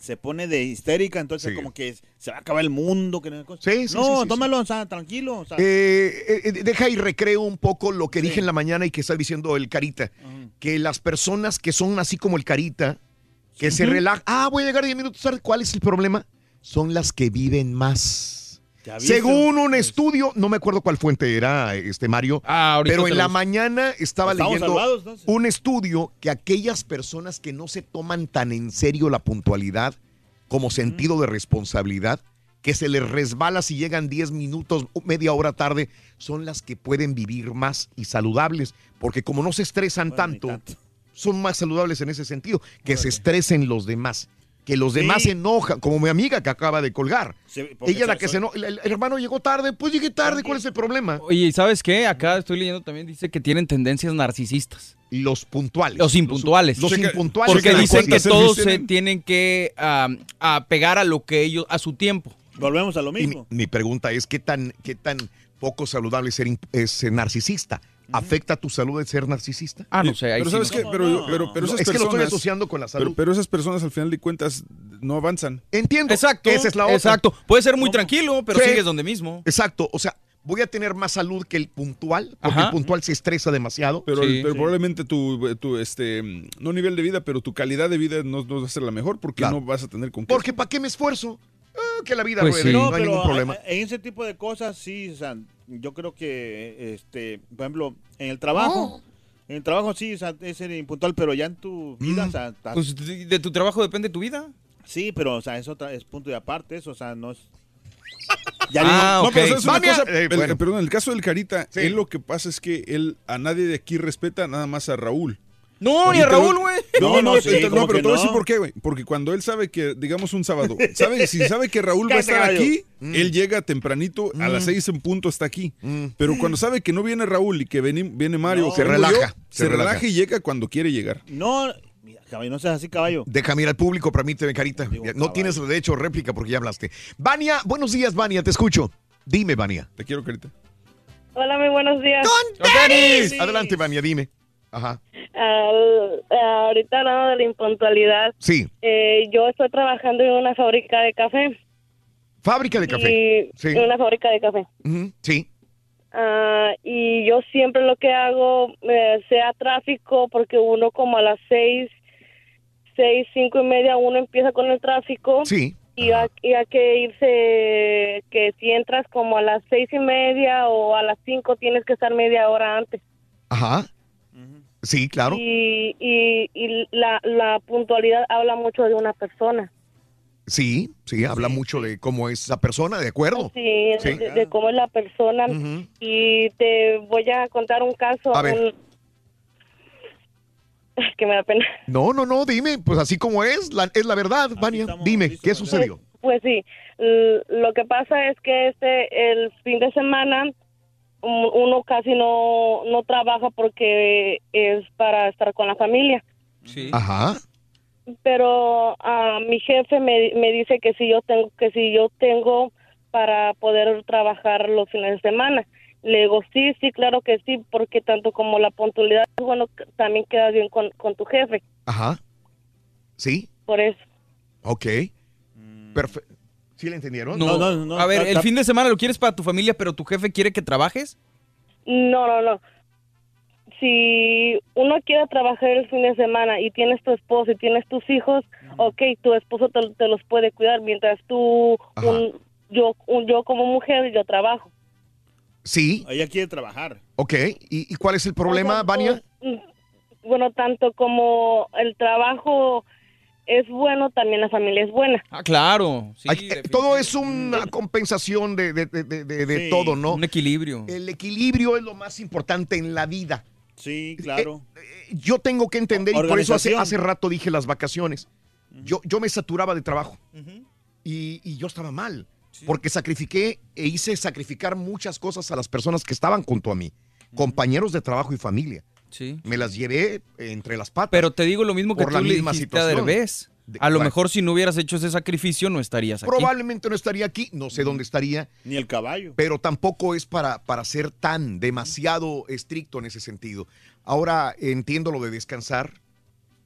se pone de histérica, entonces como que se va a acabar el mundo. Que no, Sí, sí, no tómalo, o sea, tranquilo. O sea, Eh, eh, deja y recreo un poco lo que dije en la mañana y que está diciendo el Carita. Que las personas que son así como el Carita, que se relajan. Ah, voy a llegar 10 minutos tarde. ¿Cuál es el problema? Son las que viven más. Según un estudio, no me acuerdo cuál fuente era, este Mario, ahorita pero en la mañana estaba leyendo salvados, un estudio que aquellas personas que no se toman tan en serio la puntualidad como sentido de responsabilidad, que se les resbala si llegan 10 minutos, media hora tarde, son las que pueden vivir más y saludables, porque como no se estresan tanto, son más saludables en ese sentido, que se estresen los demás. Que los demás Sí. se enojan, como mi amiga que acaba de colgar. Sí, Ella es la que se enoja. El, el hermano llegó tarde, pues llegué tarde, ¿cuál es el problema? Oye, ¿y sabes qué? Acá estoy leyendo también, dice que tienen tendencias narcisistas. Los puntuales. Los impuntuales. Los impuntuales. Porque dicen que todos se tienen. que am, apegar a lo que ellos, a su tiempo. Volvemos a lo Y mi, mi pregunta es, ¿qué tan, ¿qué tan poco saludable ser, es ser narcisista? ¿Afecta tu salud el ser narcisista? Ah, no sé, ahí Pero sí ¿sabes no. qué? Pero, pero, pero No, esas es que lo estoy asociando con la salud. Pero, esas personas al final de cuentas no avanzan. Entiendo. Exacto. Esa es la otra. Exacto. Puede ser muy tranquilo, pero sigues donde mismo. Exacto. O sea, voy a tener más salud que el puntual, porque Ajá. el puntual se estresa demasiado. Pero, pero probablemente tu, tu, este, no nivel de vida, pero tu calidad de vida no, no va a ser la mejor porque Claro. no vas a tener con qué. Porque ¿para qué me esfuerzo? Ah, que la vida Pues ruede, sí. no, No, hay pero ningún problema. en ese tipo de cosas, sí, o sea, yo creo que, este, por ejemplo, en el trabajo, en el trabajo sí, o sea, es ser impuntual, pero ya en tu vida, o sea, estás- Pues de tu trabajo depende tu vida. sí, pero, o sea, es otra, es punto de aparte, eso, o sea, no es... *laughs* Ah, no, ok. pero ¿sabes una Vania- cosa? Eh, El- bueno. perdón, en el caso del Carita, Sí. él lo que pasa es que él a nadie de aquí respeta, nada más a Raúl. No, ni Y a Raúl, güey. No, no, No, sí, te- no, ¿cómo pero te voy a decir por qué, güey. Porque cuando él sabe que, digamos, un sábado, *laughs* sabe, si sabe que Raúl va a estar aquí, Mm. él llega tempranito, a las seis en punto está aquí. Pero cuando sabe que no viene Raúl y que viene, viene Mario, No. Se relaja, yo, se se, relaja. relaja y llega cuando quiere llegar. No, mira, caballo, no seas así, caballo. Déjame ir al público, permíteme, Carita. No tienes derecho a réplica porque ya hablaste. Vania, buenos días, Vania, te escucho. Dime, Vania. Te quiero, Carita. Hola, muy buenos días. Adelante, Vania, dime. Ajá. Al- ahorita hablando de la impuntualidad, Sí, eh, yo estoy trabajando en una fábrica de café. fábrica de café. Sí. En una fábrica de café. Sí. Ah, y yo siempre lo que hago, eh, sea tráfico, porque uno como a las seis, seis, cinco y media, uno empieza con el tráfico. Sí. Y hay, y hay que irse, que si entras como a las seis y media o a las cinco, tienes que estar media hora antes. Ajá. Sí, claro. Y, y, y la, la puntualidad habla mucho de una persona. Sí, sí, habla mucho de cómo es esa persona, de acuerdo. Sí, Sí. De, de cómo es la persona. Y te voy a contar un caso. A ver. un- *laughs* que me da pena. No, no, no, dime, pues así como es, la- es la verdad, Vania. Dime, ¿qué sucedió? Pues sí, l- lo que pasa es que este el fin de semana uno casi no no trabaja porque es para estar con la familia. Sí. Ajá. Pero ah, mi jefe me, me dice que si yo tengo que si yo tengo para poder trabajar los fines de semana. Le digo, sí, sí, claro que sí, porque tanto como la puntualidad es bueno, también queda bien con, con tu jefe. Ajá. Sí, Por eso. ok. Perfecto. ¿Sí le entendieron? No, a ver, el fin de semana lo quieres para tu familia, pero tu jefe quiere que trabajes. No, no, no. Si uno quiere trabajar el fin de semana y tienes tu esposo y tienes tus hijos, ok, tu esposo te, te los puede cuidar mientras tú, un- yo, un- yo como mujer, yo trabajo. Sí, Ella quiere trabajar. ok. ¿Y, y cuál es el problema, Vania? Mm, Bueno, tanto como el trabajo es bueno, también la familia es buena. Ah, claro. Sí, eh, todo es una compensación de, de- de- de- de- de Sí, todo, ¿no? Un equilibrio. El equilibrio es lo más importante en la vida. Sí, claro. Yo tengo que entender, y por eso hace, hace rato dije las vacaciones. Yo, yo me saturaba de trabajo y, y yo estaba mal, porque sacrifiqué e hice sacrificar muchas cosas a las personas que estaban junto a mí, compañeros de trabajo y familia. Sí. Me las llevé entre las patas. Pero te digo lo mismo que por tú la le misma a situación. Derbez. De- A lo bueno. mejor si no hubieras hecho ese sacrificio no estarías aquí. Probablemente no estaría aquí, no sé dónde estaría. Ni el caballo. Pero tampoco es para, para ser tan demasiado estricto en ese sentido. Ahora entiendo lo de descansar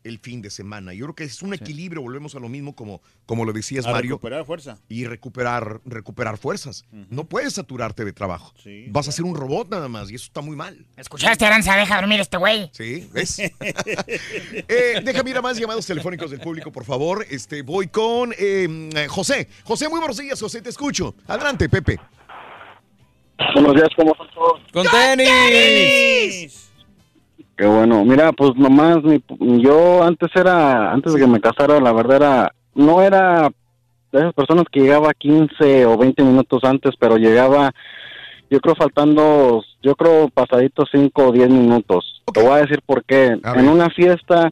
el fin de semana. Yo creo que es un equilibrio, volvemos a lo mismo como, como lo decías, A Mario. recuperar fuerza. Y recuperar, recuperar fuerzas. No puedes saturarte de trabajo. Vas a ser un robot nada más y eso está muy mal. ¿Escuchaste, Aranza? Deja dormir este güey. Sí, ¿ves? *laughs* Eh, déjame ir a más llamados telefónicos del público, por favor. Este, voy con eh, eh, José. José, muy buenos días, José, te escucho. Adelante, Pepe. Buenos días, ¿cómo están todos? ¡Con tenis! Qué bueno. Mira, pues nomás, mi- yo antes era, antes de que me casara, la verdad era, no era de esas personas que llegaba 15 o 20 minutos antes, pero llegaba, yo creo faltando, yo creo pasaditos 5 o 10 minutos. Te voy a decir por qué. En una fiesta,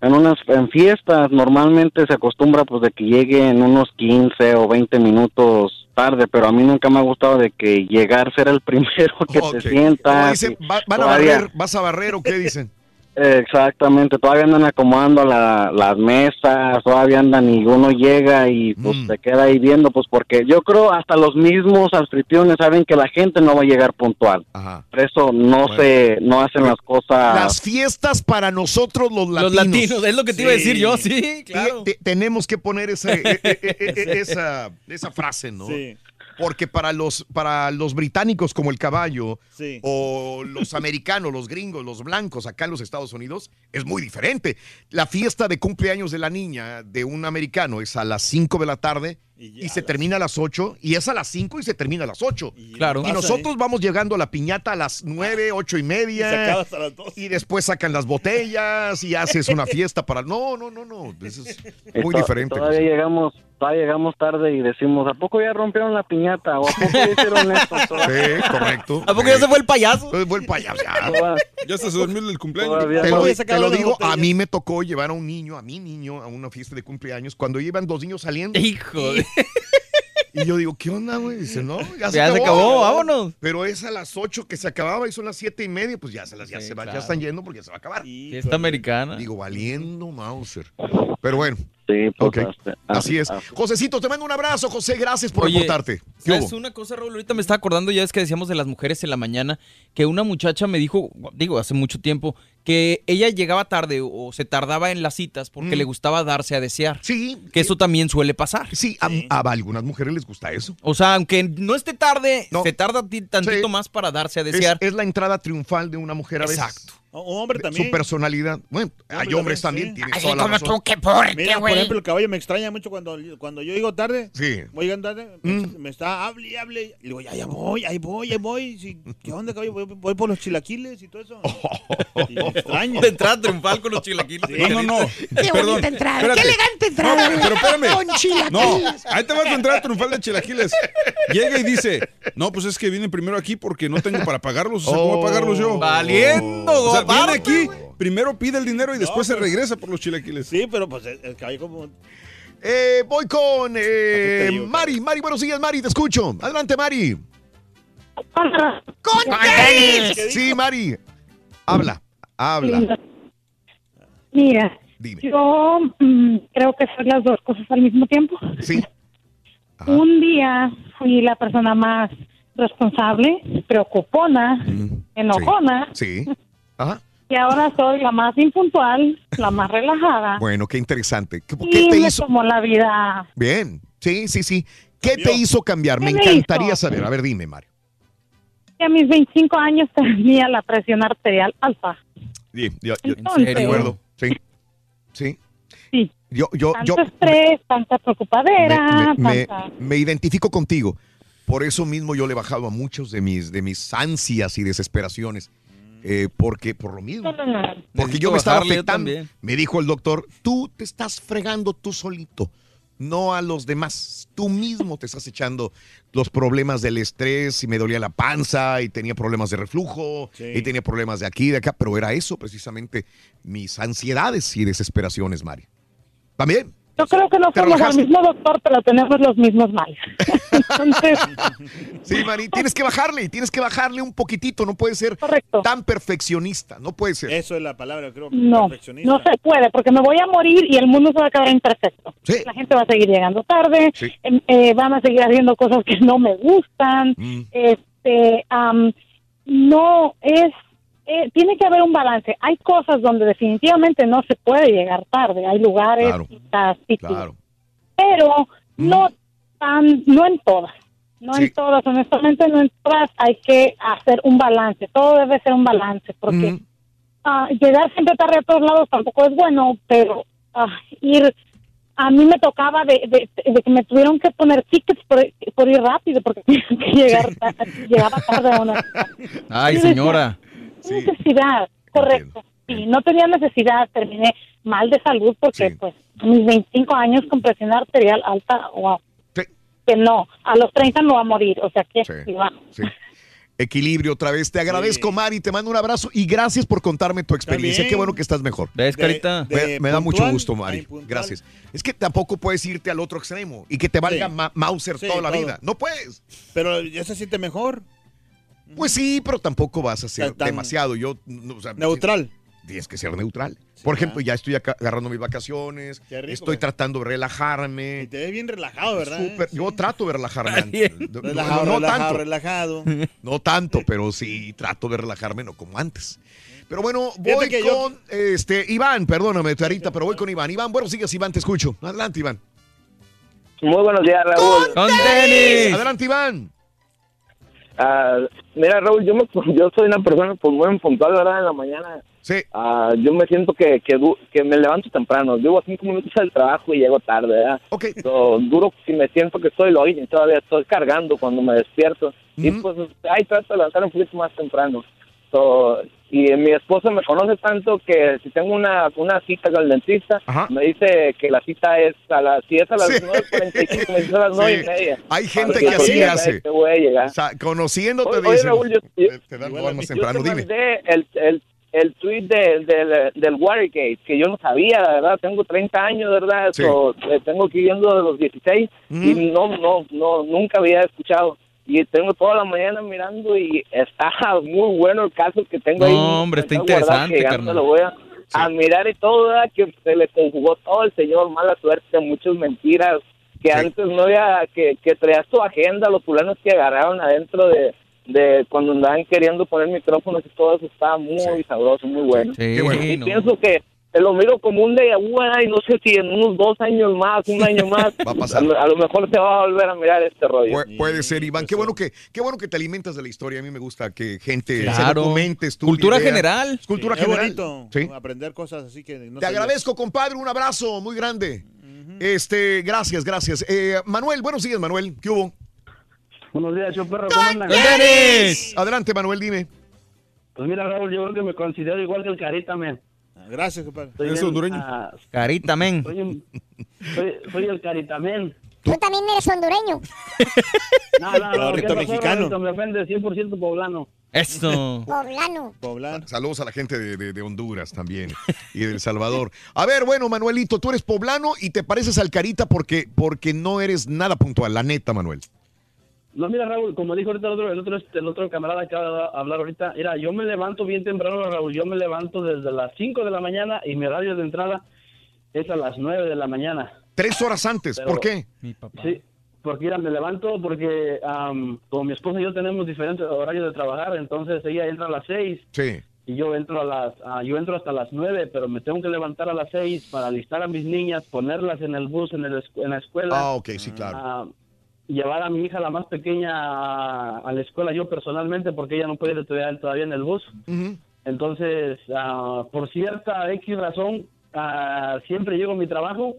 en unas en fiestas normalmente se acostumbra pues de que llegue en unos 15 o 20 minutos tarde, pero a mí nunca me ha gustado de que llegar ser el *laughs* primero que Ok. te dicen, y va- ¿van a barrer? ¿Vas a barrer o qué dicen? Exactamente, todavía andan acomodando la- las mesas, todavía andan y uno llega y pues Mm. se queda ahí viendo, pues porque yo creo hasta los mismos anfitriones saben que la gente no va a llegar puntual. Por eso no Bueno. se, no hacen las cosas. Las fiestas para nosotros los latinos. Los latinos, es lo que te iba a decir yo, sí, claro. Te- tenemos que poner esa, *laughs* e- e- e- e- esa, esa frase, ¿no? Sí. Porque para los, para los británicos como el caballo, Sí. o los *laughs* americanos, los gringos, los blancos acá en los Estados Unidos, es muy diferente. La fiesta de cumpleaños de la niña de un americano es a las 5 de la tarde y, se termina a las 8, y es a las 5 y se termina a las 8. Claro. Y nosotros vamos llegando a la piñata a las 9, 8 y media. Y se acaba hasta las 2. Y después sacan las botellas y haces una fiesta para... No, no, no, no. Eso es Y muy to- diferente. Todavía llegamos, todavía llegamos tarde y decimos, ¿a poco ya rompieron la piñata? ¿O a poco ya hicieron esto? *laughs* Sí, correcto. ¿A poco ya se fue el payaso? Fue el payaso, ya. Ya se durmió el cumpleaños. Todavía Te lo, te digo, a mí me tocó llevar a un niño, a mi niño, a una fiesta de cumpleaños, cuando iban dos niños saliendo. Hijo de- *laughs* Y yo digo, ¿qué onda, güey? Dice, no, ya se Ya se acabó. acabó, vámonos. Pero es a las 8 que se acababa y son las siete y media, pues ya se las ya Sí, se va- ya claro. están yendo porque ya se va a acabar. Fiesta americana. Digo, valiendo Mauser. Pero bueno. Sí, Ok, este, Así es. Josecito, te mando un abrazo, José. Gracias por Oye, reportarte. ¿Qué ¿Sabes hubo? una cosa, Raúl? Ahorita me está acordando, ya es que decíamos de las mujeres en la mañana, que una muchacha me dijo, digo, hace mucho tiempo, que ella llegaba tarde o se tardaba en las citas porque Mm. le gustaba darse a desear. Sí. Que eso también suele pasar. Sí, a, a algunas mujeres les gusta eso. O sea, aunque no esté tarde, No. se tarda ti- tantito Sí. más para darse a Es, desear. es la entrada triunfal de una mujer a veces. Exacto. Un hombre Su también. personalidad. Bueno, hay hombres también, tienes toda la razón. Mira, por ejemplo, el caballo me extraña mucho cuando, cuando yo llego tarde. Sí. Voy llegando tarde, Mm. me, me está, hable y hable. Y digo, ya, ya voy, ahí voy, ahí voy. Sí, ¿Qué onda, caballo? Voy, voy por los chilaquiles y todo eso. Y *laughs* me extraña. De entrada triunfal con los chilaquiles. Sí. No, no, no. Qué Perdón. bonita entrada, espérate. qué elegante entrada. No, pero espérame. Con chilaquiles. No, ahí te va tu entrada triunfal de chilaquiles. Llega y dice, no, pues es que viene primero aquí porque no tengo para pagarlos. O sea, ¿cómo voy a pagarlos yo? Valiendo, O sea, viene aparte, aquí, primero pide el dinero y después se regresa por los chilaquiles. Sí, pero pues el, el caballo como... Eh, voy con eh, digo, Mari. Mari, buenos días, Mari, te escucho. Adelante, Mari. ¡Con tenis! Sí, Mari. Habla, habla. Mira, Dime. yo mm, creo que soy las dos cosas al mismo tiempo. Sí. *laughs* Un día fui la persona más responsable, preocupona, enojona, Sí. Ajá. *laughs* y ahora soy la más impuntual, la más relajada. Bueno, qué interesante. ¿Qué, qué y te me hizo? tomó la vida. Bien. Sí, sí, sí. ¿Qué te hizo cambiar? Me ¿Qué me encantaría hizo? saber. A ver, dime, Mari. Que a mis 25 años *laughs* tenía la presión arterial alta. Sí, yo, yo- Entonces- de acuerdo. Sí. Sí. Sí. Yo, yo, yo Tanto estrés, tanta preocupadera, me, me- tanta... me identifico contigo. Por eso mismo yo le he bajado a muchos de mis, de mis ansias y desesperaciones. Eh, porque, por lo mismo. No, no, no. Porque Necesito yo me estaba yo afectando. también. Me dijo el doctor, tú te estás fregando tú solito, no a los demás. Tú mismo te estás echando los problemas del estrés y me dolía la panza y tenía problemas de reflujo Sí. y tenía problemas de aquí y de acá, pero era eso precisamente mis ansiedades y desesperaciones, Mari. ¿También? Yo creo que no ¿Te somos al relajaste? mismo doctor, pero tenemos los mismos males. *laughs* Entonces, Sí, Mari, tienes que bajarle, tienes que bajarle un poquitito, no puede ser tan perfeccionista, no puede ser. Eso es la palabra, creo. no, perfeccionista. no se puede, porque me voy a morir y el mundo se va a quedar imperfecto. La gente va a seguir llegando tarde, Sí. em, eh, van a seguir haciendo cosas que no me gustan. Mm. Este, am, no es, eh, tiene que haber un balance. Hay cosas donde definitivamente no se puede llegar tarde. Hay lugares, Claro. citas, sitios. Claro. pero no tan, no en todas. No en todas, honestamente, no en todas hay que hacer un balance. Todo debe ser un balance, porque ah, llegar siempre tarde a todos lados tampoco es bueno, pero ah, ir. A mí me tocaba de, de, de que me tuvieron que poner tickets por, por ir rápido, porque *laughs* tenía que llegar, llegaba tarde a una. *laughs* Ay, señora. "No necesidad, correcto. Sí, no tenía necesidad, terminé mal de salud porque pues a mis 25 años con presión arterial alta, wow. Que no, a los 30 no va a morir, o sea que sí va. Sí. Equilibrio otra vez. Te agradezco, Mari, te mando un abrazo y gracias por contarme tu experiencia. También. Qué bueno que estás mejor. ¿Ves, Carita? Me, de me da mucho gusto, Mari. Gracias. Es que tampoco puedes irte al otro extremo y que te valga Sí. Ma- Mauser Sí, toda la todo. vida. No puedes. Pero ya se siente mejor. Pues sí, pero tampoco vas a ser Tan- demasiado. Yo, no, o sea, Neutral. Tienes que ser neutral. Por ejemplo, ya estoy acá agarrando mis vacaciones, Qué rico, estoy tratando de relajarme. Te ves bien relajado, ¿verdad? Súper- Yo trato de relajarme. Relajado, no, no relajado, tanto. relajado. *laughs* No tanto, pero sí trato de relajarme, no como antes. Pero bueno, voy que yo- con este Iván, perdóname, Tarita, pero voy con Iván. Iván, bueno, sigues, Iván, te escucho. Adelante, Iván. Muy buenos días, Raúl. ¡Con tenis! Adelante, Iván. Ah, mira, Raúl, yo, me, *laughs* yo soy una persona pues, muy puntual, ¿verdad? En la mañana. Sí. Ah, yo me siento que, que, que me levanto temprano. A cinco minutos al trabajo y llego tarde, ¿verdad? Ok. So, duro si me siento que estoy login y todavía estoy cargando cuando me despierto. Y pues ahí trato de levantar un poquito más temprano. So, y mi esposa me conoce tanto que si tengo una, una cita con el dentista, me dice que la cita es a las, si es a las 9.45, me dice a las 9 y Sí. media. Hay gente que así sí, le hace. llegar. O sea, conociéndote Oye, dicen, Raúl, yo- yo- te dan yo más te temprano, dime. mandé el, el, el tweet de- del- del Watergate, que yo no sabía, la verdad, tengo 30 años, ¿verdad? Sí. So, eh, tengo que ir viendo de los 16 y no, no, no, nunca había escuchado. Y tengo toda la mañana mirando y está *laughs* muy bueno el caso que tengo ahí. No, hombre, está interesante, carnal. lo voy a, a mirar y todo, ¿verdad? Que se le conjugó todo el señor, mala suerte, muchas mentiras, que antes no había, que, que traías tu agenda, los fulanos que agarraron adentro de, de cuando andaban queriendo poner micrófonos y todo eso estaba muy sabroso, muy bueno. Sí, bueno. Y no. pienso que lo miro como un ¿verdad? y no sé si en unos dos años más, un año más, *laughs* Va a pasar. lo- a lo mejor te va a volver a mirar este rollo. Pu- puede ser, Iván. Qué bueno que, qué bueno que te alimentas de la historia. A mí me gusta que gente se Claro. documente, estudie, Cultura general. Cultura Sí, es general. bonito Sí. aprender cosas así que no Te agradezco, compadre. Un abrazo muy grande. Este, gracias, gracias. Eh, Manuel, buenos días, Manuel. ¿Qué hubo? Buenos días, yo perro, ¿cómo andan? Adelante, Manuel, dime. Pues mira, Raúl, yo creo que me considero igual que el Carita, men. Gracias, compadre. Soy ¿Es bien, hondureño? ah, Carita, men. soy, un- soy, soy el Carita, men. Tú también eres hondureño. *laughs* No, no, no, Ahorita ¿qué pasó, mexicano. Raulito? Me ofende 100% poblano. Eso. *laughs* Poblano. Poblano. Saludos a la gente de, de- de Honduras también y de El Salvador. A ver, bueno, Manuelito, tú eres poblano y te pareces al Carita porque, porque no eres nada puntual, la neta, Manuel. No, mira, Raúl, como dijo ahorita el otro, el otro, el otro camarada que acaba de hablar ahorita, mira, yo me levanto bien temprano, Raúl, yo me levanto desde las 5 de la mañana y mi radio de entrada es a las 9 de la mañana. Tres horas antes, Pero- ¿por qué? Sí, porque mira, me levanto porque am, como mi esposa y yo tenemos diferentes horarios de trabajar, entonces ella entra a las 6 Sí. y yo entro a las ah, yo entro hasta las 9, pero me tengo que levantar a las 6 para alistar a mis niñas, ponerlas en el bus en, el escu- en la escuela. Ah, ok, sí, claro. ah, llevar a mi hija la más pequeña a, la escuela yo personalmente porque ella no puede ir todavía, en el bus. Entonces, ah, por cierta X razón, ah, siempre llego a mi trabajo.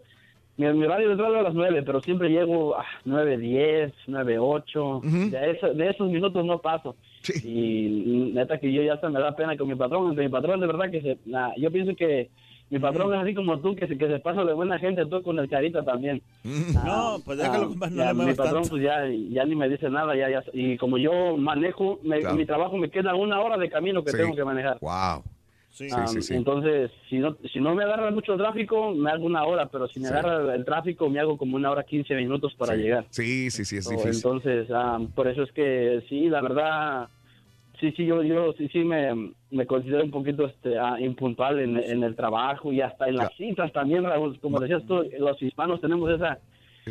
Mi, mi horario de es a las 9, pero siempre llego a 9, 10, 9, 8. de, eso- de esos minutos no paso. Y neta que yo ya hasta me da pena con mi patrón. aunque Mi patrón de verdad que se... ah, yo pienso que mi patrón es así como tú, que se, que se pasa de buena gente, tú con el carita también. No, pues déjalo, Ah, compadre, no ya, le mi muevas patrón tanto. pues ya, ya ni me dice nada, ya, ya, y como yo manejo, me- Claro. mi trabajo me queda una hora de camino que Sí. tengo que manejar. Wow. Sí, Ah, sí, sí. Entonces, si no, si no me agarra mucho tráfico, me hago una hora, pero si me Sí. agarra el tráfico, me hago como una hora 15 minutos para Sí. llegar. Sí, sí, sí, es So, difícil. Entonces, ah, por eso es que sí, la verdad, sí, sí, yo, yo sí, sí me, me considero un poquito este, ah, impuntual en, en el trabajo y hasta en las citas también, Raúl. Como decías tú, los hispanos tenemos esa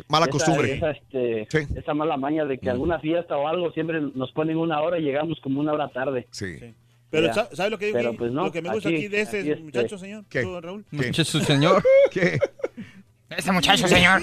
Mala esa- costumbre. Esa, este, esa mala maña de que alguna fiesta o algo siempre nos ponen una hora y llegamos como una hora tarde. Sí. Pero Ya. ¿sa- ¿sabes lo que, digo? Pero, pues, no, lo que me gusta aquí, aquí- de aquí, este- muchacho, señor? ¿Qué? ¿Tú, Raúl? ¿Qué? Muchacho, señor. *laughs* ¿Qué? Ese muchacho, señor.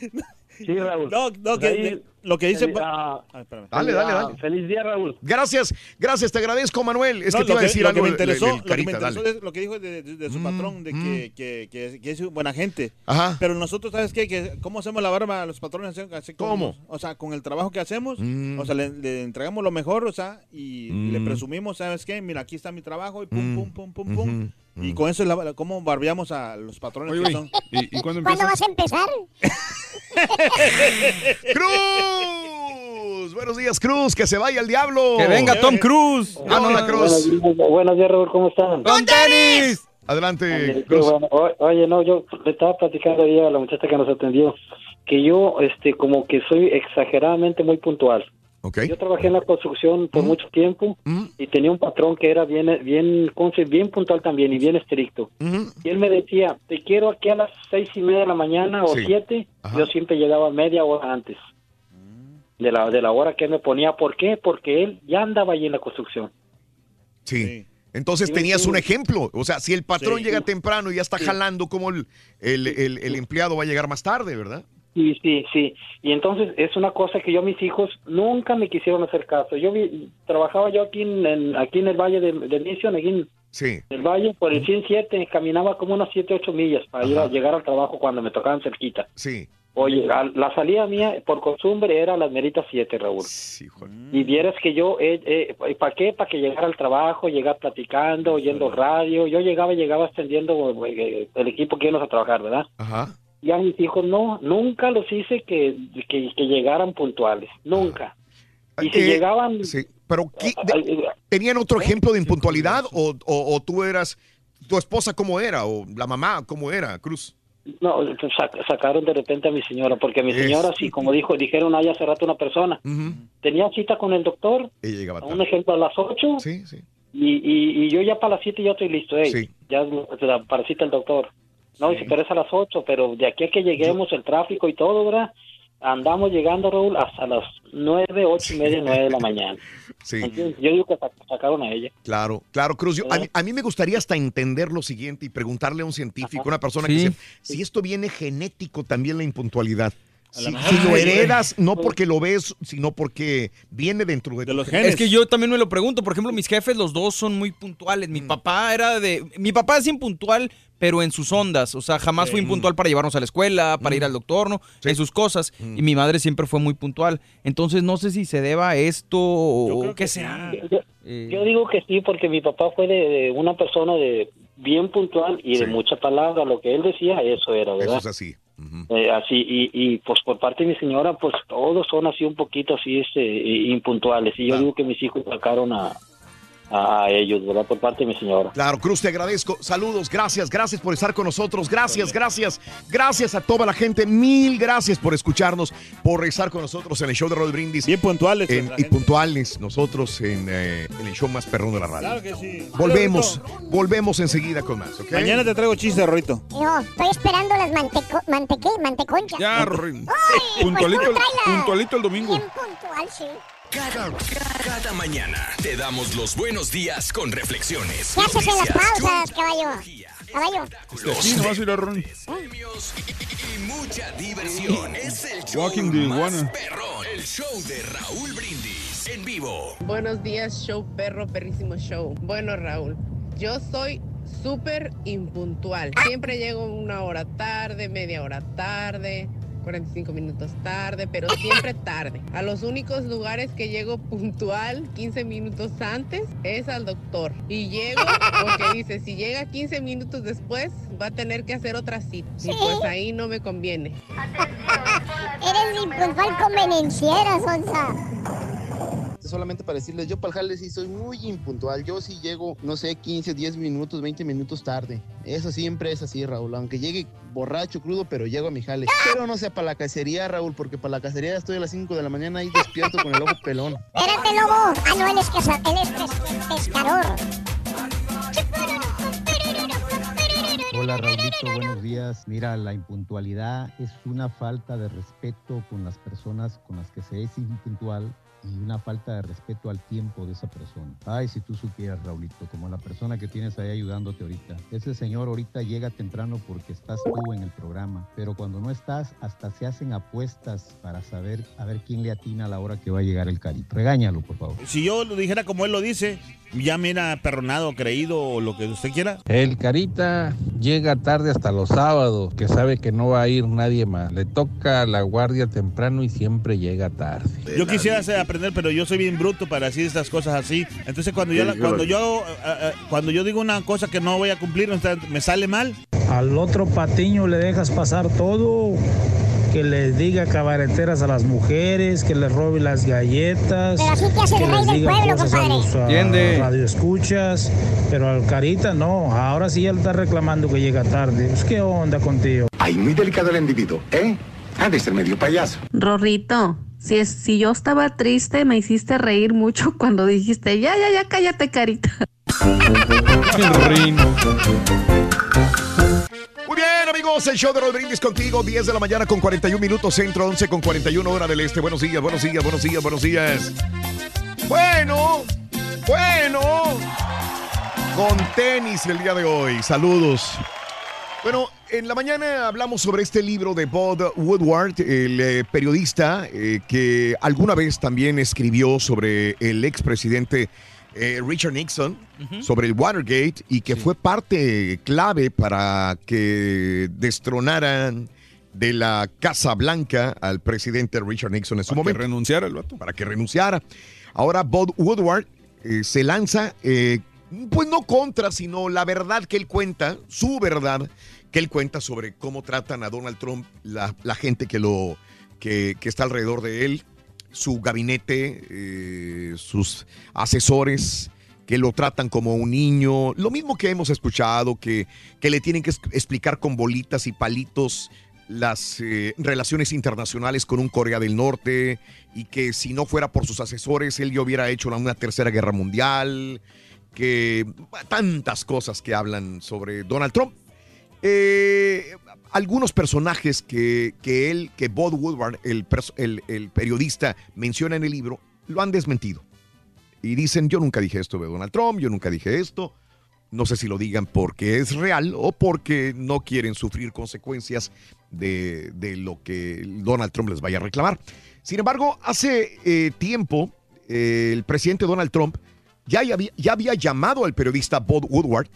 *laughs* Sí, Raúl. No, no, Pues que ahí- lo que dice... Ay, espérame. Dale, dale, dale. Feliz día, Raúl. Gracias, gracias, te agradezco, Manuel. Es No, que te iba a decir lo algo me de- de- interesó, del lo que me Carita, interesó es lo que dijo de, de- de su Mm, patrón, de que, que, que, que es buena gente. Ajá. Pero nosotros, ¿sabes qué? Que ¿Cómo hacemos la barba a los patrones? Así- como- ¿Cómo? O sea, con el trabajo que hacemos, Mm. o sea, le, le entregamos lo mejor, o sea, y Mm. le presumimos, ¿sabes qué? Mira, aquí está mi trabajo, y pum, Mm. pum, pum, pum, pum. Ujú. Y con eso, es la, cómo barbeamos a los patrones Oye, que oye, son. ¿y, y cuándo vas a empezar? *laughs* ¡Cruz! buenos días, Cruz. Que se vaya el diablo. Que venga Tom Cruise. Ah, no, la Cruz. Buenos días, Raúl, ¿cómo están? ¡Con tenis! Adelante, Cruz. bueno. O- Oye, no, yo le estaba platicando ayer a la muchacha que nos atendió que yo, este, como que soy exageradamente muy puntual. Yo trabajé en la construcción por mucho tiempo y tenía un patrón que era bien, bien, ¿cómo bien puntual también y bien estricto. Y él me decía, te quiero aquí a las seis y media de la mañana o Sí. siete. Yo siempre llegaba media hora antes de la, de la hora que él me ponía. ¿Por qué? Porque él ya andaba ahí en la construcción. Sí. Entonces Sí, tenías un ejemplo. O sea, si el patrón Sí. llega temprano y ya está Sí. jalando, como el, el, el- el empleado va a llegar más tarde, verdad? Sí, sí, sí. Y entonces es una cosa que yo mis hijos nunca me quisieron hacer caso. Yo vi- trabajaba yo aquí en, en- aquí en el valle de, de Mission, aquí en Sí. el valle por el 107, caminaba como unas 7, 8 millas para ir a llegar al trabajo cuando me tocaban cerquita. Sí. Oye, a- la salida mía por costumbre era las meritas 7, Raúl. Y vieras que yo, eh, eh, ¿para qué? Para que llegara al trabajo, llegar platicando, oyendo radio. Yo llegaba, llegaba extendiendo eh, el equipo que íbamos a trabajar, ¿verdad? Ajá. Y a mis hijos no, nunca los hice que, que, que llegaran puntuales, nunca. Y si Eh, llegaban... Sí, pero ¿qué- de- ¿tenían otro ejemplo de impuntualidad o, o- o tú eras, tu esposa cómo era o la mamá cómo era, Cruz? No, sac- sacaron de repente a mi señora, porque mi Es- señora, sí, como dijo, dijeron ahí hace rato una persona, tenía cita con el doctor, Ella llegaba un ejemplo a las 8, Sí, sí. y, y, y yo ya para las 7 ya estoy listo, ey, Sí. ya para cita el doctor. No, y si pero es a las 8, pero de aquí a que lleguemos el tráfico y todo, ¿verdad? Andamos llegando, Raúl, hasta las 9, 8 y media, 9 de la mañana. Sí. ¿Entiendes? Yo digo que sac- sacaron a ella. Claro, claro, Cruz. yo- a, mí, a mí me gustaría hasta entender lo siguiente y preguntarle a un científico, una persona que sepa, si esto viene genético también la impuntualidad. Si, lo mejor si lo sí, heredas, no porque lo ves, sino porque viene dentro de, los Es que yo también me lo pregunto. Por ejemplo, mis jefes, los dos son muy puntuales. Mm. Mi papá era de. Mi papá es impuntual, pero en sus ondas. O sea, jamás fue impuntual para llevarnos a la escuela, para ir al doctor, ¿no? En sus cosas. Mm. Y mi madre siempre fue muy puntual. Entonces, no sé si se deba a esto o qué será. Yo, yo digo que sí, porque mi papá fue de, de una persona de bien puntual y de mucha palabra. Lo que él decía, eso era, ¿verdad? Eso es así. Eh, así y, y pues por parte de mi señora pues todos son así un poquito así este impuntuales. Y yo digo que mis hijos sacaron a, a ellos verdad por parte de mi señora Claro, Cruz, te agradezco. Saludos, gracias, gracias por estar con nosotros. Gracias, gracias, gracias a toda la gente. Mil gracias por escucharnos, por estar con nosotros en el show de Rod Brindis. Bien puntuales. y puntuales nosotros en, eh, en el show más perrón de la radio. Claro que sí. Volvemos, volvemos enseguida con más, ¿ok? Mañana te traigo chiste, Rorito. No, estoy esperando las manteco mantequé, manteconchas. Ya, Rorín. Ay, Puntualito, pues puntualito el domingo. Bien puntual, sí. Cada, cada mañana te damos los buenos días con reflexiones. ¿Qué haces en las pausas, caballo? Caballo. Este, Sí, nomás ir a Ron. y mucha diversión. Es el show Walking más iguana. perrón. El show de Raúl Brindis en vivo. Buenos días, show perro, perrísimo show. Bueno, Raúl, yo soy súper impuntual. Siempre llego una hora tarde, media hora tarde, 45 minutos tarde, pero siempre *laughs* tarde. A los únicos lugares que llego puntual, 15 minutos antes, es al doctor. Y llego porque *laughs* dice, si llega 15 minutos después, va a tener que hacer otra cita. Y pues ahí no me conviene. Eres impuntual convenenciera, Sonsa. Solamente para decirles, yo para el jale sí soy muy impuntual. Yo sí llego, no sé, 15, 10 minutos, 20 minutos tarde. Eso siempre es así, Raúl. Aunque llegue borracho, crudo, pero llego a mi jale. Pero no sea para la cacería, Raúl, porque para la cacería estoy a las 5 de la mañana ahí despierto con el ojo pelón. Espérate, lobo. Ah, no, él es, caza- él es pes- pescador. Hola Raulito, buenos días. Mira, la impuntualidad es una falta de respeto con las personas con las que se es impuntual y una falta de respeto al tiempo de esa persona. Ay, si tú supieras, Raulito, como la persona que tienes ahí ayudándote ahorita. Ese señor ahorita llega temprano porque estás tú en el programa, pero cuando no estás, hasta se hacen apuestas para saber a ver quién le atina a la hora que va a llegar el carito. Regáñalo, por favor. Si yo lo dijera como él lo dice, ya mira perronado, creído o lo que usted quiera. El Carita llega tarde hasta los sábados, que sabe que no va a ir nadie más. Le toca la guardia temprano y siempre llega tarde. Yo quisiera hacer- aprender, pero yo soy bien bruto para decir estas cosas así. Entonces cuando yo, la- cuando yo- eh, eh, cuando yo digo una cosa que no voy a cumplir, me sale mal. Al otro patiño le dejas pasar todo. Que les diga cabareteras a las mujeres, que les robe las galletas, Pero así te hace el que rey les diga pueblo, cosas a los ah, Entiende. radioescuchas, pero al Carita no, ahora sí él está reclamando que llega tarde. Pues, ¿Qué onda contigo? Ay, muy delicado el individuo, ¿eh? Ha de ser medio payaso. Rorrito, si, es, si yo estaba triste, me hiciste reír mucho *laughs* cuando dijiste, ya, ya, ya, cállate, carita. Bien, amigos, el show de Brindis contigo, 10 de la mañana con 41 minutos, centro 11 con 41 hora del este. Buenos días, buenos días, buenos días, buenos días. Bueno, bueno, con tenis el día de hoy. Saludos. Bueno, en la mañana hablamos sobre este libro de Bob Woodward, el eh, periodista eh, que alguna vez también escribió sobre el expresidente eh, Richard Nixon, sobre el Watergate y que fue parte clave para que destronaran de la Casa Blanca al presidente Richard Nixon en su Para que momento. renunciara el vato. Para que renunciara. Ahora Bob Woodward eh, se lanza, eh, pues no contra, sino la verdad que él cuenta, su verdad que él cuenta sobre cómo tratan a Donald Trump la, la gente que, lo, que, que está alrededor de él, su gabinete, eh, sus asesores que lo tratan como un niño, lo mismo que hemos escuchado, que, que le tienen que explicar con bolitas y palitos las eh, relaciones internacionales con un Corea del Norte y que si no fuera por sus asesores él ya hubiera hecho una tercera guerra mundial, que tantas cosas que hablan sobre Donald Trump. Eh, algunos personajes que, que él, que Bob Woodward, el, periodista, menciona en el libro, lo han desmentido. Y dicen, yo nunca dije esto de Donald Trump, yo nunca dije esto. No sé si lo digan porque es real o porque no quieren sufrir consecuencias de, de lo que Donald Trump les vaya a reclamar. Sin embargo, hace eh, tiempo, eh, el presidente Donald Trump ya había, ya había llamado al periodista Bob Woodward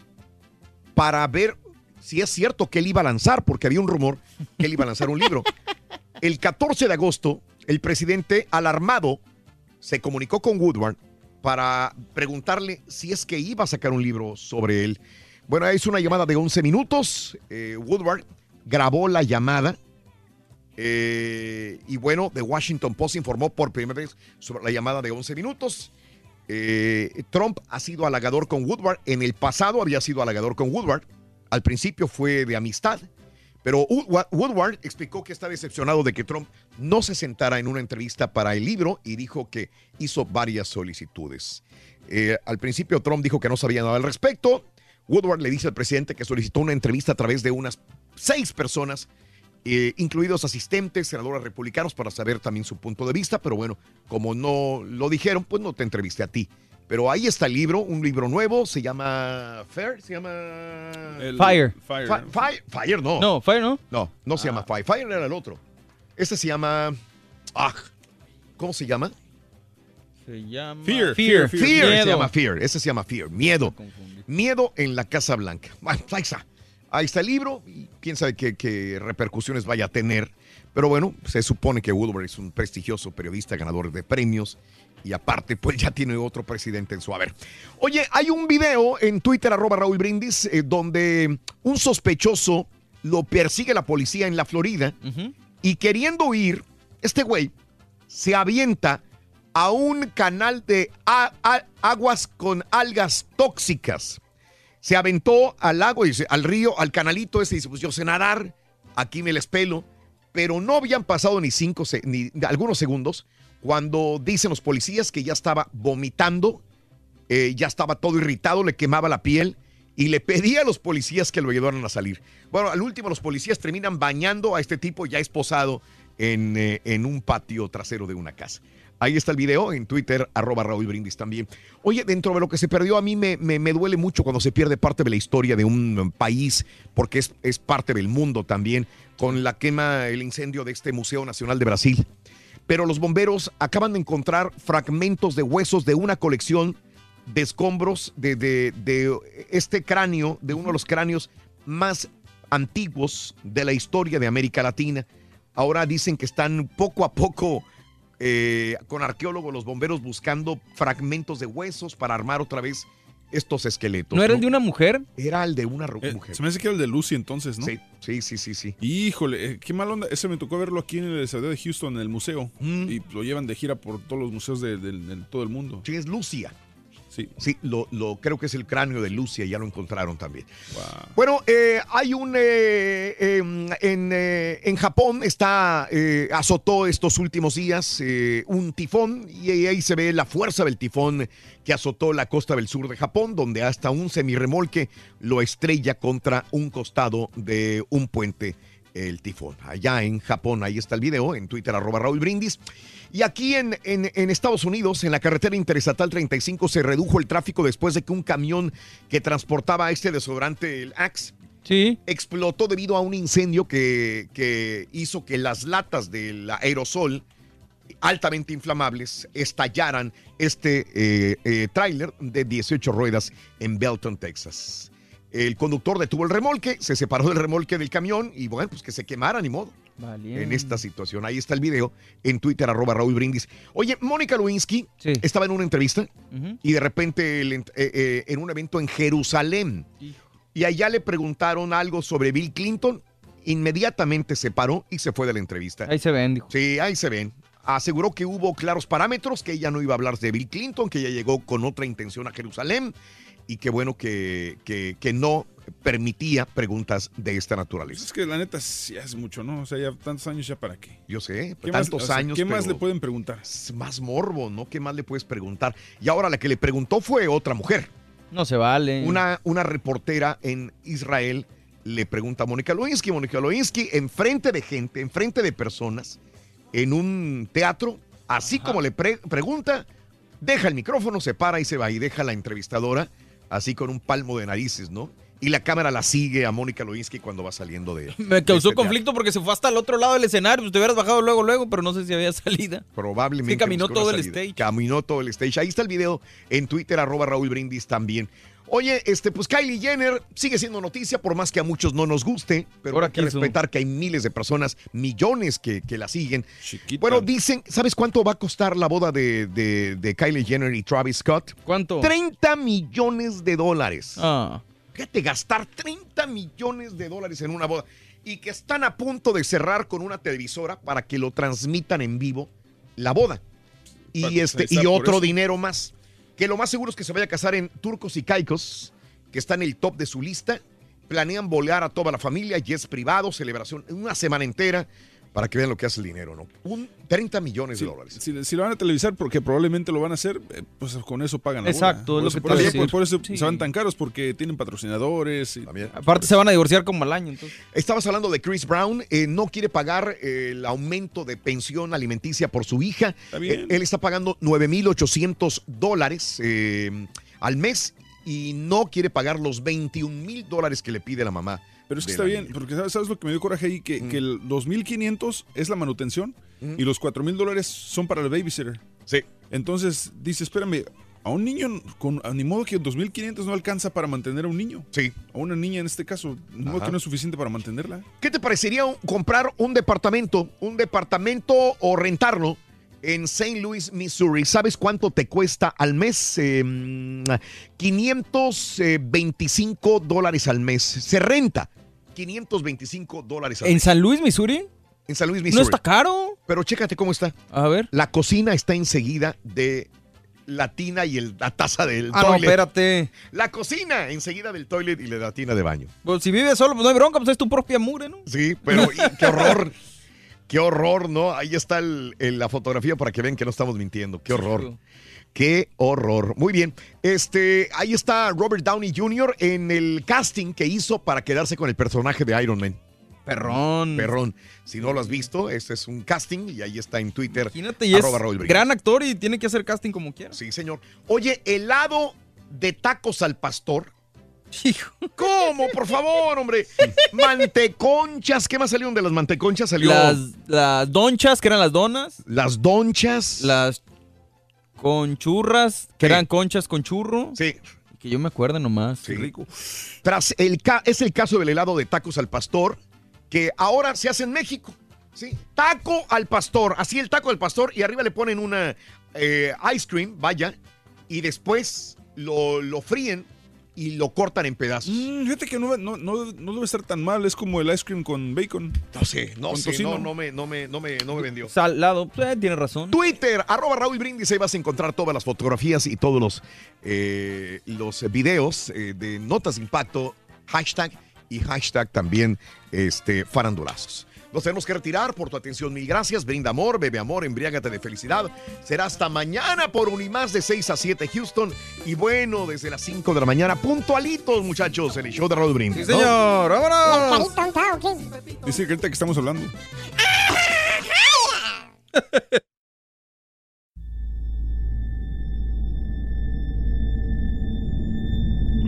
para ver si es cierto que él iba a lanzar, porque había un rumor que él iba a lanzar un libro. *laughs* El 14 de agosto, el presidente, alarmado, se comunicó con Woodward para preguntarle si es que iba a sacar un libro sobre él. Bueno, hizo una llamada de 11 minutos. eh, Woodward grabó la llamada. eh, y bueno, The Washington Post informó por primera vez sobre la llamada de 11 minutos. Eh, Trump ha sido halagador con Woodward. En el pasado había sido halagador con Woodward. Al principio fue de amistad. Pero Woodward explicó que está decepcionado de que Trump no se sentara en una entrevista para el libro y dijo que hizo varias solicitudes. Eh, al principio Trump dijo que no sabía nada al respecto. Woodward le dice al presidente que solicitó una entrevista a través de unas seis personas, eh, incluidos asistentes, senadores republicanos, para saber también su punto de vista. Pero bueno, como no lo dijeron, pues no te entrevisté a ti. Pero ahí está el libro, un libro nuevo, se llama Fair, se llama... Fire. Fire. Fi- Fire, Fire no. No, Fire no. No, no se llama Fire. Fire era el otro. Este se llama... Ah, ¿Cómo se llama? Se llama Fear, Fear. Fear, se llama Fear. Ese se llama Fear. Miedo. Miedo en la Casa Blanca. Bueno, ahí está. Ahí está el libro y quién sabe qué, qué repercusiones vaya a tener. Pero bueno, se supone que Woodward es un prestigioso periodista ganador de premios y aparte pues ya tiene otro presidente en su haber. Oye, hay un video en Twitter arroba Raúl Brindis eh, donde un sospechoso lo persigue la policía en la Florida y queriendo huir, este güey se avienta a un canal de a- a- aguas con algas tóxicas. Se aventó al lago, dice, al río, al canalito ese, dice, pues yo sé nadar, aquí me les pelo, pero no habían pasado ni cinco, ni algunos segundos cuando dicen los policías que ya estaba vomitando, eh, ya estaba todo irritado, le quemaba la piel y le pedía a los policías que lo ayudaran a salir. Bueno, al último los policías terminan bañando a este tipo ya esposado en, eh, en un patio trasero de una casa. Ahí está el video en Twitter, arroba Raúl Brindis también. Oye, dentro de lo que se perdió, a mí me, me- me duele mucho cuando se pierde parte de la historia de un país, porque es, es parte del mundo también, con la quema, el incendio de este Museo Nacional de Brasil. Pero los bomberos acaban de encontrar fragmentos de huesos de una colección de escombros de, de- este cráneo, de uno de los cráneos más antiguos de la historia de América Latina. Ahora dicen que están poco a poco eh, con arqueólogos, los bomberos buscando fragmentos de huesos para armar otra vez estos esqueletos. ¿No era el de una mujer? Era el de una Eh, mujer. se me hace que era el de Lucy entonces, ¿no? Sí, sí, sí, sí, sí. Híjole, eh, qué mal onda. Ese me tocó verlo aquí en el estadio de Houston, en el museo. Y lo llevan de gira por todos los museos de, de- de todo el mundo. Sí, es Lucia. Sí. Sí, lo, lo- creo que es el cráneo de Lucia, ya lo encontraron también. Bueno, eh, hay un eh, em, en, eh, en Japón está eh, azotó estos últimos días eh, un tifón y ahí ahí se ve la fuerza del tifón que azotó la costa del sur de Japón, donde hasta un semirremolque lo estrella contra un costado de un puente el tifón. Allá en Japón, ahí está el video, en Twitter, arroba Raúl Brindis. Y aquí en, en- en Estados Unidos, en la carretera interestatal 35, se redujo el tráfico después de que un camión que transportaba este desodorante, el Axe, explotó debido a un incendio que, que hizo que las latas del aerosol altamente inflamables estallaran este eh, eh, tráiler de 18 ruedas en Belton, Texas. El conductor detuvo el remolque, se separó del remolque del camión y bueno, pues que se quemara, ni modo en esta situación. Ahí está el video en Twitter, arroba Raúl Brindis. Oye, Mónica Lewinsky estaba en una entrevista y de repente el eh, eh, en un evento en Jerusalén y allá le preguntaron algo sobre Bill Clinton. Inmediatamente se paró y se fue de la entrevista. Ahí se ven, dijo. Sí, ahí se ven. Aseguró que hubo claros parámetros, que ella no iba a hablar de Bill Clinton, que ella llegó con otra intención a Jerusalén y que bueno que, que, que no permitía preguntas de esta naturaleza. Es que la neta sí es mucho, ¿no? O sea, ya tantos años ya para qué. Yo sé, ¿Qué más- tantos o sea, años. ¿Qué más le pueden preguntar? es Más morbo, ¿no? ¿Qué más le puedes preguntar? Y ahora la que le preguntó fue otra mujer. No se vale. Una, una reportera en Israel le pregunta a Mónica Lewinsky. Mónica Lewinsky, enfrente de gente, enfrente de personas, en un teatro, así como le pre- pregunta, deja el micrófono, se para y se va y deja a la entrevistadora, así con un palmo de narices, ¿no? Y la cámara la sigue a Mónica Lewinsky cuando va saliendo de. Me de causó este conflicto porque se fue hasta el otro lado del escenario. Pues te hubieras bajado luego, luego, pero no sé si había *laughs* salida. Probablemente. Es que caminó todo el stage. Caminó todo el stage. Ahí está el video en Twitter, arroba Raúl Brindis también. Oye, este, pues Kylie Jenner sigue siendo noticia, por más que a muchos no nos guste, pero Ahora hay que respetar que hay miles de personas, millones que, que la siguen. Bueno, dicen, ¿sabes cuánto va a costar la boda de, de- de Kylie Jenner y Travis Scott? ¿Cuánto? 30 millones de dólares. Ah. Fíjate, gastar 30 millones de dólares en una boda. Y que están a punto de cerrar con una televisora para que lo transmitan en vivo la boda. Y, este, y otro dinero más. Que lo más seguro es que se vaya a casar en Turcos y Caicos, que está en el top de su lista. Planean volar a toda la familia, jets privados, celebración, una semana entera, para que vean lo que hace el dinero, ¿no? Un 30 millones de dólares. Si, si lo van a televisar, porque probablemente lo van a hacer, eh, pues con eso pagan la. Exacto, es Por lo eso- que te por eso-. Por eso Sí. se van tan caros, porque tienen patrocinadores. Y, Aparte se van a divorciar como al año, entonces. Estabas hablando de Chris Brown, eh, no quiere pagar eh, el aumento de pensión alimenticia por su hija. bien. Eh, él está pagando 9.800 dólares eh, al mes y no quiere pagar los 21 mil dólares que le pide la mamá. Pero es que está bien, porque ¿sabes, sabes lo que me dio coraje ahí? Que, que el 2.500 es la manutención y los 4.000 dólares son para el babysitter. Sí. Entonces dice, espérame, a un niño, con, ni modo que 2.500 no alcanza para mantener a un niño. Sí. A una niña en este caso, ni modo que no es suficiente para mantenerla. ¿Qué te parecería un- comprar un departamento, un departamento o rentarlo en St. Louis, Missouri? ¿Sabes cuánto te cuesta al mes? Eh, mm, 525 dólares al mes. Se renta 525 dólares ¿En. San Luis, Missouri? En San Luis, ¿No Missouri. está caro? Pero chécate cómo está. A ver. La cocina está enseguida de la tina y el- la taza del Ah, no, toilet. espérate. La cocina enseguida del toilet y la tina de baño. Pues si vives solo, pues no hay bronca, pues es tu propia mugre, ¿no? Sí, pero y qué *laughs* horror. Qué horror, ¿no? Ahí está el- el- la fotografía para que vean que no estamos mintiendo. Qué horror. Qué horror. Muy bien. Este, ahí está Robert Downey Jr. en el casting que hizo para quedarse con el personaje de Iron Man. Perrón. Perrón. Si no lo has visto, este es un casting y ahí está en Twitter. Imagínate, y es arroba gran actor y tiene que hacer casting como quiera. Sí, señor. Oye, helado de tacos al pastor. ¿Cómo? Por favor, hombre. Manteconchas. ¿Qué más salieron de las manteconchas? Salió Las, las donchas, que eran las donas. las donchas. Las conchurras, que eran conchas con churro. Sí. Que yo me acuerdo nomás. Sí. rico. Tras el ca- es el caso del helado de tacos al pastor, que ahora se hace en México. Sí, taco al pastor, así el taco al pastor y arriba le ponen una eh, ice cream, vaya, y después lo, lo fríen y lo cortan en pedazos. Mm, fíjate que no, no, no, no debe estar tan mal. Es como el ice cream con bacon. No sé, no sé, tocino. no, no me, no me, no me, no me vendió. Salado, pues, tiene razón. Twitter, arroba Raúl Brindis, ahí vas a encontrar todas las fotografías y todos los, eh, los videos eh, de Notas de Impacto, hashtag y hashtag también este, farandulazos. Nos tenemos que retirar por tu atención. Mil gracias. Brinda amor, bebe amor, embriágate de felicidad. Será hasta mañana por Unimás de 6 a 7 Houston. Y bueno, desde las 5 de la mañana, puntualitos, muchachos, en el show de Raúl Brindis. Sí, ¿no? señor. ¡Vámonos! Dice que ahorita que estamos hablando. *laughs*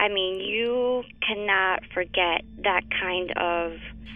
I mean, you cannot forget that kind of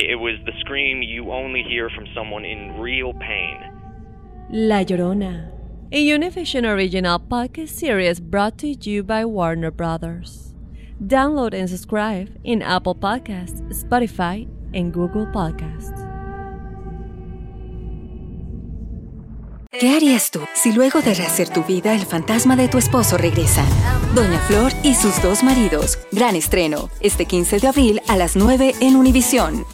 It was the scream you only hear from someone in real pain. La Llorona, a Univision original podcast series brought to you by Warner Brothers. Download and subscribe in Apple Podcasts, Spotify, and Google Podcasts. ¿Qué harías tú si luego de rehacer tu vida el fantasma de tu esposo regresa? Doña Flor y sus dos maridos. Gran estreno, este 15 de abril a las 9 en Univisión.